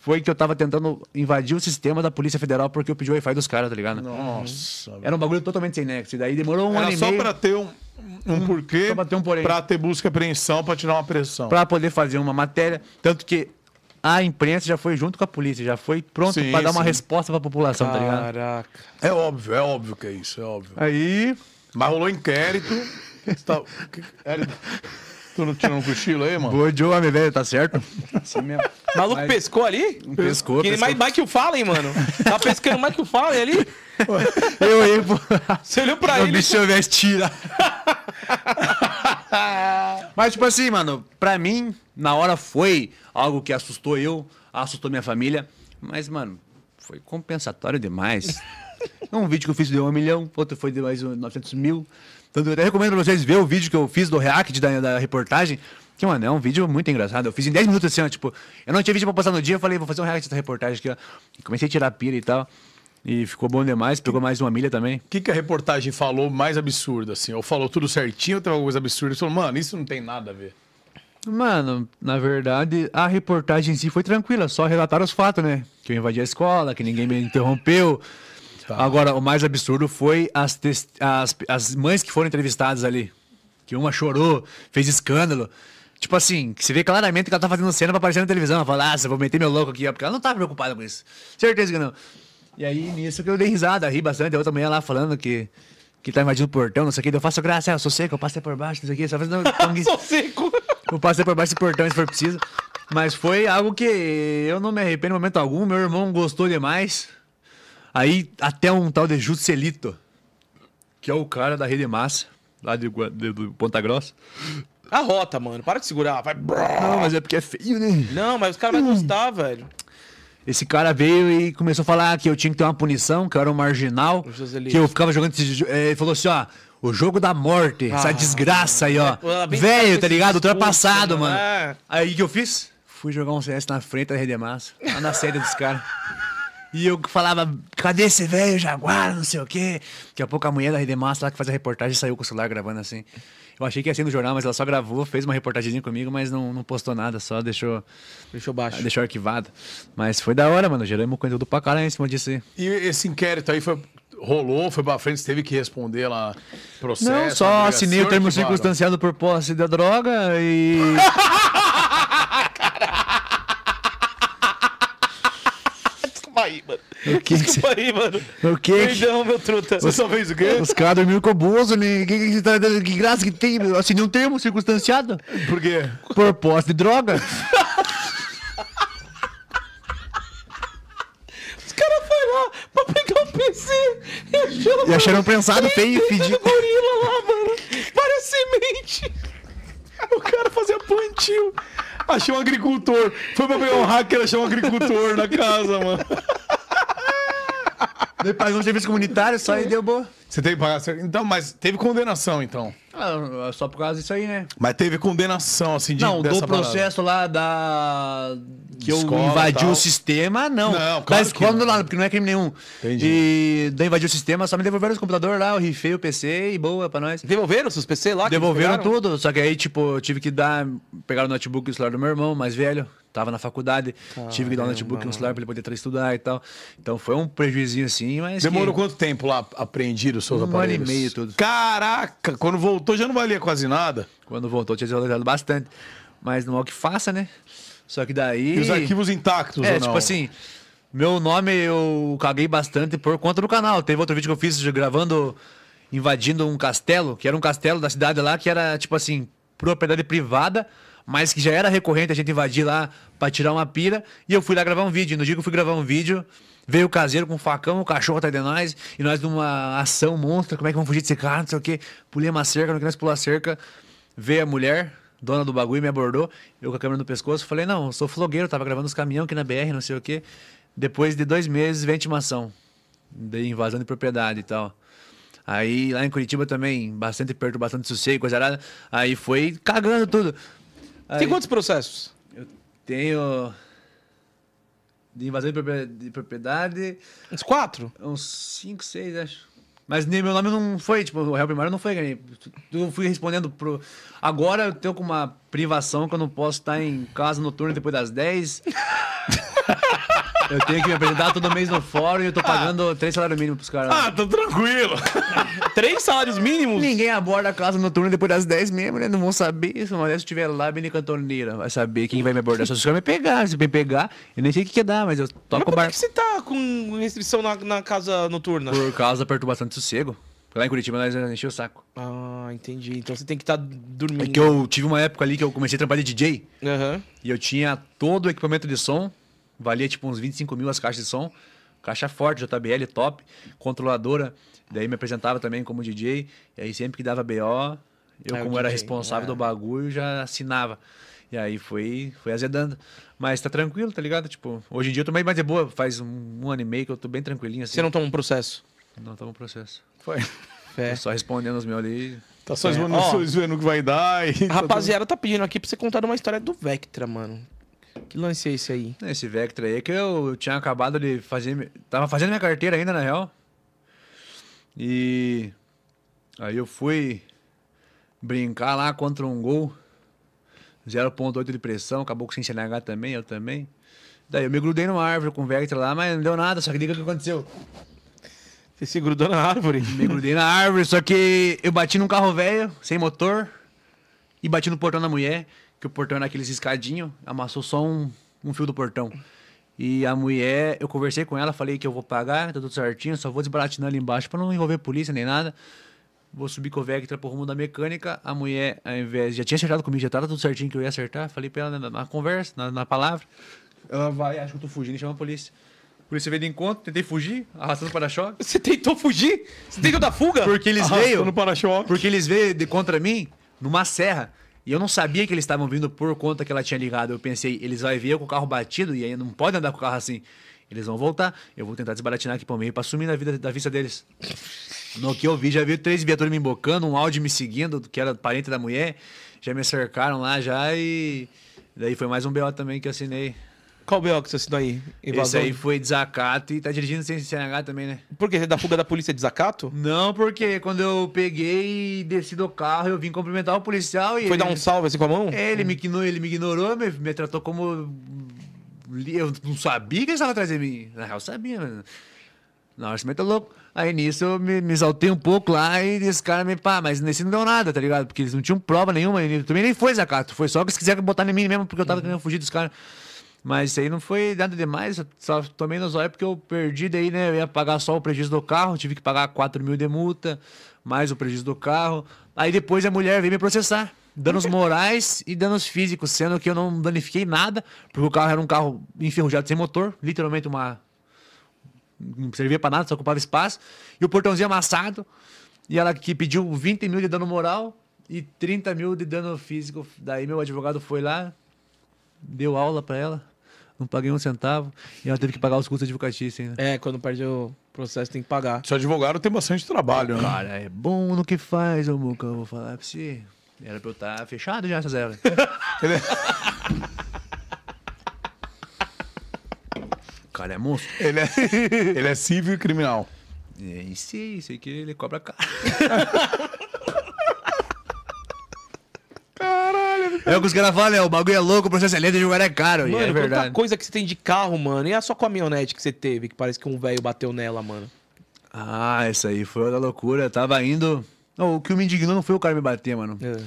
foi que eu tava tentando invadir o sistema da Polícia Federal porque eu pedi o Wi-Fi dos caras, tá ligado?
Nossa.
Era um bagulho totalmente sem nexo. E daí demorou um ano
Era
e
só
meio
pra ter um, um porquê,
só pra ter um porém.
pra ter busca e apreensão, pra tirar uma pressão.
pra poder fazer uma matéria. Tanto que a imprensa já foi junto com a polícia, já foi pronto
Sim,
pra dar uma
sim.
resposta pra população, tá ligado?
Caraca.
É óbvio, é óbvio que é isso, é óbvio.
Aí.
Mas rolou inquérito. Tá- Tu não tirou um cochilo aí, mano?
Boa, Joe, homem velho, tá certo? Assim mesmo.
Maluco
Mas-
pescou ali?
Pescou,
Que
pescou.
mais, mais que o Fallen, mano. Tá pescando mais que o Fallen ali.
Eu aí, pô.
Você olhou pra
O
ele.
bicho veste tira. Mas, tipo assim, mano, pra mim, na hora foi algo que assustou eu, assustou minha família. Mas, mano, foi compensatório demais. Um vídeo que eu fiz deu um milhão, outro foi de mais um 900 mil. Então, eu até recomendo pra vocês ver o vídeo que eu fiz do react da, da reportagem. Que, mano, é um vídeo muito engraçado. Eu fiz em 10 minutos assim, ó, tipo, eu não tinha vídeo pra postar no dia, eu falei, vou fazer um react da reportagem aqui, ó. E comecei a tirar pira e tal. E ficou bom demais, pegou mais uma milha também.
O que, que a reportagem falou mais absurdo, assim? Ou falou tudo certinho, ou teve alguma coisa absurda? Falou, mano, isso não tem nada a ver.
Mano, na verdade, a reportagem em si foi tranquila, só relatar os fatos, né? Que eu invadi a escola, que ninguém me interrompeu. Agora, o mais absurdo foi as, as, as mães que foram entrevistadas ali. Que uma chorou, fez escândalo. Tipo assim, que você vê claramente que ela tá fazendo cena pra aparecer na televisão. Ela fala, ah, você vou meter meu louco aqui, ó", porque ela não tava preocupada com isso. Certeza que não. E aí, nisso que eu dei risada, ri bastante. A outra manhã lá falando que, que tá invadindo o portão, não sei o que. Eu faço graça, eu sou seco, eu passei por baixo, não sei o que. Só fazendo
Sou seco.
eu passei por baixo desse portão se for preciso. Mas foi algo que eu não me arrependo em momento algum. Meu irmão gostou demais. Aí, até um tal de Juscelito, que é o cara da Rede Massa, lá de, de- do Ponta Grossa.
A rota, mano. Para de segurar. Vai.
Não, mas é porque é feio, né?
Não, mas os caras vão gostar, velho.
Esse cara veio e começou a falar que eu tinha que ter uma punição, que eu era um marginal, que eu ficava jogando é, Ele falou assim, ó, o jogo da morte, essa desgraça aí, ó.
é,
Velho, tá ligado? Ultrapassado,
mano,
mano.
é.
Aí o que eu fiz? Fui jogar um CS na frente da Redemassa, lá na sede dos caras. E eu falava, cadê esse velho Jaguar, não sei o quê. Daqui a pouco a mulher da Redemassa lá que faz a reportagem saiu com o celular gravando assim. Eu achei que ia ser no jornal, mas ela só gravou, fez uma reportagemzinha comigo, mas não, não postou nada, só deixou,
Deixou baixo.
deixou arquivado. Mas foi da hora, mano. Geramos conteúdo pra caralho em cima disso aí.
E esse inquérito aí foi, rolou, foi pra frente, você teve que responder lá processo.
Não, só assinei o termo circunstanciado por posse da droga e.
Desculpa aí, mano.
O que que
Desculpa aí, mano.
O que que-
Perdão, meu truta.
Você só fez o quê?
Os caras dormiram com o Bozo, né? Que, que, tá dando- que graça que tem? Eu assinei um termo circunstanciado
Por quê?
por posse de droga.
Os caras foram lá pra pegar o PC e acharam,
E acharam prensado, feio e fedido.
gorila lá, mano. Parece semente.
O cara fazia plantio. Achei um agricultor. Foi pra pegar um hacker, achou um agricultor na casa, mano.
Daí pagou um serviço comunitário, só e deu boa.
Você teve que pagar. Então, mas teve condenação, então.
Ah, só por causa disso aí, né?
Mas teve condenação, assim, de
Não,
dessa
do
parada.
processo lá da. Que eu
Escola,
invadi
tal.
o sistema, não.
Não,
da
claro que
escola
não,
lá, porque não é crime nenhum.
Entendi.
E daí invadi o sistema, só me devolveram os computadores lá, eu rifei o PC e boa pra nós.
Devolveram seus PC lá?
Devolveram
pegaram?
tudo, só que aí, tipo, eu tive que dar. Pegar o notebook e o celular do meu irmão, mais velho. Tava na faculdade, tive que dar o notebook e um celular pra ele poder estudar e tal. Então foi um prejuízo assim, mas.
Demorou
que...
quanto tempo lá apreendido os seus
Um ano
aparelhos?
e meio, tudo.
Caraca, quando voltou já não valia quase nada.
Quando voltou, tinha desvalorizado bastante. Mas não é o que faça, né? Só que daí.
E os arquivos intactos,
É,
ou não?
tipo assim, meu nome eu caguei bastante por conta do canal. Teve outro vídeo que eu fiz gravando, invadindo um castelo, que era um castelo da cidade lá, que era, tipo assim, propriedade privada, mas que já era recorrente a gente invadir lá pra tirar uma pira. E eu fui lá gravar um vídeo. No dia que eu fui gravar um vídeo, veio o caseiro com um facão, o cachorro atrás de nós, e nós numa ação monstra, como é que vamos fugir desse cara, não sei o quê. Pulei uma cerca, não queria pular a cerca. Veio a mulher, dona do bagulho, me abordou, eu com a câmera no pescoço, falei, não, eu sou flogueiro, tava gravando os caminhões aqui na BR, não sei o quê. Depois de dois meses, a intimação de invasão de propriedade e tal. Aí lá em Curitiba também, bastante perto, bastante sossego, coisa arada. Aí foi cagando tudo. Aí,
Tem quantos processos?
Eu tenho. De invasão de propriedade,
Uns quatro?
uns 5, 6, acho. Mas nem meu nome não foi, tipo, o réu primário não foi. Eu fui respondendo pro. Agora eu tenho com uma privação que eu não posso estar em casa noturna depois das 10. eu tenho que me apresentar todo mês no fórum e eu tô pagando três salários mínimos pros caras.
Ah, tá tranquilo.
Três salários mínimos?
Ninguém aborda a casa noturna depois das 10 mesmo, né? Não vão saber. Se uma dessa estiver lá, bem cantoneira, vai saber quem vai me abordar. Só se os caras me pegar. Se me pegar, eu nem sei o que que dá, mas eu
Mas
toco o
por que, você tá com restrição na, na casa noturna?
Por causa da perturbação de sossego. Lá em Curitiba nós encheu o saco.
Ah, entendi. Então você tem que estar dormindo.
É que eu tive uma época ali que eu comecei a trabalhar de DJ.
Aham.
E eu tinha todo o equipamento de som. Valia tipo uns 25 mil as caixas de som. Caixa forte, JBL, top. Controladora. Daí me apresentava também como DJ. E aí sempre que dava BO, eu
É,
como era
DJ,
responsável
é.
do bagulho, já assinava. E aí foi, foi azedando. Mas tá tranquilo, tá ligado? Tipo, hoje em dia eu tô mais de boa. Faz um, um ano e meio que eu tô bem tranquilinho assim.
Você não toma um processo?
Não toma processo.
Foi.
Fé.
Tô só respondendo os meus ali.
Tá só
É,
vendo vendo o que vai dar. E
A rapaziada tá pedindo aqui pra você contar uma história do Vectra, mano. Que lance é esse aí?
Esse Vectra aí que eu tinha acabado de fazer. Tava fazendo minha carteira ainda, na real. E. Aí eu fui brincar lá contra um gol. 0.8 de pressão, acabou com sem CNH também, eu também. Daí eu me grudei numa árvore com o Vectra lá, mas não deu nada, só que diga o que aconteceu.
Você se grudou na árvore?
Me grudei na árvore, só que eu bati num carro velho, sem motor, e bati no portão da mulher, que o portão era aqueles escadinhos, amassou só um, um fio do portão. E a mulher, eu conversei com ela, falei que eu vou pagar, tá tudo certinho, só vou desbaratinar ali embaixo pra não envolver polícia nem nada. Vou subir com o Vectra pro rumo da mecânica. A mulher, ao invés, já tinha acertado comigo, já tava tudo certinho que eu ia acertar. Falei pra ela na, na conversa, na, na palavra. Ela vai, acho que eu tô fugindo e chama a polícia. A polícia veio de encontro, tentei fugir, arrastando o para-choque.
Você tentou fugir? Você tentou dar fuga?
Porque eles
Arrastando
veio. Porque eles veio de contra mim numa serra. E eu não sabia que eles estavam vindo por conta que ela tinha ligado. Eu pensei, eles vão ver com o carro batido e aí não pode andar com o carro assim. Eles vão voltar. Eu vou tentar desbaratinar aqui pro meio pra sumir na vida da vista deles. No que eu vi, já vi três viaturas me embocando, um áudio me seguindo, que era parente da mulher. Já me cercaram lá já e. Daí foi mais um BO também que eu assinei.
Qual BO que você assinou aí?
Esse
Invasão?
aí foi desacato e tá dirigindo sem CNH também, né?
Por quê? Você é da fuga da polícia de desacato?
Não, porque quando eu peguei e desci do carro, eu vim cumprimentar o policial e
Foi
ele...
dar um salve assim com a mão?
É, ele me ignorou, ele me, ignorou me, me tratou como. Eu não sabia que ele estava atrás de mim. Na real, eu sabia, mas. Na hora você meteu louco. Aí nisso eu me, me exaltei um pouco lá e esse cara me. Pá, mas nesse não deu nada, tá ligado? Porque eles não tinham prova nenhuma. E também nem foi Zacato. Foi só que eles quiseram botar em mim mesmo, porque eu tava querendo fugir dos caras. Mas isso aí não foi nada demais. Só tomei nos olhos porque eu perdi daí, né? Eu ia pagar só o prejuízo do carro, tive que pagar 4 mil de multa, mais o prejuízo do carro. Aí depois a mulher veio me processar. Danos morais e danos físicos, sendo que eu não danifiquei nada, porque o carro era um carro enferrujado sem motor, literalmente uma. Não servia pra nada, só ocupava espaço. E o portãozinho amassado. E ela que pediu 20 mil de dano moral e 30 mil de dano físico. Daí meu advogado foi lá, deu aula pra ela, não paguei um centavo, e ela teve que pagar os custos advocatícios ainda.
É, quando perde o processo tem que pagar.
Seu advogado tem bastante trabalho, né?
Cara, é bom no que faz, ô Muca, eu vou falar pra você. Era pra eu estar fechado já essa zero. O cara é monstro.
Ele é, ele é civil e criminal.
É, sei, sei que ele cobra caro. É o que os caras falam, é, o bagulho é louco, o processo é lento e o jogar é caro.
Mano,
é verdade.
coisa que você tem de carro, mano. E a sua caminhonete que você teve, que parece que um velho bateu nela, mano.
Ah, essa aí foi outra loucura. Eu tava indo. Não, o que me indignou não foi o cara me bater, mano.
É.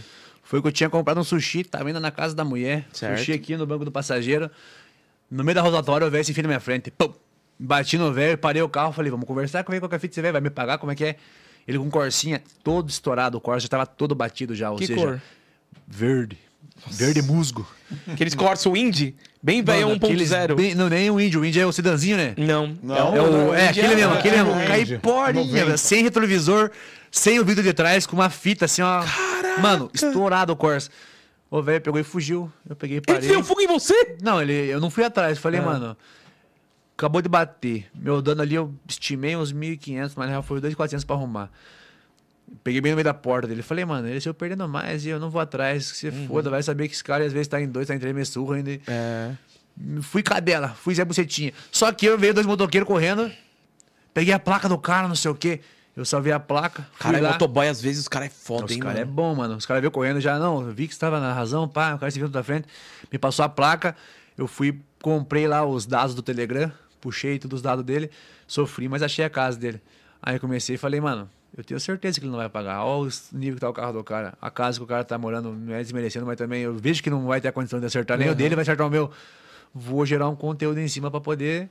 Foi que eu tinha comprado um sushi, tava indo na casa da mulher.
Certo.
Sushi aqui no banco do passageiro. No meio da rotatória, o velho se enfia na minha frente. Pum! Bati no velho, parei o carro, falei, vamos conversar com ele, qual que é a fita você vai, vai me pagar, como é que é? Ele com corsinha todo estourado, o Corsa já tava todo batido já, ou
Que
seja,
cor?
verde. Verde musgo.
Aqueles Corsa Indy, bem velho
Mano, aqueles
1.0.
bem- Não, nem o índio, o índio é o sedanzinho, né?
Não.
Não.
É, o, é aquele mesmo, aquele mesmo.
é,
Caiporinha,
90.
velho, sem retrovisor, sem o vidro de trás, com uma fita assim, ó. Mano, estourado o Corsa. O velho pegou e fugiu. Eu peguei e
Ele
parei.
deu fogo em você?
Não, ele, eu não fui atrás. Falei,
Ah.
mano, acabou de bater. Meu dano ali eu estimei uns 1.500, mas na real foi 2.400 pra arrumar. Peguei bem no meio da porta dele. Falei, mano, ele saiu perdendo mais e eu não vou atrás. Que se
Uhum.
foda, vai saber que esse cara às vezes tá em dois, tá em três, meio surro ainda.
É.
Fui cadela, fui Zé Bucetinha. Só que eu veio dois motoqueiros correndo, peguei a placa do cara, não sei o quê. Eu só vi a placa.
Cara,
lá.
motoboy, às vezes, os caras é foda,
Os
hein,
caras é bom, mano. Os caras veio correndo já, não, eu vi que você tava na razão, pá, o cara se viu da frente, me passou a placa, eu fui, comprei lá os dados do Telegram, puxei todos os dados dele, sofri, mas achei a casa dele. Aí eu comecei e falei, mano, eu tenho certeza que ele não vai pagar. Olha o nível que tá o carro do cara. A casa que o cara tá morando não é desmerecendo, mas também eu vejo que não vai ter a condição de acertar nem o dele, vai acertar o meu. Vou gerar um conteúdo em cima pra poder,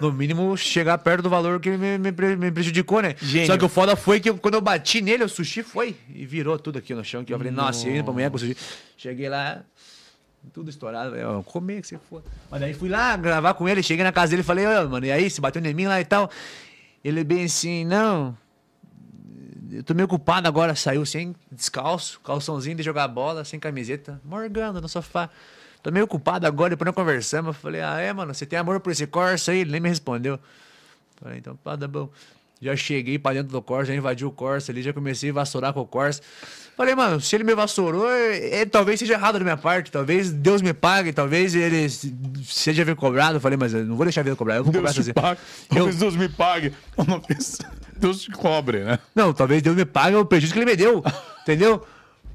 no mínimo, chegar perto do valor que ele me, me me prejudicou, né?
Gênio.
Só que o foda foi que eu- quando eu bati nele, o sushi foi e virou tudo aqui no chão. Que eu falei, nossa, eu indo pra mulher com o sushi. Cheguei lá, tudo estourado. Eu comer que você for. Mas daí fui lá gravar com ele, cheguei na casa dele e falei, mano, e aí, se bateu em mim lá e tal. Ele bem assim, não. Eu tô meio ocupado agora, saiu sem descalço, calçãozinho de jogar bola, sem camiseta, morgando no sofá. Tô meio ocupado agora, depois nós conversamos. Eu falei, ah, é, mano, você tem amor por esse Corsa aí? Ele nem me respondeu. Falei, então, pá, tá bom. Já cheguei pra dentro do Corsa, já invadi o Corsa ali, já comecei a vassourar com o Corsa. Falei, mano, se ele me vassourou, é, é- talvez seja errado da minha parte, talvez Deus me pague, talvez ele se- seja vir cobrado. Falei, mas eu não vou deixar a vida cobrar, eu vou cobrar
Deus te
sozinho.
pague. Talvez Deus me pague. Eu não. Deus te cobre, né?
Não, talvez Deus me pague o prejuízo que ele me deu, entendeu?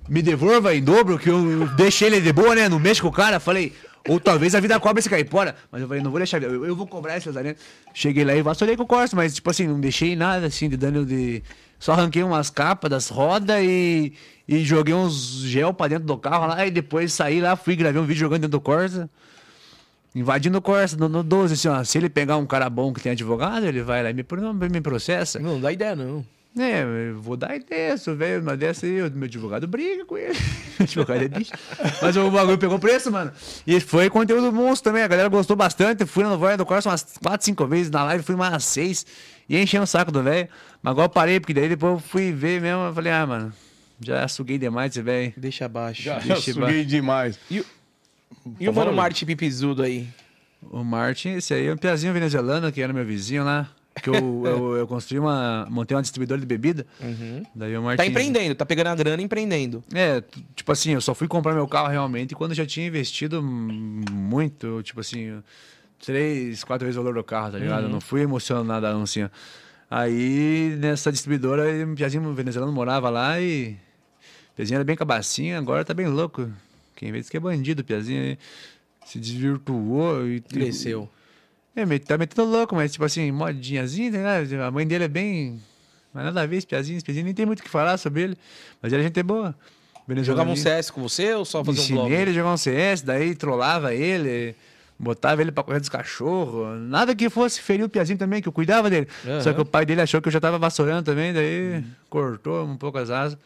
Me devolva em dobro, que eu deixei ele de boa, né? Não mexe com o cara. Falei, ou talvez a vida cobre esse caipora. Mas eu falei, não vou deixar, eu, eu vou cobrar esse lazarento. Cheguei lá e vassourei com o Corsa, mas tipo assim, não deixei nada assim de dano de. Só arranquei umas capas das rodas e, e joguei uns gel pra dentro do carro lá. E depois saí lá, fui gravei um vídeo jogando dentro do Corsa. Invadindo o Corsa, no, no 12, assim, ó. Se ele pegar um cara bom que tem advogado, ele vai lá e me, me processa.
Não, não dá ideia, não.
É, eu vou dar ideia, se eu velho, uma dessa aí, o meu advogado briga com ele. o advogado é bicho. Mas o bagulho pegou preço, mano. E foi conteúdo monstro também, a galera gostou bastante. Fui no Voia do Corsa umas 4, 5 vezes, na live fui umas 6. E enchendo o saco do velho. Mas agora eu parei, porque daí depois eu fui ver mesmo, eu falei, ah, mano, Já suguei demais esse velho.
Deixa abaixo.
Já, já
Deixa
suguei demais.
E o
Tá
Mano
falando?
Martin Pipizudo aí?
O Martin, esse aí é um piazinho venezuelano que era meu vizinho lá. Que eu, eu, eu construí uma. Montei uma distribuidora de bebida. Daí o Martin.
Tá empreendendo, tá pegando a grana e empreendendo.
É, tipo assim, eu só fui comprar meu carro realmente quando eu já tinha investido muito, tipo assim, três, quatro vezes o valor do carro, tá ligado? Eu não fui emocionado assim. ó. Aí, nessa distribuidora, um piazinho venezuelano morava lá e. O piazinho era bem cabacinho, agora tá bem louco. Quem vê diz que é bandido, piazinho se desvirtuou e.
Cresceu.
É, tá metendo louco, mas tipo assim, modinhazinha, né? A mãe dele é bem. Mas nada a ver, esse piazinho, esse piazinho nem tem muito o que falar sobre ele. Mas ele é gente boa.
Jogava um. CS com você ou só fazer um vlog?
ele a jogar um CS, daí trollava ele, botava ele pra correr dos cachorros. Nada que fosse ferir o Piazinho também, que eu cuidava dele.
Aham.
Só que o pai dele achou que eu já tava vassourando também, daí cortou um pouco as asas.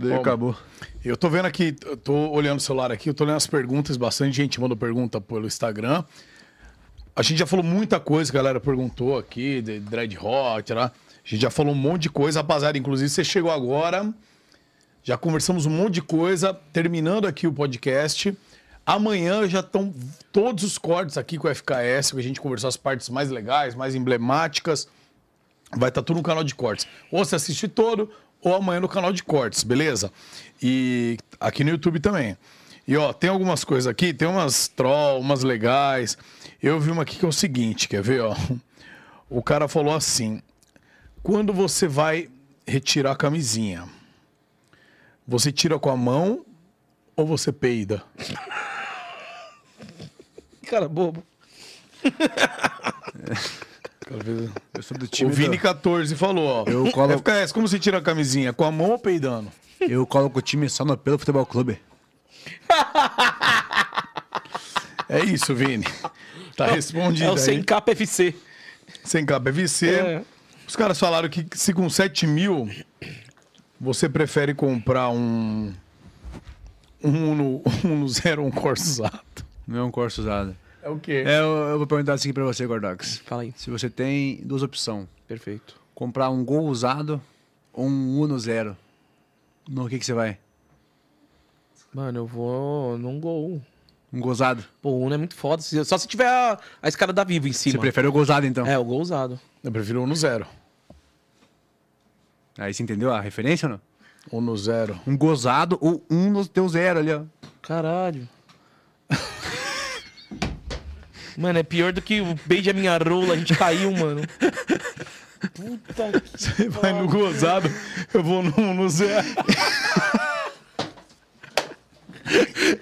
Daí
Bom,
acabou.
Eu tô vendo aqui, eu tô olhando o celular aqui, eu tô lendo as perguntas, bastante gente mandou pergunta pelo Instagram. A gente já falou muita coisa, a galera perguntou aqui, de Dread Hot, lá. A gente já falou um monte de coisa, rapaziada. Inclusive, você chegou agora, já conversamos um monte de coisa, terminando aqui o podcast. Amanhã já estão todos os cortes aqui com o FKS, que a gente conversou as partes mais legais, mais emblemáticas. Vai estar tudo no canal de cortes. Ou você assiste todo, ou amanhã no canal de cortes, beleza? E aqui no YouTube também. E ó, tem algumas coisas aqui, tem umas troll, umas legais. Eu vi uma aqui que é o seguinte, quer ver, ó? O cara falou assim: quando você vai retirar a camisinha, você tira com a mão ou você peida?
Cara, bobo.
Eu sou do
O
time.
Vini 14 falou, ó.
Eu colo-
FKS, como você tira a camisinha? Com a mão ou peidando?
do... Eu coloco o time só no pelo futebol clube.
É isso, Vini. Tá respondido
É o
aí.
sem capa FC.
Sem capa PVC.
É.
Os caras falaram que se com 7 mil você prefere comprar um. Um Uno, um Uno Zero, um Corsa usado.
Não é um corso usado.
É o quê?
É, eu, vou perguntar assim pra você, Gordox.
Fala aí.
Se você tem duas opções,
Perfeito.
comprar um Gol usado ou um Uno Zero, no que que você vai?
Mano, eu vou num gol.
Um gozado?
Pô, o Uno é muito foda. Só se tiver a, a escada da Vivo em
Você
cima.
prefere o gozado, então?
É, o gol usado.
Eu prefiro o Uno Zero.
Aí você entendeu a referência ou não?
Uno Zero.
Um gozado ou um no teu zero ali, ó.
Caralho. Mano, é pior do que o beijo a minha rola, a gente caiu, mano. Puta que...
Você vai no gozado, eu vou no Uno Zero.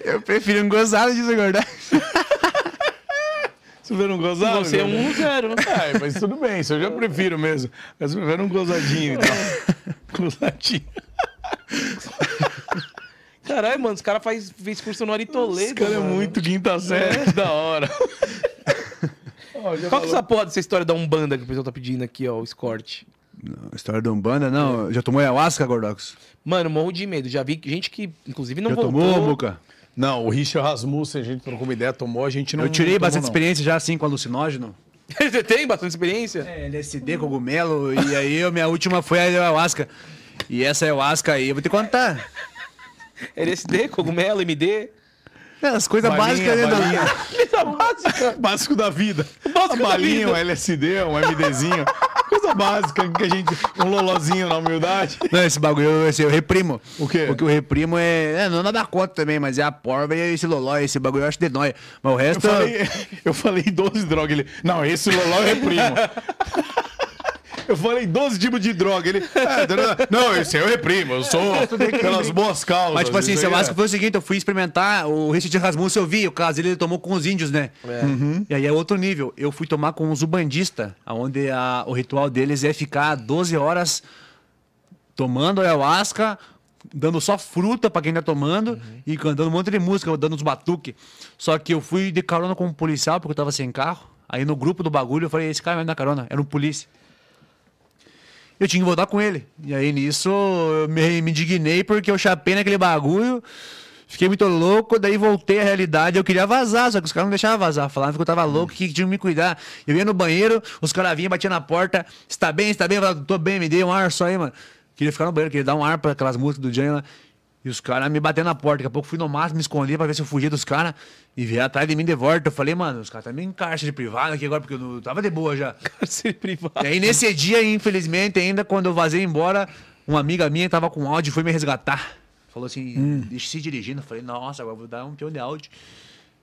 Eu prefiro um gozado de Gordox.
Você vê no gozado?
Você é um zero.
É, mas tudo bem, isso eu já prefiro mesmo. Mas eu prefiro um gozadinho, então. Gozadinho.
Caralho, mano, os caras faz, fez curso no Ari Toledo.
Esse cara é muito quinta série, que da hora. Ó,
Qual que é essa porra dessa história da Umbanda que o pessoal tá pedindo aqui, ó, o escorte?
História da Umbanda, não. Já tomou ayahuasca, Gordox?
Mano, morro de medo. Já vi gente que, inclusive, não
Já
voltou.
tomou, Muca?
Não, o Richard Rasmussen, a gente trocou uma ideia, tomou, a gente não.
Eu tirei
não
bastante
tomou, não.
experiência já, assim, com alucinógeno.
Você tem bastante experiência?
É, LSD, cogumelo, e aí a minha última foi a ayahuasca. E essa ayahuasca aí, eu vou te contar.
LSD, cogumelo, MD.
É, As coisas básicas, né?
balinha.
da-
Coisa básica.
Básico da vida.
Básico
uma
da
balinha,
vida.
um LSD, um MDzinho. Coisa básica que a gente. Um lolozinho na humildade.
Não, esse bagulho eu, esse eu reprimo.
O quê?
O que eu reprimo é. é não nada contra também, mas é a porva e esse loló, esse bagulho eu acho de nóia. Mas o
Eu
resto.
falei, eu falei 12 drogas. Ele. Não, esse loló eu reprimo. Eu falei 12 tipos de droga. Ele. "É, não, esse eu reprimo. Eu sou pelas boas causas.
Mas, tipo assim,
aí
ayahuasca
é-
foi o seguinte: eu fui experimentar o Richard Rasmussen, eu vi, o caso dele ele tomou com os índios, né?
Uhum.
E aí é outro nível. Eu fui tomar com os ubandistas, onde a, o ritual deles é ficar 12 horas tomando ayahuasca, dando só fruta pra quem tá tomando e cantando um monte de música, dando uns batuque. Só que eu fui de carona com um policial, porque eu tava sem carro. Aí no grupo do bagulho eu falei, esse cara vai me dar carona, era um polícia. Eu tinha que voltar com ele. E aí nisso eu me, indignei porque eu chapei naquele bagulho. Fiquei muito louco, daí voltei à realidade. Eu queria vazar, só que os caras não deixavam vazar. Falavam que eu tava louco, que tinham que me cuidar. Eu ia no banheiro, os caras vinham, batiam na porta. Está bem, está bem? Eu falava, tô bem, me dê um ar só aí, mano. Queria ficar no banheiro, queria dar um ar pra aquelas músicas do Jânio lá. E os caras me batendo na porta. Daqui a pouco fui no máximo me esconder pra ver se eu fugia dos caras. E vieram atrás de mim de volta. Eu falei, mano, os caras tá meio em de privado aqui agora, porque eu não- tava de boa já.
Cárcere privado.
E aí nesse dia, infelizmente, ainda quando eu vazei embora, uma amiga minha tava com áudio e foi me resgatar. Falou assim, deixa se dirigindo. Eu falei, nossa, agora eu vou dar um peão de áudio.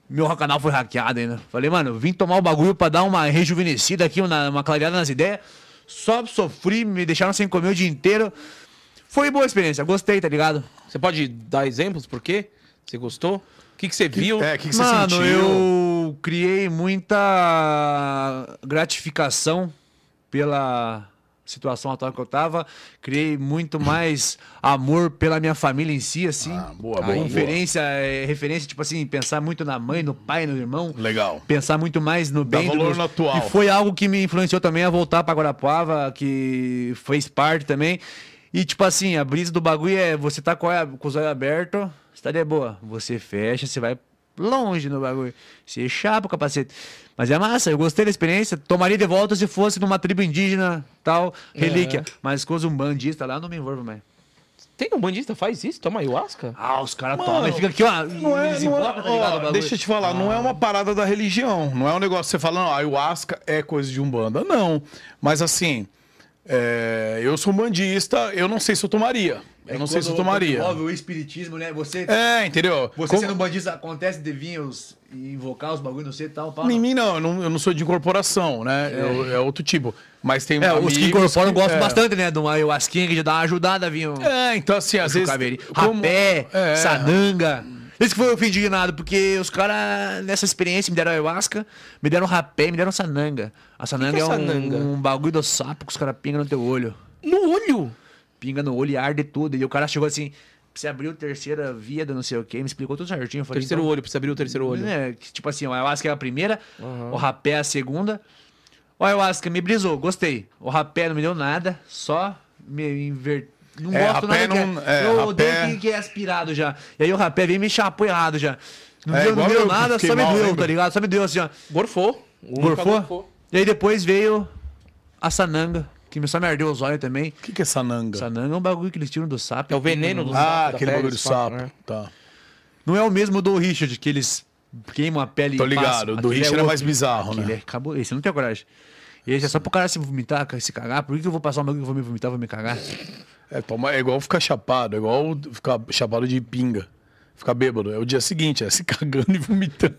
Meu canal foi hackeado ainda. Falei, mano, vim tomar o bagulho pra dar uma rejuvenescida aqui, uma, uma clareada nas ideias. Só sofri, me deixaram sem comer o dia inteiro. Foi boa experiência, gostei, tá ligado?
Você pode dar exemplos por quê? Você gostou? O que, que você viu?
É, o que, que você
Mano,
sentiu?
eu criei muita gratificação pela situação atual que eu tava. Criei muito mais amor pela minha família em si, assim.
Ah, boa,
A
boa,
referência, é, referência, tipo assim, pensar muito na mãe, no pai, no irmão.
Legal.
Pensar muito mais no
Dá
bem.
valor
dos-
no atual.
E foi algo que me influenciou também a voltar pra Guarapuava, que fez parte também. E, tipo assim, a brisa do bagulho é você tá com, a- com os olhos abertos, você tá de boa. Você fecha, você vai longe no bagulho. Você chapa o capacete. Mas é massa, eu gostei da experiência. Tomaria de volta se fosse numa tribo indígena, tal, relíquia. Mas com os umbandistas lá, eu não me envolvo mais.
Tem um bandista faz isso? Toma ayahuasca?
Ah, os caras tomam e fica aqui, ó.
Não é, não é-
tá
ó, deixa eu te falar, não é uma parada da religião. Não é um negócio que você fala, não, ayahuasca é coisa de umbanda. Não. Mas assim, é, eu sou um bandista, eu não sei se eu tomaria. Eu não sei se eu
É
tomaria.
envolve o espiritismo, né? Você,
É, entendeu?
você
Como-
sendo bandista, acontece de vir os, e invocar os bagulhos, não sei e tal, pá.
Em mim não eu, não, eu não sou de incorporação, né? Eu- é outro tipo. Mas tem
É, os que incorporam gostam
é.
bastante, né? De uma ayahuasquinha que já dá uma ajudada, vinho.
É, então assim, às vezes...
Caveirinha.
como-
Rapé,
É.
Esse que foi o fim indignado, porque os caras, nessa experiência, me deram ayahuasca, me deram rapé, me deram sananga. A sananga
que é
é, um,
sananga?
um bagulho do sapo que os caras pingam no teu olho.
No olho?
Pinga no olho e arde tudo. E o cara chegou assim, você abriu terceira via do não sei o quê, me explicou tudo certinho. Eu falei,
Terceiro
então,
olho, precisa abrir o terceiro olho.
É, que, tipo assim, o ayahuasca é a primeira, o rapé é a segunda. O ayahuasca me brisou, gostei. O rapé não me deu nada, só me inverteu. Não
É,
gosto nada
não-
que
é,
Eu
rapé-
odeio que, que é aspirado já. E aí o rapé vem me chapou errado já. Não
É,
deu, não deu nada, só me
mal,
doeu,
lembra?
tá ligado? Só me deu assim, ó.
Gorfou.
Gorfou? E aí depois veio a sananga, que só me ardeu os olhos também.
O que, que é sananga?
Sananga é um bagulho que eles tiram do sapo.
É o veneno do
Ah,
sapo, da
aquele
pele,
bagulho
papo,
sapo.
né?
Tá.
Não é o mesmo do Richard, que eles queimam a pele
Tô
e
ligado,
passam.
o do
Aquele
Richard é
outro.
mais bizarro,
Aquele
né?
é cabo... Esse não tenho coragem. Esse é só pro cara se vomitar, se cagar. Por que que eu vou passar um bagulho que eu vou me vomitar, vou me cagar?
É, toma, é igual ficar chapado, é igual ficar chapado de pinga. Ficar bêbado. É o dia seguinte, é se cagando e vomitando.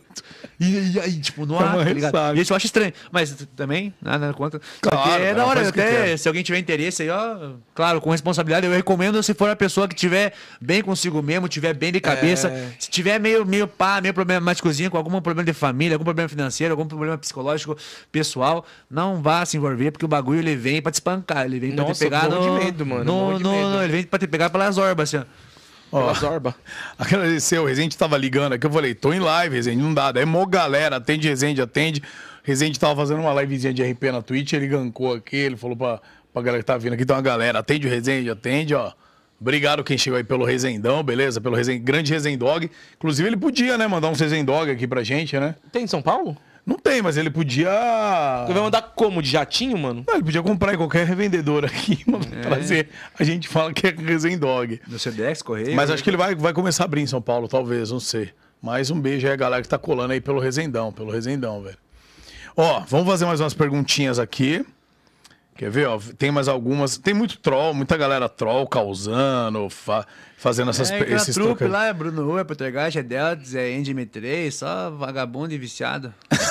E, aí, tipo, no
É
ar, tá ligado? E isso eu acho estranho. Mas também, nada contra.
Claro,
é
cara,
da hora, até se alguém tiver interesse aí, ó, claro, com responsabilidade, eu recomendo se for a pessoa que tiver bem consigo mesmo, tiver bem de cabeça,
É.
se tiver meio, meio pá, meio problemáticozinho, com algum problema de família, algum problema financeiro, algum problema psicológico, pessoal, não vá se envolver, porque o bagulho ele vem pra te espancar, ele vem pra
Nossa,
te pegar no...
de medo, mano,
no- no-
medo.
no- ele vem pra te pegar pelas orbas, assim, ó.
Ó,
zorba.
agradecer, o Rezende tava ligando aqui, eu falei, tô em live, Rezende, não dá. Daí mó galera, atende Rezende, atende. Rezende tava fazendo uma livezinha de RP na Twitch, ele gancou aqui, ele falou pra, pra galera que tá vindo aqui, tem uma galera, atende o Rezende, atende, ó. Obrigado quem chegou aí pelo Rezendão, beleza? Pelo Rezen... grande Rezendog. Inclusive ele podia, né, mandar um Rezendog aqui pra gente, né?
Tem em São Paulo?
Não tem, mas ele podia...
Você vai mandar como? De jatinho, mano?
Não, ele podia comprar em qualquer revendedor aqui, mano, trazer. A gente fala que é Rezendog.
No Sedex, Correio.
Mas acho que ele vai, vai começar a abrir em São Paulo, talvez, não sei. Mas um beijo aí a galera que tá colando aí pelo Rezendão, pelo Rezendão, velho. Ó, vamos fazer mais umas perguntinhas aqui. Quer ver, ó? Tem mais algumas. Tem muito troll, muita galera troll causando, fa- fazendo essas,
É,
esses
trupe
trocas.
lá, é Bruno Rua, Poltergeist, é Deltas, é NGM3, só vagabundo e viciado.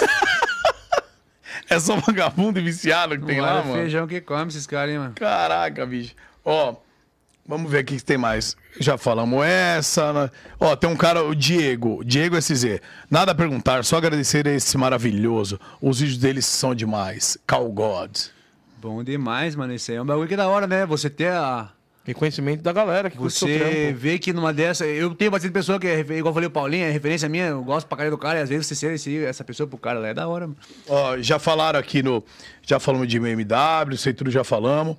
É só vagabundo e viciado que tem lá, mano.
feijão que come esses caras, hein, mano.
Caraca, bicho. Ó, vamos ver aqui que tem mais. Já falamos essa. né? Ó, tem um cara, o Diego, Diego SZ. Nada a perguntar, só agradecer a esse maravilhoso. Os vídeos deles são demais. Call God.
Bom demais, mano. Isso aí é um bagulho que é da hora, né? Você ter a.
Reconhecimento da galera que curte seu
Você
trampo.
vê que numa dessa. Eu tenho bastante pessoa que é, refer- igual eu falei, o Paulinho, é referência minha, eu gosto pra caralho do cara, e às vezes você ser esse- essa pessoa pro cara lá é da hora, mano.
Ó, já falaram aqui no. Já falamos de BMW, sei tudo já falamos.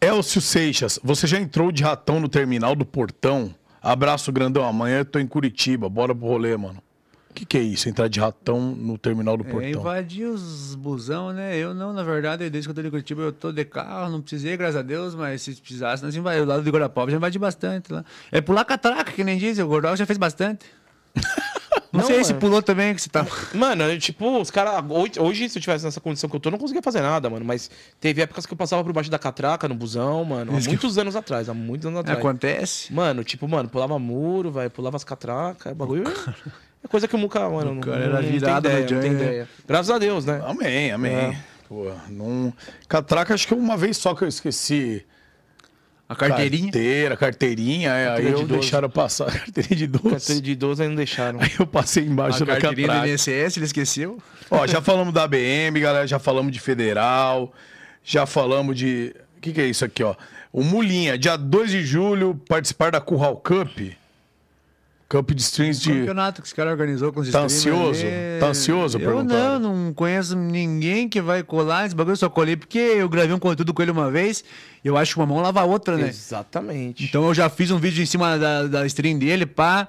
Elcio Seixas, você já entrou de ratão no terminal do portão? Abraço grandão. Amanhã eu tô em Curitiba. Bora pro rolê, mano. O que, que é isso? Entrar de ratão no terminal do
É,
portão.
invadir os busão, né? Eu não, na verdade, desde que eu tô de Curitiba, eu tô de carro, não precisei, graças a Deus, mas se precisasse, nós invadimos. O lado de Guarapava já invadi bastante lá. É pular catraca, que nem dizem, o Gordal já fez bastante. Não,
Não,
sei se
mano.
pulou também, que você tá...
Mano, eu, tipo, os caras. Hoje, hoje, se eu tivesse nessa condição que eu tô, eu não conseguia fazer nada, mano. Mas teve épocas que eu passava por baixo da catraca no busão, mano. Há muitos anos atrás, há muitos anos atrás.
Acontece.
Mano, tipo, mano, pulava muro, vai, pulava as catracas, é bagulho. É coisa que eu nunca, mano, não,
cara
não,
era
não tem
virado no
ideia, não tem
né?
ideia. Graças a Deus, né?
Amém, amém.
É.
Pô, não... Catraca, acho que uma vez só que eu esqueci.
A carteirinha.
Carteira, carteirinha, é, aí
Carteira de
eu deixaram passar. Carteirinha de idoso.
Carteira de idoso aí não deixaram.
Aí eu passei embaixo
A
da
carteirinha do
catraca.
INSS, ele esqueceu.
Ó, já falamos da ABM, galera, já falamos de federal, já falamos de. O que, que é isso aqui, ó? O Mulinha, dia 2 de julho, participar da Curral Cup. Cup de strings de.
Campeonato que esse cara organizou com os
Tá
streamers
ansioso?
ali.
Tá ansioso?
Eu não, não conheço ninguém que vai colar esse bagulho. Eu só colei porque eu gravei um conteúdo com ele uma vez. E eu acho que uma mão lava a outra, né?
Exatamente.
Então eu já fiz um vídeo em cima da, da stream dele, pá.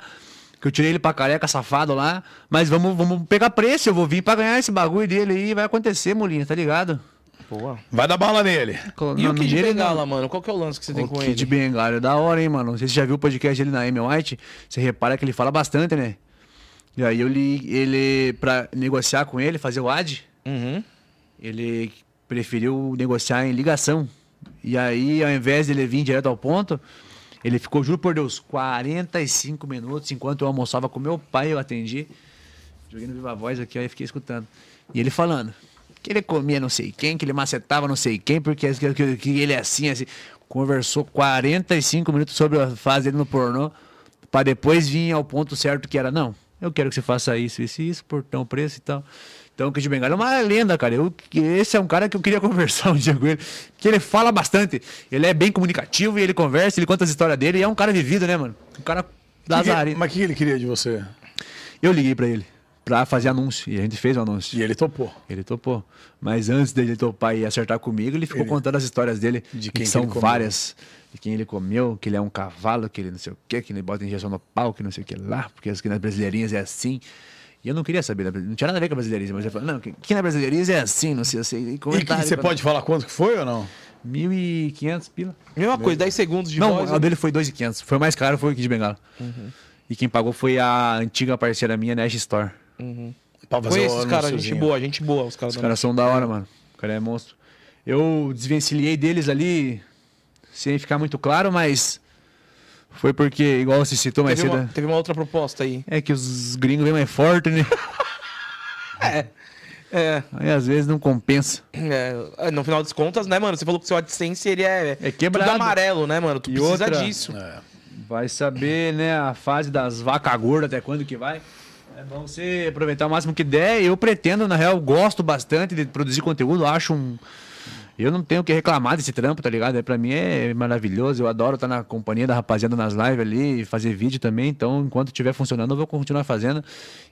Que eu tirei ele pra careca, safado lá. Mas vamos, vamos pegar preço. Eu vou vir pra ganhar esse bagulho dele aí. Vai acontecer, Molinha, tá ligado?
Boa.
Vai dar bala nele.
E o Kid Bengala, mano? Qual que é o lance que você tem
o
com
Kid
ele?
Bengala é da hora, hein, mano? Não sei se você já viu o podcast dele na Amy White. Você repara que ele fala bastante, né? E aí eu li ele, pra negociar com ele, fazer o ad,
Uhum.
ele preferiu negociar em ligação. E aí, ao invés dele vir direto ao ponto, ele ficou, juro por Deus, 45 minutos enquanto eu almoçava com meu pai, eu atendi. Joguei no Viva Voz aqui, aí fiquei escutando. E ele falando que ele comia não sei quem, que ele macetava não sei quem, porque que, que- ele é assim, assim. Conversou 45 minutos sobre a fase dele no pornô, pra depois vir ao ponto certo que era, não, eu quero que você faça isso, isso e isso, por tão preço e tal. Então o Kid Bengala é uma lenda, cara. Eu, esse é um cara que eu queria conversar um dia com ele. Que ele fala bastante. Ele é bem comunicativo e ele conversa, ele conta as histórias dele. E é um cara vivido, né, mano? Um cara lazarino.
mas o que que ele queria de você?
Eu liguei pra ele pra fazer anúncio. E a gente fez o anúncio.
E ele topou.
Ele topou. Mas antes dele topar e acertar comigo, ele ficou
Ele-
contando as histórias dele.
De
que
quem que
são várias. De quem ele comeu, que ele é um cavalo, que ele não sei o quê, que ele bota injeção no pau, que não sei o que lá, porque as que nas brasileirinhas é assim. E eu não queria saber, da- não tinha nada a ver com a brasileirinha, mas ele falou, não, que, que na brasileirinhas é assim, não sei, eu sei. E
E que,
comentário,
você pode falar quanto que foi ou não?
1.500 pila.
Mesma coisa, 10 segundos de
não,
voz.
o dele foi 2.500. Foi o mais caro, foi o Kid Bengala. E quem pagou foi a antiga parceira minha, Nash Store.
Pra fazer
Conheço os caras, gente boa, gente boa, os caras.
Os caras são da hora, mano. O cara é monstro. Eu desvencilhei deles ali, sem ficar muito claro, mas foi porque, igual você citou mais
Teve
cedo,
uma, teve uma outra proposta aí.
é que os gringos vêm mais forte, né?
É,
Aí às vezes não compensa.
é, no final das contas, né, mano? Você falou que o seu AdSense ele é,
É quebrado.
tudo amarelo, né, mano? Tu
E
precisa
outra-
disso.
Vai saber, né, a fase das vacas gordas, até quando que vai. É bom você aproveitar o máximo que der. Eu pretendo, na real, gosto bastante de produzir conteúdo. Acho um. Eu não tenho o que reclamar desse trampo, tá ligado? É, pra mim é maravilhoso. Eu adoro estar na companhia da rapaziada nas lives ali e fazer vídeo também. Então, enquanto estiver funcionando, eu vou continuar fazendo,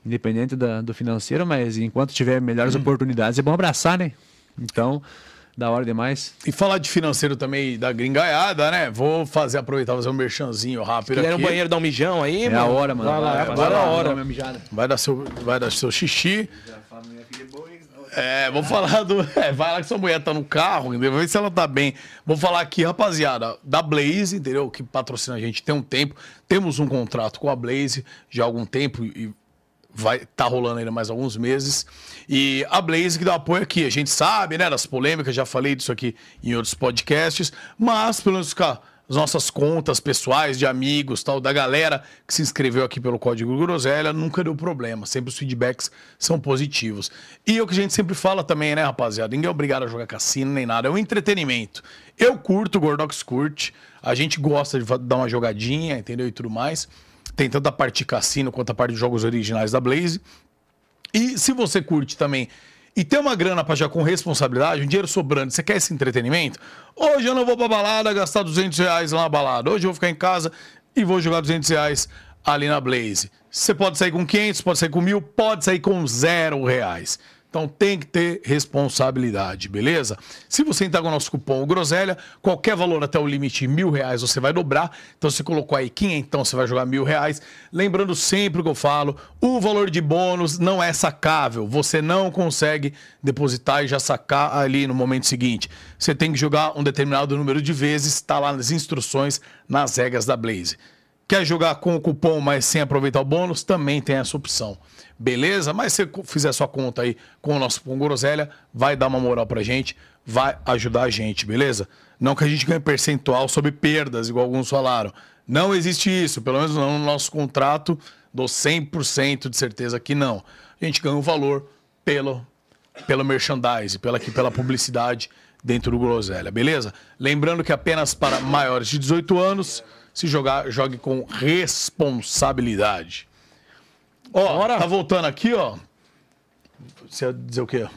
independente da- do financeiro. Mas enquanto tiver melhores oportunidades, é bom abraçar, né? Então, da hora demais.
E falar de financeiro também da gringaiada, né? Vou fazer, aproveitar, fazer um merchanzinho rápido
Quiser
aqui.
no banheiro dar um mijão aí,
É
mano.
a hora, mano.
Vai lá,
Vai,
agora é a
vai lá,
hora.
minha mijada.
Vai dar seu, vai dar seu xixi. É, vou falar do. É, vai lá que sua mulher tá no carro, entendeu? Vê se ela tá bem. Vou falar aqui, rapaziada, da Blaze, entendeu? Que patrocina a gente tem um tempo. Temos um contrato com a Blaze já há algum tempo e vai tá rolando ainda mais alguns meses. E a Blaze que dá apoio aqui. A gente sabe, né, das polêmicas, já falei disso aqui em outros podcasts, mas pelo menos ficar as nossas contas pessoais de amigos, tal, da galera que se inscreveu aqui pelo código Groselha, nunca deu problema. Sempre os feedbacks são positivos. E é o que a gente sempre fala também, né, rapaziada? Ninguém é obrigado a jogar cassino nem nada, é um entretenimento. Eu curto, o Gordox curte, a gente gosta de dar uma jogadinha, entendeu? E tudo mais. Tem tanto a parte de cassino quanto a parte de jogos originais da Blaze. E se você curte também e tem uma grana pra já com responsabilidade, um dinheiro sobrando, você quer esse entretenimento? Hoje eu não vou pra balada gastar 200 reais lá na balada. Hoje eu vou ficar em casa e vou jogar 200 reais ali na Blaze. Você pode sair com 500, pode sair com mil, pode sair com zero reais. Então tem que ter responsabilidade, beleza? Se você entrar com o nosso cupom Groselha, qualquer valor até o limite mil reais você vai dobrar. Então você colocou aí então você vai jogar mil reais. Lembrando sempre o que eu falo, o valor de bônus não é sacável. Você não consegue depositar e já sacar ali no momento seguinte. Você tem que jogar um determinado número de vezes, está lá nas instruções, nas regras da Blaze. Quer jogar com o cupom, mas sem aproveitar o bônus? Também tem essa opção. Beleza? Mas se você fizer sua conta aí com o nosso cupom Groselha, vai dar uma moral pra gente, vai ajudar a gente, beleza? Não que a gente ganhe percentual sobre perdas, igual alguns falaram. Não existe isso, pelo menos não no nosso contrato, dou 100% de certeza que não. A gente ganha o um valor pelo, pelo merchandise, pela, pela publicidade dentro do Groselha, beleza? Lembrando que apenas para maiores de 18 anos se jogar, jogue com responsabilidade. Ó,
Bora.
tá voltando aqui, ó. Você ia dizer o quê?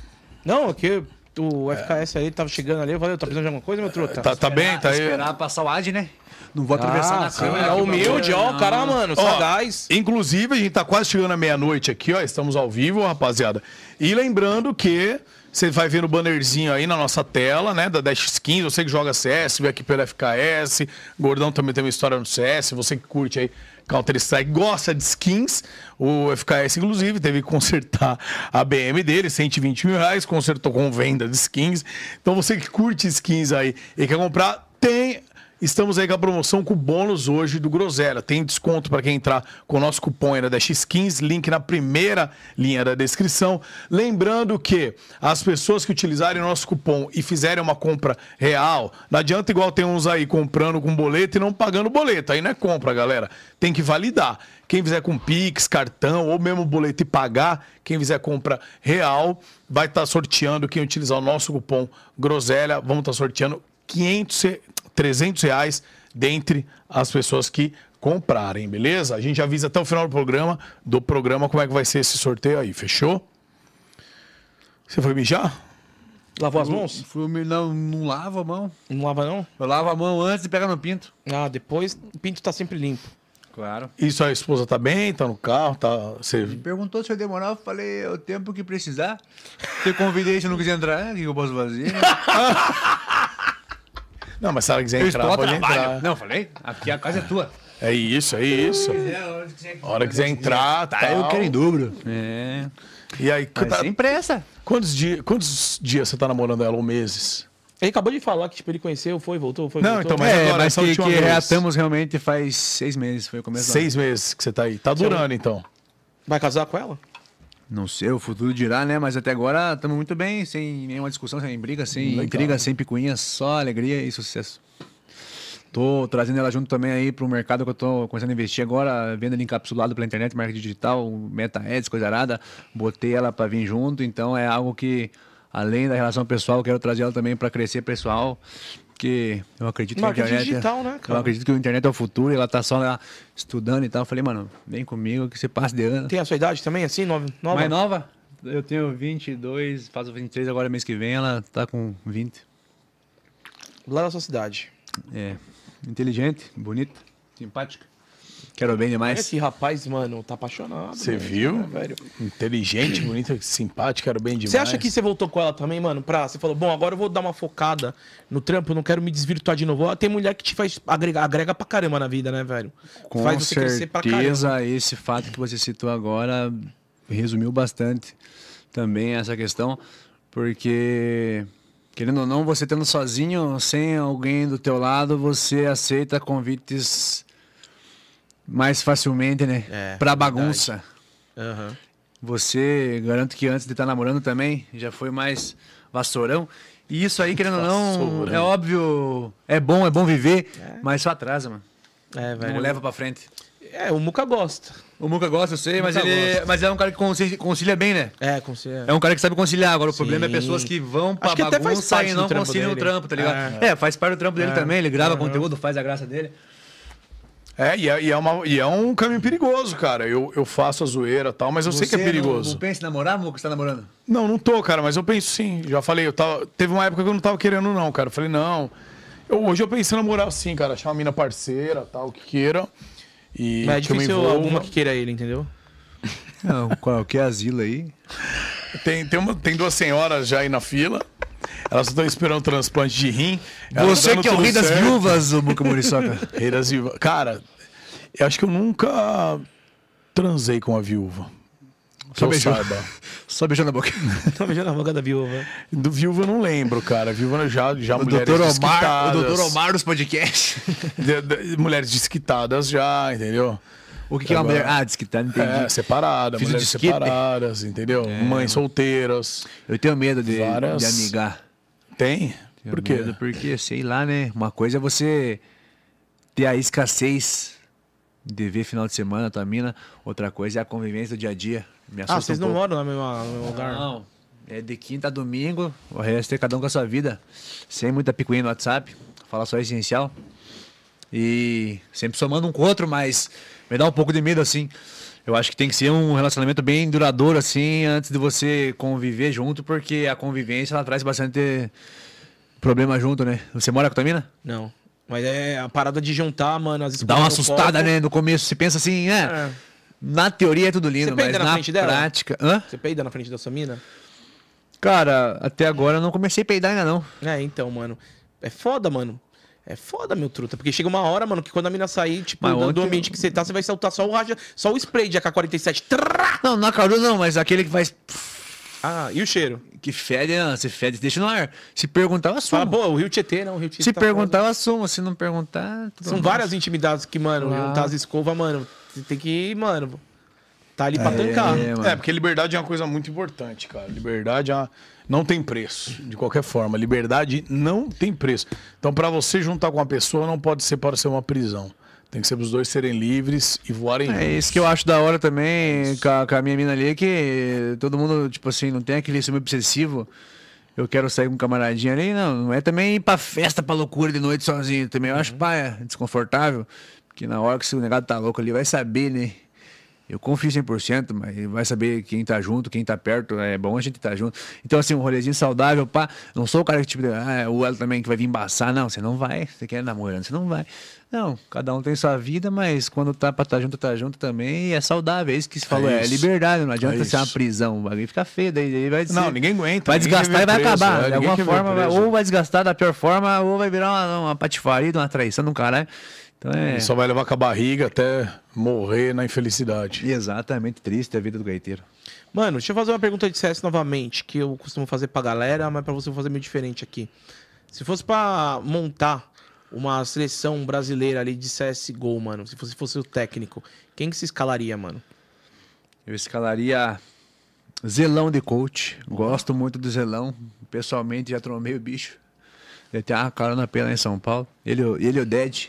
Não, aqui o FKS aí tava chegando ali. Valeu, tá precisando de alguma coisa, meu truta?
Tá, tá bem? Tá aí?
Esperar passar o ad, né? Não vou atravessar
Ah,
na câmera.
é
aqui,
humilde, ó, o cara, mano,
Ó,
sagaz.
Inclusive, a gente tá quase chegando à meia-noite aqui, ó. Estamos ao vivo, rapaziada. E lembrando que você vai ver no bannerzinho aí na nossa tela, né? Da Dash Skins. Você que joga CS, vê aqui pelo FKS. Gordão também tem uma história no CS. Você que curte aí Counter-Strike, gosta de skins. O FKS, inclusive, teve que consertar a BM dele, 120 mil reais. Consertou com venda de skins. Então, você que curte skins aí e quer comprar, tem Estamos aí com a promoção com bônus hoje do Groselha. Tem desconto para quem entrar com o nosso cupom aí da X15, link na primeira linha da descrição. Lembrando que as pessoas que utilizarem o nosso cupom e fizerem uma compra real, não adianta igual tem uns aí comprando com boleto e não pagando boleto. Aí não é compra, galera. Tem que validar. Quem fizer com Pix, cartão ou mesmo boleto e pagar, quem fizer compra real, vai estar sorteando quem utilizar o nosso cupom Groselha. Vamos estar sorteando 500, re- 300 reais dentre as pessoas que comprarem, beleza? A gente avisa até o final do programa, do programa como é que vai ser esse sorteio aí, fechou? Você foi mijar?
Lavou as mãos?
Fui Não, não lavo a mão.
Não lava, não?
Eu lavo a mão antes de pegar no pinto.
Ah, depois o pinto tá sempre limpo.
Claro.
Isso, a esposa tá bem, tá no carro, tá... Você...
Perguntou se eu demorar, eu falei o tempo que precisar. Te convidei, se não quiser entrar, o que eu posso fazer?
Não, mas se ela quiser
Eu
entrar, pode
trabalho.
entrar.
Não, falei, aqui a casa é tua.
É isso, é isso. A hora que quiser entrar, tá.
Eu quero em dobro. É.
E aí,
Mas
tá-
sem pressa.
quantos, dias, quantos dias você tá namorando ela? Ou meses?
Ele acabou de falar que tipo, ele conheceu, foi, voltou, foi,
Não,
voltou.
então, mas
é,
agora,
mas que, que
vez.
reatamos realmente faz seis meses, foi o começo
Seis meses que você tá aí. Tá durando, então.
Vai casar com ela?
Não sei, o futuro dirá, né? Mas até agora estamos muito bem, sem nenhuma discussão, sem briga, sem
Legal.
intriga, sem picuinha, só alegria e sucesso. Tô trazendo ela junto também aí pro mercado que eu tô começando a investir agora, vendo ele encapsulado pela internet, marketing digital, meta ads, coisa arada. Botei ela para vir junto, então é algo que, além da relação pessoal, eu quero trazer ela também para crescer pessoal. Que eu acredito que a internet.
digital, né, cara?
Eu acredito que a internet é o futuro e ela tá só lá estudando e tal. Eu falei, mano, vem comigo que você passe de ano.
Tem a sua idade também, assim, nova? nova?
Mais nova? Eu tenho 22, faço 23 agora mês que vem, ela tá com 20.
Lá na sua cidade.
É, inteligente, bonita, simpática. Quero bem demais.
Esse rapaz, mano, tá apaixonado.
Você viu?
né, velho?
Inteligente, bonita, simpática, era bem demais.
Você acha que você voltou com ela também, mano? Pra, você falou, bom, agora eu vou dar uma focada no trampo, não quero me desvirtuar de novo. Tem mulher que te faz agrega, agrega pra caramba na vida, né, velho?
Com
faz você crescer pra caramba.
certeza, esse fato que você citou agora resumiu bastante também essa questão, porque querendo ou não, você tendo sozinho, sem alguém do teu lado, você aceita convites mais facilmente, né?
É,
pra bagunça.
Aham.
Você, garanto que antes de estar namorando também, já foi mais vassourão. E isso aí, querendo ou não, é óbvio, é bom, é bom viver, mas só atrasa, mano.
É, velho.
Não leva pra frente.
É, o Muca gosta.
O Muca gosta, eu sei, mas ele
gosta.
mas é um cara que conci- concilia bem, né?
É, você.
É um cara que sabe conciliar. Agora, o
Sim.
problema é pessoas que vão pra
Acho que até faz
bagunça
parte
e não conciliam o trampo, tá ligado? É, faz parte do trampo dele também. Ele grava conteúdo, faz a graça dele.
É, e é, e é uma- e é um caminho perigoso, cara. Eu, eu faço a zoeira e tal, mas eu sei que é
Você
perigoso.
Não, não pensa em namorar, Muca? Você tá namorando?
Não, não tô, cara, mas eu penso sim. Já falei, eu tava. Teve uma época que eu não tava querendo, não, cara. Eu falei, não. Eu- hoje eu pensei em namorar sim, cara. Achar uma mina parceira, tal, que queira. E
Mas é
que
difícil
envolva.
alguma que queira ele, entendeu?
Não, qualquer asilo aí.
Tem, tem, uma, tem duas senhoras já aí na fila. Elas estão esperando o transplante de rim.
Você que é o rei das
certo.
viúvas, o Muca Muriçoca.
Rei das viúvas. Cara, eu acho que eu nunca transei com uma viúva.
Só beijou.
saiba.
Só beijando a boca.
Tô beijando a boca da viúva.
Do viúva eu não lembro, cara. Viúva já, já
O
mulheres
doutor Omar, o doutor Omar dos podcasts.
De- de- mulheres desquitadas já, entendeu?
O que, que é uma mulher? Ah, tá, entendi.
É, separada,
Fiz
mulheres separadas, entendeu? Mães solteiras.
Eu tenho medo de,
Várias-
de amigar.
Tem?
Tenho
Por quê?
medo porque, sei lá, né? Uma coisa é você ter a escassez de ver final de semana tua mina, outra coisa é a convivência do dia a dia. Me assusta
Ah, vocês
um
não
pouco.
moram no mesmo, no mesmo lugar?
Não. É de quinta a domingo, o resto é cada um com a sua vida. Sem muita picuinha no WhatsApp, fala só o essencial. E sempre somando um com o outro, mas me dá um pouco de medo assim. Eu acho que tem que ser um relacionamento bem duradouro assim, antes de você conviver junto, porque a convivência ela traz bastante problema junto, né? Você mora com a tua mina?
Não. Mas é a parada de juntar, mano, as
Dá uma assustada,
copo.
né? No começo você pensa assim, é,
É.
na teoria é tudo lindo,
Você
mas
na
na
frente dela?
prática... Hã?
Você peida na frente da sua mina?
Cara, até agora eu não comecei a peidar ainda não.
É, então, mano. É foda, mano. É foda, meu truta. Porque chega uma hora, mano, que quando a mina sair, tipo,
Mas
do,
ontem-
ambiente que você tá, você vai soltar só o raja, só o spray de AK-47. Trrr!
Não, na calor não, mas aquele que faz.
Ah, e o cheiro?
Que fede, não, você fede, deixa no ar. Se perguntar, eu assumo.
Fala, pô, o Rio Tietê, não, o Rio Tietê
Se
tá
perguntar,
foda.
eu assumo. Se não perguntar, tudo
São
bem.
várias intimidades que, mano,
Ah.
juntar as escovas, mano, você tem que, mano, tá ali pra
É,
tancar.
mano.
É, porque liberdade é uma coisa muito importante, cara. Liberdade é uma- não tem preço, de qualquer forma. Liberdade não tem preço. Então, pra você juntar com uma pessoa, não pode ser para ser uma prisão. Tem que ser os dois serem livres e voarem
É
juntos.
isso que eu acho da hora também com a, com a minha mina ali, que todo mundo, tipo assim, não tem aquele ciúme obsessivo. Eu quero sair com um camaradinho ali, não. Não é também ir pra festa, pra loucura de noite sozinho. Também eu acho, pá, é desconfortável. Porque na hora que se o negado tá louco ali, vai saber, né? Eu confio 100%, mas vai saber quem tá junto, quem tá perto. É bom a gente tá junto. Então, assim, um rolezinho saudável, pá. Não sou o cara que, tipo, ah, o ela também que vai vir embaçar. Não, você não vai. Você quer namorando, você não vai. Não, cada um tem sua vida, mas quando tá pra tá junto, tá junto também. E é saudável. É isso que se falou. É,
isso.
liberdade. Não adianta
É
ser uma prisão. O bagulho fica feio. Daí, daí vai
Não,
ser-
ninguém aguenta.
Vai
ninguém
desgastar e vai
preso,
acabar.
é,
de alguma forma, vai- ou vai desgastar da pior forma, ou vai virar uma, uma patifaria, uma traição de um caralho. Então é.
Só vai levar com a barriga até morrer na infelicidade.
Exatamente triste a vida do gaiteiro.
Mano, deixa eu fazer uma pergunta de CS novamente, que eu costumo fazer pra galera, mas pra você eu vou fazer meio diferente aqui. Se fosse pra montar uma seleção brasileira ali de CSGO, mano, se você fosse o técnico, quem que se escalaria, mano?
Eu escalaria Zelão de coach. Gosto muito do Zelão. Pessoalmente já tromei o bicho. Ele tem uma carona pena em São Paulo. Ele, ele e o Dead.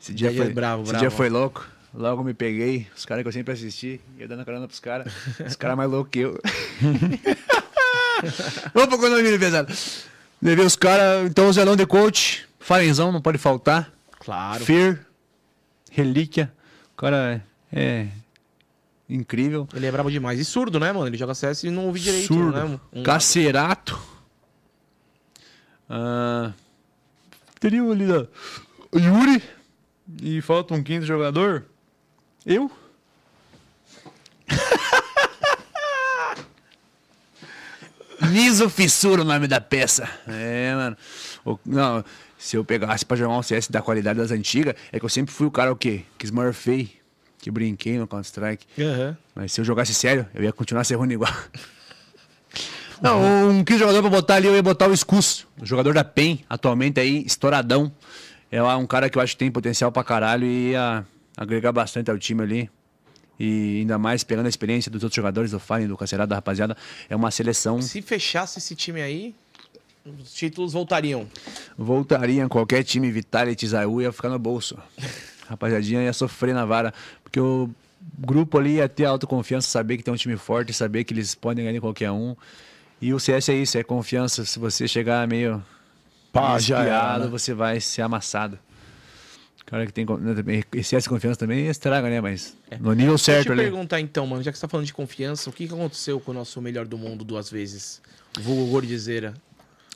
Esse dia,
é
foi,
bravo,
esse
bravo.
dia foi louco. Logo me peguei. Os caras que eu sempre assisti. E eu dando a carona pros caras. Os caras mais loucos que eu. Opa, quando eu vi pesado. Levei os caras. Então, o Zelão de coach. Farenzão, não pode faltar.
Claro.
Fear. Relíquia. O cara é incrível.
Ele é brabo demais. E surdo, né, mano? Ele joga CS e não ouve direito,
Surdo.
né? Um-
Cacerato. Ah, teria ali da o Yuri. E falta um quinto jogador. Eu? Niso Fissura o nome da peça. É, mano. O- não, se eu pegasse pra jogar um CS da qualidade das antigas, é que eu sempre fui o cara o quê? Que smurfei, que brinquei no Counter-Strike.
Aham.
Mas se eu jogasse sério, eu ia continuar ser ruim igual. Não, um quinto jogador pra botar ali, eu ia botar o Scus. O jogador da PEN, atualmente aí, estouradão. É um cara que eu acho que tem potencial pra caralho e ia agregar bastante ao time ali. E ainda mais pegando a experiência dos outros jogadores, do Fallen, do Cacerado, da rapaziada. É uma seleção.
Se fechasse esse time aí, os títulos voltariam.
Voltaria em qualquer time, Vitality, Zayu, ia ficar no bolso. Rapaziadinha ia sofrer na vara. Porque o grupo ali ia ter autoconfiança, saber que tem um time forte, saber que eles podem ganhar em qualquer um. E o CS é isso, é confiança. Se você chegar meio
Pá, já era, né?
você vai ser amassado. O cara que tem né, também- excesso de confiança também estraga, né? Mas no nível
Deixa eu
certo
te
ali.
perguntar então, mano, já que você tá falando de confiança, o que, que aconteceu com o nosso melhor do mundo duas vezes? Vulgo Gordizeira.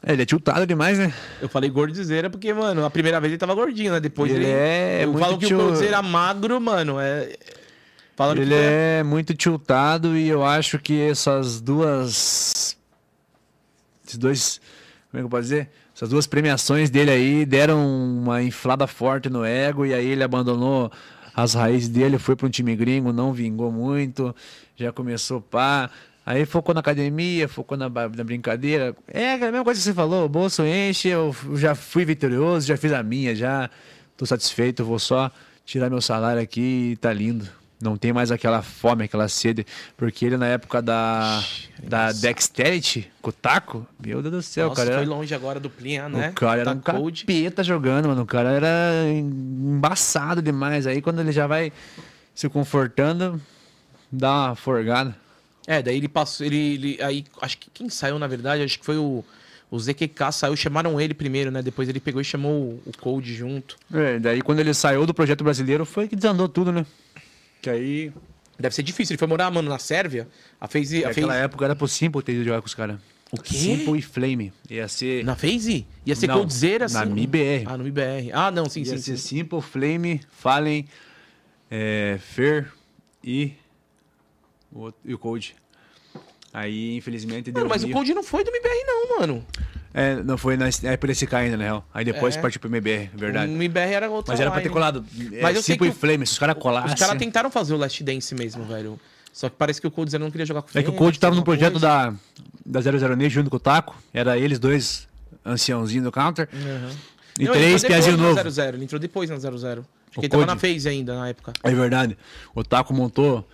É, ele é tiltado demais, né?
Eu falei Gordizeira porque, mano, a primeira vez ele tava gordinho, né? Depois
Ele
ele.
é
eu
muito
falo que
tio-
o Gordizeira magro, mano, é. Falaram
Ele é muito tiltado e eu acho que essas duas. Esses dois. Como é que eu posso dizer? Essas duas premiações dele aí deram uma inflada forte no ego e aí ele abandonou as raízes dele, foi para um time gringo, não vingou muito, já começou pá. Aí focou na academia, focou na, na brincadeira. É a mesma coisa que você falou, o bolso enche, eu já fui vitorioso, já fiz a minha, já tô satisfeito, vou só tirar meu salário aqui e tá lindo. Não tem mais aquela fome, aquela sede. Porque ele, na época da, da Dexterity, com o taco, meu Deus do céu,
Nossa,
cara.
foi
Era,
longe agora do Plinha, né?
o cara era um
Tá cold.
capeta jogando, mano. O cara era embaçado demais. Aí quando ele já vai se confortando, dá uma forgada.
É, daí ele passou. Ele, ele- aí, acho que quem saiu, na verdade, acho que foi o. O ZQK saiu, chamaram ele primeiro, né? Depois ele pegou e chamou o, o Cold junto.
É, daí quando ele saiu do projeto brasileiro, foi que desandou tudo, né? Que aí,
Deve ser difícil. Ele foi morar, mano, na Sérvia. A FaZe. A
naquela
FaZe
época era pro Simple ter ido jogar com os caras.
O quê?
Simple e Flame. Ia ser.
na FaZe? Ia ser
Não,
Coldzera, assim?
na MIBR.
Ah, no MIBR. Ah, não, sim,
Ia
sim,
ser
sim.
Simple, Flame, Fallen, é, Fer e o, e o Code. Aí, infelizmente, deu
Mano, mas o. Cold não foi do MIBR, não, mano.
É, não foi na, é por esse ainda, real. Aí depois
É.
partiu pro MBR, verdade.
O MIBR era outra
Mas era pra ter colado. É,
Mas eu sei
Simple
que
e
o-
Flame, se os caras colassem.
Os caras tentaram fazer o Last Dance mesmo, velho. Só que parece que o Coldzera não queria jogar com
É que o Code tava no projeto
coisa.
da, da 00 Nation junto com o Taco. Era eles dois, anciãozinho do counter.
Uhum.
E
Não,
três piazinho novo.
na 00, ele entrou depois na 00. Porque
O
ele tava na FaZe ainda, na época.
É verdade. O Taco montou,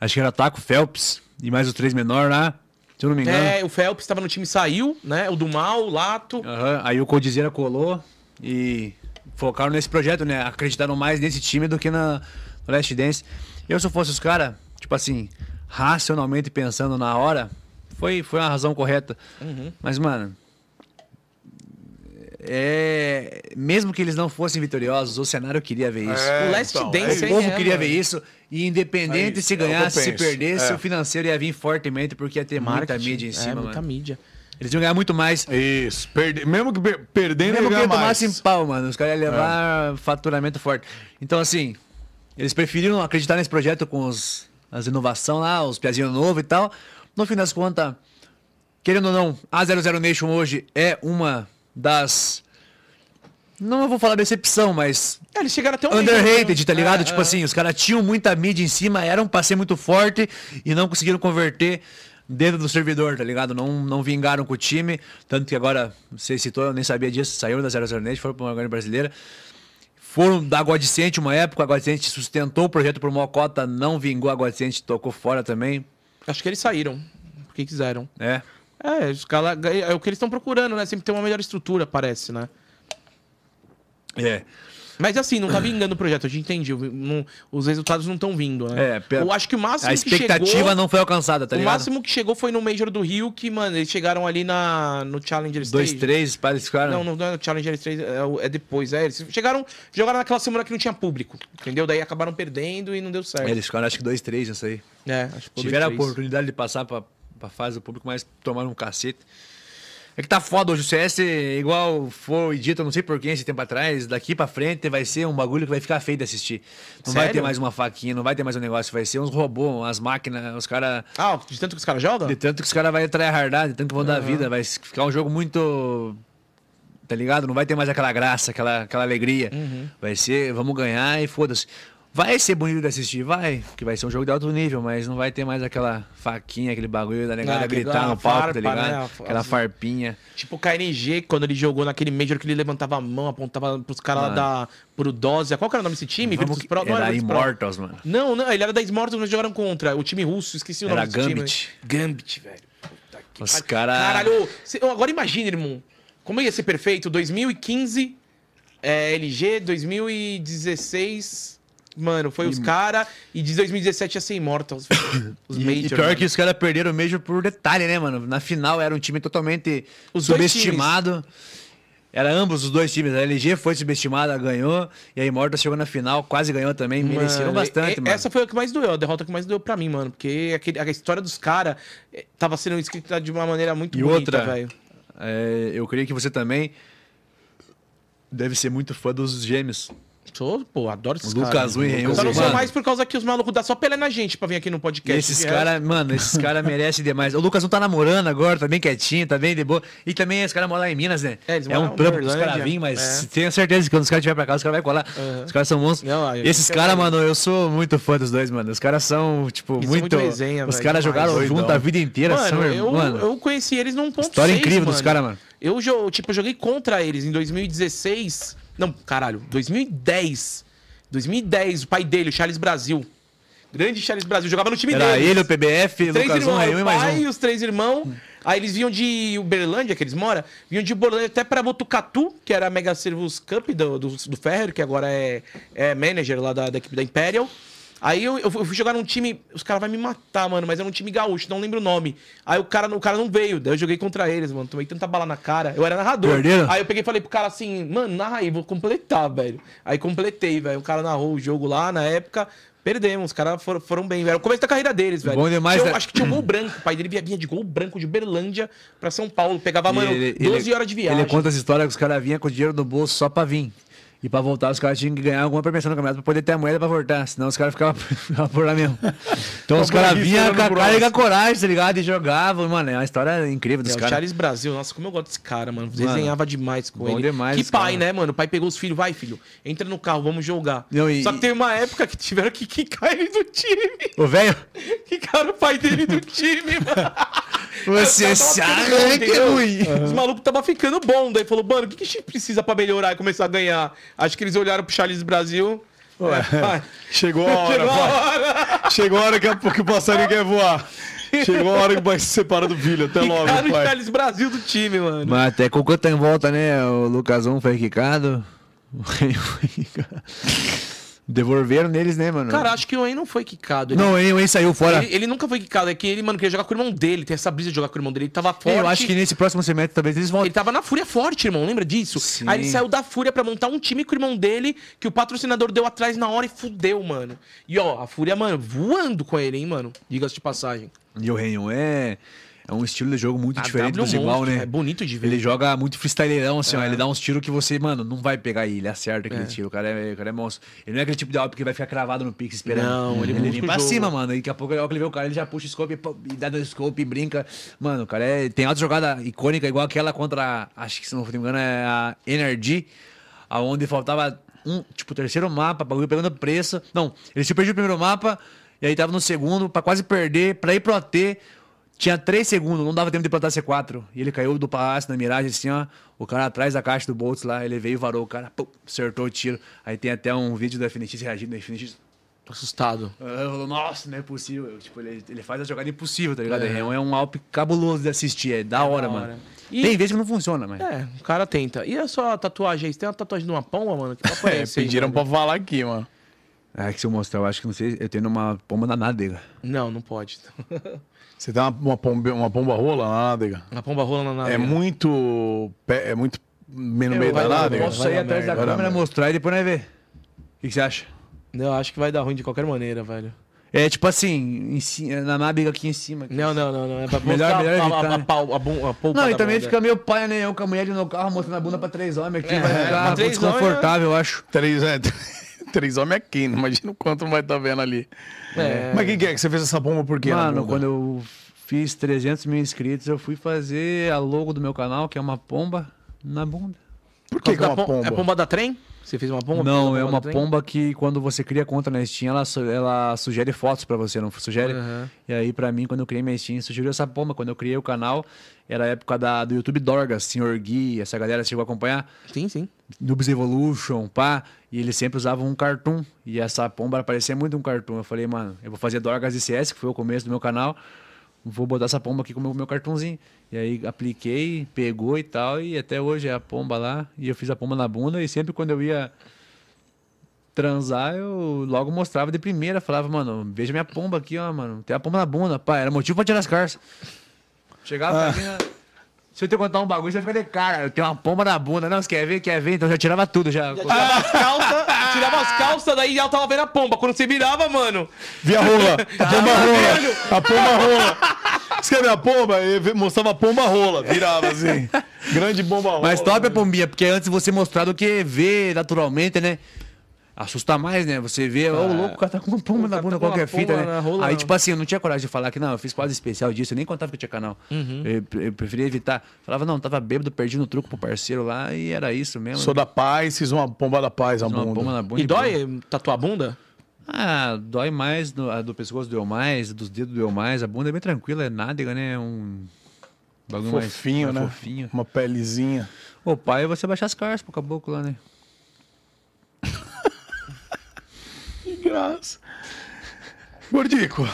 acho que era Taco, Phelps e mais os três menores lá. Se eu não me engano.
É, o Phelps tava no time e saiu, né? O do Mal, o Lato.
Aham, Aí o Codizeira colou e focaram nesse projeto, né? Acreditaram mais nesse time do que na no Last Dance. Eu, se eu fosse os caras, tipo assim, racionalmente pensando na hora, foi, foi uma razão correta. Mas, mano. É. Mesmo que eles não fossem vitoriosos, o cenário queria ver isso.
É,
o Last
então,
Dance
O
é
povo
é,
queria
mano.
ver isso. E independente
É
se
é
ganhasse, se perdesse,
É.
o financeiro ia vir fortemente, porque ia ter muita mídia em
É,
cima,
muita
mano.
mídia.
Eles iam ganhar muito mais.
Isso. Perde... Mesmo que per- perdendo,
Mesmo que
ganha
ele
mais.
tomasse em pau, mano. Os caras iam levar faturamento forte. Então, assim, eles preferiram acreditar nesse projeto com os, as inovações lá, os piazinhos novos e tal. No fim das contas, querendo ou não, a 00 Nation hoje é uma das. Não vou falar decepção, mas
É, eles chegaram até o
underrated, tá ligado?
É,
tipo
é.
assim, os caras tinham muita mídia em cima, eram pra ser muito forte e não conseguiram converter dentro do servidor, tá ligado? Não, não vingaram com o time, tanto que agora, você citou, eu nem sabia disso, saíram da 00 Net, foram pra uma grande brasileira. Foram da Godsent uma época, a Godsent sustentou o projeto por Mocota, não vingou a Godsent, tocou fora também,
Acho que eles saíram. Porque quiseram.
né?
É, os cara, é o que eles estão procurando, né? Sempre tem uma melhor estrutura, parece, né?
É.
Mas assim, não tá vingando o projeto, a gente entendi. não- os resultados não estão vindo, né?
É, pe-
Eu acho que o máximo
A
que
expectativa
chegou,
não foi alcançada, tá
O
ligado?
máximo que chegou foi no Major do Rio, que, mano, eles chegaram ali na, no Challenger
Dois,
Stage.
três, para esse cara.
Não, não, não é no Challenger Stage, é, o- é depois. É, eles chegaram, jogaram naquela semana que não tinha público, entendeu? Daí acabaram perdendo e não deu certo.
Eles ficaram acho que dois, três nessa aí.
É, acho que
Tiveram a oportunidade de passar pra, pra fase do público, mas tomaram um cacete. É que tá foda hoje. O CS, igual foi dito, não sei por quem esse tempo atrás, daqui pra frente vai ser um bagulho que vai ficar feio de assistir. Não vai
Sério?
ter mais uma faquinha, não vai ter mais um negócio, vai ser uns robôs, umas máquinas, os caras.
Ah, de tanto que os caras jogam?
De tanto que os caras vão tryhardar, de tanto que vão dar vida, vai ficar um jogo muito. Tá ligado? Não vai ter mais aquela graça, aquela, aquela alegria.
Uhum.
Vai ser, vamos ganhar e foda-se. Vai ser bonito de assistir, vai, porque vai ser um jogo de alto nível, mas não vai ter mais aquela faquinha, aquele bagulho da negada
Ah,
gritar no palco, tá ligado?
né?
Aquela farpinha.
Tipo o KNG, quando ele jogou naquele Major que ele levantava a mão, apontava pros caras lá
Mano.
da. pro Dose. Qual que era o nome desse time?
Vamos
Virtus
que-
Pro? Não
era
Pro.
Immortals, mano.
Não, não, ele era da Immortals, mas jogaram contra. O time russo, esqueci o
Era
nome desse
Gambit.
time. Gambit, velho. Puta que
Os
pariu.
cara-
Caralho, agora imagina, irmão. Como ia ser perfeito? 2015, é, LG, 2016. Mano, foi os caras. E de 2017 ia ser Immortals. Os
E,
Major.
e pior
mano.
que os caras perderam o Major por detalhe, né, mano? Na final era um time totalmente
Os
subestimado. Era ambos os dois times. A LG foi subestimada, ganhou. E a Immortals chegou na final, quase ganhou também. Mereceram
Mano,
bastante,
e-
mano.
Essa foi a que mais doeu, a derrota que mais doeu pra mim, mano. Porque aquele- a história dos caras eh, tava sendo escrita de uma maneira muito
E
bonita,
outra,
velho.
é, eu creio que você também deve ser muito fã dos gêmeos.
Sou, pô, adoro esses caras.
Lucas e Renilson,
Só não sou
mano.
mais por causa que os malucos dão só pelé na gente pra vir aqui no podcast.
Esses
De
caras, mano, esses caras merecem demais. O Lucas não tá namorando agora, tá bem quietinho, tá bem de boa. E também os caras moram lá em Minas, né?
É, eles
É, um trampo
Uberlândia.
caras virem, mas
É.
tenho certeza que quando os caras estiverem pra cá, os caras vão colar. Os caras são monstros.
Não,
esses caras, mano, eu sou muito fã dos dois, mano. Os caras são, tipo,
Eles
muito.
muito resenha,
os caras jogaram
Doidão.
junto a vida inteira.
Mano,
são,
eu,
mano,
eu conheci eles num ponto
História
6,
incrível dos
mano.
caras, mano.
Eu, tipo, joguei contra eles em 2016. Não, caralho, 2010. 2010, o pai dele, o Charles Brasil. Grande Charles Brasil, jogava no time
Era
deles.
ele, o PBF,
três
Lucas um,
irmãos,
Raio e
o
mais
pai
um.
os três irmãos. Aí eles vinham de Uberlândia, que eles moram, vinham de Uberlândia até pra Botucatu, que era a Mega Servus Cup do, do, do Ferrer, que agora é, é manager lá da, da equipe da Imperial. Aí eu, eu fui jogar num time, os caras vão me matar, mano, mas era um time gaúcho, não lembro o nome. Aí o cara, o cara não veio, daí eu joguei contra eles, mano, tomei tanta bala na cara. Eu era narrador.
Perderam?
Aí eu peguei e falei pro cara assim, mano, narra aí, vou completar, velho. Aí completei, velho. O cara narrou o jogo lá na época. Perdemos, os caras foram, foram bem, velho. Era o começo da carreira deles, velho.
Bom demais,
Tinha-
né?
Acho que tinha um gol branco. O pai dele vinha de gol branco de Uberlândia pra São Paulo. Pegava, mano,
ele-
12
ele-
horas de viagem.
Ele conta as histórias que os caras vinham com o dinheiro no bolso só pra vir. E pra voltar, os caras tinham que ganhar alguma premiação no campeonato pra poder ter a moeda pra voltar. Senão os caras ficavam, ficavam por lá mesmo. Então os caras vinham
preguiça
com a cara e com a coragem, tá ligado? E jogavam. Mano, é uma história incrível dos
É, o
caras.
Charles Brasil, nossa, como eu gosto desse cara, mano. Desenhava demais com
bom
ele.
demais
que pai,
cara.
né, mano? O pai pegou os filhos, vai, filho, entra no carro, vamos jogar.
Não, e-
Só que teve uma época que tiveram que quicar ele do time.
Ô, velho,
Quicaram o pai dele do time, mano.
você
o
se arranca,
entendeu?
ruim.
Os malucos tava ficando bom. Daí falou, mano, o que, que a gente precisa pra melhorar e começar a ganhar? Acho que eles olharam pro Charles Brasil. É, pai,
Chegou a hora,
Chegou a
pai.
hora.
Chegou a hora que, a- que o passarinho quer voar. Chegou a hora que vai se separar do filho. Até logo,
Quicaram o
pai.
Charles Brasil do time, mano.
Mas até com quanto em volta, né? O Lucas 1 foi quicado. O Rei foi quicado. Devolveram neles, né, mano?
Cara, acho que o Wayne não foi quicado. Ele,
não, o Wayne saiu fora.
ele, ele nunca foi quicado. É que ele, mano, queria jogar com o irmão dele. Tem essa brisa de jogar com o irmão dele. Ele tava forte.
Eu acho que nesse próximo semestre talvez eles voltem.
Ele tava na Fúria Forte, irmão, lembra disso?
Sim.
Aí ele saiu da Fúria pra montar um time com o irmão dele, que o patrocinador deu atrás na hora e fudeu, mano. E ó, a Fúria, mano, voando com ele, hein, mano? Diga-se de passagem.
E o Renho é, é um estilo de jogo muito
A
diferente
W
dos igual, né?
É bonito de ver.
Ele joga muito freestyleirão, assim, ó.
É.
Ele dá uns tiros que você, mano, não vai pegar ele. Ele acerta aquele
É.
tiro. O cara, é, o cara é monstro. Ele não é aquele tipo de alvo que vai ficar cravado no pique esperando.
Não, ele
ele vem pra
jogo.
cima, mano. E daqui a pouco ele vê o cara, ele já puxa o scope e dá no scope e brinca. Mano, o cara é, tem outra jogada icônica, igual aquela contra, acho que se não me engano, é a Energy, aonde faltava um, tipo, terceiro mapa, bagulho pegando preço. Não, ele se perdeu o primeiro mapa, e aí tava no segundo, pra quase perder, pra ir pro AT. Tinha 3 segundos, não dava tempo de plantar C4. E ele caiu do palácio na miragem, assim, ó. O cara atrás da caixa do Boltz lá, ele veio e varou o cara, pum, acertou o tiro. Aí tem até um vídeo do FNX reagindo, o FNX
Tô assustado.
ah, falou, nossa, não é possível. Tipo, ele, ele faz a jogada impossível, tá ligado? É, é um Alp cabuloso de assistir, é da hora,
da
mano.
hora. E-
Tem vezes que não funciona, mas.
É, o cara tenta. E a sua tatuagem aí? Você tem uma tatuagem de uma pomba, mano? Que papo é
É,
esse aí,
pediram
velho?
pra falar aqui, mano.
É que se eu mostrar, eu acho que não sei, eu tenho uma pomba na nádega.
Não, não pode.
Você tem uma, uma, pomba, uma pomba rola na nádega?
Uma pomba rola na
É muito. pé- É muito no meio
vai
da nádega?
Posso sair atrás da câmera,
merda.
mostrar e depois nós ver. O que, que você acha?
Eu acho que vai dar ruim de qualquer maneira, velho.
É tipo assim, em ci- na nádega aqui em cima. aqui.
Não, não, não, não. É pra
Melhor-
mostrar
melhor
a, a,
evitar,
a,
né?
pau- a, a polpa
Não,
da
e também
bunda.
fica meio paia, né? Eu com a mulher ali no carro mostrando a bunda pra três homens aqui,
É,
vai
pra
ficar
três
desconfortável, eu acho.
Três, é, três homens aqui, não imagina o quanto vai estar vendo ali.
É.
Mas o que, que é que você fez essa pomba por quê? na
Mano, quando eu fiz 300 mil inscritos, eu fui fazer a logo do meu canal, que é uma pomba na bunda.
Por que, que é
Da
uma
pom-
pomba?
É pomba da trem? Você fez uma pomba?
Não, é uma pomba que quando você cria conta na Steam, ela, su- ela sugere fotos pra você, não sugere?
Uhum.
E aí, pra mim, quando eu criei minha Steam, sugeriu essa pomba. Quando eu criei o canal, era a época da, do YouTube Dorgas, Sr. Gui, essa galera chegou a acompanhar.
Sim, sim.
Noobs Evolution, pá, e eles sempre usavam um cartoon. E essa pomba parecia muito um cartoon. Eu falei, mano, eu vou fazer Dorgas e CS, que foi o começo do meu canal. Vou botar essa pomba aqui com o meu, meu cartãozinho. E aí apliquei, pegou e tal, e até hoje é a pomba lá. E eu fiz a pomba na bunda, e sempre quando eu ia transar, eu logo mostrava de primeira. Falava, mano, veja minha pomba aqui, ó, mano. Tem a pomba na bunda, pá. Era motivo pra tirar as carças. Chegava
Ah.
pra mim, né? Se eu te contar um bagulho, você vai ficar de cara. Eu tenho uma pomba na bunda. Não, você quer ver? Quer ver? Então eu já tirava tudo. Já.
Tirava as calças, tirava as calças, daí ela tava vendo a pomba. Quando você virava, mano.
Vi a rola, a pomba rola, a pomba rola. Você quer ver a pomba? Ele mostrava a pomba rola, virava assim. Grande bomba rola.
Mas top
né?
pombinha, porque antes você mostrar do que ver naturalmente, né? Assusta mais, né? Você vê, ô louco, o cara tá com uma pomba
O
na bunda,
tá
qualquer fita,
pomba
né?
na rola.
Aí, tipo assim, eu não tinha coragem de falar que não, eu fiz quase especial disso, eu nem contava que eu tinha canal.
Uhum.
Eu, eu preferia evitar. Falava, não, tava bêbado, perdi no truco pro parceiro lá e era isso mesmo.
Sou da paz, fiz uma pomba da paz, a
uma
bunda.
bomba na bunda.
E dói tatuar a bunda?
Ah, dói mais, do, a do pescoço doeu mais, dos dedos doeu mais, a bunda é bem tranquila, é nádega, né? É um bagulho mais-
Fofinho,
mais
né?
Fofinho.
Uma pelezinha.
O pai é você baixar as caras pro caboclo lá, né?
Gordico.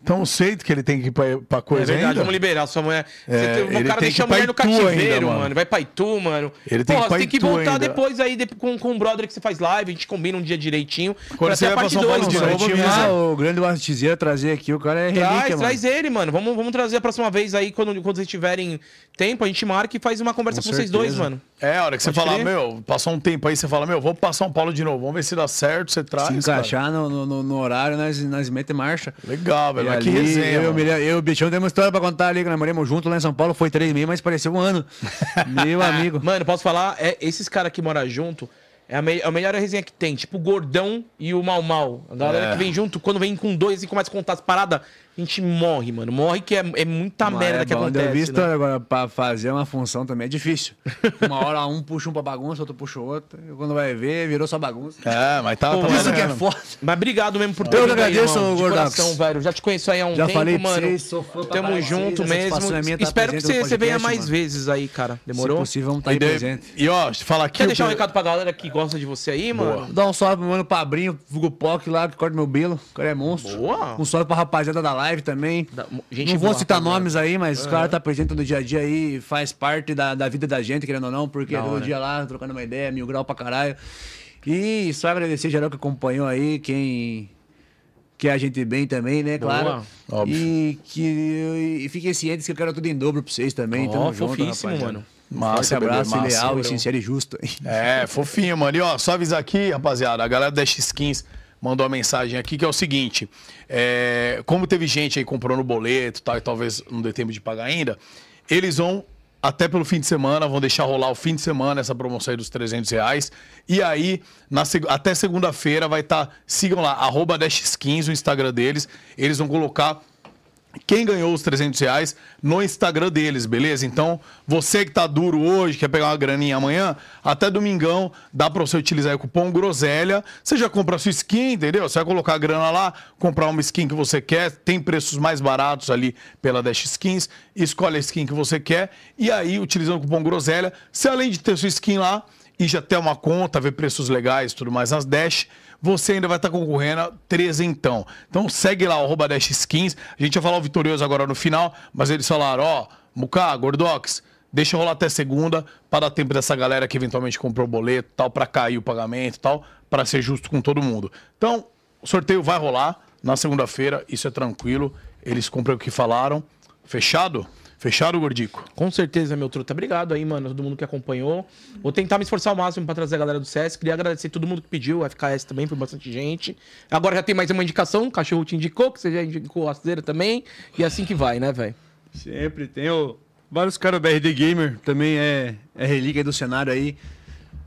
Então sei que ele tem que ir pra, pra
É
coisa
verdade,
ainda.
vamos liberar sua mulher.
É,
Você o cara
tem
deixa a
que
mulher no cativeiro,
ainda,
mano.
mano.
Vai pra Itu, mano.
Ele tem que ir
Porra,
pra
você tem que voltar
ainda.
depois aí com, com o brother que você faz live, a gente combina um dia direitinho.
Quando
pra
você
ter a
vai pra
parte
São Paulo
dois,
de
mano.
novo,
Tinha
avisa.
lá o grande Bastizeira trazer aqui, o cara é relíquia,
Traz,
mano.
traz ele, mano. Vamos, vamos trazer a próxima vez aí, quando, quando vocês tiverem tempo, a gente marca e faz uma conversa com,
Com
vocês dois, mano.
É, a hora que você
Pode
falar,
crer.
meu, passou um tempo aí, você fala, meu, vou pra São Paulo de novo, vamos ver se dá certo, você traz.
Se encaixar no, no- horário, nós, nós metemos marcha.
Legal, velho.
E
Mas que
ali,
resenha.
eu, eu, eu e o Bichão temos uma história pra contar ali, que nós moramos junto lá em São Paulo, foi três meses, mas pareceu um ano. Meu amigo.
Mano, posso falar? É, esses caras que moram junto é a, me- a melhor resenha que tem. Tipo o Gordão e o Mal Mal. A galera
É.
que vem junto, quando vem com dois e começa a contar as paradas, a gente morre, mano. Morre que é, é muita
Mas
merda
é
que
bom
acontece.
ouvir
né?
história agora, pra fazer uma função também é difícil. Uma hora um puxa um pra bagunça, outro puxa o outro. e Quando vai ver, virou só bagunça.
É, mas tá,
Pô,
tá
Isso que é foda.
Mas obrigado mesmo por ter
Eu agradeço,
coração, velho. Já te conheço aí há um
Já
tempo,
falei pra
mano.
vocês, sou fã
Tamo junto
vocês, a
mesmo.
é minha estar
Espero que você, você venha mais
mano.
vezes aí, cara.
Se
Demorou?
possível, vamos estar aí
daí-
presente.
e ó, deixa eu falar aqui.
Quer deixar um recado pra galera que gosta de você aí, mano?
Dá um salve pro mano Pabrinho, Vulgo Poc lá, que corta meu bilo. O cara é monstro.
Boa.
Um salve pra rapaziada da live também.
Da- gente
não vou
boa,
citar nomes aí, mas o cara tá presente no dia a dia aí, faz parte da, da vida da gente, querendo ou não, porque
Da
todo
hora.
dia lá, trocando uma ideia, mil grau pra caralho. E só agradecer geral que acompanhou aí, quem quer a gente bem também, né, claro.
Óbvio.
E que e fiquem cientes que eu quero tudo em dobro pra vocês também. Tamo junto,
fofíssimo,
rapaziada.
mano.
Massa,
Forte abraço,
bebê, massa.
leal e sincero e justo.
É, fofinho, mano. E ó, só avisar aqui, rapaziada, a galera da X-Skins mandou uma mensagem aqui que é o seguinte: é, como teve gente aí comprando boleto tal, e talvez não dê tempo de pagar ainda, eles vão. Até pelo fim de semana, vão deixar rolar o fim de semana essa promoção aí dos 300 reais. E aí, na até segunda-feira vai estar. sigam lá, arroba Dash15, o Instagram deles. Eles vão colocar quem ganhou os 300 reais no Instagram deles, beleza? Então, você que tá duro hoje, quer pegar uma graninha amanhã, até domingão dá pra você utilizar o cupom Groselha. Você já compra a sua skin, entendeu? Você vai colocar a grana lá, comprar uma skin que você quer, tem preços mais baratos ali pela Dash Skins, escolhe a skin que você quer e aí, utilizando o cupom Groselha, você além de ter sua skin lá e já ter uma conta, ver preços legais tudo mais nas Dash, você ainda vai estar concorrendo a trezentão. Então segue lá, arroba Dash Skins. A gente vai falar o vitorioso agora no final, mas eles falaram, ó, Muká, Gordox, deixa rolar até segunda, para dar tempo dessa galera que eventualmente comprou o boleto tal, para cair o pagamento tal, para ser justo com todo mundo. Então, o sorteio vai rolar na segunda-feira, isso é tranquilo. Eles compram o que falaram. Fechado? Fechado, Gordico?
Com certeza, meu truta. Obrigado aí, mano, todo mundo que acompanhou. Vou tentar me esforçar ao máximo pra trazer a galera do CS. Queria agradecer todo mundo que pediu, o FKS também, foi bastante gente. Agora já tem mais uma indicação, o cachorro te indicou, que você já indicou a Rasteira também. E assim que vai, né, velho?
Sempre tem o... vários caras, o BRD Gamer também é, é relíquia do cenário aí.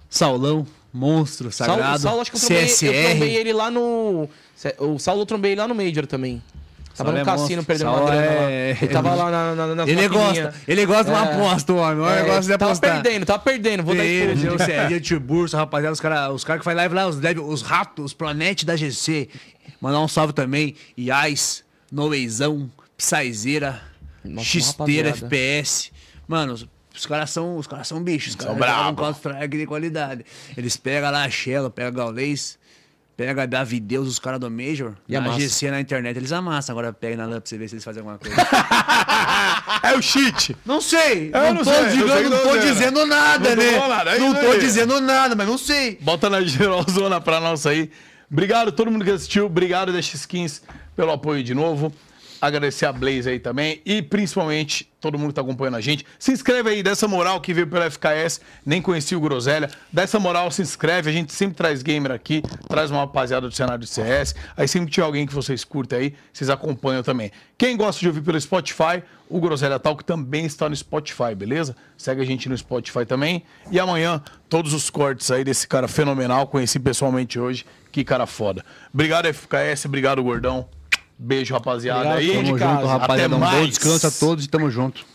Saulão, monstro,
Saulo,
sagrado.
Saulo, acho que eu trombei,
CSR.
eu trombei ele lá no. O Saulo eu trombei ele lá no Major também. Tava no
é
cassino perdendo
Saulo
uma grana
é-
lá. Ele tava lá na,
Ele gosta, ele gosta de uma
É.
aposta, o homem. O
É,
gosta de
tava
apostar.
perdendo, tava perdendo. Vou dar
CR, o Tio Burso, rapaziada, os caras os cara que faz live lá, os, os ratos, os planet da GC. Mandar um salve também. Iais, Noezão,
Nossa,
Xisteira,
rapaziada.
FPS. Mano, os, caras são, os caras são bichos, os caras
São brabo.
Counter-Strike de qualidade. Eles pegam lá a Shell, pegam Gaulês, pega Davideus, os caras do Major,
E
na
amassa.
GC na internet, eles amassam. Agora pega na LAN pra você ver se eles fazem alguma coisa.
É o cheat!
Não sei,
Eu
não,
não
tô,
sei, eu
digando,
sei
não tô
né?
dizendo nada,
Não
né?
nada, é
não tô
aí.
dizendo nada, mas não sei.
Bota na geralzona pra nós aí. Obrigado a todo mundo que assistiu. Obrigado, Dash Skins, pelo apoio de novo. Agradecer a Blaze aí também e principalmente todo mundo que tá acompanhando a gente. Se inscreve aí, dessa moral que veio pelo FKS, nem conheci o Groselha. Dessa moral, se inscreve, a gente sempre traz gamer aqui, traz uma rapaziada do cenário de CS. Aí sempre tiver alguém que vocês curtem aí, vocês acompanham também. Quem gosta de ouvir pelo Spotify, o Groselha Talk também está no Spotify, beleza? Segue a gente no Spotify também. E amanhã, todos os cortes aí desse cara fenomenal, conheci pessoalmente hoje. Que cara foda. Obrigado, FKS, obrigado, Gordão. Beijo, rapaziada.
Obrigado,
aí.
tamo
junto, rapaziada. Um bom descanso a todos e tamo junto.